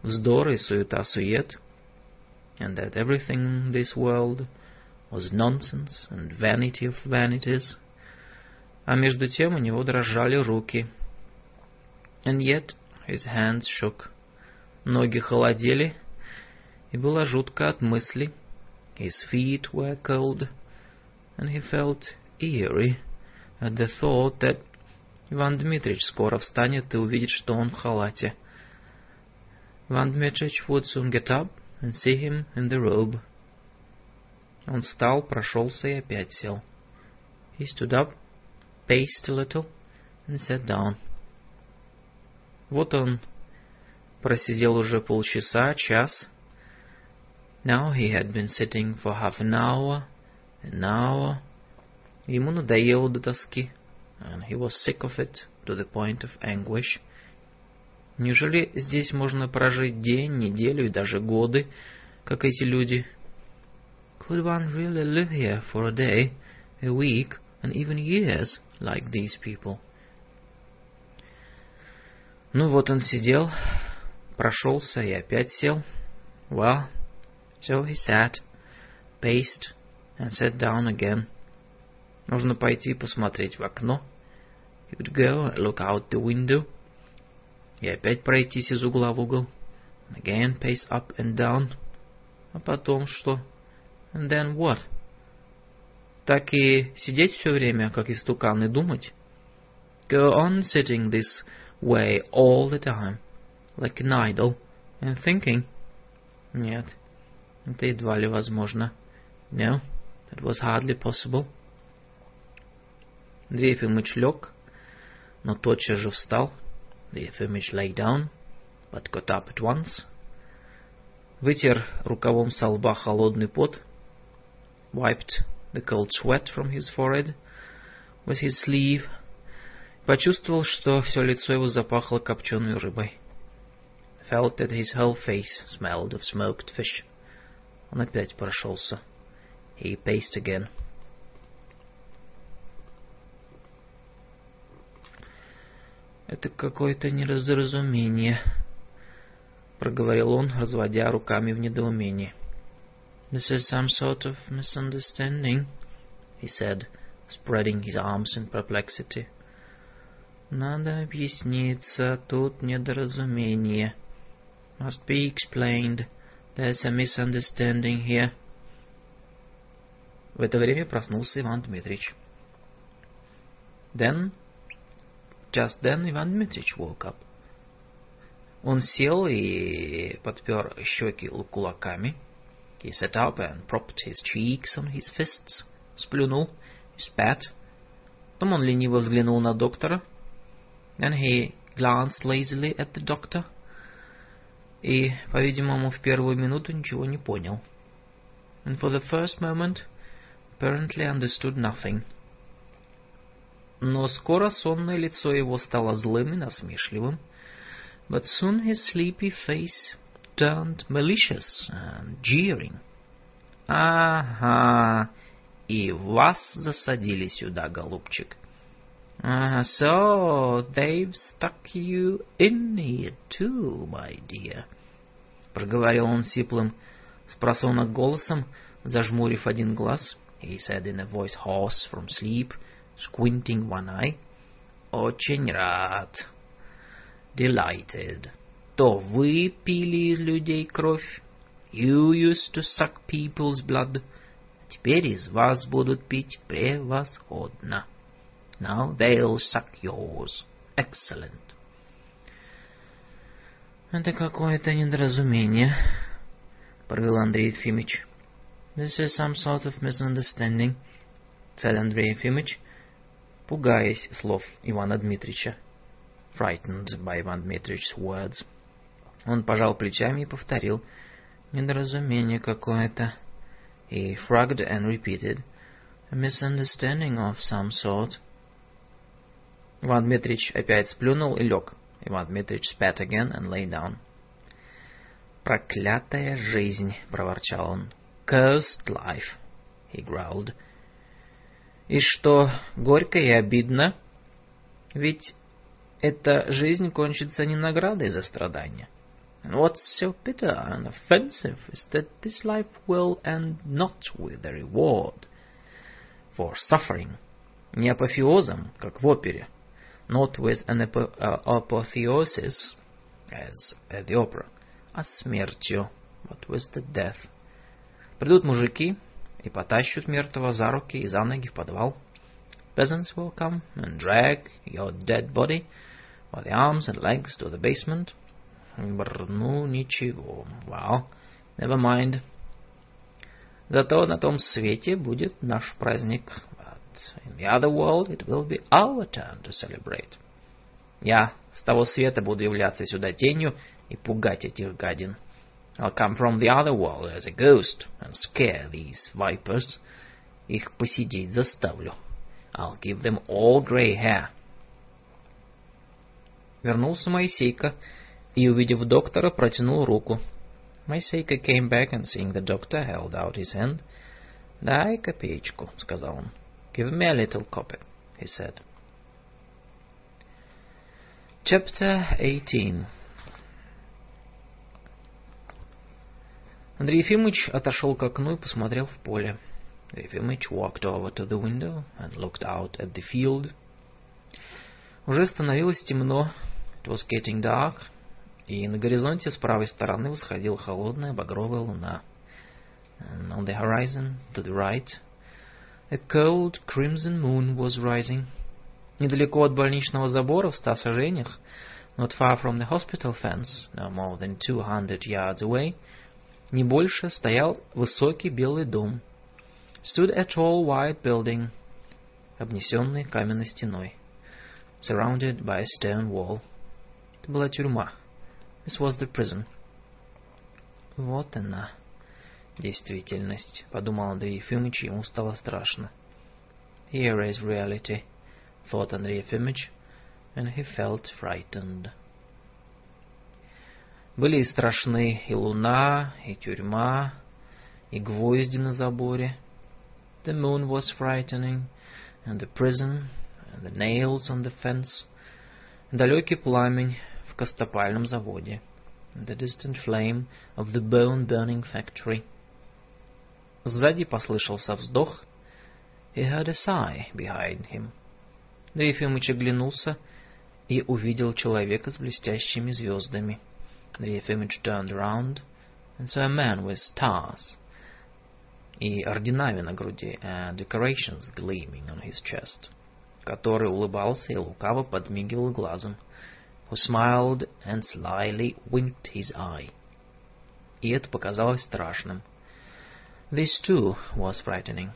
вздор и суета-сует, and that everything in this world was nonsense and vanity of vanities, А между тем у него дрожали руки, and yet his hands shook, ноги холодели, и было жутко от мысли, his feet were cold, and he felt eerie at the thought that Иван Дмитрич скоро встанет и увидит, что он в халате. Иван Дмитрич would soon get up and see him in the robe. Он встал, прошелся и опять сел. He stood up, paced a little, and sat down. Вот он просидел уже полчаса, час. Now he had been sitting for half an hour, an hour. Ему надоело до тоски, and he was sick of it to the point of anguish. Неужели здесь можно прожить день, неделю и даже годы, как эти люди? Could one really live here for a day, a week, and even years, like these people? Ну вот он сидел, прошелся и опять сел. Well, so he sat, paced, and sat down again. Нужно пойти посмотреть в окно. He would go and look out the window. И опять пройтись из угла в угол. And again pace up and down. А потом что? And then what? Так и сидеть все время, как истукан, и думать? Go on sitting this way all the time, like an idol, and thinking? Нет, это едва ли возможно. No, that was hardly possible. Андрей Ефимович лег, но тотчас же встал. Ефимович lay down, but got up at once. Вытер рукавом со лба холодный пот. Wiped the cold sweat from his forehead with his sleeve. Почувствовал, что все лицо его запахло копченой рыбой. Felt that his whole face smelled of smoked fish. Он опять прошелся. He paced again. Это какое-то неразразумение, проговорил он, разводя руками в недоумении. This is some sort of misunderstanding, he said, spreading his arms in perplexity. Надо объясниться, тут недоразумение. Must be explained. There's a misunderstanding here. В это время проснулся Иван Дмитрич. Then Just then Иван Дмитрич woke up. Он сел и подпер щеки кулаками. He sat up and propped his cheeks on his fists. Сплюнул, spat. Потом он лениво взглянул на доктора. Then he glanced lazily at the doctor. И, по-видимому, в первую минуту ничего не понял. And for the first moment, apparently understood nothing. Но скоро сонное лицо его стало злым и насмешливым. But soon his sleepy face turned malicious and jeering. Ага, и вас засадили сюда, голубчик. Uh, so they've stuck you in here too, my dear. Проговорил он сиплым, спросонок голосом, зажмурив один глаз. He said in a voice hoarse from sleep — squinting one eye. Очень рад. Delighted. То вы пили из людей кровь. You used to suck people's blood. Теперь из вас будут пить превосходно. Now they'll suck yours. Excellent. Это какое-то недоразумение, провел Андрей Ефимович. This is some sort of misunderstanding, said Андрей Ефимович, пугаясь слов Ивана Дмитрича. Frightened by Ivan Dmitrich's words. Он пожал плечами и повторил. Недоразумение какое-то. He shrugged and repeated. A misunderstanding of some sort. Иван Дмитрич опять сплюнул и лег. Иван Дмитрич spat again and lay down. «Проклятая жизнь!» — проворчал он. «Cursed life!» he growled. И что горько и обидно, ведь эта жизнь кончится не наградой за страдания. And what's so bitter and offensive is that this life will end not with a reward for suffering, не апофеозом, как в опере, not with an uh, apotheosis, as at the opera, а смертью, but with the death. Придут мужики и потащут мертвого за руки и за ноги в подвал. Peasants will come and drag your dead body by the arms and legs to the basement. Бррр, ну, ничего. Well, never mind. Зато на том свете будет наш праздник. But in the other world it will be our turn to celebrate. Я с того света буду являться сюда тенью и пугать этих гадин. I'll come from the other world as a ghost and scare these vipers. Их посидеть заставлю. I'll give them all grey hair. Вернулся Моисейка и, увидев доктора, протянул руку. Моисейка came back and seeing the doctor held out his hand. «Дай копеечку», — сказал он. «Give me a little copy», — he said. Chapter 18 Андрей Ефимович отошел к окну и посмотрел в поле. Андрей Ефимович walked over to the window and looked out at the field. Уже становилось темно. It was getting dark, и на горизонте с правой стороны восходила холодная багровая луна. And on the horizon, to the right, a cold crimson moon was rising. Недалеко от больничного забора, в ста сажениях, not far from the hospital fence, no more than two hundred yards away, не больше, стоял высокий белый дом. Stood a tall white building, обнесенный каменной стеной, surrounded by a stone wall. Это была тюрьма. This was the prison. Вот она, действительность, подумал Андрей Ефимович, ему стало страшно. Here is reality, thought Андрей Ефимович, and he felt frightened. Были и страшны и луна, и тюрьма, и гвозди на заборе. The moon was frightening, and the prison, and the nails on the fence, далекий пламень, в костопальном заводе. The distant flame of the bone-burning factory. Сзади послышался вздох. He heard a sigh behind him. Да Ефимыч оглянулся и увидел человека с блестящими звездами. The Ефимыч turned around and saw a man with stars и орденами на груди, and decorations gleaming on his chest, который улыбался и лукаво подмигивал глазом who smiled and slyly winked his eye. И это показалось страшным. This too was frightening.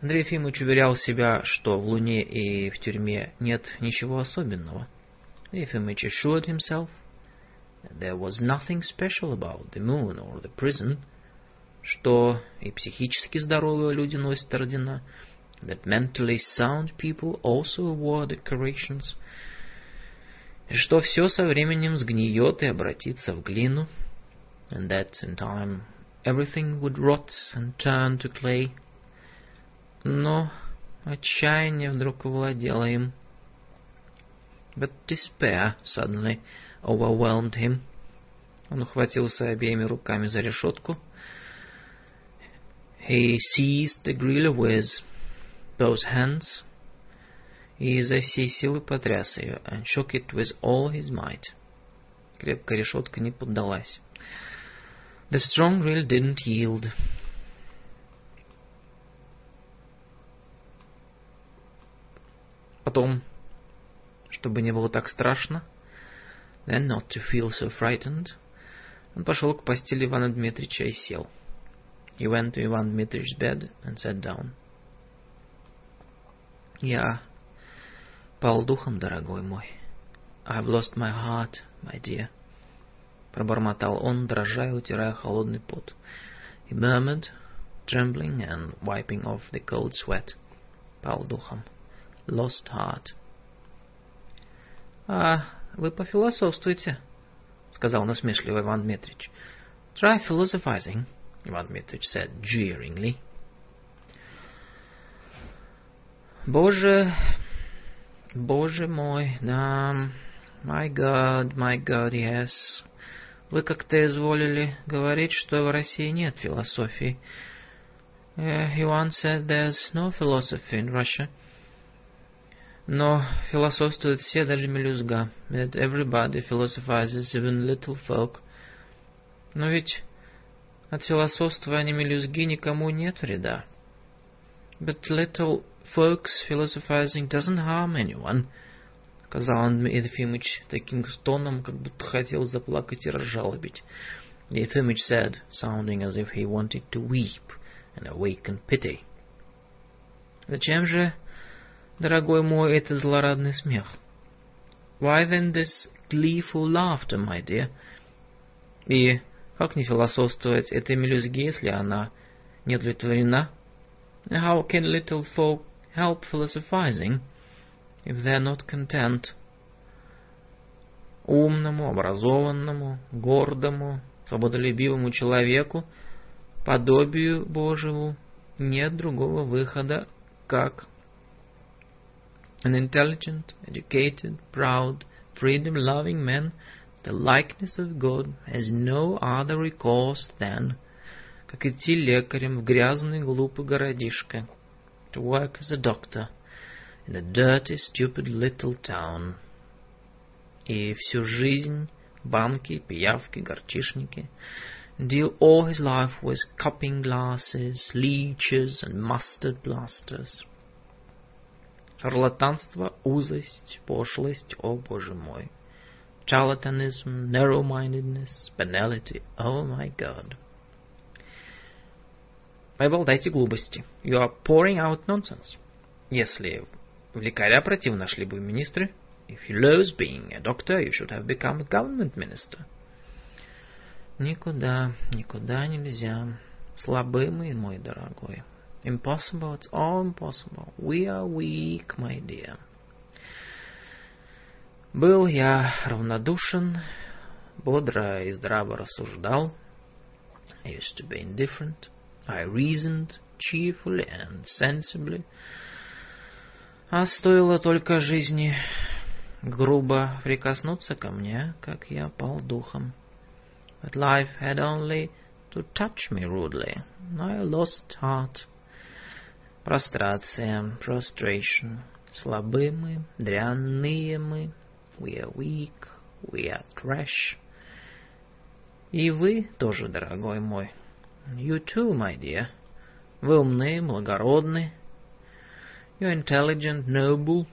Андрей Ефимович уверял себя, что в Луне и в тюрьме нет ничего особенного. Андрей Ефимович assured himself that there was nothing special about the moon or the prison, что и психически здоровые люди носят ордена, that mentally sound people also wore decorations, и что все со временем сгниет и обратится в глину, and that in time everything would rot and turn to clay. Но отчаяние вдруг овладело им. But despair suddenly overwhelmed him. Он ухватился обеими руками за решетку. He seized the grill with both hands и изо всей силы потряс ее, and shook it with all his might. Крепкая решетка не поддалась. The strong rail didn't yield. Потом, чтобы не было так страшно, then not to feel so frightened, он пошел к постели Ивана Дмитрича и сел. He went to Ivan Dmitrich's bed and sat down. Я Пал духом, дорогой мой. I've lost my heart, my dear. Пробормотал он, дрожа и утирая холодный пот. He murmured, trembling and wiping off the cold sweat. Пал духом. Lost heart. А вы пофилософствуйте, сказал насмешливо Иван Дмитрич. Try philosophizing, Иван Дмитрич said jeeringly. Боже, Боже мой, да, my God, my God, yes. Вы как-то изволили говорить, что в России нет философии. Uh, you once said there's no philosophy in Russia. Но философствуют все, даже мелюзга. That everybody philosophizes, even little folk. Но ведь от философствования мелюзги никому нет вреда. But little folks philosophizing doesn't harm anyone, сказал Андрей Ефимыч таким тоном, как будто хотел заплакать и разжалобить. Ефимыч said, sounding as if he wanted to weep and awaken pity. Зачем же, дорогой мой, этот злорадный смех? Why then this gleeful laughter, my dear? И как не философствовать этой мелюзге, если она не удовлетворена? How can little folk help philosophizing if they're not content? Умному, образованному, гордому, свободолюбивому человеку, подобию Божьему, нет другого выхода, как an intelligent, educated, proud, freedom-loving man, the likeness of God has no other recourse than, как идти лекарем в грязный глупый городишко, to work as a doctor in a dirty, stupid little town. И всю жизнь банки, пиявки, горчишники deal all his life with cupping glasses, leeches and mustard blasters. Шарлатанство, узость, пошлость, о боже мой. Charlatanism, narrow-mindedness, banality, oh my god. Вы болтаете глупости. You are pouring out nonsense. Если в лекаря противно шли бы министры, if you loathe being a doctor, you should have become a government minister. Никуда, никуда нельзя. Слабы мы, мой дорогой. Impossible, it's all impossible. We are weak, my dear. Был я равнодушен, бодро и здраво рассуждал. I used to be indifferent. I reasoned cheerfully and sensibly. А стоило только жизни грубо прикоснуться ко мне, как я пал духом. But life had only to touch me rudely. I lost heart. Прострация, prostration. Слабы мы, дрянные мы. We are weak, we are trash. И вы тоже, дорогой мой. You too, my dear. Вы умны, благородны. You're intelligent, noble.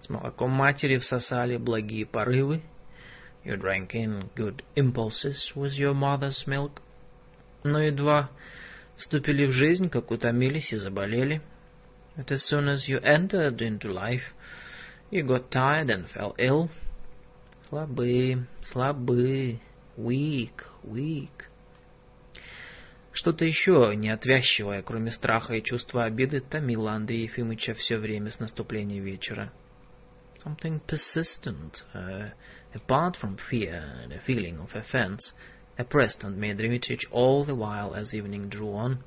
С молоком матери всосали благие порывы. You drank in good impulses with your mother's milk. Но едва вступили в жизнь, как утомились и заболели. But as soon as you entered into life, you got tired and fell ill. Слабы, слабы, weak, weak. Что-то еще неотвязчивое, кроме страха и чувства обиды, томило Андрея Ефимовича все время с наступления вечера. Something persistent, uh, apart from fear and a feeling of offense, oppressed Andrei Dmitritch all the while as evening drew on.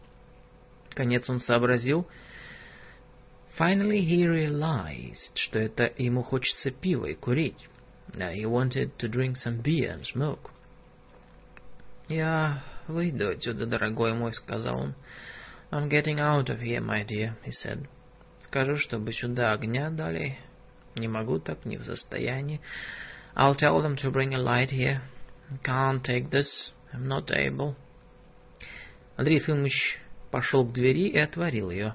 Конец он сообразил. Finally he realized, что это ему хочется пива и курить. That he wanted to drink some beer and smoke. Я выйду отсюда, дорогой мой, сказал он. I'm getting out of here, my dear, he said. Скажу, чтобы сюда огня дали. Не могу так, не в состоянии. I'll tell them to bring a light here. Can't take this. I'm not able. Андрей Ефимович пошел к двери и отворил ее.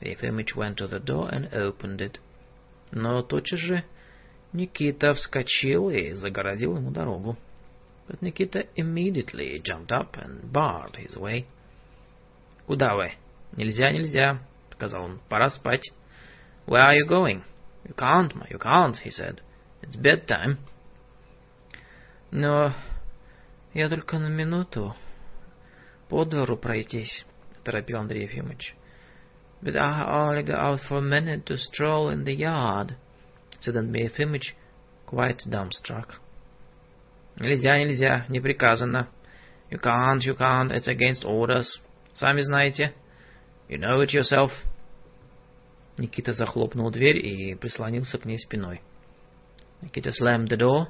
Ефимович went to the door and opened it. Но тотчас же Никита вскочил и загородил ему дорогу. But Nikita immediately jumped up and barred his way. «Куда вы?» «Нельзя, нельзя», — сказал он. «Пора спать». «Where are you going?» «You can't, ma, you can't», he said. «It's bedtime». «Но я только на минуту по двору пройтись», — торопил Андрей Ефимович. «But I only go out for a minute to stroll in the yard», — said Андрей Ефимович, quite dumbstruck. Нельзя, нельзя, не приказано. You can't, you can't, it's against orders. Сами знаете. You know it yourself. Никита захлопнул дверь и прислонился к ней спиной. Nikita slammed the door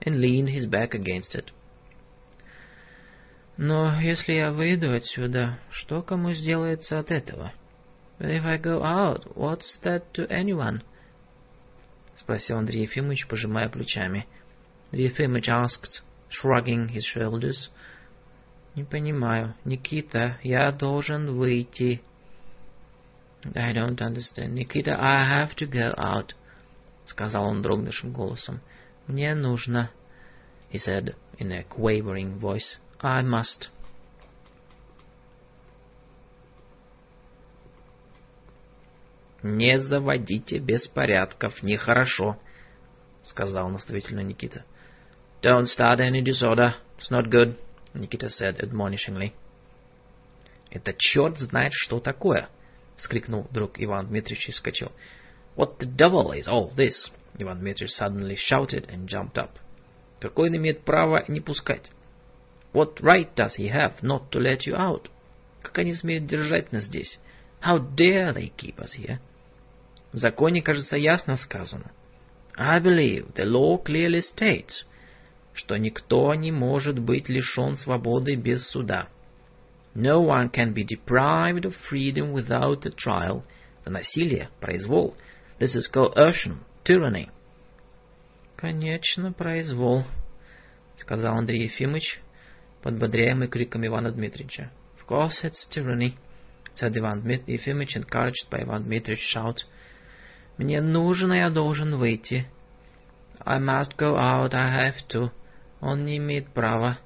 and leaned his back against it. Но если я выйду отсюда, что кому сделается от этого? But if I go out, what's that to anyone? Спросил Андрей Ефимович, пожимая плечами. Ефимович asked, shrugging his shoulders. Не понимаю. Никита, я должен выйти. I don't understand. Никита, I have to go out. Сказал он дрогнувшим голосом. Мне нужно. He said in a quavering voice. I must. «Не заводите беспорядков, нехорошо», — сказал наставительно Никита. «Don't start any disorder. It's not good», — Nikita said admonishingly. «Это черт знает, что такое!» — вскрикнул вдруг Иван Дмитриевич и вскочил. «What the devil is all this?» Иван Дмитриевич suddenly shouted and jumped up. «Какой он имеет право не пускать?» What right does he have not to let you out? Как они смеют держать нас здесь? How dare they keep us here? В законе, кажется, ясно сказано. I believe the law clearly states, что никто не может быть лишен свободы без суда. No one can be deprived of freedom without a trial. Это насилие, произвол. This is coercion, tyranny. Конечно, произвол, сказал Андрей Ефимович, подбодряемый криком Ивана Дмитриевича. Of course it's tyranny, said Ivan Ефимович, encouraged by Ivan Dmitriev's shout. Мне нужно, я должен выйти. I must go out, I have to. Он не имеет права.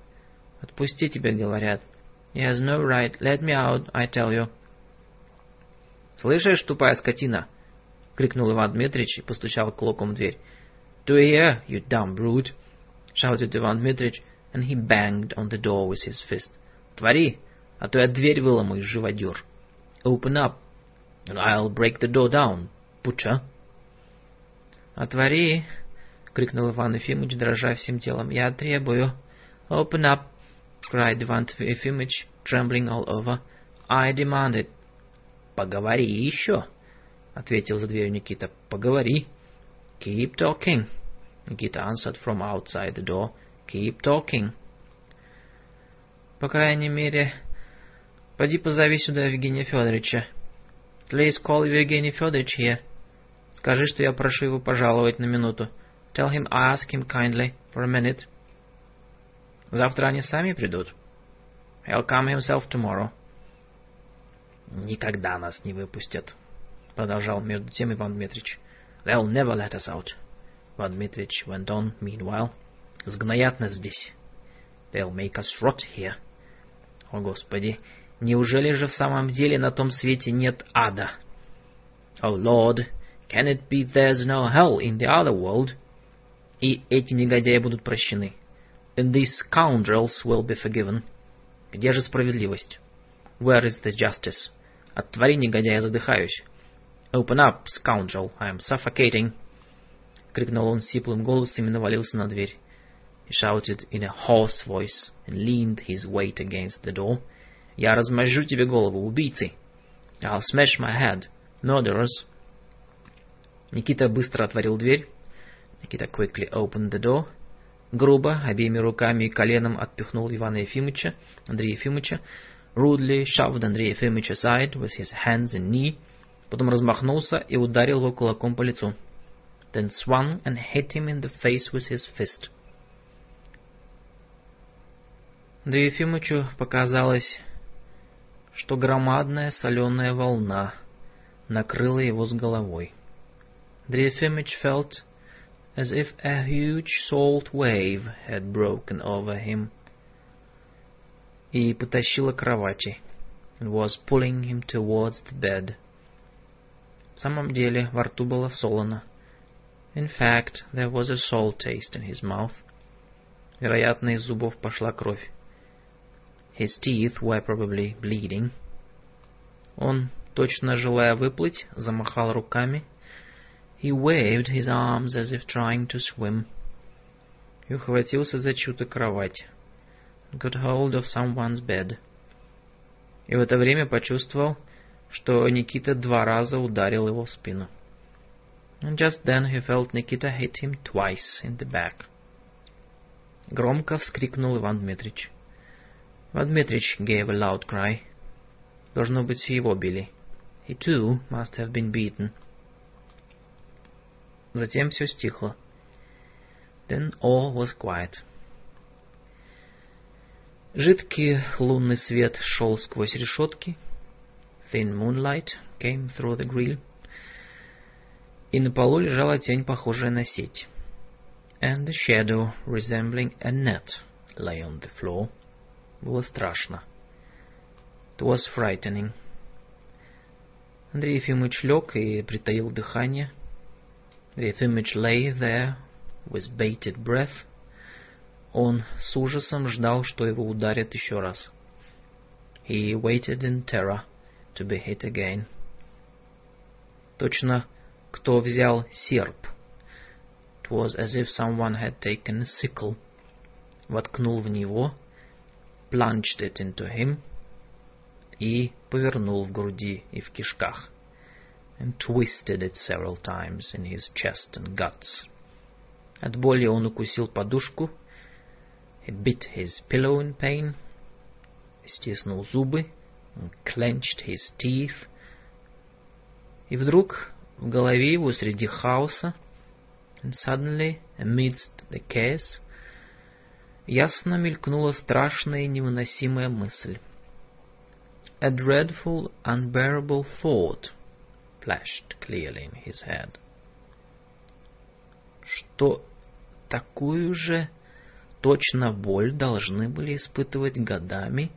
Отпусти, тебе говорят. He has no right. Let me out, I tell you. Слышишь, тупая скотина? крикнул Иван Дмитрич и постучал кулаком в дверь. Do you hear, you dumb brute? shouted Ivan Dmitrich and he banged on the door with his fist. Твори, а то я дверь выломаю, живодер. Open up, and I'll break the door down, butcher. Отвори, крикнул Иван Ефимович, дрожа всем телом. Я требую. Open up, cried Иван Ефимович, trembling all over. I demand it. Поговори еще, ответил за дверью Никита. Поговори. Keep talking, Nikita answered from outside the door. Keep talking. По крайней мере, поди позови сюда Евгения Федоровича. Please call Евгений Федорович here. Скажи, что я прошу его пожаловать на минуту. Tell him I ask him kindly for a minute. Завтра они сами придут. He'll come himself tomorrow. Никогда нас не выпустят, продолжал между тем Иван Дмитрич. They'll never let us out. Иван Дмитрич went on meanwhile. Сгноят нас здесь. They'll make us rot here. О, Господи, неужели же в самом деле на том свете нет ада? Oh, Lord, can it be there's no hell in the other world? И эти негодяи будут прощены. And these scoundrels will be forgiven. Где же справедливость? Where is the justice? Отвори, негодяй, я задыхаюсь. Open up, scoundrel, I am suffocating. Крикнул он сиплым голосом и навалился на дверь. he shouted in a hoarse voice and leaned his weight against the door. «Я размажу тебе голову, убийцы!» «I'll smash my head, murderers!» Никита быстро отворил дверь. Никита quickly opened the door. Грубо, обеими руками и коленом отпихнул Ивана Ефимовича, Андрея Ефимовича, rudely shoved Andrei Ефимович aside with his hands and knee, потом размахнулся и ударил его кулаком по лицу. Then swung and hit him in the face with his fist. Да Ефимычу показалось, что громадная соленая волна накрыла его с головой. The Ефимыч felt as if a huge salt wave had broken over him. И потащила к кровати. And was pulling him towards the bed. В самом деле, во рту было солоно. In fact, there was a salt taste in his mouth. Вероятно, из зубов пошла кровь. His teeth were probably bleeding. Он, точно желая выплыть, замахал руками. He waved his arms as if trying to swim. И ухватился за чью-то кровать. Got hold of someone's bed. И в это время почувствовал, что Никита два раза ударил его в спину. And just then he felt Nikita hit him twice in the back. Громко вскрикнул Иван Дмитрич. Иван Дмитрич gave a loud cry. Должно быть, его били. He too must have been beaten. Затем все стихло. Then all was quiet. Жидкий лунный свет шел сквозь решетки. Thin moonlight came through the grill. И на полу лежала тень, похожая на сеть. And the shadow, resembling a net, lay on the floor. Было страшно. It was frightening. Андрей Ефимович лег и притаил дыхание. Андрей Ефимович lay there with bated breath. Он с ужасом ждал, что его ударят еще раз. He waited in terror to be hit again. Точно кто взял серп. It was as if someone had taken a sickle, воткнул в него, plunged it into him и повернул в груди и в кишках, And twisted it several times in his chest and guts. От боли он укусил подушку, he bit his pillow in pain, стиснул зубы, and clenched his teeth, и вдруг в голове его среди хаоса, and suddenly, amidst the chaos, ясно мелькнула страшная и невыносимая мысль. A dreadful, unbearable thought flashed clearly in his head. Что такую же точно боль должны были испытывать годами,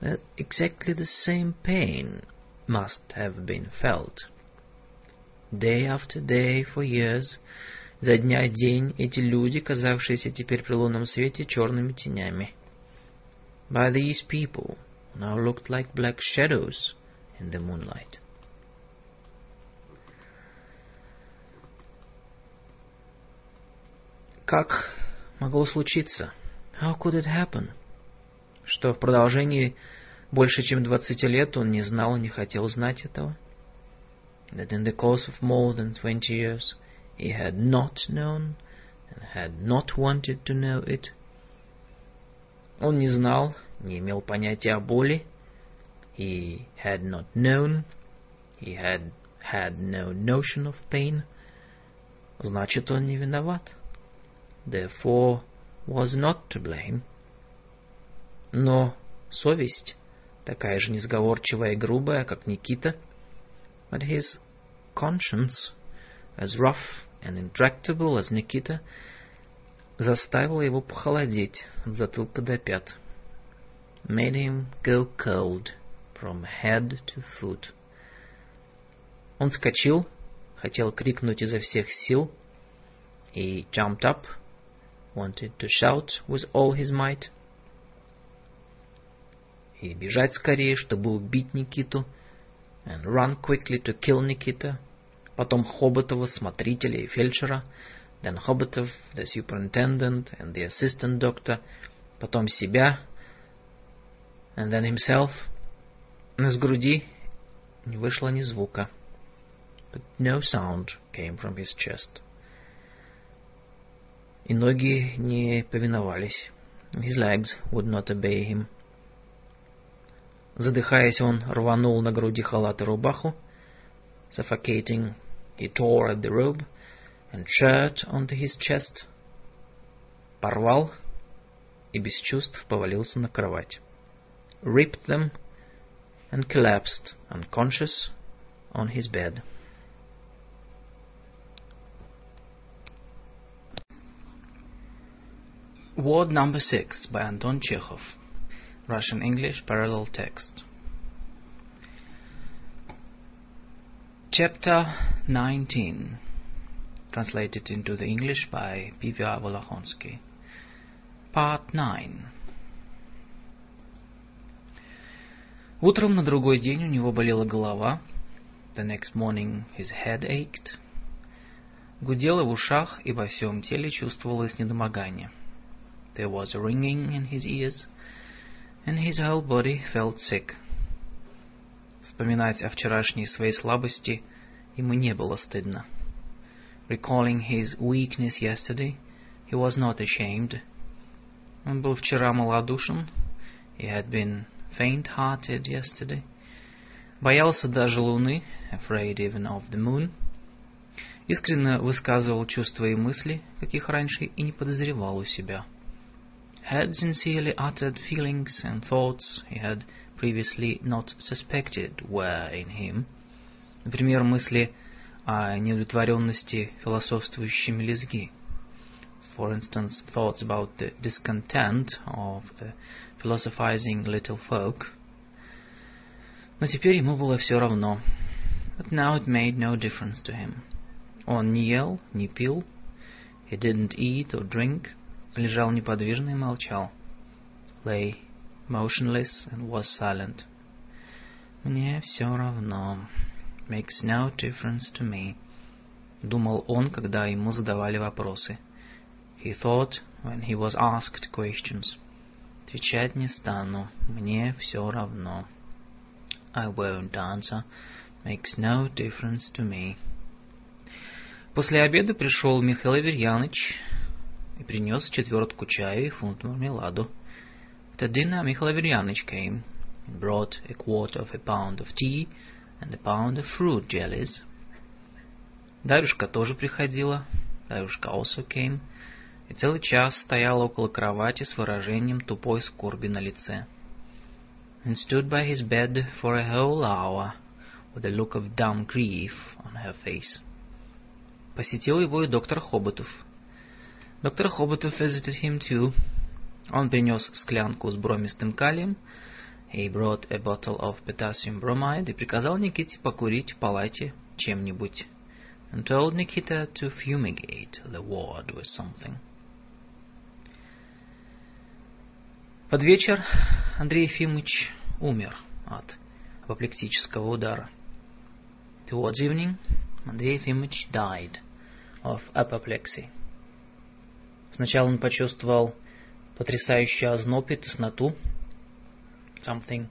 that exactly the same pain must have been felt day after day for years, за дня день эти люди, казавшиеся теперь при лунном свете черными тенями. By these people now looked like black shadows in the moonlight. Как могло случиться? How could it happen? Что в продолжении больше чем двадцати лет он не знал и не хотел знать этого? that in the course of more than twenty years he had not known and had not wanted to know it. Он не знал, не имел понятия о боли. He had not known, he had had no notion of pain. Значит, он не виноват. Therefore, was not to blame. Но совесть, такая же несговорчивая и грубая, как Никита, — but his conscience, as rough and intractable as Nikita, заставила его похолодеть от затылка до пят. Made him go cold from head to foot. Он скочил, хотел крикнуть изо всех сил. He jumped up, wanted to shout with all his might. И бежать скорее, чтобы убить Никиту — and run quickly to kill Nikita, потом Хоботова, смотрителя и фельдшера, then Hobotov, the superintendent and the assistant doctor, потом себя, and then himself. Но с груди не вышло ни звука. But no sound came from his chest. И ноги не повиновались. His legs would not obey him. Задыхаясь, он рванул на груди халат и рубаху. Suffocating, he tore at the robe and shirt onto his chest. Порвал и без чувств повалился на кровать. Ripped them and collapsed unconscious on his bed. Word number six by Anton Chekhov. Russian English parallel text. Chapter 19 Translated into the English by Vivya Volokhonsky. Part 9 Утром на другой день у него болела голова. The next morning his head ached. Гудело в ушах и во всем теле чувствовалось недомогание. There was a ringing in his ears and his whole body felt sick. Вспоминать о вчерашней своей слабости ему не было стыдно. Recalling his weakness yesterday, he was not ashamed. Он был вчера малодушен. He had been faint-hearted yesterday. Боялся даже луны, afraid even of the moon. Искренне высказывал чувства и мысли, каких раньше и не подозревал у себя. Had sincerely uttered feelings and thoughts he had previously not suspected were in him. Например, мысли о неудовлетворенности философствующей мелизги. For instance, thoughts about the discontent of the philosophizing little folk. Но теперь ему было все равно. But now it made no difference to him. Он не ел, не пил. He didn't eat or drink. Лежал неподвижно и молчал. Lay motionless and was silent. Мне все равно. Makes no difference to me. Думал он, когда ему задавали вопросы. He thought when he was asked questions. Отвечать не стану. Мне все равно. I won't answer. Makes no difference to me. После обеда пришел Михаил Аверьяныч и принес четвертку чая и фунт мармеладу. Dinner, Michael Averyanich came and brought a quarter of a pound of tea and a pound of fruit jellies. Дарюшка тоже приходила. Дарюшка also came. И целый час стояла около кровати с выражением тупой скорби на лице. And stood by his bed for a whole hour with a look of dumb grief on her face. Посетил его и доктор Хоботов. Доктор Хоботов visited him too. Он принес склянку с бромистым калием, he brought a bottle of potassium bromide и приказал Никите покурить в палате чем-нибудь, and told Nikita to fumigate the ward with something. Под вечер Андрей Ефимович умер от апоплексического удара. Towards evening, Андрей Ефимович died of apoplexy. Сначала он почувствовал потрясающий озноб и тесноту. Something.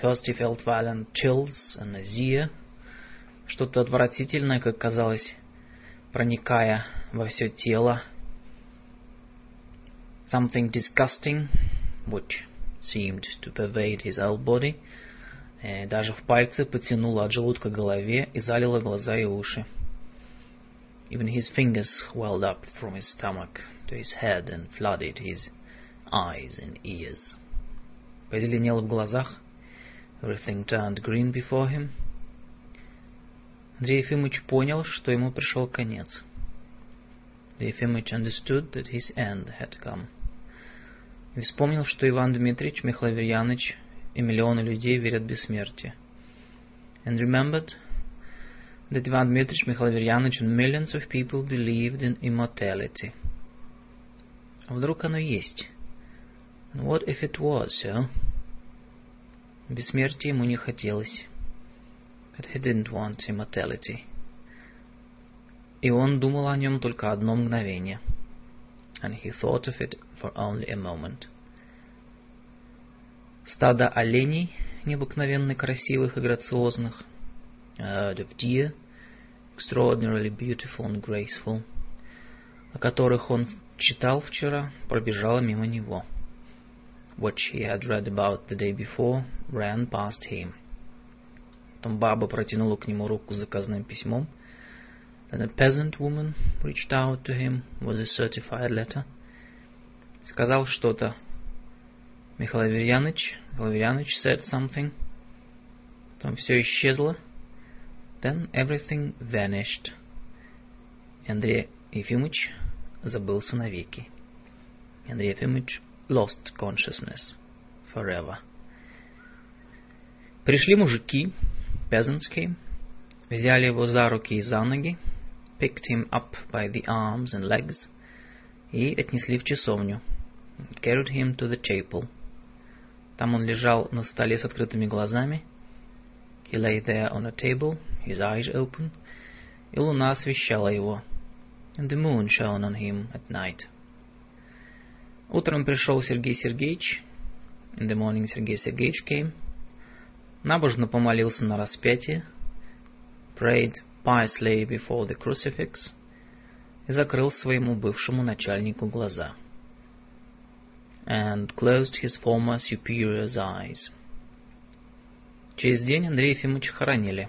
First he felt violent chills and nausea. Что-то отвратительное, как казалось, проникая во все тело. Something disgusting, which seemed to pervade his whole body. И даже в пальцы потянуло от желудка к голове и залило глаза и уши. Even his fingers welled up from his stomach to his head and flooded his eyes and ears. Позеленело в глазах. Everything turned green before him. Андрей Ефимович понял, что ему пришел конец. Андрей Ефимович understood that his end had come. И вспомнил, что Иван Дмитриевич, Михаил Аверьяныч и миллионы людей верят в бессмертие. And remembered that Ivan Dmitrich, Mikhail Averyanovich and millions of people believed in immortality. А вдруг оно есть? And what if it was so? Бессмертия ему не хотелось. But he didn't want immortality. И он думал о нем только одно мгновение. And he thought of it for only a moment. Стадо оленей, необыкновенно красивых и грациозных, of deer, extraordinarily beautiful and graceful, о которых он читал вчера, пробежала мимо него. Which he had read about the day before ran past him. Потом баба протянула к нему руку с заказным письмом. Then a peasant woman reached out to him with a certified letter. Сказал что-то. Михаил Аверьяныч, Михаил Аверьяныч said something. Потом все исчезло. Then everything vanished. Андрей Ефимович забылся навеки. Андрей Ефимович lost consciousness forever. Пришли мужики, peasants came, взяли его за руки и за ноги, picked him up by the arms and legs и отнесли в часовню, carried him to the chapel. Там он лежал на столе с открытыми глазами. He lay there on a table, his eyes open, и луна освещала его, and the moon shone on him at night. Утром пришел Сергей Сергеевич. In the morning Сергей Сергеевич came. набожно помолился на распятие, prayed piously before the crucifix, и закрыл своему бывшему начальнику глаза, and closed his former superior's eyes. Через день Андрея Ефимовича хоронили.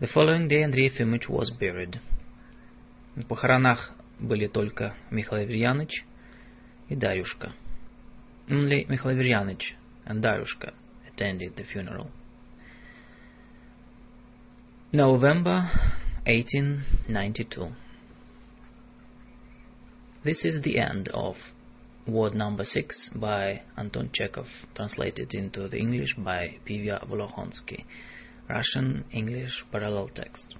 The following day Андрей Ефимович was buried. На похоронах были только Михаил Аверьяныч и Дарюшка. Only Михаил Аверьяныч and Дарюшка attended the funeral. November 1892. This is the end of Word Number 6 by Anton Chekhov, translated into the English by Pivya Volohonsky. Russian English parallel text.